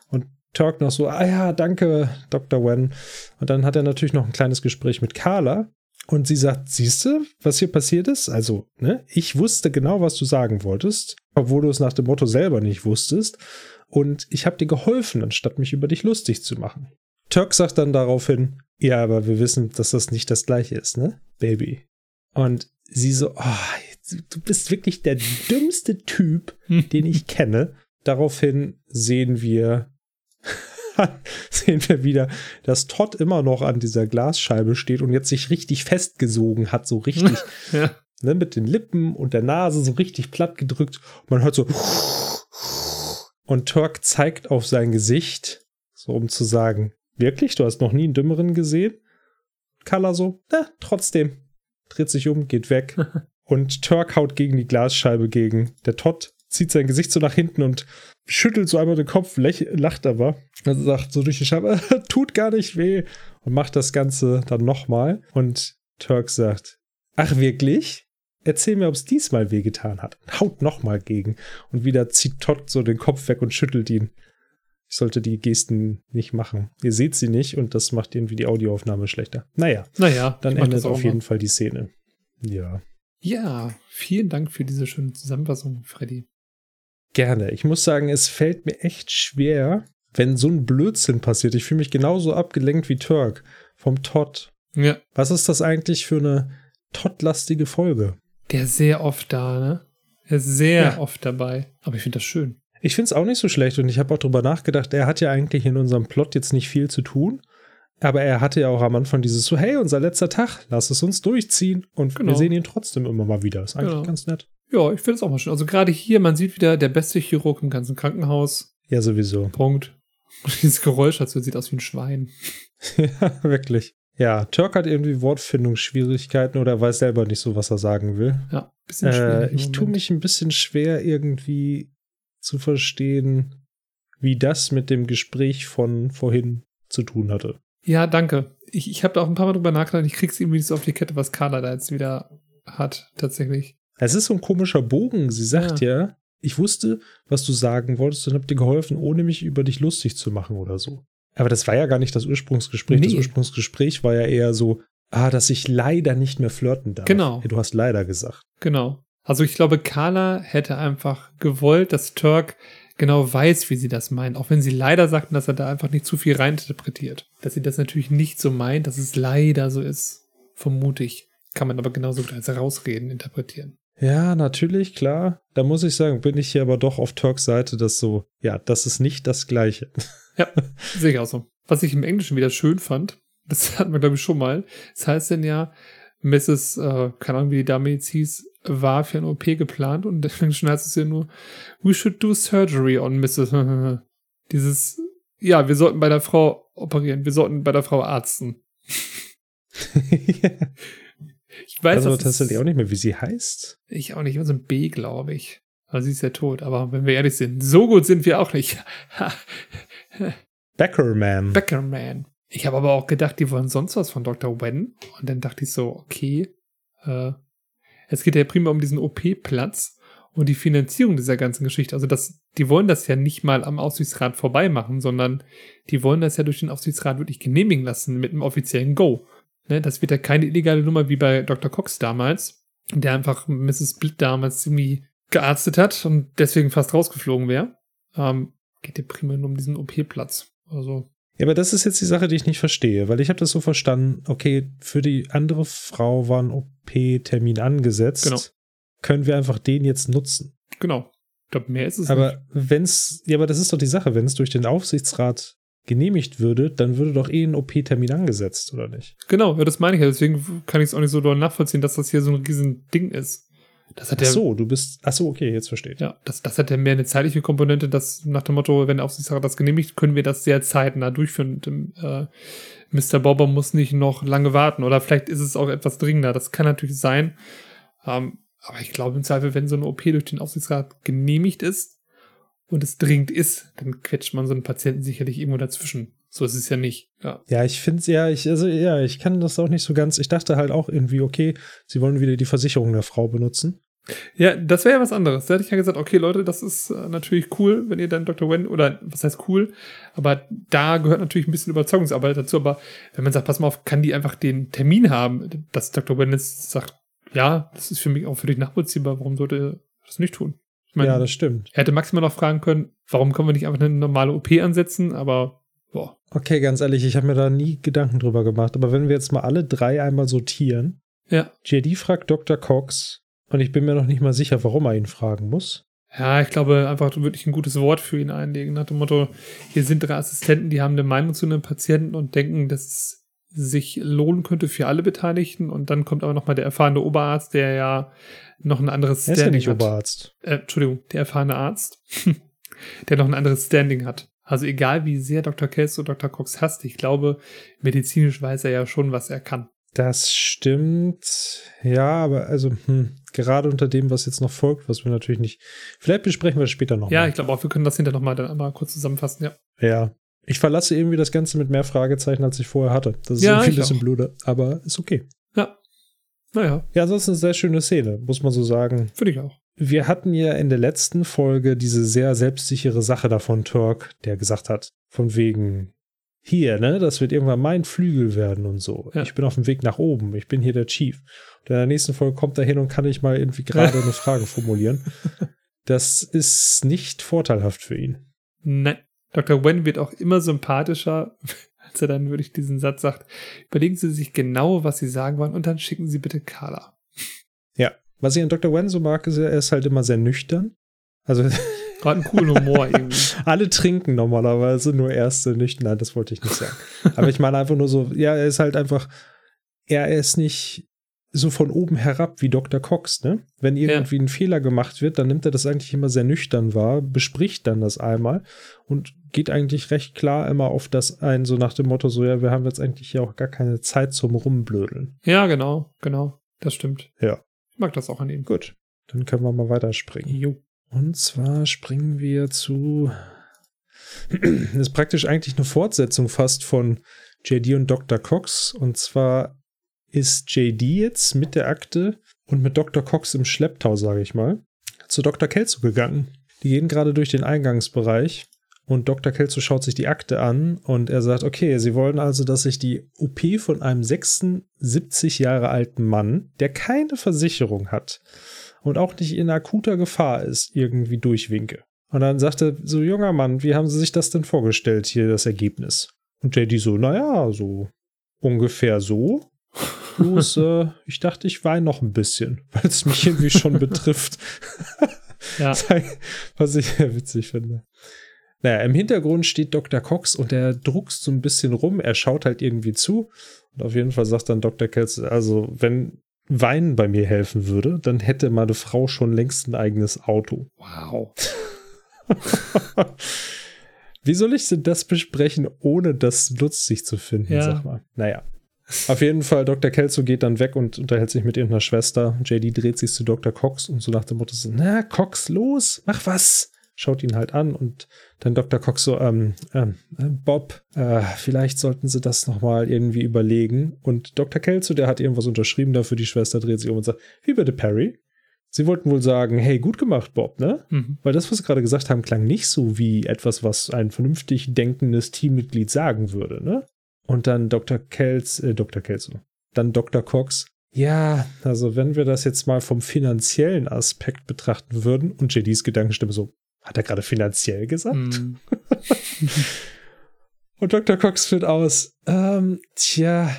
Speaker 2: und Turk noch so, ah ja, danke, Dr. Wen. Und dann hat er natürlich noch ein kleines Gespräch mit Carla. Und sie sagt, siehst du, was hier passiert ist? Also, ne, ich wusste genau, was du sagen wolltest, obwohl du es nach dem Motto selber nicht wusstest. Und ich habe dir geholfen, anstatt mich über dich lustig zu machen. Turk sagt dann daraufhin, ja, aber wir wissen, dass das nicht das gleiche ist, ne? Baby. Und sie so, oh, du bist wirklich der dümmste Typ, <laughs> den ich kenne. Daraufhin sehen wir, <laughs> sehen wir wieder, dass Todd immer noch an dieser Glasscheibe steht und jetzt sich richtig festgesogen hat, so richtig, <laughs>
Speaker 1: Ja.
Speaker 2: ne, mit den Lippen und der Nase so richtig platt gedrückt. Man hört so, und Turk zeigt auf sein Gesicht, so um zu sagen, wirklich, du hast noch nie einen Dümmeren gesehen? Kala so, na, trotzdem, dreht sich um, geht weg. Und Turk haut gegen die Glasscheibe gegen. Der Todd zieht sein Gesicht so nach hinten und schüttelt so einmal den Kopf, lacht aber. Also sagt so durch die Scheibe, <laughs> tut gar nicht weh. Und macht das Ganze dann nochmal. Und Turk sagt, ach wirklich? Erzähl mir, ob es diesmal wehgetan hat. Haut nochmal gegen. Und wieder zieht Todd so den Kopf weg und schüttelt ihn. Ich sollte die Gesten nicht machen. Ihr seht sie nicht und das macht irgendwie die Audioaufnahme schlechter. Naja,
Speaker 1: Naja,
Speaker 2: dann endet auf
Speaker 1: mal.
Speaker 2: jeden Fall die Szene. Ja.
Speaker 1: Ja, vielen Dank für diese schöne Zusammenfassung, Freddy.
Speaker 2: Gerne. Ich muss sagen, es fällt mir echt schwer, wenn so ein Blödsinn passiert. Ich fühle mich genauso abgelenkt wie Turk vom Todd.
Speaker 1: Ja,
Speaker 2: Was ist das eigentlich für eine Todd-lastige Folge?
Speaker 1: der ist sehr oft da, ne? Er ist sehr
Speaker 2: Ja.
Speaker 1: oft dabei. Aber ich finde das schön.
Speaker 2: Ich finde es auch nicht so schlecht und ich habe auch drüber nachgedacht, er hat ja eigentlich in unserem Plot jetzt nicht viel zu tun. Aber er hatte ja auch am Anfang dieses so, hey, unser letzter Tag, lass es uns durchziehen. Und
Speaker 1: Genau.
Speaker 2: wir sehen ihn trotzdem immer mal wieder. Ist eigentlich
Speaker 1: Genau.
Speaker 2: ganz nett.
Speaker 1: Ja, ich finde es auch mal schön. Also gerade hier, man sieht wieder der beste Chirurg im ganzen Krankenhaus.
Speaker 2: Ja, sowieso.
Speaker 1: Punkt. Und <laughs> dieses Geräusch dazu sieht aus wie ein Schwein. <laughs>
Speaker 2: ja, wirklich. Ja, Turk hat irgendwie Wortfindungsschwierigkeiten oder weiß selber nicht so, was er sagen will.
Speaker 1: Ja, bisschen
Speaker 2: Äh,
Speaker 1: schwierig. im
Speaker 2: ich tue mich ein bisschen schwer, irgendwie zu verstehen, wie das mit dem Gespräch von vorhin zu tun hatte.
Speaker 1: Ja, danke. Ich, ich habe da auch ein paar Mal drüber nachgedacht, ich krieg's irgendwie nicht so auf die Kette, was Carla da jetzt wieder hat, tatsächlich.
Speaker 2: Es ist so ein komischer Bogen. Sie sagt ja, ich wusste, was du sagen wolltest und hab dir geholfen, ohne mich über dich lustig zu machen oder so. Aber das war ja gar nicht das Ursprungsgespräch. Das
Speaker 1: Nee.
Speaker 2: Ursprungsgespräch war ja eher so, ah, dass ich leider nicht mehr flirten darf.
Speaker 1: Genau.
Speaker 2: Ja, Du hast leider gesagt.
Speaker 1: Genau. Also ich glaube, Carla hätte einfach gewollt, dass Turk genau weiß, wie sie das meint. Auch wenn sie leider sagten, dass er da einfach nicht zu viel reininterpretiert. Dass sie das natürlich nicht so meint, dass es leider so ist. Vermute ich. Kann man aber genauso gut als rausreden interpretieren.
Speaker 2: Ja, natürlich, klar. Da muss ich sagen, bin ich hier aber doch auf Turks Seite, dass so, ja, das ist nicht das Gleiche. <laughs>
Speaker 1: Ja, <laughs> sehe ich auch so. Was ich im Englischen wieder schön fand, das <laughs> hatten wir, glaube ich, schon mal. Das heißt denn ja, Mrs., äh, keine Ahnung, wie die Dame jetzt hieß, war für ein OP geplant und Englischen heißt es ja nur, we should do surgery on Mrs. <laughs> Dieses, ja, wir sollten bei der Frau operieren, wir sollten bei der Frau arzten. <laughs> Ich weiß,
Speaker 2: also
Speaker 1: es-
Speaker 2: tatsächlich auch nicht mehr, wie sie heißt.
Speaker 1: ich auch nicht, also ein B, glaube ich. Also sie ist ja tot, aber wenn wir ehrlich sind, so gut sind wir auch nicht. <laughs>
Speaker 2: Beckerman.
Speaker 1: Beckerman. Ich habe aber auch gedacht, die wollen sonst was von Dr. Wen. Und dann dachte ich so, okay, äh, es geht ja primär um diesen OP-Platz und die Finanzierung dieser ganzen Geschichte. Also das, die wollen das ja nicht mal am Aufsichtsrat vorbei machen, sondern die wollen das ja durch den Aufsichtsrat wirklich genehmigen lassen mit einem offiziellen Go. Ne, das wird ja keine illegale Nummer wie bei Dr. Cox damals, der einfach Mrs. Blitt damals irgendwie gearztet hat und deswegen fast rausgeflogen wäre. Ähm, geht ja primär nur um diesen OP-Platz. Also
Speaker 2: Ja, aber das ist jetzt die Sache, die ich nicht verstehe, weil ich habe das so verstanden, okay, für die andere Frau war ein OP-Termin angesetzt.
Speaker 1: Genau.
Speaker 2: Können wir einfach den jetzt nutzen?
Speaker 1: Genau. Ich glaube, mehr ist es nicht.
Speaker 2: Aber wenn's, ja, aber das ist doch die Sache, wenn es durch den Aufsichtsrat genehmigt würde, dann würde doch eh ein OP-Termin angesetzt, oder nicht?
Speaker 1: Genau, ja, das meine ich ja. Deswegen kann ich es auch nicht so doll nachvollziehen, dass das hier so ein riesen Ding ist. Das hat
Speaker 2: Ach so, du bist, ach so, okay, jetzt verstehe ich.
Speaker 1: ja, das, das hat ja mehr eine zeitliche Komponente, dass nach dem Motto, wenn der Aufsichtsrat das genehmigt, können wir das sehr zeitnah durchführen. Und, äh, Mr. Bobber muss nicht noch lange warten. Oder vielleicht ist es auch etwas dringender. Das kann natürlich sein. Ähm, aber ich glaube im Zweifel, wenn so eine OP durch den Aufsichtsrat genehmigt ist und es dringend ist, dann quetscht man so einen Patienten sicherlich irgendwo dazwischen. So ist es ja nicht. Ja.
Speaker 2: Ja, ich finde ja, ich, also ja, ich kann das auch nicht so ganz. Ich dachte halt auch irgendwie, okay, sie wollen wieder die Versicherung der Frau benutzen.
Speaker 1: Ja, das wäre ja was anderes. Da hätte ich ja gesagt, okay, Leute, das ist äh, natürlich cool, wenn ihr dann Dr. Wen, oder was heißt cool, aber da gehört natürlich ein bisschen Überzeugungsarbeit dazu, aber wenn man sagt, pass mal auf, kann die einfach den Termin haben, dass Dr. Wen jetzt sagt, ja, das ist für mich auch völlig nachvollziehbar, warum sollte er das nicht tun? Ich meine,
Speaker 2: ja, das stimmt.
Speaker 1: er hätte maximal noch fragen können, warum können wir nicht einfach eine normale OP ansetzen, aber
Speaker 2: Okay, ganz ehrlich, ich habe mir da nie Gedanken drüber gemacht. Aber wenn wir jetzt mal alle drei einmal sortieren,
Speaker 1: ja.
Speaker 2: JD fragt Dr. Cox und ich bin mir noch nicht mal sicher, warum er ihn fragen muss.
Speaker 1: Ja, ich glaube, einfach wirklich ein gutes Wort für ihn einlegen. Nach dem Motto, hier sind drei Assistenten, die haben eine Meinung zu einem Patienten und denken, dass es sich lohnen könnte für alle Beteiligten. Und dann kommt aber nochmal der erfahrene Oberarzt, der ja noch ein anderes
Speaker 2: Er ist ja
Speaker 1: Standing
Speaker 2: nicht
Speaker 1: hat.
Speaker 2: Oberarzt.
Speaker 1: Äh, Entschuldigung, der erfahrene Arzt, <laughs> der noch ein anderes Standing hat. Also egal, wie sehr Dr. Oder Dr. Cox hasst, ich glaube, medizinisch weiß er ja schon, was er kann.
Speaker 2: Das stimmt. Ja, aber also hm, gerade unter dem, was jetzt noch folgt, was wir natürlich nicht. Vielleicht besprechen wir das später noch.
Speaker 1: Ja,
Speaker 2: mal.
Speaker 1: ich glaube auch, wir können das hinterher nochmal dann einmal kurz zusammenfassen, ja.
Speaker 2: Ja. Ich verlasse irgendwie das Ganze mit mehr Fragezeichen, als ich vorher hatte. Das ist
Speaker 1: Ja,
Speaker 2: irgendwie ein bisschen blöde, aber ist okay.
Speaker 1: Ja. Naja,
Speaker 2: Ja, ansonsten eine sehr schöne Szene, muss man so sagen.
Speaker 1: finde ich auch.
Speaker 2: Wir hatten ja in der letzten Folge diese sehr selbstsichere Sache davon, Turk, der gesagt hat, von wegen, hier, ne, das wird irgendwann mein Flügel werden und so.
Speaker 1: Ja.
Speaker 2: Ich bin auf dem Weg nach oben, ich bin hier der Chief. Und in der nächsten Folge kommt er hin und kann ich mal irgendwie gerade eine Frage formulieren. <laughs> Das ist nicht vorteilhaft für ihn.
Speaker 1: Nein. Dr. Wen wird auch immer sympathischer, <laughs> als er dann wirklich diesen Satz sagt. Überlegen Sie sich genau, was Sie sagen wollen und dann schicken Sie bitte Carla.
Speaker 2: Ja. Was ich an Dr. Wen so mag, ist, er ist halt immer sehr nüchtern. Also <laughs>
Speaker 1: Gerade einen coolen Humor irgendwie. <laughs>
Speaker 2: alle trinken normalerweise, nur erste nüchtern. Nein, das wollte ich nicht sagen. Aber ich meine einfach nur so, ja, er ist halt einfach, er ist nicht so von oben herab wie Dr. Cox, ne? Wenn irgendwie ein Fehler gemacht wird, dann nimmt er das eigentlich immer sehr nüchtern wahr, bespricht dann das einmal und geht eigentlich recht klar immer auf das ein, so nach dem Motto, so, ja, wir haben jetzt eigentlich hier auch gar keine Zeit zum Rumblödeln.
Speaker 1: Ja, genau, genau. Das stimmt.
Speaker 2: Ja.
Speaker 1: Ich mag das auch an ihm.
Speaker 2: Gut, dann können wir mal weiterspringen.
Speaker 1: Jo.
Speaker 2: Und zwar springen wir zu. <clears throat> Das ist praktisch eigentlich eine Fortsetzung fast von JD und Dr. Cox. Und zwar ist JD jetzt mit der Akte und mit Dr. Cox im Schlepptau, sage ich mal, zu Dr. Kelso gegangen. Die gehen gerade durch den Eingangsbereich und Dr. Kelso schaut sich die Akte an und er sagt, okay, Sie wollen also, dass ich die OP von einem 76 Jahre alten Mann, der keine Versicherung hat und auch nicht in akuter Gefahr ist, irgendwie durchwinke. Und dann sagt er, so junger Mann, wie haben Sie sich das denn vorgestellt, hier das Ergebnis? Und JD so, naja, so ungefähr so. Bloß, <laughs> äh, ich dachte, ich weine noch ein bisschen, weil es mich irgendwie schon <laughs> betrifft.
Speaker 1: Ja. <laughs>
Speaker 2: Was ich sehr witzig finde. Naja, im Hintergrund steht Dr. Cox und er druckst so ein bisschen rum. Er schaut halt irgendwie zu. Und auf jeden Fall sagt dann Dr. Kells, also wenn Weinen bei mir helfen würde, dann hätte meine Frau schon längst ein eigenes Auto.
Speaker 1: Wow. <laughs>
Speaker 2: Wie soll ich denn das besprechen, ohne das lustig zu finden,
Speaker 1: Ja.
Speaker 2: sag mal? Naja. Auf jeden Fall, Dr. Kelso geht dann weg und unterhält sich mit irgendeiner Schwester. JD dreht sich zu Dr. Cox und so nach dem Motto so, na, Cox, los, mach was. Schaut ihn halt an und dann Dr. Cox so, ähm, ähm, äh, Bob, äh, vielleicht sollten sie das nochmal irgendwie überlegen. Und Dr. Kelso, der hat irgendwas unterschrieben dafür, die Schwester dreht sich um und sagt, wie bitte, Perry? Sie wollten wohl sagen, hey, gut gemacht, Bob, ne?
Speaker 1: Mhm.
Speaker 2: Weil das, was Sie gerade gesagt haben, klang nicht so wie etwas, was ein vernünftig denkendes Teammitglied sagen würde, ne? Und dann Dr. Kels, äh, Dr. Kelso. Dann Dr. Cox. Ja, also wenn wir das jetzt mal vom finanziellen Aspekt betrachten würden und JDs Gedankenstimme so, hat er gerade finanziell gesagt?
Speaker 1: Mhm. <laughs>
Speaker 2: Und Dr. Cox führt aus, ähm, tja,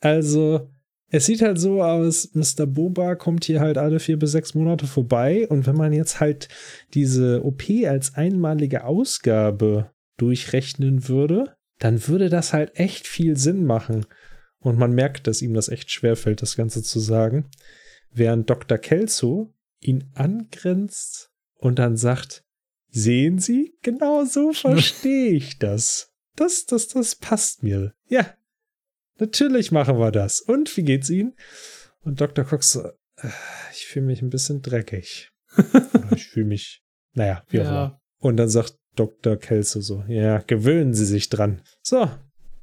Speaker 2: also es sieht halt so aus, Mr. Boba kommt hier halt alle vier bis sechs Monate vorbei und wenn man jetzt halt diese OP als einmalige Ausgabe durchrechnen würde, dann würde das halt echt viel Sinn machen. Und man merkt, dass ihm das echt schwerfällt, das Ganze zu sagen. Während Dr. Kelso ihn angrenzt und dann sagt, sehen Sie, genau so <laughs> verstehe ich das. Das, das, das passt mir. Ja, natürlich machen wir das. Und wie geht's Ihnen? Und Dr. Cox so, äh, ich fühle mich ein bisschen dreckig. Ich fühle mich, naja, wie auch immer.
Speaker 1: Ja.
Speaker 2: Und dann sagt Dr. Kelso so, ja, gewöhnen Sie sich dran. So,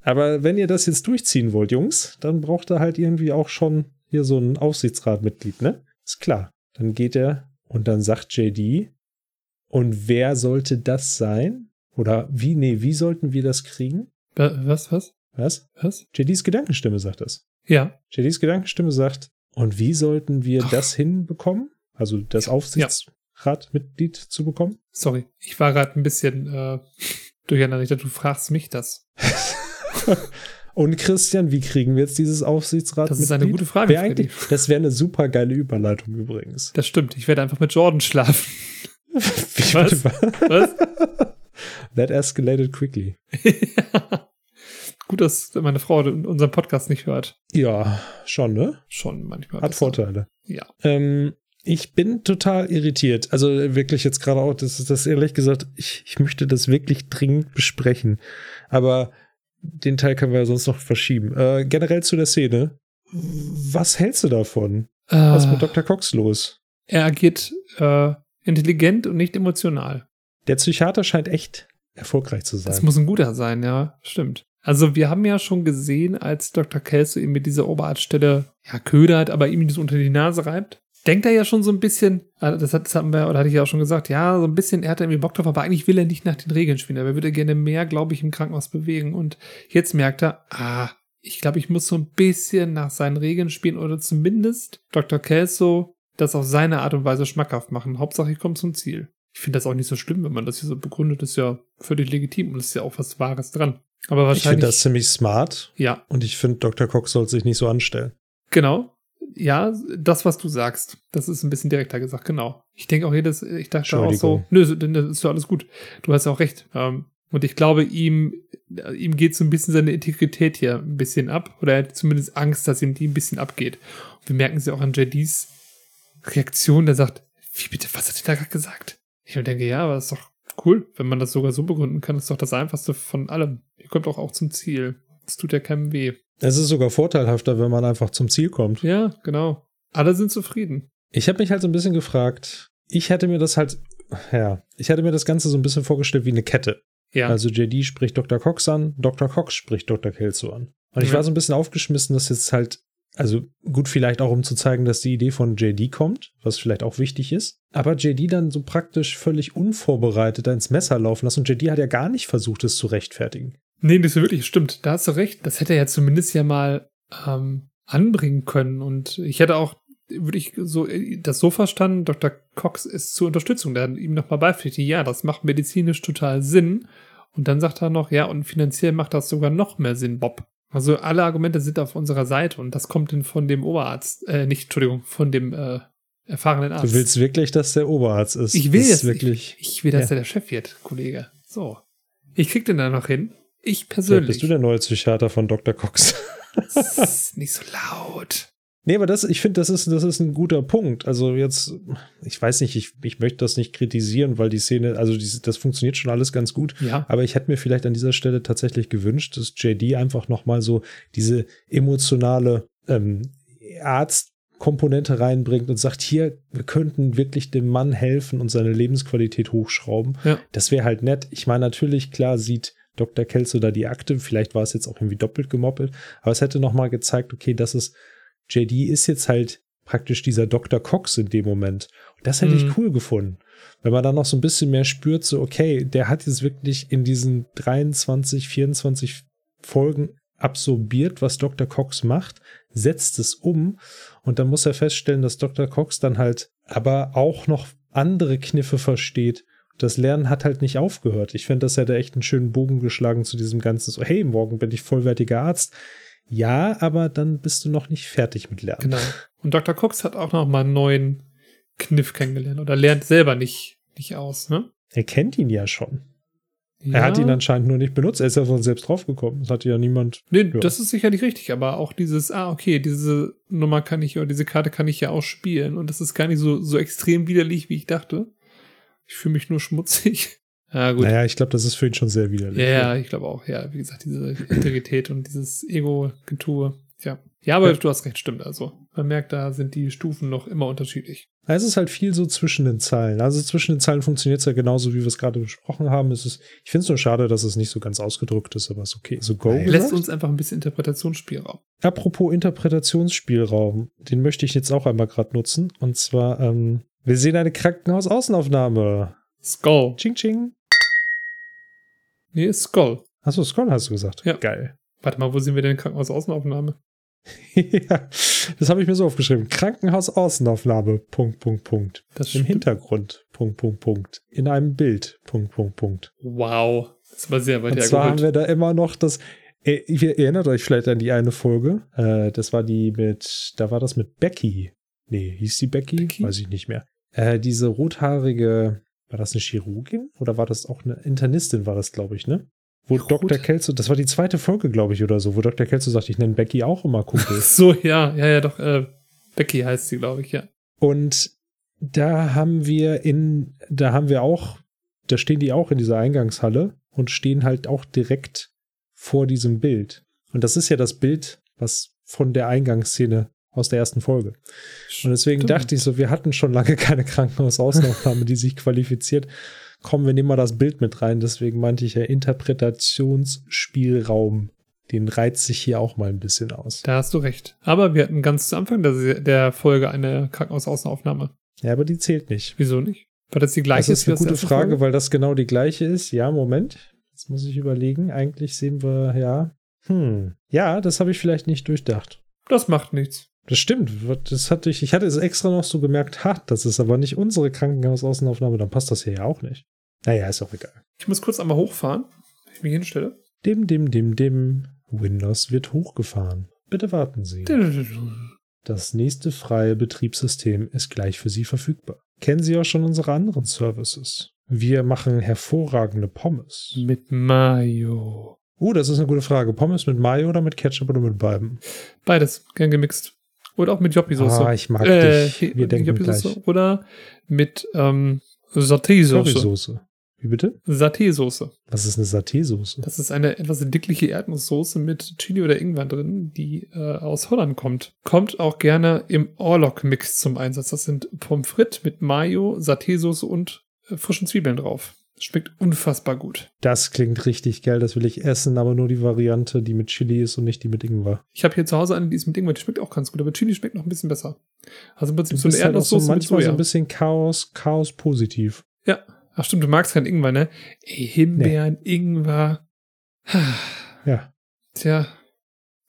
Speaker 2: aber wenn ihr das jetzt durchziehen wollt, Jungs, dann braucht er halt irgendwie auch schon hier so ein Aufsichtsratmitglied, ne? Ist klar. Dann geht er und dann sagt JD, und wer sollte das sein? Oder wie, nee, wie sollten wir das kriegen?
Speaker 1: Wa- Was, was,
Speaker 2: Was?
Speaker 1: was?
Speaker 2: JDs Gedankenstimme sagt das.
Speaker 1: Ja.
Speaker 2: JDs Gedankenstimme sagt, und wie sollten wir
Speaker 1: Ach.
Speaker 2: das hinbekommen? Also das Aufsichtsratmitglied zu bekommen?
Speaker 1: Sorry. Ich war gerade ein bisschen äh, <laughs> durcheinander. Ich dachte, du fragst mich das. <laughs>
Speaker 2: Und Christian, wie kriegen wir jetzt dieses Aufsichtsrat?
Speaker 1: Das ist eine gute Frage,
Speaker 2: Wär eigentlich, das wäre eine super geile Überleitung übrigens.
Speaker 1: Das stimmt. Ich werde einfach mit Jordan schlafen. <laughs>
Speaker 2: Wie-
Speaker 1: Was? Was?
Speaker 2: That escalated quickly. <laughs>
Speaker 1: Gut, dass meine Frau unseren Podcast nicht hört.
Speaker 2: Ja, schon, ne?
Speaker 1: Schon manchmal.
Speaker 2: Hat
Speaker 1: besser.
Speaker 2: Vorteile.
Speaker 1: Ja.
Speaker 2: Ähm, ich bin total irritiert. Also wirklich jetzt gerade auch, das ist das ehrlich gesagt, ich, ich möchte das wirklich dringend besprechen. Aber den Teil können wir ja sonst noch verschieben. Äh, generell zu der Szene. Was hältst du davon? Was ist mit
Speaker 1: Äh,
Speaker 2: Dr. Cox los?
Speaker 1: er agiert äh, intelligent und nicht emotional.
Speaker 2: Der Psychiater scheint echt erfolgreich zu sein.
Speaker 1: Das muss ein guter sein, ja, stimmt. Also wir haben ja schon gesehen, als Dr. Kelso ihm mit dieser Oberarztstelle ja ködert, aber ihm das unter die Nase reibt. Denkt er ja schon so ein bisschen, äh, das, hat, das haben wir, oder hatte ich ja auch schon gesagt, ja, so ein bisschen, er hat irgendwie Bock drauf, aber eigentlich will er nicht nach den Regeln spielen, aber er würde gerne mehr, glaube ich, im Krankenhaus bewegen. Und jetzt merkt er, ah, ich glaube, ich muss so ein bisschen nach seinen Regeln spielen oder zumindest Dr. Kelso das auf seine Art und Weise schmackhaft machen. Hauptsache, ich komme zum Ziel. Ich finde das auch nicht so schlimm, wenn man das hier so begründet, ist ja völlig legitim und ist ja auch was Wahres dran. Aber
Speaker 2: ich
Speaker 1: wahrscheinlich.
Speaker 2: finde das ziemlich smart
Speaker 1: ja,
Speaker 2: und ich finde, Dr. Cox sollte sich nicht so anstellen.
Speaker 1: genau. Ja, das, was du sagst, das ist ein bisschen direkter gesagt, genau. Ich denke auch jedes, ich dachte auch so, nö, das ist ja alles gut. Du hast ja auch recht. Ähm, Und ich glaube, ihm, ihm geht so ein bisschen seine Integrität hier ein bisschen ab. Oder er hat zumindest Angst, dass ihm die ein bisschen abgeht. Und wir merken sie auch an JDs Reaktion, der sagt, wie bitte, was hat er da gerade gesagt? Ich denke, ja, aber das ist doch cool, wenn man das sogar so begründen kann. Das ist doch das Einfachste von allem. Ihr kommt auch, auch zum Ziel. Es tut ja keinem weh.
Speaker 2: Es ist sogar vorteilhafter, wenn man einfach zum Ziel kommt.
Speaker 1: Ja, genau. Alle sind zufrieden.
Speaker 2: Ich habe mich halt so ein bisschen gefragt, ich hätte mir das halt, ja, ich hätte mir das Ganze so ein bisschen vorgestellt wie eine Kette.
Speaker 1: Ja.
Speaker 2: Also JD spricht Dr. Cox an, Dr. Cox spricht Dr. Kelso an. Und ich
Speaker 1: Ja.
Speaker 2: war so ein bisschen aufgeschmissen, dass jetzt halt, also gut, vielleicht auch um zu zeigen, dass die Idee von JD kommt, was vielleicht auch wichtig ist. Aber JD dann so praktisch völlig unvorbereitet ins Messer laufen lassen. Und JD hat ja gar nicht versucht, es zu rechtfertigen.
Speaker 1: Nee, das ist wirklich stimmt. Da hast du recht. Das hätte er ja zumindest ja mal ähm, anbringen können. Und ich hätte auch, würde ich so äh, das so verstanden, Dr. Cox ist zur Unterstützung. Der hat ihm nochmal beipflichtet, ja, das macht medizinisch total Sinn. Und dann sagt er noch, ja, und finanziell macht das sogar noch mehr Sinn, Bob. Also alle Argumente sind auf unserer Seite und das kommt dann von dem Oberarzt, äh, nicht, Entschuldigung, von dem äh, erfahrenen Arzt.
Speaker 2: Du willst wirklich, dass der Oberarzt ist.
Speaker 1: Ich will
Speaker 2: das
Speaker 1: jetzt
Speaker 2: wirklich.
Speaker 1: Ich, ich will, dass
Speaker 2: Ja.
Speaker 1: er der Chef wird, Kollege. So. Ich krieg den da noch hin. Ich
Speaker 2: Vielleicht
Speaker 1: persönlich.
Speaker 2: bist du der neue Psychiater von Dr. Cox.
Speaker 1: Das ist nicht so laut.
Speaker 2: Nee, aber das, ich finde, das ist, das ist ein guter Punkt. Also jetzt, ich weiß nicht, ich, ich möchte das nicht kritisieren, weil die Szene, also die, das funktioniert schon alles ganz gut.
Speaker 1: Ja.
Speaker 2: Aber ich hätte mir vielleicht an dieser Stelle tatsächlich gewünscht, dass JD einfach nochmal so diese emotionale ähm, Arztkomponente reinbringt und sagt, hier, wir könnten wirklich dem Mann helfen und seine Lebensqualität hochschrauben.
Speaker 1: Ja.
Speaker 2: Das wäre halt nett. Ich meine, natürlich, klar, sieht Dr. Kelso da die Akte. Vielleicht war es jetzt auch irgendwie doppelt gemoppelt. Aber es hätte nochmal gezeigt, okay, das ist, JD ist jetzt halt praktisch dieser Dr. Cox in dem Moment. Und das hätte
Speaker 1: Mhm.
Speaker 2: ich cool gefunden. Wenn man dann noch so ein bisschen mehr spürt, so, okay, der hat jetzt wirklich in diesen 23, 24 Folgen absorbiert, was Dr. Cox macht, setzt es um und dann muss er feststellen, dass Dr. Cox dann halt aber auch noch andere Kniffe versteht. Das Lernen hat halt nicht aufgehört. Ich finde, das hätte echt einen schönen Bogen geschlagen zu diesem ganzen so, hey, morgen bin ich vollwertiger Arzt. Ja, aber dann bist du noch nicht fertig mit Lernen.
Speaker 1: Genau. Und Dr. Cox hat auch noch mal einen neuen Kniff kennengelernt oder lernt selber nicht, nicht aus, ne?
Speaker 2: Er kennt ihn ja schon.
Speaker 1: Ja.
Speaker 2: Er hat ihn anscheinend nur nicht benutzt. Er ist ja von selbst draufgekommen. Das hat ja niemand.
Speaker 1: Nee,
Speaker 2: Ja.
Speaker 1: das ist sicherlich richtig, aber auch dieses, ah, okay, diese Nummer kann ich, oder diese Karte kann ich ja auch spielen und das ist gar nicht so, so extrem widerlich, wie ich dachte. Ich fühle mich nur schmutzig. <laughs> Ja, gut.
Speaker 2: Naja, ich glaube, das ist für ihn schon sehr widerlich.
Speaker 1: Ja, ja, ich glaube auch. Ja, wie gesagt, diese Integrität und dieses Ego-Getue. Ja. Ja, aber
Speaker 2: Ja.
Speaker 1: du hast recht, stimmt. Also, man merkt, da sind die Stufen noch immer unterschiedlich.
Speaker 2: Es ist halt viel so zwischen den Zeilen. Also zwischen den Zeilen funktioniert es ja genauso, wie wir es gerade besprochen haben. Es ist, ich finde es nur schade, dass es nicht so ganz ausgedrückt ist, aber ist okay. So go.
Speaker 1: Lässt
Speaker 2: gesagt?
Speaker 1: uns einfach ein bisschen Interpretationsspielraum.
Speaker 2: Apropos Interpretationsspielraum, den möchte ich jetzt auch einmal gerade nutzen. Und zwar, ähm, wir sehen eine Krankenhausaußenaufnahme.
Speaker 1: Skull.
Speaker 2: Ching ching.
Speaker 1: Nee, Skull.
Speaker 2: Achso, Scroll hast du gesagt.
Speaker 1: Ja.
Speaker 2: Geil.
Speaker 1: Warte mal, wo sind wir denn Krankenhausaußenaufnahme? <laughs>
Speaker 2: ja, das habe ich mir so aufgeschrieben. Krankenhausaußenaufnahme. Punkt, Punkt, Punkt.
Speaker 1: Das
Speaker 2: Im
Speaker 1: stimmt.
Speaker 2: Hintergrund. Punkt, Punkt, Punkt. In einem Bild. Punkt, Punkt, Punkt.
Speaker 1: Wow. Das war sehr weit
Speaker 2: Und zwar haben wir da immer noch das. Äh, Ihr erinnert euch vielleicht an die eine Folge. Äh, das war die mit. Da war das mit Becky. Nee, hieß die Becky?
Speaker 1: Becky?
Speaker 2: Weiß ich nicht mehr. Äh, diese rothaarige. War das eine Chirurgin? Oder war das auch eine Internistin, war das, glaube ich, ne? Wo
Speaker 1: Rot-
Speaker 2: Dr. Kelso, das war die zweite Folge, glaube ich, oder so, wo Dr. Kelso sagt, ich nenne Becky auch immer <laughs> Kumpel.
Speaker 1: So, ja, ja, ja, doch. Äh, Becky heißt sie, glaube ich, ja.
Speaker 2: Und da haben wir in, da haben wir auch, da stehen die auch in dieser Eingangshalle und stehen halt auch direkt vor diesem Bild. Und das ist ja das Bild, was von der Eingangsszene aus der ersten Folge. Und deswegen
Speaker 1: Stimmt.
Speaker 2: dachte ich so, wir hatten schon lange keine Krankenhausaußenaufnahme, die sich qualifiziert. Komm, wir nehmen mal das Bild mit rein. Deswegen meinte ich ja Interpretationsspielraum. Den reizt sich hier auch mal ein bisschen aus.
Speaker 1: Da hast du recht. Aber wir hatten ganz zu Anfang der, der Folge eine Krankenhausaußenaufnahme.
Speaker 2: Ja, aber die zählt nicht.
Speaker 1: Wieso nicht? War das die gleiche?
Speaker 2: Das ist eine gute Frage,
Speaker 1: Folge?
Speaker 2: weil das genau die gleiche ist. Ja, Moment. Jetzt muss ich überlegen. Eigentlich sehen wir, ja. Hm. Ja, das habe ich vielleicht nicht durchdacht.
Speaker 1: Das macht nichts.
Speaker 2: Das stimmt. Das hatte ich, ich hatte es extra noch so gemerkt, ha, das ist aber nicht unsere Krankenhausaußenaufnahme, dann passt das hier ja auch nicht. Naja, ist auch egal.
Speaker 1: Ich muss kurz einmal hochfahren, wenn ich mich hinstelle.
Speaker 2: Dim, dim, dim, dim. Windows wird hochgefahren. Bitte warten Sie. Das nächste freie Betriebssystem ist gleich für Sie verfügbar. Kennen Sie auch schon unsere anderen Services? Wir machen hervorragende Pommes.
Speaker 1: Mit Mayo.
Speaker 2: Uh, das ist eine gute Frage. Pommes mit Mayo oder mit Ketchup oder mit beiden?
Speaker 1: Beides, gern gemixt. Oder auch mit Joppi-Soße.
Speaker 2: Ah, ich mag
Speaker 1: Äh,
Speaker 2: dich. Wir denken gleich.
Speaker 1: Oder mit ähm, Saté-Soße.
Speaker 2: Wie bitte?
Speaker 1: Saté-Soße.
Speaker 2: Was ist eine Saté-Soße?
Speaker 1: Das ist eine etwas dickliche Erdnusssoße mit Chili oder Ingwer drin, die äh, aus Holland kommt. Kommt auch gerne im Orlok-Mix zum Einsatz. Das sind Pommes frites mit Mayo, Saté-Soße und äh, frischen Zwiebeln drauf. Schmeckt unfassbar gut.
Speaker 2: Das klingt richtig geil, das will ich essen, aber nur die Variante, die mit Chili ist und nicht die mit Ingwer.
Speaker 1: Ich habe hier zu Hause eine, die ist mit Ingwer, die schmeckt auch ganz gut, aber Chili schmeckt noch ein bisschen besser. Also im Prinzip so eine
Speaker 2: halt so
Speaker 1: Erdnusssoße mit
Speaker 2: manchmal so ein bisschen Chaos, Chaos positiv.
Speaker 1: Ja. Ach stimmt, du magst keinen Ingwer, ne? Ey, Himbeeren, Ingwer. <sighs>
Speaker 2: Ja.
Speaker 1: Tja,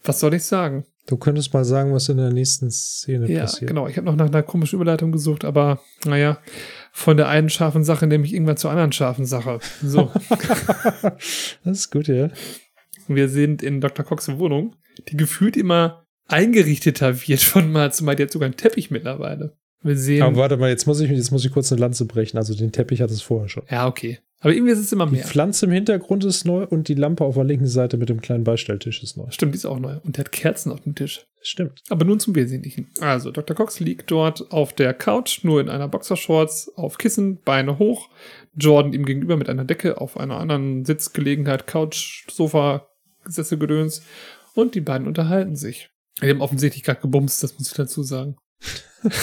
Speaker 1: was soll ich sagen?
Speaker 2: Du könntest mal sagen, was in der nächsten Szene
Speaker 1: Ja,
Speaker 2: passiert.
Speaker 1: genau. Ich habe noch nach einer komischen Überleitung gesucht, aber naja, von der einen scharfen Sache nehme ich irgendwann zur anderen scharfen Sache. So, <laughs>
Speaker 2: das ist gut, ja.
Speaker 1: wir sind in Dr. Cox Wohnung, die gefühlt immer eingerichteter wird von Mal zu Mal. Die hat sogar einen Teppich mittlerweile. Wir sehen.
Speaker 2: Aber warte mal, jetzt muss ich, jetzt muss ich kurz eine Lanze brechen. Also den Teppich hat es vorher schon.
Speaker 1: ja, okay. Aber irgendwie ist es immer
Speaker 2: Die
Speaker 1: mehr.
Speaker 2: Pflanze im Hintergrund ist neu und die Lampe auf der linken Seite mit dem kleinen Beistelltisch ist neu.
Speaker 1: Stimmt, die ist auch neu. Und der hat Kerzen auf dem Tisch.
Speaker 2: Stimmt.
Speaker 1: Aber nun zum Wesentlichen. Also, Dr. Cox liegt dort auf der Couch, nur in einer Boxershorts, auf Kissen, Beine hoch. Jordan ihm gegenüber mit einer Decke auf einer anderen Sitzgelegenheit, Couch, Sofa, Sesselgedöns. Und die beiden unterhalten sich. Die haben offensichtlich gerade gebumst, das muss ich dazu sagen. <laughs>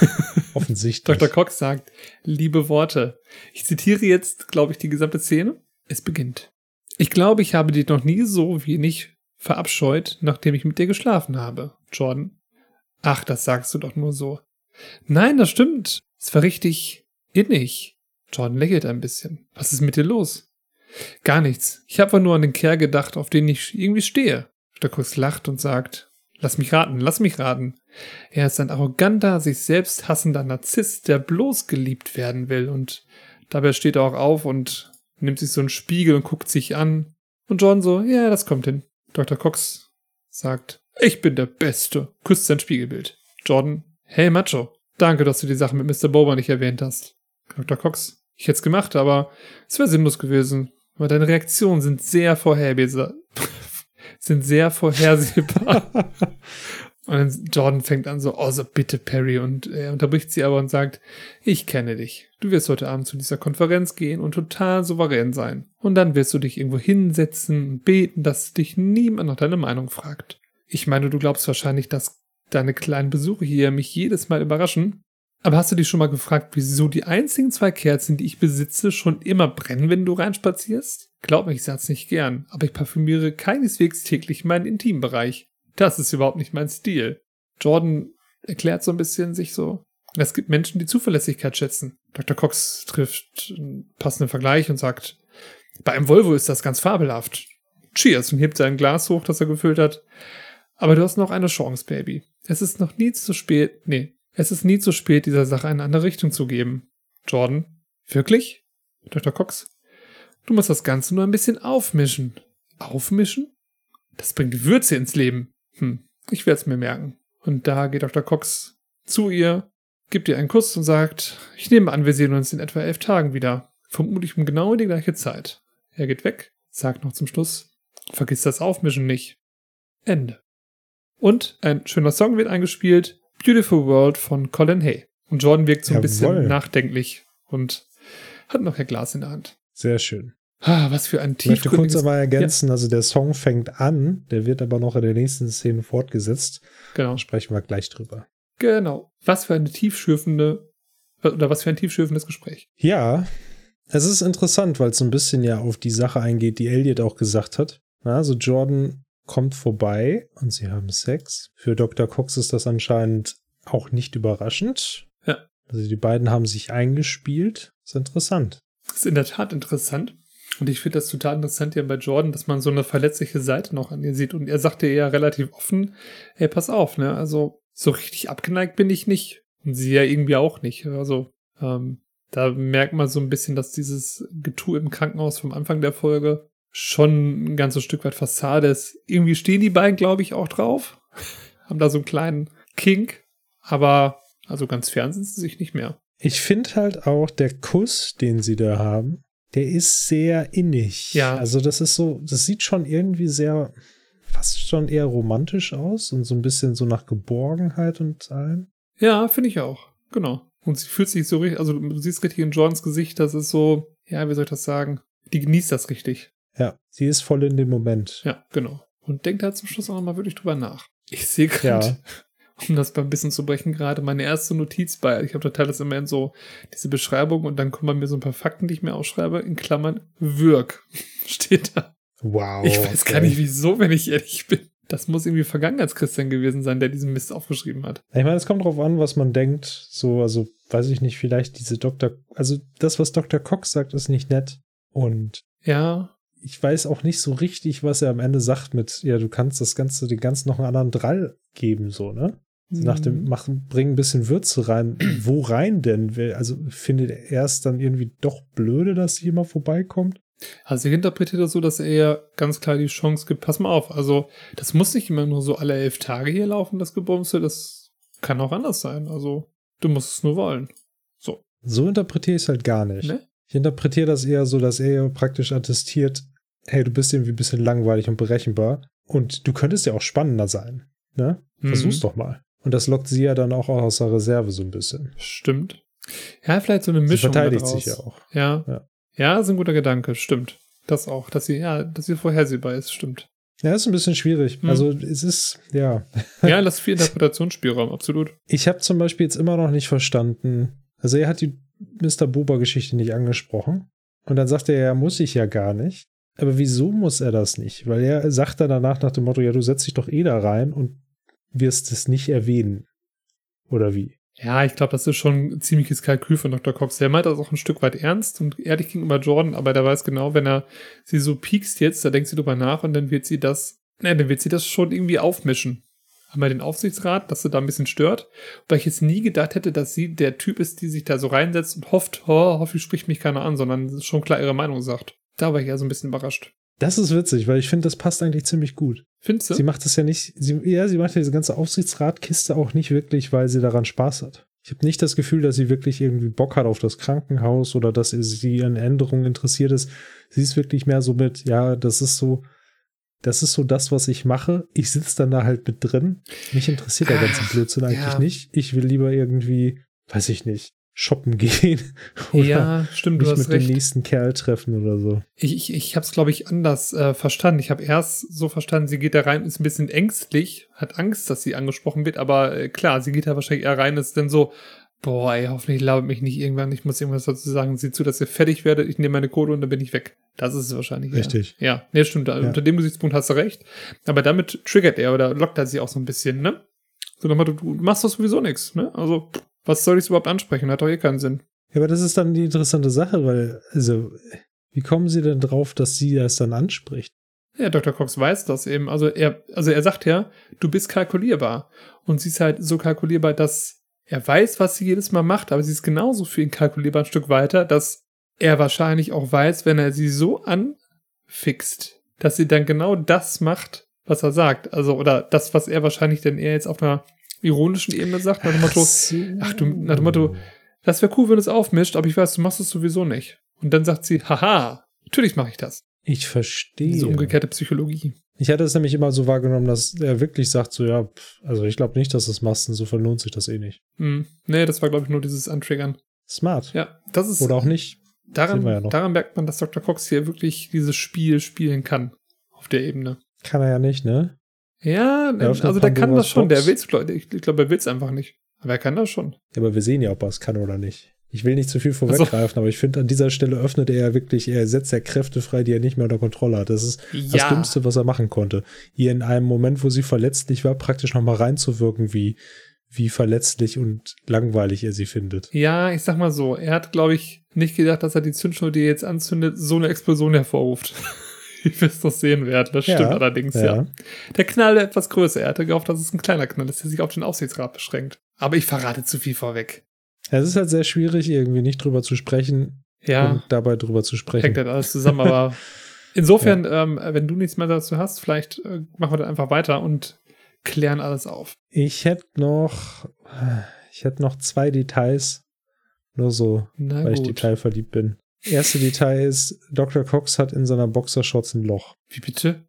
Speaker 1: <laughs>
Speaker 2: Offensichtlich.
Speaker 1: Dr. Cox sagt, liebe Worte. Ich zitiere jetzt, glaube ich, die gesamte Szene. Es beginnt. Ich glaube, ich habe dich noch nie so wenig verabscheut, nachdem ich mit dir geschlafen habe. Jordan. Ach, das sagst du doch nur so. Nein, das stimmt. Es war richtig innig. Jordan lächelt ein bisschen. Was ist mit dir los? Gar nichts. Ich habe nur an den Kerl gedacht, auf den ich irgendwie stehe. Dr. Cox lacht und sagt, lass mich raten, lass mich raten. Er ist ein arroganter, sich selbst hassender Narzisst, der bloß geliebt werden will. Und dabei steht er auch auf und nimmt sich so einen Spiegel und guckt sich an. Und John so, ja, das kommt hin. Dr. Cox sagt, ich bin der Beste, küsst sein Spiegelbild. Jordan, hey Macho, danke, dass du die Sache mit Mr. Bober nicht erwähnt hast. Dr. Cox, ich hätte es gemacht, aber es wäre sinnlos gewesen. Aber deine Reaktionen sind sehr vorhersehbar. <laughs> sind sehr vorhersehbar. <laughs> Und Jordan fängt an so, oh, so bitte, Perry. Und er unterbricht sie aber und sagt, ich kenne dich. Du wirst heute Abend zu dieser Konferenz gehen und total souverän sein. Und dann wirst du dich irgendwo hinsetzen und beten, dass dich niemand nach deiner Meinung fragt. Ich meine, du glaubst wahrscheinlich, dass deine kleinen Besuche hier mich jedes Mal überraschen. Aber hast du dich schon mal gefragt, wieso die einzigen zwei Kerzen, die ich besitze, schon immer brennen, wenn du reinspazierst? Glaub mir, ich sag's nicht gern, aber ich parfümiere keineswegs täglich meinen Intimbereich. Das ist überhaupt nicht mein Stil. Jordan erklärt so ein bisschen sich so. Es gibt Menschen, die Zuverlässigkeit schätzen. Dr. Cox trifft einen passenden Vergleich und sagt, bei einem Volvo ist das ganz fabelhaft. Cheers und hebt sein Glas hoch, das er gefüllt hat. Aber du hast noch eine Chance, Baby. Es ist noch nie zu spät, nee, es ist nie zu spät, dieser Sache eine andere Richtung zu geben. Jordan, wirklich? Dr. Cox, du musst das Ganze nur ein bisschen aufmischen. Aufmischen? Das bringt Würze ins Leben. Hm, ich werde es mir merken. Und da geht Dr. Cox zu ihr, gibt ihr einen Kuss und sagt, ich nehme an, wir sehen uns in etwa elf Tagen wieder. Vermutlich um genau die gleiche Zeit. Er geht weg, sagt noch zum Schluss, vergiss das Aufmischen nicht. Ende. Und ein schöner Song wird eingespielt, Beautiful World von Colin Hay. Und Jordan wirkt so ein
Speaker 2: Jawohl.
Speaker 1: bisschen nachdenklich und hat noch ihr Glas in der Hand.
Speaker 2: Sehr schön.
Speaker 1: Ah, was für ein
Speaker 2: Ich möchte kurz
Speaker 1: tiefgründiges...
Speaker 2: aber ergänzen, also der Song fängt an, der wird aber noch in der nächsten Szene fortgesetzt.
Speaker 1: Genau.
Speaker 2: Da sprechen wir gleich drüber.
Speaker 1: Genau. Was für eine tiefschürfende oder was für ein tiefschürfendes Gespräch.
Speaker 2: Ja, es ist interessant, weil es so ein bisschen ja auf die Sache eingeht, die Elliot auch gesagt hat. Also Jordan kommt vorbei und sie haben Sex. Für Dr. Cox ist das anscheinend auch nicht überraschend.
Speaker 1: Ja.
Speaker 2: Also die beiden haben sich eingespielt. ist interessant.
Speaker 1: Das ist in der Tat interessant. Und ich finde das total interessant hier bei Jordan, dass man so eine verletzliche Seite noch an ihr sieht. Und er sagte ja relativ offen, ey, pass auf, ne? Also so richtig abgeneigt bin ich nicht. Und sie ja irgendwie auch nicht. Also ähm, da merkt man so ein bisschen, dass dieses Getue im Krankenhaus vom Anfang der Folge schon ein ganzes Stück weit Fassade ist. Irgendwie stehen die beiden, glaube ich, auch drauf. Haben da so einen kleinen Kink. Aber also ganz fern sind sie sich nicht mehr.
Speaker 2: Ich finde halt auch, der Kuss, den sie da haben, der ist sehr innig.
Speaker 1: Ja.
Speaker 2: Also das ist so, das sieht schon irgendwie sehr, fast schon eher romantisch aus und so ein bisschen so nach Geborgenheit und allem.
Speaker 1: Ja, finde ich auch. Genau. Und sie fühlt sich so richtig, also du siehst richtig in Jordans Gesicht, das ist so, ja, wie soll ich das sagen? Die genießt das richtig.
Speaker 2: Ja, sie ist voll in dem Moment.
Speaker 1: Ja, genau. Und denkt da zum Schluss auch nochmal wirklich drüber nach. Ich sehe gerade,
Speaker 2: Ja. <laughs>
Speaker 1: um das mal ein bisschen zu brechen, gerade meine erste Notiz bei. Ich habe total das immer in so diese Beschreibung und dann kommen bei mir so ein paar Fakten, die ich mir aufschreibe, in Klammern Wirk <laughs> steht da.
Speaker 2: Wow.
Speaker 1: Ich weiß gar nicht wieso, wenn ich ehrlich bin. Das muss irgendwie Vergangenheitschristian gewesen sein, der diesen Mist aufgeschrieben hat.
Speaker 2: Ich meine, es kommt drauf an, was man denkt. So, also weiß ich nicht, vielleicht diese Dr. Also das, was Dr. Cox sagt, ist nicht nett. Und
Speaker 1: Ja,
Speaker 2: ich weiß auch nicht so richtig, was er am Ende sagt mit, ja, du kannst das Ganze, den ganzen noch einen anderen Drall geben, so, ne? So Nach dem,
Speaker 1: Mhm.
Speaker 2: mach, bring ein bisschen Würze rein. <clears throat> Wo rein denn? Also findet er es dann irgendwie doch blöde, dass jemand vorbeikommt?
Speaker 1: Also ich interpretiere das so, dass er ja ganz klar die Chance gibt, pass mal auf, also das muss nicht immer nur so alle elf Tage hier laufen, das Gebumse, das kann auch anders sein. Also du musst es nur wollen. So,
Speaker 2: So interpretiere ich es halt gar nicht.
Speaker 1: ne?
Speaker 2: Ich interpretiere das eher so, dass er ja praktisch attestiert, hey, du bist irgendwie ein bisschen langweilig und berechenbar und du könntest ja auch spannender sein. Ne? Versuch's
Speaker 1: Mhm.
Speaker 2: doch mal. Und das lockt sie ja dann auch aus der Reserve so ein bisschen.
Speaker 1: Stimmt. Ja, vielleicht so eine
Speaker 2: Sie
Speaker 1: Mischung.
Speaker 2: verteidigt
Speaker 1: daraus.
Speaker 2: sich ja auch.
Speaker 1: Ja.
Speaker 2: Ja.
Speaker 1: ja. ist ein guter Gedanke, stimmt. Das auch, dass sie, ja, dass sie vorhersehbar ist, stimmt.
Speaker 2: Ja, ist ein bisschen schwierig.
Speaker 1: Mhm.
Speaker 2: Also es ist, ja.
Speaker 1: Ja, lass viel Interpretationsspielraum, absolut.
Speaker 2: Ich habe zum Beispiel jetzt immer noch nicht verstanden. Also er hat die Mr. Boba-Geschichte nicht angesprochen. Und dann sagt er, ja, muss ich ja gar nicht. Aber wieso muss er das nicht? Weil er sagt dann danach nach dem Motto, ja, du setzt dich doch eh da rein und wirst es nicht erwähnen. Oder wie?
Speaker 1: Ja, ich glaube, das ist schon ein ziemliches Kalkül von Dr. Cox. Der meint das auch ein Stück weit ernst und ehrlich gegenüber Jordan, aber der weiß genau, wenn er sie so piekst jetzt, da denkt sie drüber nach und dann wird sie das, ne, dann wird sie das schon irgendwie aufmischen. Einmal den Aufsichtsrat, dass sie da ein bisschen stört, weil ich jetzt nie gedacht hätte, dass sie der Typ ist, die sich da so reinsetzt und hofft, oh, hoffentlich spricht mich keiner an, sondern schon klar ihre Meinung sagt. Da war ich ja so ein bisschen überrascht.
Speaker 2: Das ist witzig, weil ich finde, das passt eigentlich ziemlich gut.
Speaker 1: Findest du?
Speaker 2: Sie macht das ja nicht, sie, ja, sie macht ja diese ganze Aufsichtsratkiste auch nicht wirklich, weil sie daran Spaß hat. Ich habe nicht das Gefühl, dass sie wirklich irgendwie Bock hat auf das Krankenhaus oder dass sie an Änderungen interessiert ist. Sie ist wirklich mehr so mit, ja, das ist so, das ist so das, was ich mache. Ich sitze dann da halt mit drin. Mich interessiert der ganze
Speaker 1: Ach,
Speaker 2: Blödsinn eigentlich
Speaker 1: ja.
Speaker 2: nicht. Ich will lieber irgendwie, weiß ich nicht, shoppen gehen <laughs> oder
Speaker 1: ja, stimmt, du
Speaker 2: mich
Speaker 1: hast
Speaker 2: mit
Speaker 1: recht.
Speaker 2: dem nächsten Kerl treffen oder so.
Speaker 1: Ich, ich, ich habe es, glaube ich, anders äh, verstanden. Ich habe erst so verstanden, sie geht da rein, ist ein bisschen ängstlich, hat Angst, dass sie angesprochen wird, aber äh, klar, sie geht da wahrscheinlich eher rein, ist dann so, boah, ey, hoffentlich labert mich nicht irgendwann, ich muss irgendwas dazu sagen, sieh zu, dass ihr fertig werdet, ich nehme meine Kohle und dann bin ich weg. Das ist es wahrscheinlich.
Speaker 2: Richtig.
Speaker 1: Ja, nee, stimmt,
Speaker 2: Ja.
Speaker 1: unter dem Gesichtspunkt hast du recht. Aber damit triggert er oder lockt er sie auch so ein bisschen, ne? So nochmal, du, du machst doch sowieso nichts, ne? Also, was soll ich überhaupt ansprechen? Hat doch eh keinen Sinn.
Speaker 2: Ja, aber das ist dann die interessante Sache, weil, also, wie kommen sie denn drauf, dass sie das dann anspricht?
Speaker 1: Ja, Dr. Cox weiß das eben. Also er, also er sagt ja, du bist kalkulierbar. Und sie ist halt so kalkulierbar, dass er weiß, was sie jedes Mal macht, aber sie ist genauso für ihn kalkulierbar ein Stück weiter, dass er wahrscheinlich auch weiß, wenn er sie so anfixt, dass sie dann genau das macht, was er sagt. Also, oder das, was er wahrscheinlich denn eher jetzt auf einer ironischen Ebene sagt, nach dem Motto,
Speaker 2: so.
Speaker 1: ach du- nach dem Motto, das wäre cool, wenn du es aufmischt, aber ich weiß, du machst es sowieso nicht. Und dann sagt sie, haha, natürlich mache ich das.
Speaker 2: Ich verstehe.
Speaker 1: Diese umgekehrte Psychologie.
Speaker 2: Ich hatte es nämlich immer so wahrgenommen, dass er wirklich sagt, so, ja, pff, also ich glaube nicht, dass du es machst, insofern lohnt sich das eh nicht.
Speaker 1: Hm. Nee, das war, glaube ich, nur dieses Antriggern.
Speaker 2: Smart.
Speaker 1: Ja, das ist.
Speaker 2: Oder auch nicht.
Speaker 1: daran,
Speaker 2: ja
Speaker 1: daran merkt man, dass Dr. Cox hier wirklich dieses Spiel spielen kann. Auf der Ebene.
Speaker 2: Kann er ja nicht, ne?
Speaker 1: Ja,
Speaker 2: öffnet
Speaker 1: also der kann das schon. Der
Speaker 2: Box.
Speaker 1: will's, Leute. Ich, ich glaube, er will's einfach nicht. Aber er kann das schon.
Speaker 2: Ja, aber wir sehen ja, ob er es kann oder nicht. Ich will nicht zu viel vorweggreifen, aber ich finde, an dieser Stelle öffnet er ja wirklich, er setzt ja Kräfte frei, die er nicht mehr unter Kontrolle hat. Das ist das
Speaker 1: Ja.
Speaker 2: Dümmste, was er machen konnte. Ihr in einem Moment, wo sie verletzlich war, praktisch nochmal reinzuwirken, wie, wie verletzlich und langweilig er sie findet.
Speaker 1: Ja, ich sag mal so. Er hat, glaube ich, nicht gedacht, dass er die Zündschnur, die er jetzt anzündet, so eine Explosion hervorruft. <laughs> <laughs> Wie wir es noch sehen werden. Das stimmt
Speaker 2: Ja,
Speaker 1: allerdings, ja.
Speaker 2: ja.
Speaker 1: Der Knall etwas größer. Er hatte gehofft, dass es ein kleiner Knall ist, der sich auf den Aufsichtsrat beschränkt. Aber ich verrate zu viel vorweg.
Speaker 2: Es ist halt sehr schwierig, irgendwie nicht drüber zu sprechen
Speaker 1: Ja.
Speaker 2: und dabei drüber zu sprechen.
Speaker 1: hängt halt alles zusammen, aber <laughs> insofern, ähm, wenn du nichts mehr dazu hast, vielleicht äh, machen wir dann einfach weiter und klären alles auf.
Speaker 2: Ich hätte noch, ich hätte noch zwei Details, nur so,
Speaker 1: Na
Speaker 2: weil ich
Speaker 1: gut.
Speaker 2: detailverliebt bin. Erste Detail ist, Dr. Cox hat in seiner Boxershorts ein Loch.
Speaker 1: Wie bitte?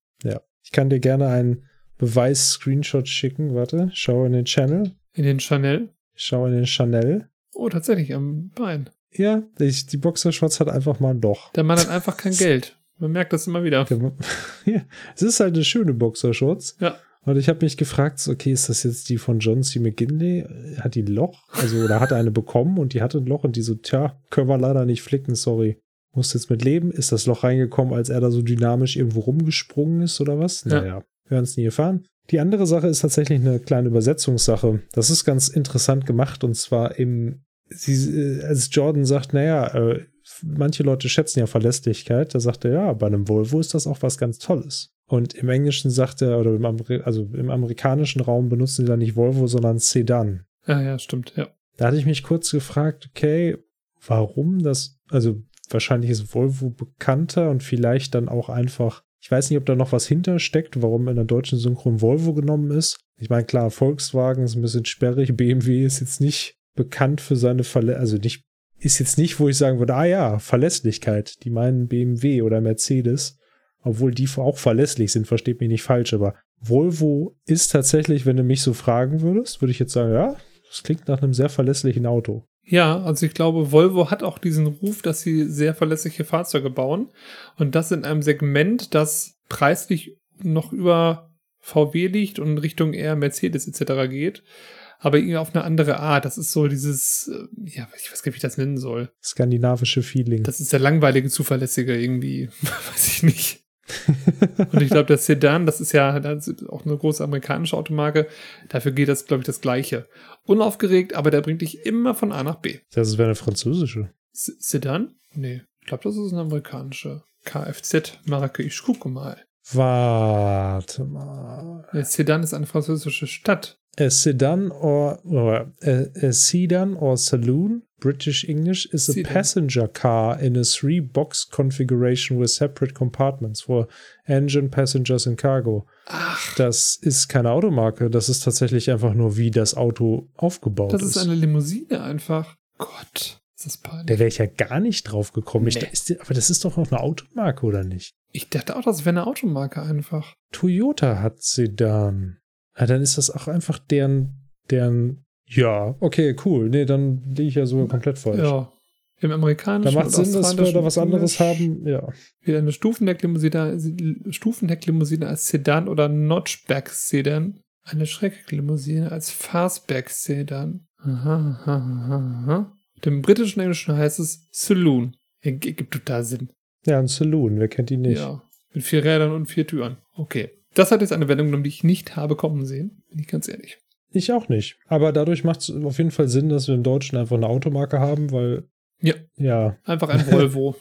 Speaker 2: Ich kann dir gerne einen Beweis-Screenshot schicken. Warte, schau in den Channel,
Speaker 1: In den Chanel?
Speaker 2: schau in den Chanel.
Speaker 1: Oh, tatsächlich, am Bein.
Speaker 2: Ja, ich, die Boxershorts hat einfach mal ein Loch.
Speaker 1: Der Mann hat einfach kein <laughs> Geld. Man merkt das immer wieder.
Speaker 2: Der, <laughs> ja, es ist halt eine schöne Boxershorts.
Speaker 1: Ja.
Speaker 2: Und ich habe mich gefragt, okay, ist das jetzt die von John C. McGinley? Hat die ein Loch? Also, oder hat er eine bekommen und die hatte ein Loch und die so, tja, können wir leider nicht flicken, sorry. Muss jetzt mit leben? Ist das Loch reingekommen, als er da so dynamisch irgendwo rumgesprungen ist oder was?
Speaker 1: Ja.
Speaker 2: Naja, wir werden es nie erfahren. Die andere Sache ist tatsächlich eine kleine Übersetzungssache. Das ist ganz interessant gemacht und zwar im, sie, äh, als Jordan sagt, naja, äh, manche Leute schätzen ja Verlässlichkeit, da sagt er, ja, bei einem Volvo ist das auch was ganz Tolles. Und im Englischen sagt er, oder im, Ameri also im amerikanischen Raum benutzen sie da nicht Volvo, sondern Sedan.
Speaker 1: Ja, ja, stimmt, ja.
Speaker 2: Da hatte ich mich kurz gefragt, okay, warum das, also wahrscheinlich ist Volvo bekannter und vielleicht dann auch einfach, ich weiß nicht, ob da noch was hintersteckt, warum in der deutschen Synchron Volvo genommen ist. Ich meine, klar, Volkswagen ist ein bisschen sperrig, BMW ist jetzt nicht bekannt für seine Verle also nicht, ist jetzt nicht, wo ich sagen würde, ah ja, Verlässlichkeit. Die meinen BMW oder Mercedes, obwohl die auch verlässlich sind, versteht mich nicht falsch, aber Volvo ist tatsächlich, wenn du mich so fragen würdest, würde ich jetzt sagen, ja, das klingt nach einem sehr verlässlichen Auto.
Speaker 1: Ja, also ich glaube, Volvo hat auch diesen Ruf, dass sie sehr verlässliche Fahrzeuge bauen. Und das in einem Segment, das preislich noch über VW liegt und Richtung eher Mercedes etc. geht. Aber irgendwie auf eine andere Art. Das ist so dieses, äh, ja, ich weiß gar nicht, wie ich das nennen soll.
Speaker 2: Skandinavische Feeling.
Speaker 1: Das ist der langweilige, zuverlässige irgendwie. <laughs> weiß ich nicht. und ich glaube, der Sedan, das ist ja das ist auch eine große amerikanische Automarke. Dafür geht das, glaube ich, das Gleiche. Unaufgeregt, aber der bringt dich immer von A nach B.
Speaker 2: Das wäre eine französische.
Speaker 1: S Sedan? Nee, ich glaube, das ist eine amerikanische. Kfz-Marke. Ich gucke mal.
Speaker 2: Warte mal.
Speaker 1: Der Sedan ist eine französische Stadt.
Speaker 2: A sedan or, or a, a sedan or saloon, British English, is a
Speaker 1: Sedan.
Speaker 2: passenger car in a three-box configuration with separate compartments for engine, passengers and cargo.
Speaker 1: Ach,
Speaker 2: Das ist keine Automarke, das ist tatsächlich einfach nur, wie das Auto aufgebaut
Speaker 1: das
Speaker 2: ist.
Speaker 1: ist eine Limousine einfach. Gott, ist das peinlich.
Speaker 2: da wäre ich ja gar nicht drauf gekommen. Ich,
Speaker 1: Nee.
Speaker 2: da ist, aber das ist doch noch eine Automarke, oder nicht?
Speaker 1: Ich dachte auch, das wäre eine Automarke einfach.
Speaker 2: Toyota hat Sedan. Ja, dann ist das auch einfach deren, deren, ja, okay, cool. Nee, dann liege ich ja sogar komplett falsch.
Speaker 1: Ja. Im
Speaker 2: Da
Speaker 1: amerikanischen
Speaker 2: macht
Speaker 1: und
Speaker 2: Sinn, dass wir da was anderes haben. Ja.
Speaker 1: Wieder eine Stufenhecklimousine, Stufenhecklimousine als Sedan oder Notchback-Sedan. Eine Schrecklimousine als Fastback-Sedan. Aha, aha, aha, aha. Im britischen Englischen heißt es Saloon. Ergibt total Sinn.
Speaker 2: ja, ein Saloon, wer kennt ihn nicht?
Speaker 1: Ja. Mit vier Rädern und vier Türen. Okay. Das hat jetzt eine Wendung genommen, die ich nicht habe kommen sehen. Bin ich ganz ehrlich.
Speaker 2: Ich auch nicht. Aber dadurch macht es auf jeden Fall Sinn, dass wir im Deutschen einfach eine Automarke haben, weil,
Speaker 1: Ja.
Speaker 2: ja,
Speaker 1: Einfach ein <laughs> Volvo.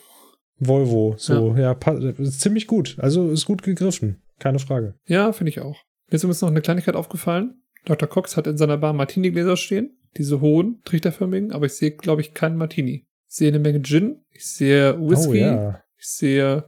Speaker 2: Volvo, so, ja, pa- ist ziemlich gut. Also ist gut gegriffen. Keine Frage.
Speaker 1: Ja, finde ich auch. Mir ist übrigens noch eine Kleinigkeit aufgefallen. Dr. Cox hat in seiner Bar Martini-Gläser stehen. Diese hohen, trichterförmigen. Aber ich sehe, glaube ich, keinen Martini. Ich sehe eine Menge Gin. Ich sehe Whisky.
Speaker 2: Oh ja.
Speaker 1: Ich sehe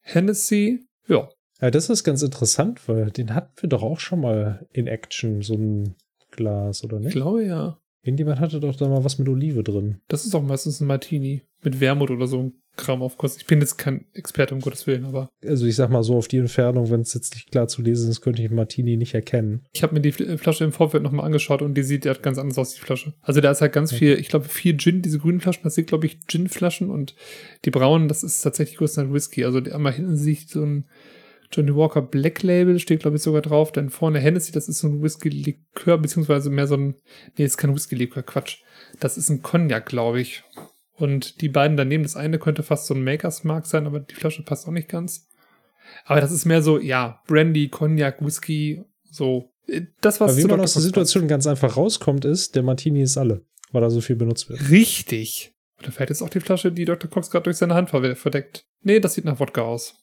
Speaker 1: Hennessy. Ja.
Speaker 2: Ja, das ist ganz interessant, weil den hatten wir doch auch schon mal in Action, so ein Glas, oder
Speaker 1: Ich
Speaker 2: nicht?
Speaker 1: glaube ja.
Speaker 2: Irgendjemand hatte doch da mal was mit Olive drin.
Speaker 1: Das ist auch meistens ein Martini. Mit Wermut oder so ein Kram auf Kost. Ich bin jetzt kein Experte, um Gottes Willen, aber
Speaker 2: Also ich sag mal so auf die Entfernung, wenn es jetzt nicht klar zu lesen ist, könnte ich Martini nicht erkennen.
Speaker 1: ich habe mir die Fl- Flasche im Vorfeld nochmal angeschaut und die sieht ja ganz anders aus, die Flasche. Also da ist halt ganz
Speaker 2: Ja.
Speaker 1: viel, ich glaube, vier Gin, diese grünen Flaschen, das sind, glaube ich, Gin-Flaschen und die braunen, das ist tatsächlich größtenteils Whisky. Also einmal hinten sieht so ein Johnny Walker Black Label, steht, glaube ich, sogar drauf. Dann vorne Hennessy, das ist so ein Whisky-Likör, beziehungsweise mehr so ein, nee, ist kein Whisky-Likör, Quatsch. Das ist ein Cognac, glaube ich. Und die beiden daneben, das eine könnte fast so ein Makers Mark sein, aber die Flasche passt auch nicht ganz. Aber das ist mehr so, ja, Brandy, Cognac, Whisky, so. Äh, Das, was
Speaker 2: Aber wie man aus der Situation ganz einfach rauskommt, ist, der Martini ist alle, weil da so viel benutzt wird.
Speaker 1: Richtig. Oder vielleicht ist auch die Flasche, die Dr. Cox gerade durch seine Hand ver- verdeckt. Nee, das sieht nach Wodka aus.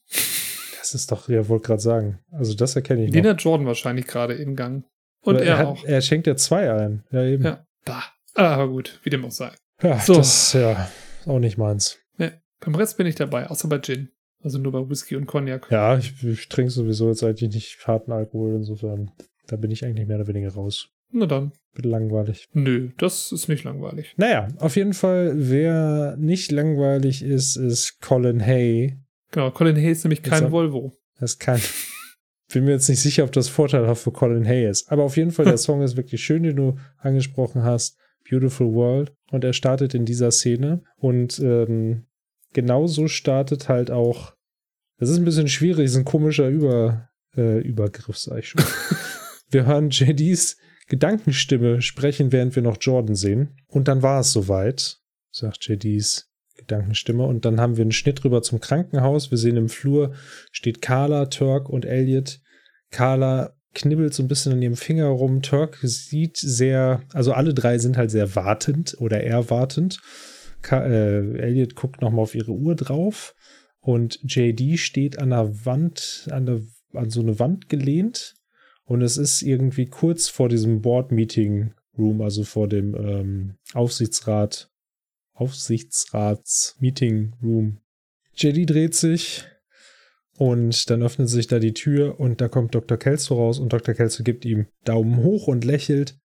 Speaker 2: Das ist doch, ja, wollte gerade sagen. Also das erkenne ich
Speaker 1: Den
Speaker 2: noch.
Speaker 1: hat Jordan wahrscheinlich gerade in Gang. Und
Speaker 2: Aber
Speaker 1: er,
Speaker 2: hat,
Speaker 1: auch.
Speaker 2: Er schenkt ja zwei ein. Ja, eben.
Speaker 1: Ja. Bah. Ah, Aber gut, wie dem auch sei.
Speaker 2: Ja,
Speaker 1: So.
Speaker 2: das ist ja auch nicht meins.
Speaker 1: Beim Rest bin ich dabei, außer bei Gin. Also nur bei Whisky und Cognac.
Speaker 2: Ja, ich, ich trinke sowieso jetzt eigentlich nicht harten Alkohol, insofern. Da bin ich eigentlich mehr oder weniger raus.
Speaker 1: Na dann.
Speaker 2: Bin langweilig.
Speaker 1: Nö, das ist nicht langweilig.
Speaker 2: Naja, auf jeden Fall, wer nicht langweilig ist, ist Colin Hay.
Speaker 1: Genau, Colin Hay ist nämlich kein
Speaker 2: Jetzt-
Speaker 1: Volvo.
Speaker 2: Das kann. <laughs> Bin mir jetzt nicht sicher, ob das vorteilhaft für Colin Hay ist. Aber auf jeden Fall, der <laughs> Song ist wirklich schön, den du angesprochen hast. Beautiful World. Und er startet in dieser Szene. Und ähm, genauso startet halt auch. Das ist ein bisschen schwierig, ist ein komischer Über, äh, Übergriff, sag ich schon. <laughs> wir hören JDs Gedankenstimme sprechen, während wir noch Jordan sehen. Und dann war es soweit, sagt JDs Gedankenstimme. Und dann haben wir einen Schnitt rüber zum Krankenhaus. Wir sehen im Flur steht Carla, Turk und Elliot. Carla knibbelt so ein bisschen an ihrem Finger rum. Turk sieht sehr, also alle drei sind halt sehr wartend oder erwartend. Ka äh, Elliot guckt nochmal auf ihre Uhr drauf und JD steht an der Wand, an, der, an so eine Wand gelehnt und es ist irgendwie kurz vor diesem Board-Meeting-Room, also vor dem ähm, Aufsichtsrat, Aufsichtsrats-Meeting-Room. JD dreht sich und dann öffnet sich da die Tür und da kommt Dr. Kelso raus und Dr. Kelso gibt ihm Daumen hoch und lächelt.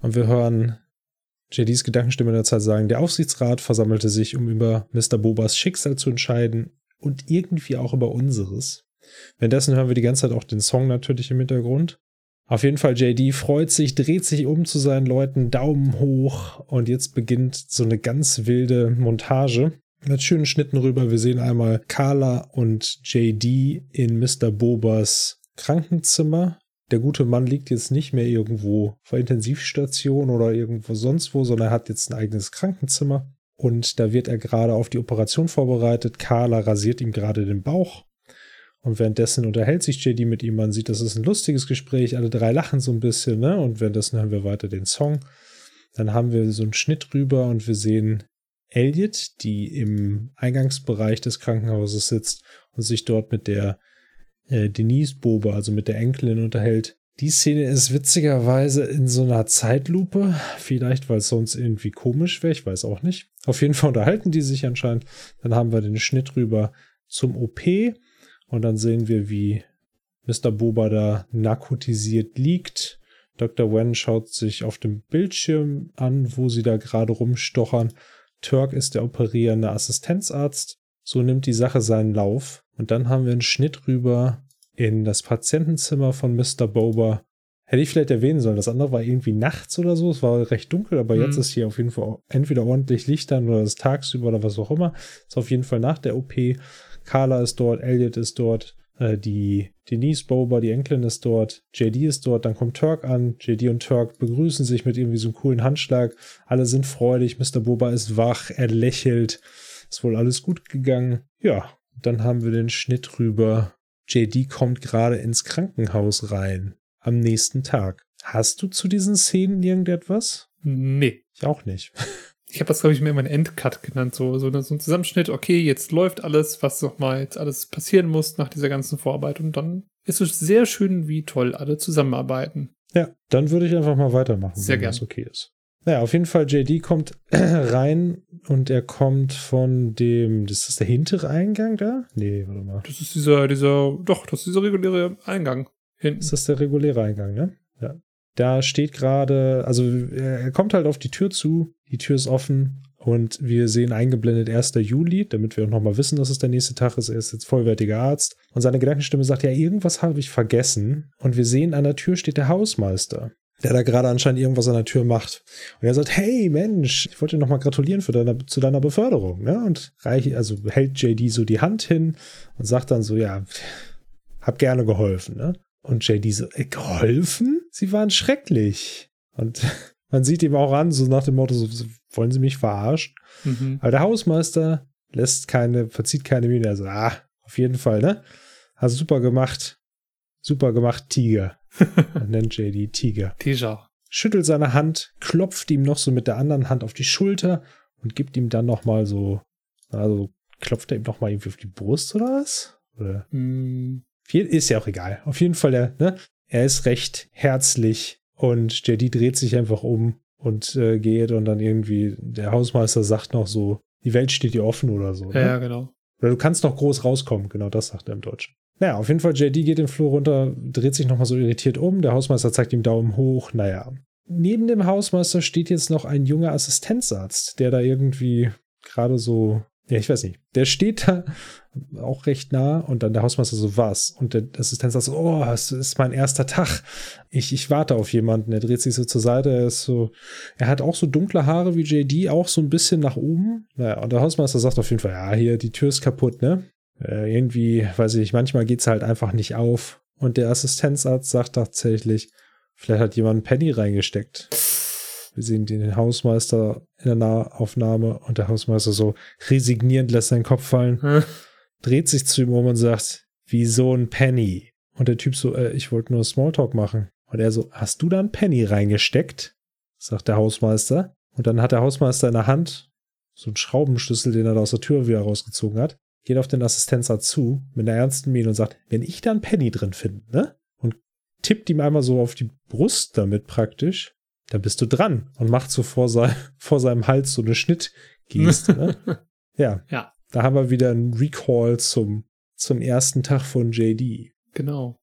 Speaker 2: Und wir hören JDs Gedankenstimme in der Zeit sagen, der Aufsichtsrat versammelte sich, um über Mr. Bobas Schicksal zu entscheiden und irgendwie auch über unseres. Währenddessen hören wir die ganze Zeit auch den Song natürlich im Hintergrund. Auf jeden Fall, JD freut sich, dreht sich um zu seinen Leuten, Daumen hoch und jetzt beginnt so eine ganz wilde Montage mit schönen Schnitten rüber. Wir sehen einmal Carla und JD in Mr. Bobas Krankenzimmer der gute Mann liegt jetzt nicht mehr irgendwo vor Intensivstation oder irgendwo sonst wo, sondern er hat jetzt ein eigenes Krankenzimmer. Und da wird er gerade auf die Operation vorbereitet. Carla rasiert ihm gerade den Bauch. Und währenddessen unterhält sich JD mit ihm. Man sieht, das ist ein lustiges Gespräch. Alle drei lachen so ein bisschen, ne? Und währenddessen hören wir weiter den Song. Dann haben wir so einen Schnitt rüber und wir sehen Elliot, die im Eingangsbereich des Krankenhauses sitzt und sich dort mit der äh, Denise Bobe, also mit der Enkelin, unterhält. Die Szene ist witzigerweise in so einer Zeitlupe. Vielleicht, weil es sonst irgendwie komisch wäre, ich weiß auch nicht. Auf jeden Fall unterhalten die sich anscheinend. Dann haben wir den Schnitt rüber zum OP und dann sehen wir, wie Mr. Boba da narkotisiert liegt. Dr. Wen schaut sich auf dem Bildschirm an, wo sie da gerade rumstochern. Turk ist der operierende Assistenzarzt. So nimmt die Sache seinen Lauf. Und dann haben wir einen Schnitt rüber in das Patientenzimmer von Mr. Boba. Hätte ich vielleicht erwähnen sollen, das andere war irgendwie nachts oder so. Es war recht dunkel, aber mhm. jetzt ist hier auf jeden Fall entweder ordentlich Licht an oder es tagsüber oder was auch immer. Ist auf jeden Fall nach der OP. Carla ist dort, Elliot ist dort, äh, die Denise Boba, die Enkelin ist dort, JD ist dort, dann kommt Turk an, JD und Turk begrüßen sich mit irgendwie so einem coolen Handschlag. Alle sind freudig, Mr. Boba ist wach, er lächelt. Ist wohl alles gut gegangen. Ja, dann haben wir den Schnitt rüber. JD kommt gerade ins Krankenhaus rein. Am nächsten Tag. Hast du zu diesen Szenen irgendetwas?
Speaker 1: Nee.
Speaker 2: Ich auch nicht. <laughs>
Speaker 1: Ich habe das, glaube ich, mir immer einen Endcut genannt. So, so, so ein Zusammenschnitt. Okay, jetzt läuft alles, was noch mal jetzt alles passieren muss nach dieser ganzen Vorarbeit. Und dann ist es sehr schön, wie toll alle zusammenarbeiten.
Speaker 2: Ja, dann würde ich einfach mal weitermachen,
Speaker 1: sehr wenn gern.
Speaker 2: das okay ist. Naja, auf jeden Fall, JD kommt <clears throat> rein und er kommt von dem, das ist der hintere Eingang da? Nee, warte mal.
Speaker 1: Das ist dieser, dieser, doch, das ist dieser reguläre Eingang.
Speaker 2: Hinten. Ist das der reguläre Eingang, ne? Ja. Da steht gerade, also er kommt halt auf die Tür zu, die Tür ist offen und wir sehen eingeblendet 1. Juli, damit wir auch nochmal wissen, dass es der nächste Tag ist. Er ist jetzt vollwertiger Arzt. Und seine Gedankenstimme sagt, ja, irgendwas habe ich vergessen. Und wir sehen, an der Tür steht der Hausmeister der da gerade anscheinend irgendwas an der Tür macht. Und er sagt, hey Mensch, ich wollte dir nochmal gratulieren für deine, zu deiner Beförderung. Ne? Und reich, also hält JD so die Hand hin und sagt dann so, ja, hab gerne geholfen. Ne? Und JD so, äh, geholfen? Sie waren schrecklich. Und <laughs> man sieht ihm auch an, so nach dem Motto, so, wollen Sie mich verarschen? Mhm. Aber der Hausmeister lässt keine, verzieht keine Miene. Sagt, ah, auf jeden Fall, ne? Hast super gemacht. Super gemacht, Tiger. <laughs> Man nennt JD Tiger.
Speaker 1: Tiger.
Speaker 2: Schüttelt seine Hand, klopft ihm noch so mit der anderen Hand auf die Schulter und gibt ihm dann noch mal so, also klopft er ihm noch mal irgendwie auf die Brust oder was? Oder? Mm. Ist ja auch egal. Auf jeden Fall, der, ne? Er ist recht herzlich und JD dreht sich einfach um und äh, geht und dann irgendwie der Hausmeister sagt noch so, die Welt steht dir offen oder so.
Speaker 1: Ne? Ja, genau.
Speaker 2: Oder du kannst noch groß rauskommen, genau das sagt er im Deutschen. Naja, auf jeden Fall, JD geht den Flur runter, dreht sich nochmal so irritiert um. Der Hausmeister zeigt ihm Daumen hoch. Naja. Neben dem Hausmeister steht jetzt noch ein junger Assistenzarzt, der da irgendwie gerade so, ja, ich weiß nicht, der steht da auch recht nah und dann der Hausmeister so, was? Und der Assistenzarzt so, oh, es ist mein erster Tag. Ich, ich warte auf jemanden. Er dreht sich so zur Seite, er ist so, er hat auch so dunkle Haare wie JD, auch so ein bisschen nach oben. Naja, und der Hausmeister sagt auf jeden Fall, ja, hier, die Tür ist kaputt, ne? äh, irgendwie, weiß ich nicht, manchmal geht's halt einfach nicht auf. Und der Assistenzarzt sagt tatsächlich, vielleicht hat jemand einen Penny reingesteckt. Wir sehen den Hausmeister in der Nahaufnahme und der Hausmeister so resignierend lässt seinen Kopf fallen,
Speaker 1: Hm.
Speaker 2: dreht sich zu ihm um und sagt, wieso ein Penny? Und der Typ so, äh, ich wollte nur Smalltalk machen. Und er so, hast du da einen Penny reingesteckt? Sagt der Hausmeister. Und dann hat der Hausmeister in der Hand so einen Schraubenschlüssel, den er da aus der Tür wieder rausgezogen hat, geht auf den Assistenzarzt zu mit einer ernsten Miene und sagt, wenn ich da einen Penny drin finde, ne? Und tippt ihm einmal so auf die Brust damit praktisch, dann bist du dran und macht so vor, sei, <laughs> vor seinem Hals so eine Schnittgeste, ne? <laughs> Ja.
Speaker 1: Ja.
Speaker 2: Da haben wir wieder einen Recall zum, zum ersten Tag von JD.
Speaker 1: Genau.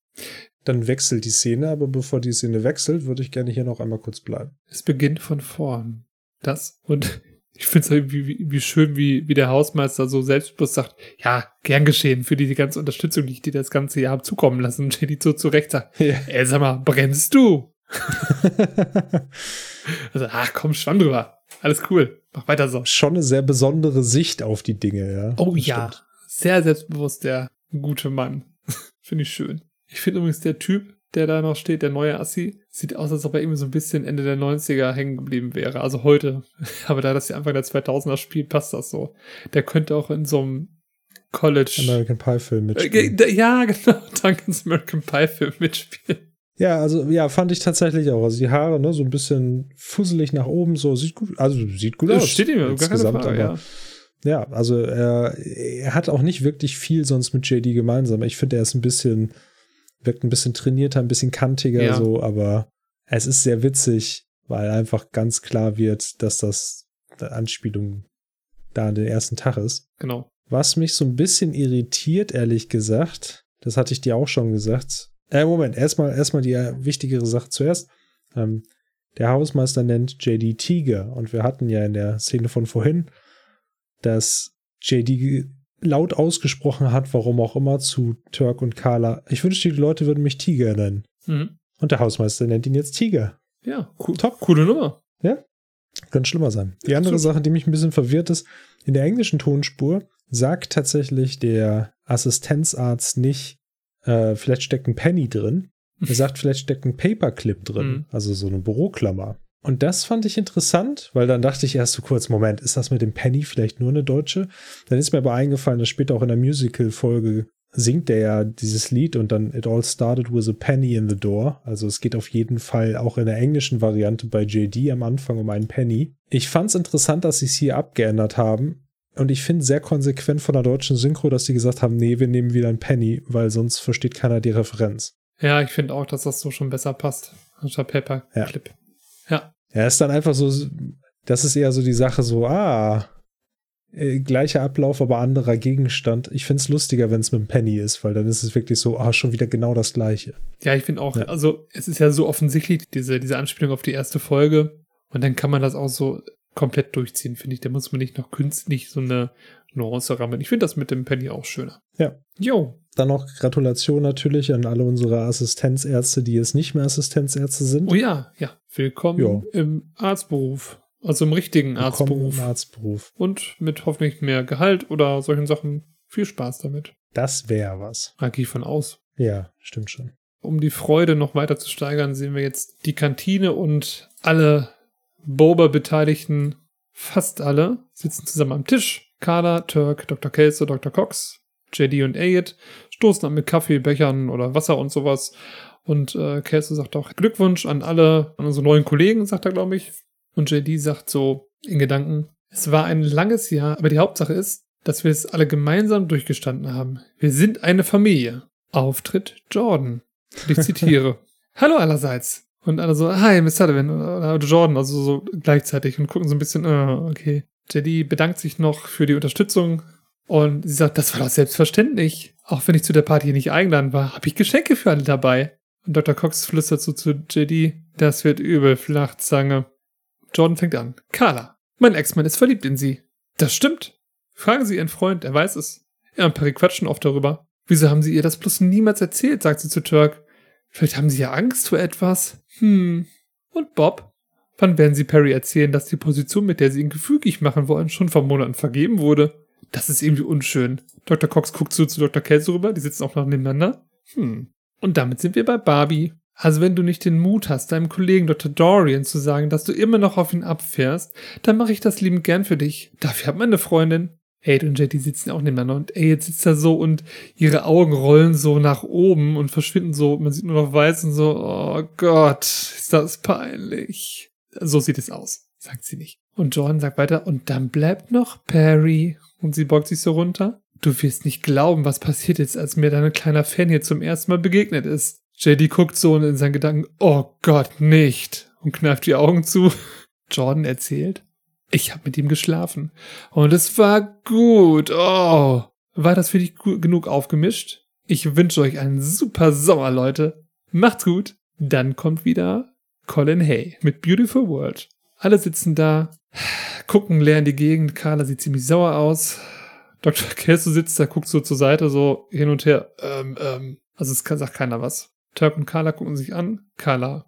Speaker 2: Dann wechselt die Szene, aber bevor die Szene wechselt, würde ich gerne hier noch einmal kurz bleiben.
Speaker 1: Es beginnt von vorn. Das und <laughs> ich finde es halt wie, wie, schön, wie, wie der Hausmeister so selbstbewusst sagt, ja, gern geschehen für die, die ganze Unterstützung, die ich dir das ganze Jahr habe zukommen lassen. Und JD so zurecht sagt,
Speaker 2: Ja.
Speaker 1: ey, sag mal, brennst du? <laughs> Also, ach komm, schwamm drüber. Alles cool. Mach weiter so.
Speaker 2: Schon eine sehr besondere Sicht auf die Dinge, ja.
Speaker 1: Oh
Speaker 2: Das
Speaker 1: ja, sehr selbstbewusst, der gute Mann. <laughs> finde ich schön. Ich finde übrigens, der Typ, der da noch steht, der neue Assi, sieht aus, als ob er irgendwie so ein bisschen Ende der 90er hängen geblieben wäre. Also heute. <laughs> Aber da das ja Anfang der 2000er spielt, passt das so. Der könnte auch in so einem College.
Speaker 2: American Pie Film
Speaker 1: Äh,
Speaker 2: mitspielen.
Speaker 1: ja, genau. Duncan's American Pie Film mitspielen.
Speaker 2: Ja, also ja, fand ich tatsächlich auch. Also die Haare, ne, so ein bisschen fusselig nach oben, so sieht gut, also sieht gut aus.
Speaker 1: Das steht ihm, gar keine
Speaker 2: insgesamt,
Speaker 1: Frage,
Speaker 2: aber-
Speaker 1: ja.
Speaker 2: Ja, also er, er hat auch nicht wirklich viel sonst mit JD gemeinsam. Ich finde, er ist ein bisschen, wirkt ein bisschen trainierter, ein bisschen kantiger
Speaker 1: Ja.
Speaker 2: so, aber es ist sehr witzig, weil einfach ganz klar wird, dass das eine Anspielung da an den ersten Tag ist.
Speaker 1: Genau.
Speaker 2: Was mich so ein bisschen irritiert, ehrlich gesagt, das hatte ich dir auch schon gesagt. Äh, Moment, erstmal erstmal die äh, wichtigere Sache zuerst. Ähm, der Hausmeister nennt JD Tiger und wir hatten ja in der Szene von vorhin, dass JD laut ausgesprochen hat, warum auch immer, zu Turk und Carla. Ich wünschte, die Leute würden mich Tiger nennen.
Speaker 1: Mhm.
Speaker 2: Und der Hausmeister nennt ihn jetzt Tiger.
Speaker 1: Ja, cool. top. Coole Nummer.
Speaker 2: Könnte schlimmer sein. Die andere. Sache, die mich ein bisschen verwirrt ist, in der englischen Tonspur sagt tatsächlich der Assistenzarzt nicht, äh, vielleicht steckt ein Penny drin. <laughs> Er sagt, vielleicht steckt ein Paperclip drin,
Speaker 1: Mhm.
Speaker 2: also so eine Büroklammer. Und das fand ich interessant, weil dann dachte ich erst so kurz, Moment, ist das mit dem Penny vielleicht nur eine deutsche? Dann ist mir aber eingefallen, dass später auch in der Musical-Folge singt er ja dieses Lied und dann It all started with a penny in the door. Also es geht auf jeden Fall auch in der englischen Variante bei JD am Anfang um einen Penny. Ich fand es interessant, dass sie es hier abgeändert haben. Und ich finde sehr konsequent von der deutschen Synchro, dass sie gesagt haben, nee, wir nehmen wieder einen Penny, weil sonst versteht keiner die Referenz.
Speaker 1: Ja, ich finde auch, dass das so schon besser passt. Anstatt Paperclip. Ja.
Speaker 2: Ja, ist dann einfach so, das ist eher so die Sache so, ah, äh, gleicher Ablauf, aber anderer Gegenstand. Ich finde es lustiger, wenn es mit dem Penny ist, weil dann ist es wirklich so, ah, schon wieder genau das gleiche.
Speaker 1: Ja, ich finde auch,
Speaker 2: Ja.
Speaker 1: also es ist ja so offensichtlich, diese, diese Anspielung auf die erste Folge. Und dann kann man das auch so komplett durchziehen, finde ich. Da muss man nicht noch künstlich so eine Nuance rammen. Ich finde das mit dem Penny auch schöner.
Speaker 2: Ja.
Speaker 1: Jo.
Speaker 2: Dann noch Gratulation natürlich an alle unsere Assistenzärzte, die jetzt nicht mehr Assistenzärzte sind.
Speaker 1: Oh ja, ja. Willkommen
Speaker 2: Jo.
Speaker 1: im Arztberuf. Also im richtigen
Speaker 2: Willkommen
Speaker 1: Arztberuf.
Speaker 2: im Arztberuf.
Speaker 1: Und mit hoffentlich mehr Gehalt oder solchen Sachen. Viel Spaß damit.
Speaker 2: Das wäre was.
Speaker 1: Da gehe ich von aus.
Speaker 2: Ja, stimmt schon.
Speaker 1: Um die Freude noch weiter zu steigern, sehen wir jetzt die Kantine und alle Boba-Beteiligten, fast alle, sitzen zusammen am Tisch. Carla, Turk, Dr. Kelso, Dr. Cox, JD und Ayat stoßen an mit Kaffee, Bechern oder Wasser und sowas. Und äh, Kelso sagt auch Glückwunsch an alle, an unsere neuen Kollegen, sagt er, glaube ich. Und JD sagt so in Gedanken, es war ein langes Jahr, aber die Hauptsache ist, dass wir es alle gemeinsam durchgestanden haben. Wir sind eine Familie. Auftritt Jordan. Und ich zitiere. <laughs> Hallo allerseits. Und alle so, hi, Miss Sullivan oder Jordan, also so gleichzeitig und gucken so ein bisschen, äh, okay. JD bedankt sich noch für die Unterstützung und sie sagt, das war doch selbstverständlich. Auch wenn ich zu der Party nicht eingeladen war, habe ich Geschenke für alle dabei. Und Dr. Cox flüstert so zu JD, das wird übel, Flachzange. Jordan fängt an. Carla, mein Ex-Mann ist verliebt in sie. Das stimmt. Fragen Sie Ihren Freund, er weiß es. Er und Perry quatschen oft darüber. Wieso haben Sie ihr das bloß niemals erzählt, sagt sie zu Turk. Vielleicht haben Sie ja Angst vor etwas. Hm. Und Bob? Wann werden Sie Perry erzählen, dass die Position, mit der Sie ihn gefügig machen wollen, schon vor Monaten vergeben wurde? Das ist irgendwie unschön. Dr. Cox guckt so zu Dr. Kelso rüber, die sitzen auch noch nebeneinander. Hm. Und damit sind wir bei Barbie. Also wenn du nicht den Mut hast, deinem Kollegen Dr. Dorian zu sagen, dass du immer noch auf ihn abfährst, dann mache ich das liebend gern für dich. Dafür hat meine Freundin. Aid und JD sitzen auch nebeneinander und Aid sitzt da so und ihre Augen rollen so nach oben und verschwinden so, man sieht nur noch weiß und so, oh Gott, ist das peinlich. So sieht es aus, sagt sie nicht. Und Jordan sagt weiter, und dann bleibt noch Perry. Und sie beugt sich so runter. Du wirst nicht glauben, was passiert ist, als mir dein kleiner Fan hier zum ersten Mal begegnet ist. JD guckt so in seinen Gedanken, oh Gott, nicht. Und kneift die Augen zu. <laughs> Jordan erzählt, ich habe mit ihm geschlafen. Und es war gut. Oh. War das für dich genug aufgemischt? Ich wünsche euch einen super Sommer, Leute. Macht's gut. Dann kommt wieder Colin Hay mit Beautiful World. Alle sitzen da, gucken leer in die Gegend. Carla sieht ziemlich sauer aus. Dr. Kelso sitzt da, guckt so zur Seite, so hin und her. Ähm, ähm. Also es kann, sagt keiner was. Turk und Carla gucken sich an. Carla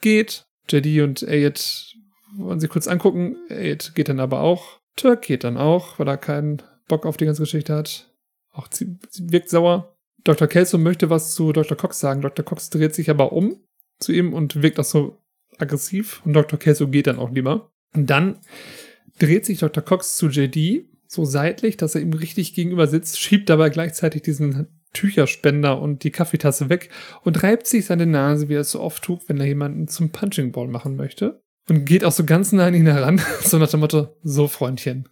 Speaker 1: geht. JD und Ayed wollen sie kurz angucken. Ayed geht dann aber auch. Turk geht dann auch, weil er keinen Bock auf die ganze Geschichte hat. Auch sie, sie wirkt sauer. Dr. Kelso möchte was zu Dr. Cox sagen. Dr. Cox dreht sich aber um zu ihm und wirkt auch so aggressiv. Und Dr. Kelso geht dann auch lieber. Und dann dreht sich Dr. Cox zu JD so seitlich, dass er ihm richtig gegenüber sitzt, schiebt dabei gleichzeitig diesen Tücherspender und die Kaffeetasse weg und reibt sich seine Nase, wie er es so oft tut, wenn er jemanden zum Punching Ball machen möchte. Und geht auch so ganz nah an ihn heran, <laughs> so nach dem Motto, so Freundchen.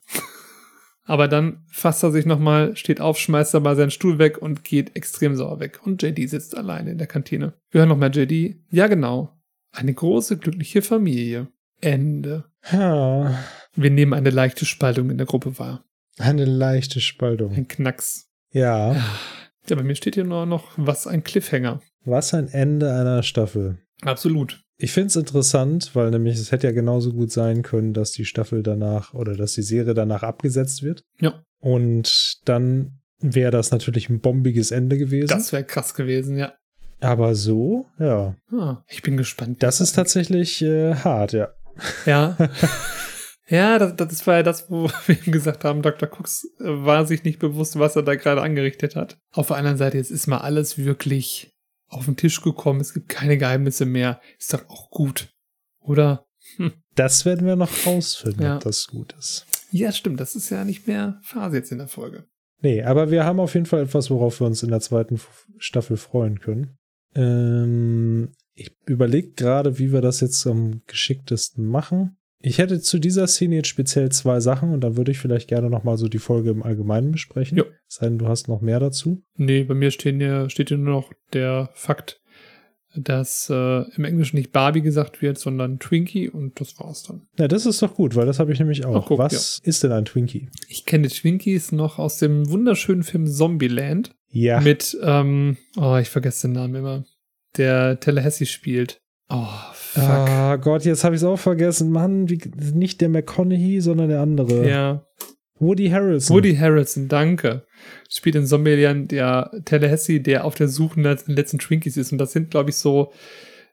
Speaker 1: Aber dann fasst er sich nochmal, steht auf, schmeißt dabei seinen Stuhl weg und geht extrem sauer weg. Und JD sitzt alleine in der Kantine. Wir hören nochmal JD. Ja, genau. Eine große, glückliche Familie. Ende.
Speaker 2: Ja.
Speaker 1: Wir nehmen eine leichte Spaltung in der Gruppe wahr.
Speaker 2: Eine leichte Spaltung.
Speaker 1: Ein Knacks.
Speaker 2: Ja.
Speaker 1: Ja, bei mir steht hier nur noch, was ein Cliffhanger.
Speaker 2: Was ein Ende einer Staffel.
Speaker 1: Absolut.
Speaker 2: Ich finde es interessant, weil nämlich es hätte ja genauso gut sein können, dass die Staffel danach oder dass die Serie danach abgesetzt wird.
Speaker 1: Ja.
Speaker 2: Und dann wäre das natürlich ein bombiges Ende gewesen.
Speaker 1: Das wäre krass gewesen, ja.
Speaker 2: Aber so, ja.
Speaker 1: Ah, ich bin gespannt.
Speaker 2: Das ist tatsächlich äh, hart, ja.
Speaker 1: Ja. <laughs> ja, das, das war ja das, wo <laughs> wir ihm gesagt haben, Dr. Cooks war sich nicht bewusst, was er da gerade angerichtet hat. Auf der anderen Seite, jetzt ist mal alles wirklich auf den Tisch gekommen. Es gibt keine Geheimnisse mehr. Ist doch auch gut. Oder?
Speaker 2: Hm. Das werden wir noch rausfinden, ja. ob das gut ist.
Speaker 1: Ja, stimmt. Das ist ja nicht mehr Phase jetzt in der Folge.
Speaker 2: Nee, aber wir haben auf jeden Fall etwas, worauf wir uns in der zweiten Staffel freuen können. Ähm, ich überlege gerade, wie wir das jetzt am geschicktesten machen. Ich hätte zu dieser Szene jetzt speziell zwei Sachen und dann würde ich vielleicht gerne nochmal so die Folge im Allgemeinen besprechen. Ja. Sei denn, du hast noch mehr dazu.
Speaker 1: Nee, bei mir stehen hier, steht hier nur noch der Fakt, dass äh, im Englischen nicht Barbie gesagt wird, sondern Twinkie und das war's dann.
Speaker 2: Ja, das ist doch gut, weil das habe ich nämlich auch. Ach, guck, Was ja. ist denn ein Twinkie?
Speaker 1: Ich kenne Twinkies noch aus dem wunderschönen Film Zombieland.
Speaker 2: Ja.
Speaker 1: Mit, ähm, oh, ich vergesse den Namen immer. Der Tallahassee spielt. Oh, fuck.
Speaker 2: Ah, Gott, jetzt habe ich es auch vergessen. Mann, wie, nicht der McConaughey, sondern der andere.
Speaker 1: Ja.
Speaker 2: Woody Harrelson.
Speaker 1: Woody Harrelson, danke. Spielt in Zombieland der Tallahassee, der auf der Suche nach den letzten Twinkies ist. Und das sind, glaube ich, so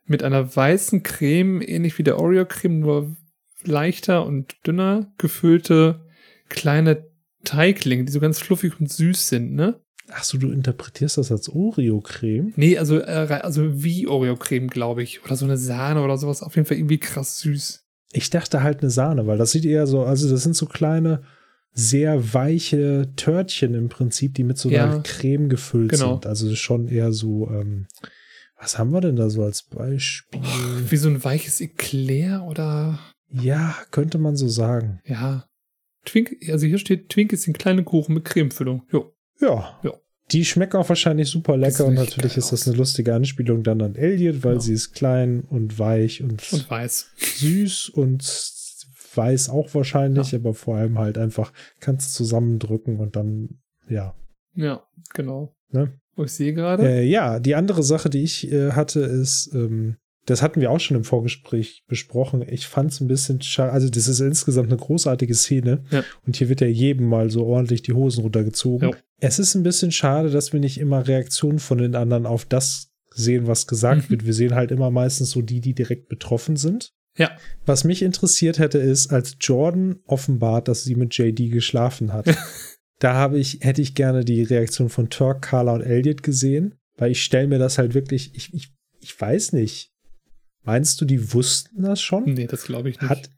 Speaker 1: mit einer weißen Creme, ähnlich wie der Oreo-Creme, nur leichter und dünner gefüllte kleine Teiglinge, die so ganz fluffig und süß sind, ne?
Speaker 2: Ach so, du interpretierst das als Oreo-Creme?
Speaker 1: Nee, also, äh, also wie Oreo-Creme, glaube ich. Oder so eine Sahne oder sowas. Auf jeden Fall irgendwie krass süß.
Speaker 2: Ich dachte halt eine Sahne, weil das sieht eher so, also das sind so kleine, sehr weiche Törtchen im Prinzip, die mit so einer ja, Creme gefüllt genau. sind. Also schon eher so, ähm, was haben wir denn da so als Beispiel?
Speaker 1: Oh, wie so ein weiches Eclair oder?
Speaker 2: Ja, könnte man so sagen.
Speaker 1: Ja. Twink, also hier steht, Twinkies sind kleine Kuchen mit Cremefüllung. Jo.
Speaker 2: Ja. ja. Die schmecken auch wahrscheinlich super lecker und natürlich ist das eine lustige Anspielung dann an Elliot, weil ja. sie ist klein und weich und,
Speaker 1: und weiß.
Speaker 2: Süß und weiß auch wahrscheinlich, ja. aber vor allem halt einfach kannst zusammendrücken und dann, ja.
Speaker 1: Ja, genau.
Speaker 2: Ne?
Speaker 1: Oh, ich sehe gerade.
Speaker 2: Äh, ja, die andere Sache, die ich äh, hatte, ist, ähm, das hatten wir auch schon im Vorgespräch besprochen. Ich fand es ein bisschen schade. Also, das ist insgesamt eine großartige Szene.
Speaker 1: Ja.
Speaker 2: Und hier wird ja jedem mal so ordentlich die Hosen runtergezogen. Ja. Es ist ein bisschen schade, dass wir nicht immer Reaktionen von den anderen auf das sehen, was gesagt mhm. wird. Wir sehen halt immer meistens so die, die direkt betroffen sind.
Speaker 1: Ja.
Speaker 2: Was mich interessiert hätte, ist, als Jordan offenbart, dass sie mit JD geschlafen hat. <laughs> da habe ich, hätte ich gerne die Reaktion von Turk, Carla und Elliot gesehen, weil ich stelle mir das halt wirklich, ich, ich, ich weiß nicht. Meinst du, die wussten das schon?
Speaker 1: Nee, das glaube ich nicht.
Speaker 2: Hat,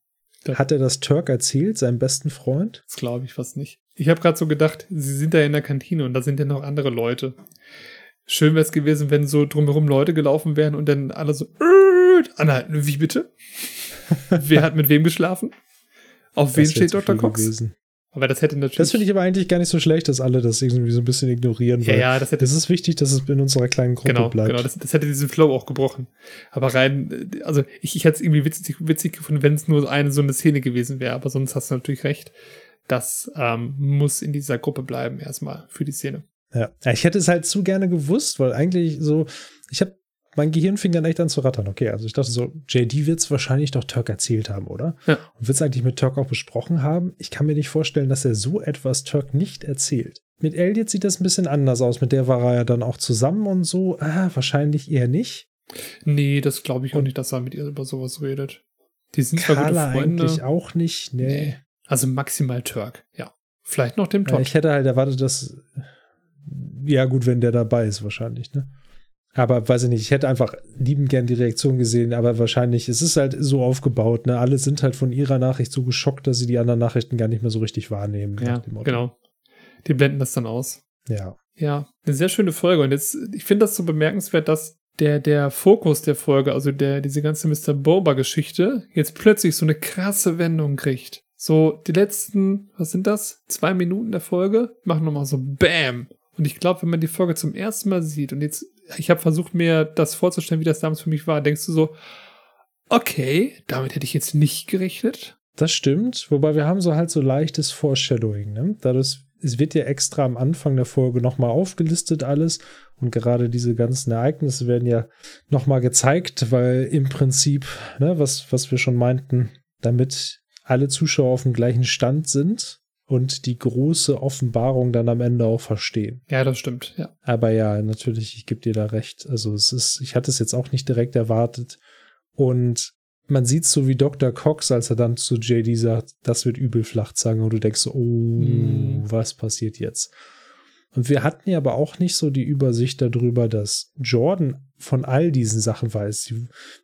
Speaker 2: hat er das Turk erzählt, seinem besten Freund?
Speaker 1: Das glaube ich fast nicht. Ich habe gerade so gedacht, sie sind da in der Kantine und da sind ja noch andere Leute. Schön wäre es gewesen, wenn so drumherum Leute gelaufen wären und dann alle so äh, anhalten. Wie bitte? <laughs> Wer hat mit wem geschlafen? Auf wen steht Dr. Cox? Gewesen. Aber das hätte natürlich.
Speaker 2: Das finde ich aber eigentlich gar nicht so schlecht, dass alle das irgendwie so ein bisschen ignorieren.
Speaker 1: Ja, ja, das hätte.
Speaker 2: Das ist wichtig, dass es in unserer kleinen Gruppe
Speaker 1: genau,
Speaker 2: bleibt.
Speaker 1: Genau, das, das hätte diesen Flow auch gebrochen. Aber rein, also ich, ich hätte es irgendwie witzig, witzig gefunden, wenn es nur eine so eine Szene gewesen wäre. Aber sonst hast du natürlich recht. Das ähm, muss in dieser Gruppe bleiben, erstmal für die Szene.
Speaker 2: Ja. ich hätte es halt zu gerne gewusst, weil eigentlich so, ich habe mein Gehirn fing dann echt an zu rattern. Okay, also ich dachte so, JD wird es wahrscheinlich doch Turk erzählt haben, oder?
Speaker 1: Ja.
Speaker 2: Und wird es eigentlich mit Turk auch besprochen haben? Ich kann mir nicht vorstellen, dass er so etwas Turk nicht erzählt. Mit Elliot sieht das ein bisschen anders aus. Mit der war er ja dann auch zusammen und so. Ah, wahrscheinlich eher nicht.
Speaker 1: Nee, das glaube ich auch nicht, dass er mit ihr über sowas redet. Die sind
Speaker 2: Carla zwar gute Freunde. eigentlich auch nicht, nee. nee.
Speaker 1: Also maximal Turk, ja. Vielleicht noch dem Todd.
Speaker 2: Ich hätte halt erwartet, dass. Ja, gut, wenn der dabei ist, wahrscheinlich, ne? Aber weiß ich nicht, ich hätte einfach lieben gern die Reaktion gesehen, aber wahrscheinlich, es ist halt so aufgebaut, ne? Alle sind halt von ihrer Nachricht so geschockt, dass sie die anderen Nachrichten gar nicht mehr so richtig wahrnehmen.
Speaker 1: Ja, genau. Die blenden das dann aus.
Speaker 2: Ja.
Speaker 1: Ja, eine sehr schöne Folge. Und jetzt, ich finde das so bemerkenswert, dass der, der Fokus der Folge, also der, diese ganze Mr. Boba-Geschichte, jetzt plötzlich so eine krasse Wendung kriegt. So, die letzten, was sind das? Zwei Minuten der Folge machen nochmal so BAM. Und ich glaube, wenn man die Folge zum ersten Mal sieht und jetzt ich habe versucht, mir das vorzustellen, wie das damals für mich war. Denkst du so, okay, damit hätte ich jetzt nicht gerechnet?
Speaker 2: Das stimmt, wobei wir haben so halt so leichtes Foreshadowing. Ne? Dadurch, es wird ja extra am Anfang der Folge nochmal aufgelistet alles und gerade diese ganzen Ereignisse werden ja nochmal gezeigt, weil im Prinzip, ne, was, was wir schon meinten, damit alle Zuschauer auf dem gleichen Stand sind, und die große Offenbarung dann am Ende auch verstehen.
Speaker 1: Ja, das stimmt, ja.
Speaker 2: Aber ja, natürlich, ich gebe dir da recht. Also es ist, ich hatte es jetzt auch nicht direkt erwartet. Und man sieht so wie Dr. Cox, als er dann zu JD sagt, das wird übel Flachzange und du denkst so, oh, hm. was passiert jetzt? Und wir hatten ja aber auch nicht so die Übersicht darüber, dass Jordan von all diesen Sachen weiß.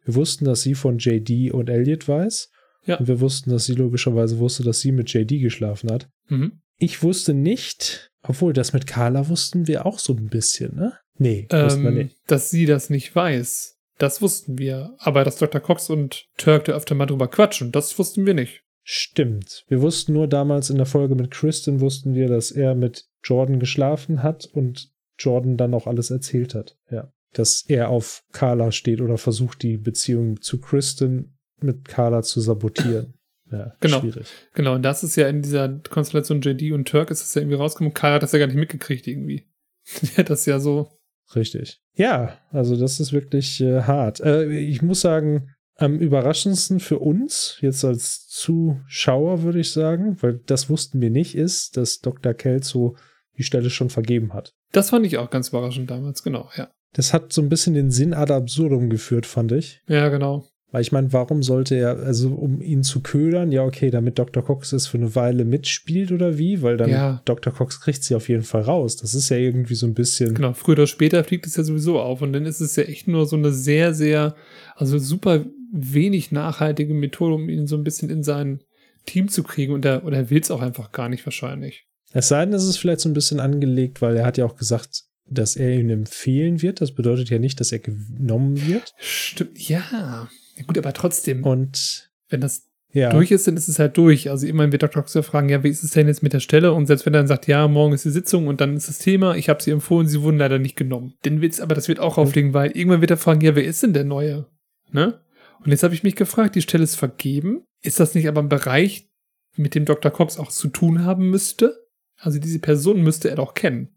Speaker 2: Wir wussten, dass sie von JD und Elliot weiß. Ja. Und wir wussten, dass sie logischerweise wusste, dass sie mit JD geschlafen hat.
Speaker 1: Mhm.
Speaker 2: Ich wusste nicht, obwohl das mit Carla wussten wir auch so ein bisschen, ne? Nee,
Speaker 1: ähm, wussten wir nicht. Dass sie das nicht weiß, das wussten wir. Aber dass Dr. Cox und Turk da öfter mal drüber quatschen, das wussten wir nicht.
Speaker 2: Stimmt. Wir wussten nur damals in der Folge mit Kristen, wussten wir, dass er mit Jordan geschlafen hat und Jordan dann auch alles erzählt hat. Ja. Dass er auf Carla steht oder versucht, die Beziehung zu Kristen mit Carla zu sabotieren. Ja,
Speaker 1: genau.
Speaker 2: schwierig.
Speaker 1: Genau, und das ist ja in dieser Konstellation JD und Turk ist es ja irgendwie rausgekommen. Carla hat das ja gar nicht mitgekriegt irgendwie. <laughs> Der hat das ja so.
Speaker 2: Richtig. Ja, also das ist wirklich äh, hart. Äh, ich muss sagen, am überraschendsten für uns, jetzt als Zuschauer würde ich sagen, weil das wussten wir nicht, ist, dass Dr. Kelso die Stelle schon vergeben hat.
Speaker 1: Das fand ich auch ganz überraschend damals, genau, ja.
Speaker 2: Das hat so ein bisschen den Sinn ad absurdum geführt, fand ich.
Speaker 1: Ja, genau.
Speaker 2: Weil ich meine, warum sollte er, also um ihn zu ködern, ja, okay, damit Dr. Cox es für eine Weile mitspielt oder wie? Weil dann ja. Dr. Cox kriegt sie auf jeden Fall raus. Das ist ja irgendwie so ein bisschen.
Speaker 1: Genau, früher oder später fliegt es ja sowieso auf. Und dann ist es ja echt nur so eine sehr, sehr, also super wenig nachhaltige Methode, um ihn so ein bisschen in sein Team zu kriegen. Und er, oder er will es auch einfach gar nicht wahrscheinlich.
Speaker 2: Es sei denn, es ist vielleicht so ein bisschen angelegt, weil er hat ja auch gesagt, dass er ihn empfehlen wird. Das bedeutet ja nicht, dass er genommen wird.
Speaker 1: Stimmt, ja. Ja, gut, aber trotzdem.
Speaker 2: Und
Speaker 1: wenn das ja. durch ist, dann ist es halt durch. Also immerhin wird Dr. Cox fragen, ja, wie ist es denn jetzt mit der Stelle? Und selbst wenn er dann sagt, ja, morgen ist die Sitzung und dann ist das Thema, ich habe sie empfohlen, sie wurden leider nicht genommen. Dann wird's, aber das wird auch aufliegen, weil irgendwann wird er fragen, ja, wer ist denn der Neue? Ne? Und jetzt habe ich mich gefragt, die Stelle ist vergeben. Ist das nicht aber ein Bereich, mit dem Dr. Cox auch zu tun haben müsste? Also diese Person müsste er doch kennen,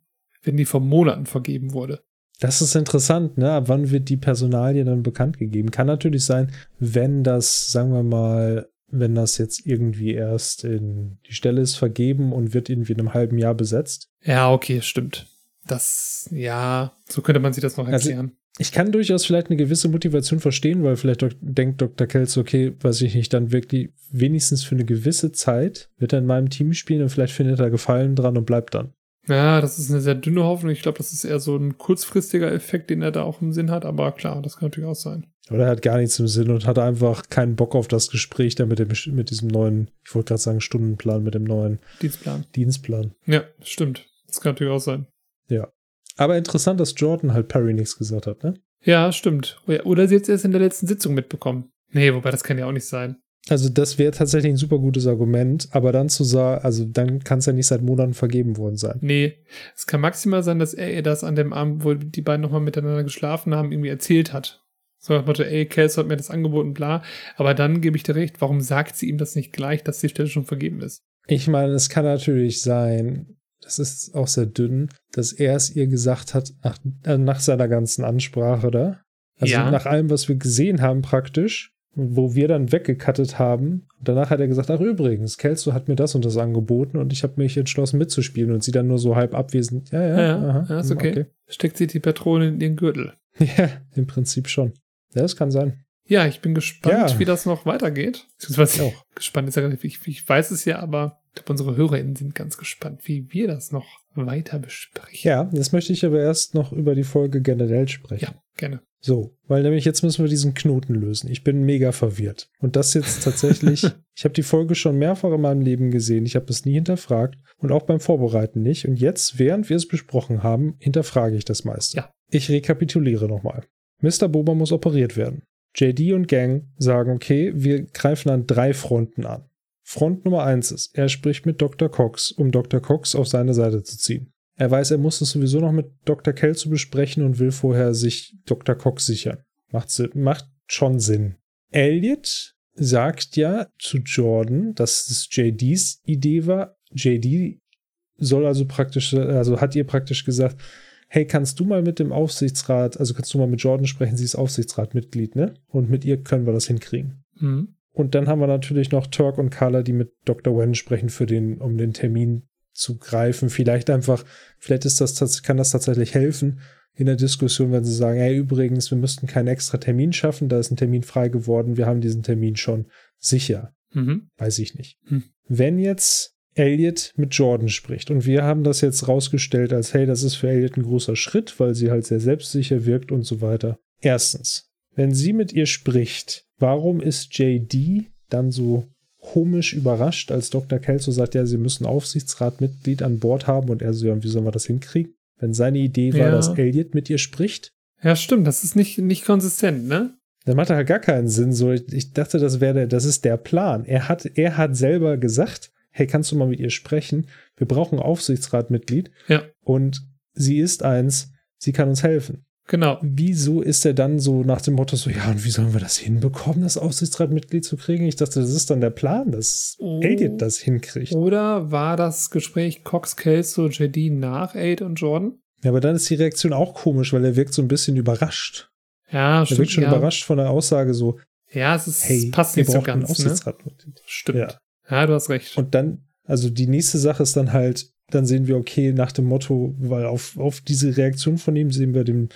Speaker 1: wenn die vor Monaten vergeben wurde.
Speaker 2: Das ist interessant, ne? Ab wann wird die Personalie dann bekannt gegeben? Kann natürlich sein, wenn das, sagen wir mal, wenn das jetzt irgendwie erst in die Stelle ist vergeben und wird irgendwie in einem halben Jahr besetzt.
Speaker 1: Ja, okay, stimmt. Das, ja, so könnte man sich das noch also, erklären.
Speaker 2: Ich kann durchaus vielleicht eine gewisse Motivation verstehen, weil vielleicht dok denkt Dr. Kelso, okay, weiß ich nicht, dann wirklich wenigstens für eine gewisse Zeit wird er in meinem Team spielen und vielleicht findet er Gefallen dran und bleibt dann.
Speaker 1: Ja, das ist eine sehr dünne Hoffnung. Ich glaube, das ist eher so ein kurzfristiger Effekt, den er da auch im Sinn hat. Aber klar, das kann natürlich auch sein.
Speaker 2: Oder er hat gar nichts im Sinn und hat einfach keinen Bock auf das Gespräch da mit, dem, mit diesem neuen, ich wollte gerade sagen Stundenplan, mit dem neuen
Speaker 1: Dienstplan.
Speaker 2: Dienstplan.
Speaker 1: Ja, stimmt. Das kann natürlich auch sein.
Speaker 2: Ja. Aber interessant, dass Jordan halt Perry nichts gesagt hat, ne?
Speaker 1: Ja, stimmt. Oder sie hat es erst in der letzten Sitzung mitbekommen. Nee, wobei das kann ja auch nicht sein.
Speaker 2: Also das wäre tatsächlich ein super gutes Argument, aber dann zu sagen, also dann kann es ja nicht seit Monaten vergeben worden sein.
Speaker 1: Nee, es kann maximal sein, dass er ihr das an dem Abend, wo die beiden nochmal miteinander geschlafen haben, irgendwie erzählt hat. So nach Motto, ey, Kels hat mir das angeboten, bla. Aber dann gebe ich dir recht, warum sagt sie ihm das nicht gleich, dass die Stelle schon vergeben ist?
Speaker 2: Ich meine, es kann natürlich sein, das ist auch sehr dünn, dass er es ihr gesagt hat nach, äh, nach seiner ganzen Ansprache da. Also
Speaker 1: Ja.
Speaker 2: nach allem, was wir gesehen haben praktisch, wo wir dann weggekattet haben. Danach hat er gesagt, ach übrigens, Kelso hat mir das und das angeboten und ich habe mich entschlossen mitzuspielen und sie dann nur so halb abwesend. Ja, ja,
Speaker 1: Ja, ja,
Speaker 2: aha,
Speaker 1: ja ist
Speaker 2: hm,
Speaker 1: okay. Steckt sie die Patrone in den Gürtel.
Speaker 2: Ja, im Prinzip schon. Ja, das kann sein.
Speaker 1: Ja, ich bin gespannt,
Speaker 2: Ja.
Speaker 1: wie das noch weitergeht. Beziehungsweise
Speaker 2: Ich auch. <laughs>
Speaker 1: gespannt ist ja relativ, ich, ich weiß es ja, aber ich glaube, unsere HörerInnen sind ganz gespannt, wie wir das noch weiter besprechen.
Speaker 2: Ja, jetzt möchte ich aber erst noch über die Folge generell sprechen.
Speaker 1: Ja, gerne.
Speaker 2: So, weil nämlich jetzt müssen wir diesen Knoten lösen. Ich bin mega verwirrt. Und das jetzt tatsächlich, <laughs> ich habe die Folge schon mehrfach in meinem Leben gesehen. Ich habe es nie hinterfragt und auch beim Vorbereiten nicht. Und jetzt, während wir es besprochen haben, hinterfrage ich das meiste.
Speaker 1: Ja.
Speaker 2: Ich rekapituliere nochmal. Mr. Boba muss operiert werden. JD und Gang sagen, okay, wir greifen an drei Fronten an. Front Nummer eins ist, er spricht mit Dr. Cox, um Dr. Cox auf seine Seite zu ziehen. Er weiß, er muss es sowieso noch mit Dr. Kell zu besprechen und will vorher sich Dr. Cox sichern. Macht, macht schon Sinn. Elliot sagt ja zu Jordan, dass es JDs Idee war. JD soll also praktisch, also hat ihr praktisch gesagt, hey, kannst du mal mit dem Aufsichtsrat, also kannst du mal mit Jordan sprechen, sie ist Aufsichtsratmitglied, ne? Und mit ihr können wir das hinkriegen.
Speaker 1: Mhm.
Speaker 2: Und dann haben wir natürlich noch Turk und Carla, die mit Dr. Wen sprechen, für den, um den Termin zu greifen. Vielleicht einfach, vielleicht ist das, kann das tatsächlich helfen in der Diskussion, wenn sie sagen, hey, übrigens, wir müssten keinen extra Termin schaffen, da ist ein Termin frei geworden, wir haben diesen Termin schon sicher.
Speaker 1: Mhm.
Speaker 2: Weiß ich nicht.
Speaker 1: Hm.
Speaker 2: Wenn jetzt Elliot mit Jordan spricht und wir haben das jetzt rausgestellt als, hey, das ist für Elliot ein großer Schritt, weil sie halt sehr selbstsicher wirkt und so weiter. Erstens, wenn sie mit ihr spricht, warum ist JD dann so komisch überrascht, als Dr. Kelso sagt, ja, sie müssen Aufsichtsratmitglied an Bord haben und er so, ja, wie sollen wir das hinkriegen? Wenn seine Idee war,
Speaker 1: Ja.
Speaker 2: dass Elliot mit ihr spricht,
Speaker 1: Ja, stimmt, das ist nicht, nicht konsistent, ne?
Speaker 2: dann macht er halt gar keinen Sinn. So, ich, ich dachte, das wäre der, das ist der Plan. Er hat, er hat selber gesagt, hey, kannst du mal mit ihr sprechen? Wir brauchen ein Aufsichtsratmitglied
Speaker 1: Ja,
Speaker 2: und sie ist eins, sie kann uns helfen.
Speaker 1: Genau.
Speaker 2: Wieso ist er dann so nach dem Motto so, ja, und wie sollen wir das hinbekommen, das Aufsichtsratmitglied zu kriegen? Ich dachte, das ist dann der Plan, dass
Speaker 1: Oh.
Speaker 2: Elliot das hinkriegt.
Speaker 1: Oder war das Gespräch Cox, Kelso, JD nach Aid und Jordan?
Speaker 2: Ja, aber dann ist die Reaktion auch komisch, weil er wirkt so ein bisschen überrascht.
Speaker 1: Ja,
Speaker 2: Er
Speaker 1: stimmt.
Speaker 2: wirkt schon
Speaker 1: ja.
Speaker 2: überrascht von der Aussage so,
Speaker 1: Ja, es ist,
Speaker 2: hey,
Speaker 1: passt nicht so ganz, ne? Stimmt.
Speaker 2: Ja.
Speaker 1: Ja. du hast recht.
Speaker 2: Und dann, also die nächste Sache ist dann halt, dann sehen wir, okay, nach dem Motto, weil auf, auf diese Reaktion von ihm sehen wir den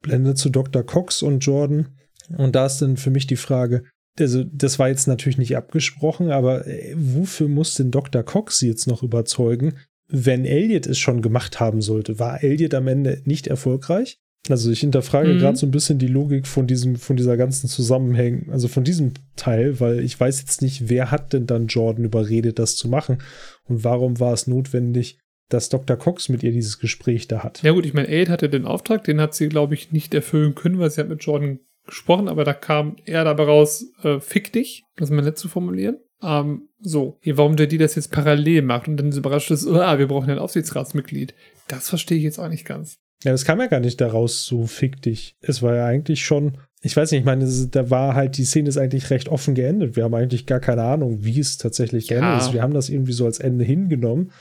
Speaker 2: Blende zu Dr. Cox und Jordan. Und da ist dann für mich die Frage, also das war jetzt natürlich nicht abgesprochen, aber äh, wofür muss denn Dr. Cox sie jetzt noch überzeugen, wenn Elliot es schon gemacht haben sollte? War Elliot am Ende nicht erfolgreich? Also ich hinterfrage
Speaker 1: Mhm.
Speaker 2: gerade so ein bisschen die Logik von diesem, von dieser ganzen Zusammenhängen, also von diesem Teil, weil ich weiß jetzt nicht, wer hat denn dann Jordan überredet, das zu machen und warum war es notwendig, dass Dr. Cox mit ihr dieses Gespräch da hat.
Speaker 1: Ja gut, ich meine, Aid hatte den Auftrag, den hat sie, glaube ich, nicht erfüllen können, weil sie hat mit Jordan gesprochen, aber da kam er dabei raus, äh, fick dich, das mal nett zu formulieren. Ähm, so, warum JD das jetzt parallel macht und dann so überrascht ist, ah, wir brauchen ein Aufsichtsratsmitglied. Das verstehe ich jetzt auch nicht ganz.
Speaker 2: Ja, das kam ja gar nicht daraus, so fick dich. Es war ja eigentlich schon, ich weiß nicht, ich meine, da war halt, die Szene ist eigentlich recht offen geendet. Wir haben eigentlich gar keine Ahnung, wie es tatsächlich
Speaker 1: Ja.
Speaker 2: geendet ist. Wir haben das irgendwie so als Ende hingenommen,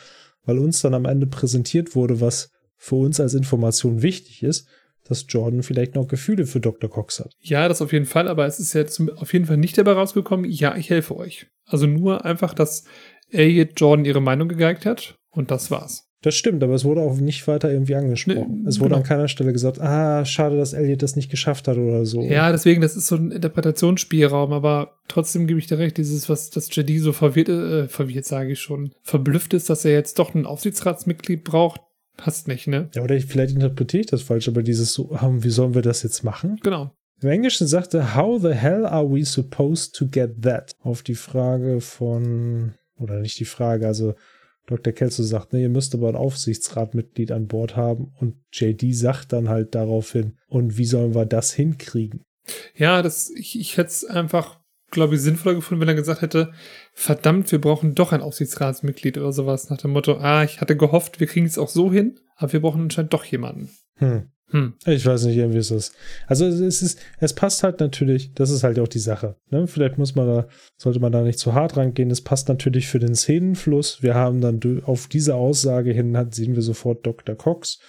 Speaker 2: weil uns dann am Ende präsentiert wurde, was für uns als Information wichtig ist, dass Jordan vielleicht noch Gefühle für Dr. Cox hat.
Speaker 1: Ja, das auf jeden Fall, aber es ist jetzt auf jeden Fall nicht dabei rausgekommen, ja, ich helfe euch. Also nur einfach, dass Elliot Jordan ihre Meinung gegeigt hat und das war's.
Speaker 2: Das stimmt, aber es wurde auch nicht weiter irgendwie angesprochen.
Speaker 1: Nee,
Speaker 2: es wurde
Speaker 1: genau.
Speaker 2: an keiner Stelle gesagt, ah, schade, dass Elliot das nicht geschafft hat oder so.
Speaker 1: Ja, deswegen, das ist so ein Interpretationsspielraum, aber trotzdem gebe ich dir recht, dieses, was das JD so verwirrt, äh, verwirrt sage ich schon, verblüfft ist, dass er jetzt doch ein Aufsichtsratsmitglied braucht, passt nicht, ne?
Speaker 2: Ja, oder ich, vielleicht interpretiere ich das falsch, aber dieses so, ah, wie sollen wir das jetzt machen?
Speaker 1: Genau.
Speaker 2: Im Englischen sagte, how the hell are we supposed to get that? Auf die Frage von, oder nicht die Frage, also Dr. Kelso sagt, ne, ihr müsst aber ein Aufsichtsratmitglied an Bord haben und JD sagt dann halt daraufhin, und wie sollen wir das hinkriegen?
Speaker 1: Ja, das, ich, ich hätte es einfach, glaube ich, sinnvoller gefunden, wenn er gesagt hätte, verdammt, wir brauchen doch ein Aufsichtsratsmitglied oder sowas, nach dem Motto, ah, ich hatte gehofft, wir kriegen es auch so hin, aber wir brauchen anscheinend doch jemanden.
Speaker 2: Hm.
Speaker 1: Hm.
Speaker 2: Ich weiß nicht, irgendwie ist das. Also es ist, es passt halt natürlich, das ist halt auch die Sache. Ne? Vielleicht muss man da, sollte man da nicht zu hart rangehen. Es passt natürlich für den Szenenfluss. Wir haben dann auf diese Aussage hin, hat, sehen wir sofort Dr. Cox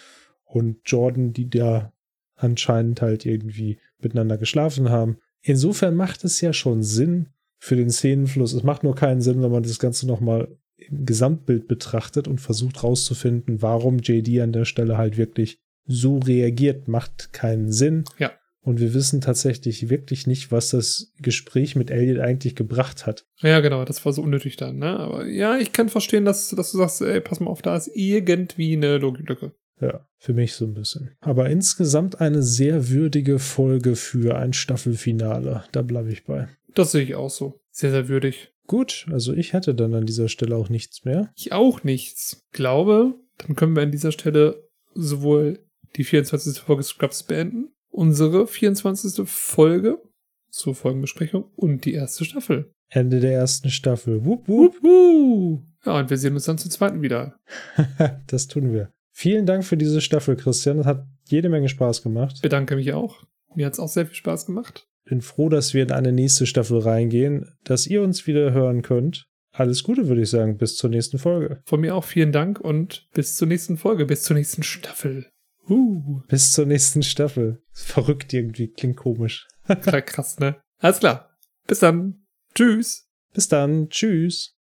Speaker 2: und Jordan, die da anscheinend halt irgendwie miteinander geschlafen haben. Insofern macht es ja schon Sinn für den Szenenfluss. Es macht nur keinen Sinn, wenn man das Ganze nochmal im Gesamtbild betrachtet und versucht rauszufinden, warum JD an der Stelle halt wirklich so reagiert, macht keinen Sinn.
Speaker 1: Ja.
Speaker 2: Und wir wissen tatsächlich wirklich nicht, was das Gespräch mit Elliot eigentlich gebracht hat.
Speaker 1: Ja, genau, das war so unnötig dann, ne? Aber ja, ich kann verstehen, dass, dass du sagst, ey, pass mal auf, da ist irgendwie eine Logiklücke.
Speaker 2: Ja, für mich so ein bisschen. Aber insgesamt eine sehr würdige Folge für ein Staffelfinale. Da bleibe ich bei.
Speaker 1: Das sehe ich auch so. Sehr, sehr würdig.
Speaker 2: Gut, also ich hätte dann an dieser Stelle auch nichts mehr.
Speaker 1: Ich auch nichts. Glaube, dann können wir an dieser Stelle sowohl die 24. Folge Scrubs beenden, unsere 24. Folge zur Folgenbesprechung und die erste Staffel.
Speaker 2: Ende der ersten Staffel. Wupp, wupp.
Speaker 1: Wup, wup. Ja, und wir sehen uns dann zur zweiten wieder. <laughs>
Speaker 2: das tun wir. Vielen Dank für diese Staffel, Christian. Das hat jede Menge Spaß gemacht.
Speaker 1: Bedanke mich auch. Mir hat es auch sehr viel Spaß gemacht.
Speaker 2: Bin froh, dass wir in eine nächste Staffel reingehen, dass ihr uns wieder hören könnt. Alles Gute, würde ich sagen. Bis zur nächsten Folge.
Speaker 1: Von mir auch vielen Dank und bis zur nächsten Folge, bis zur nächsten Staffel. Uh,
Speaker 2: Bis zur nächsten Staffel. Verrückt irgendwie, klingt komisch.
Speaker 1: krass, ne? Alles klar. Bis dann. Tschüss.
Speaker 2: Bis dann. Tschüss.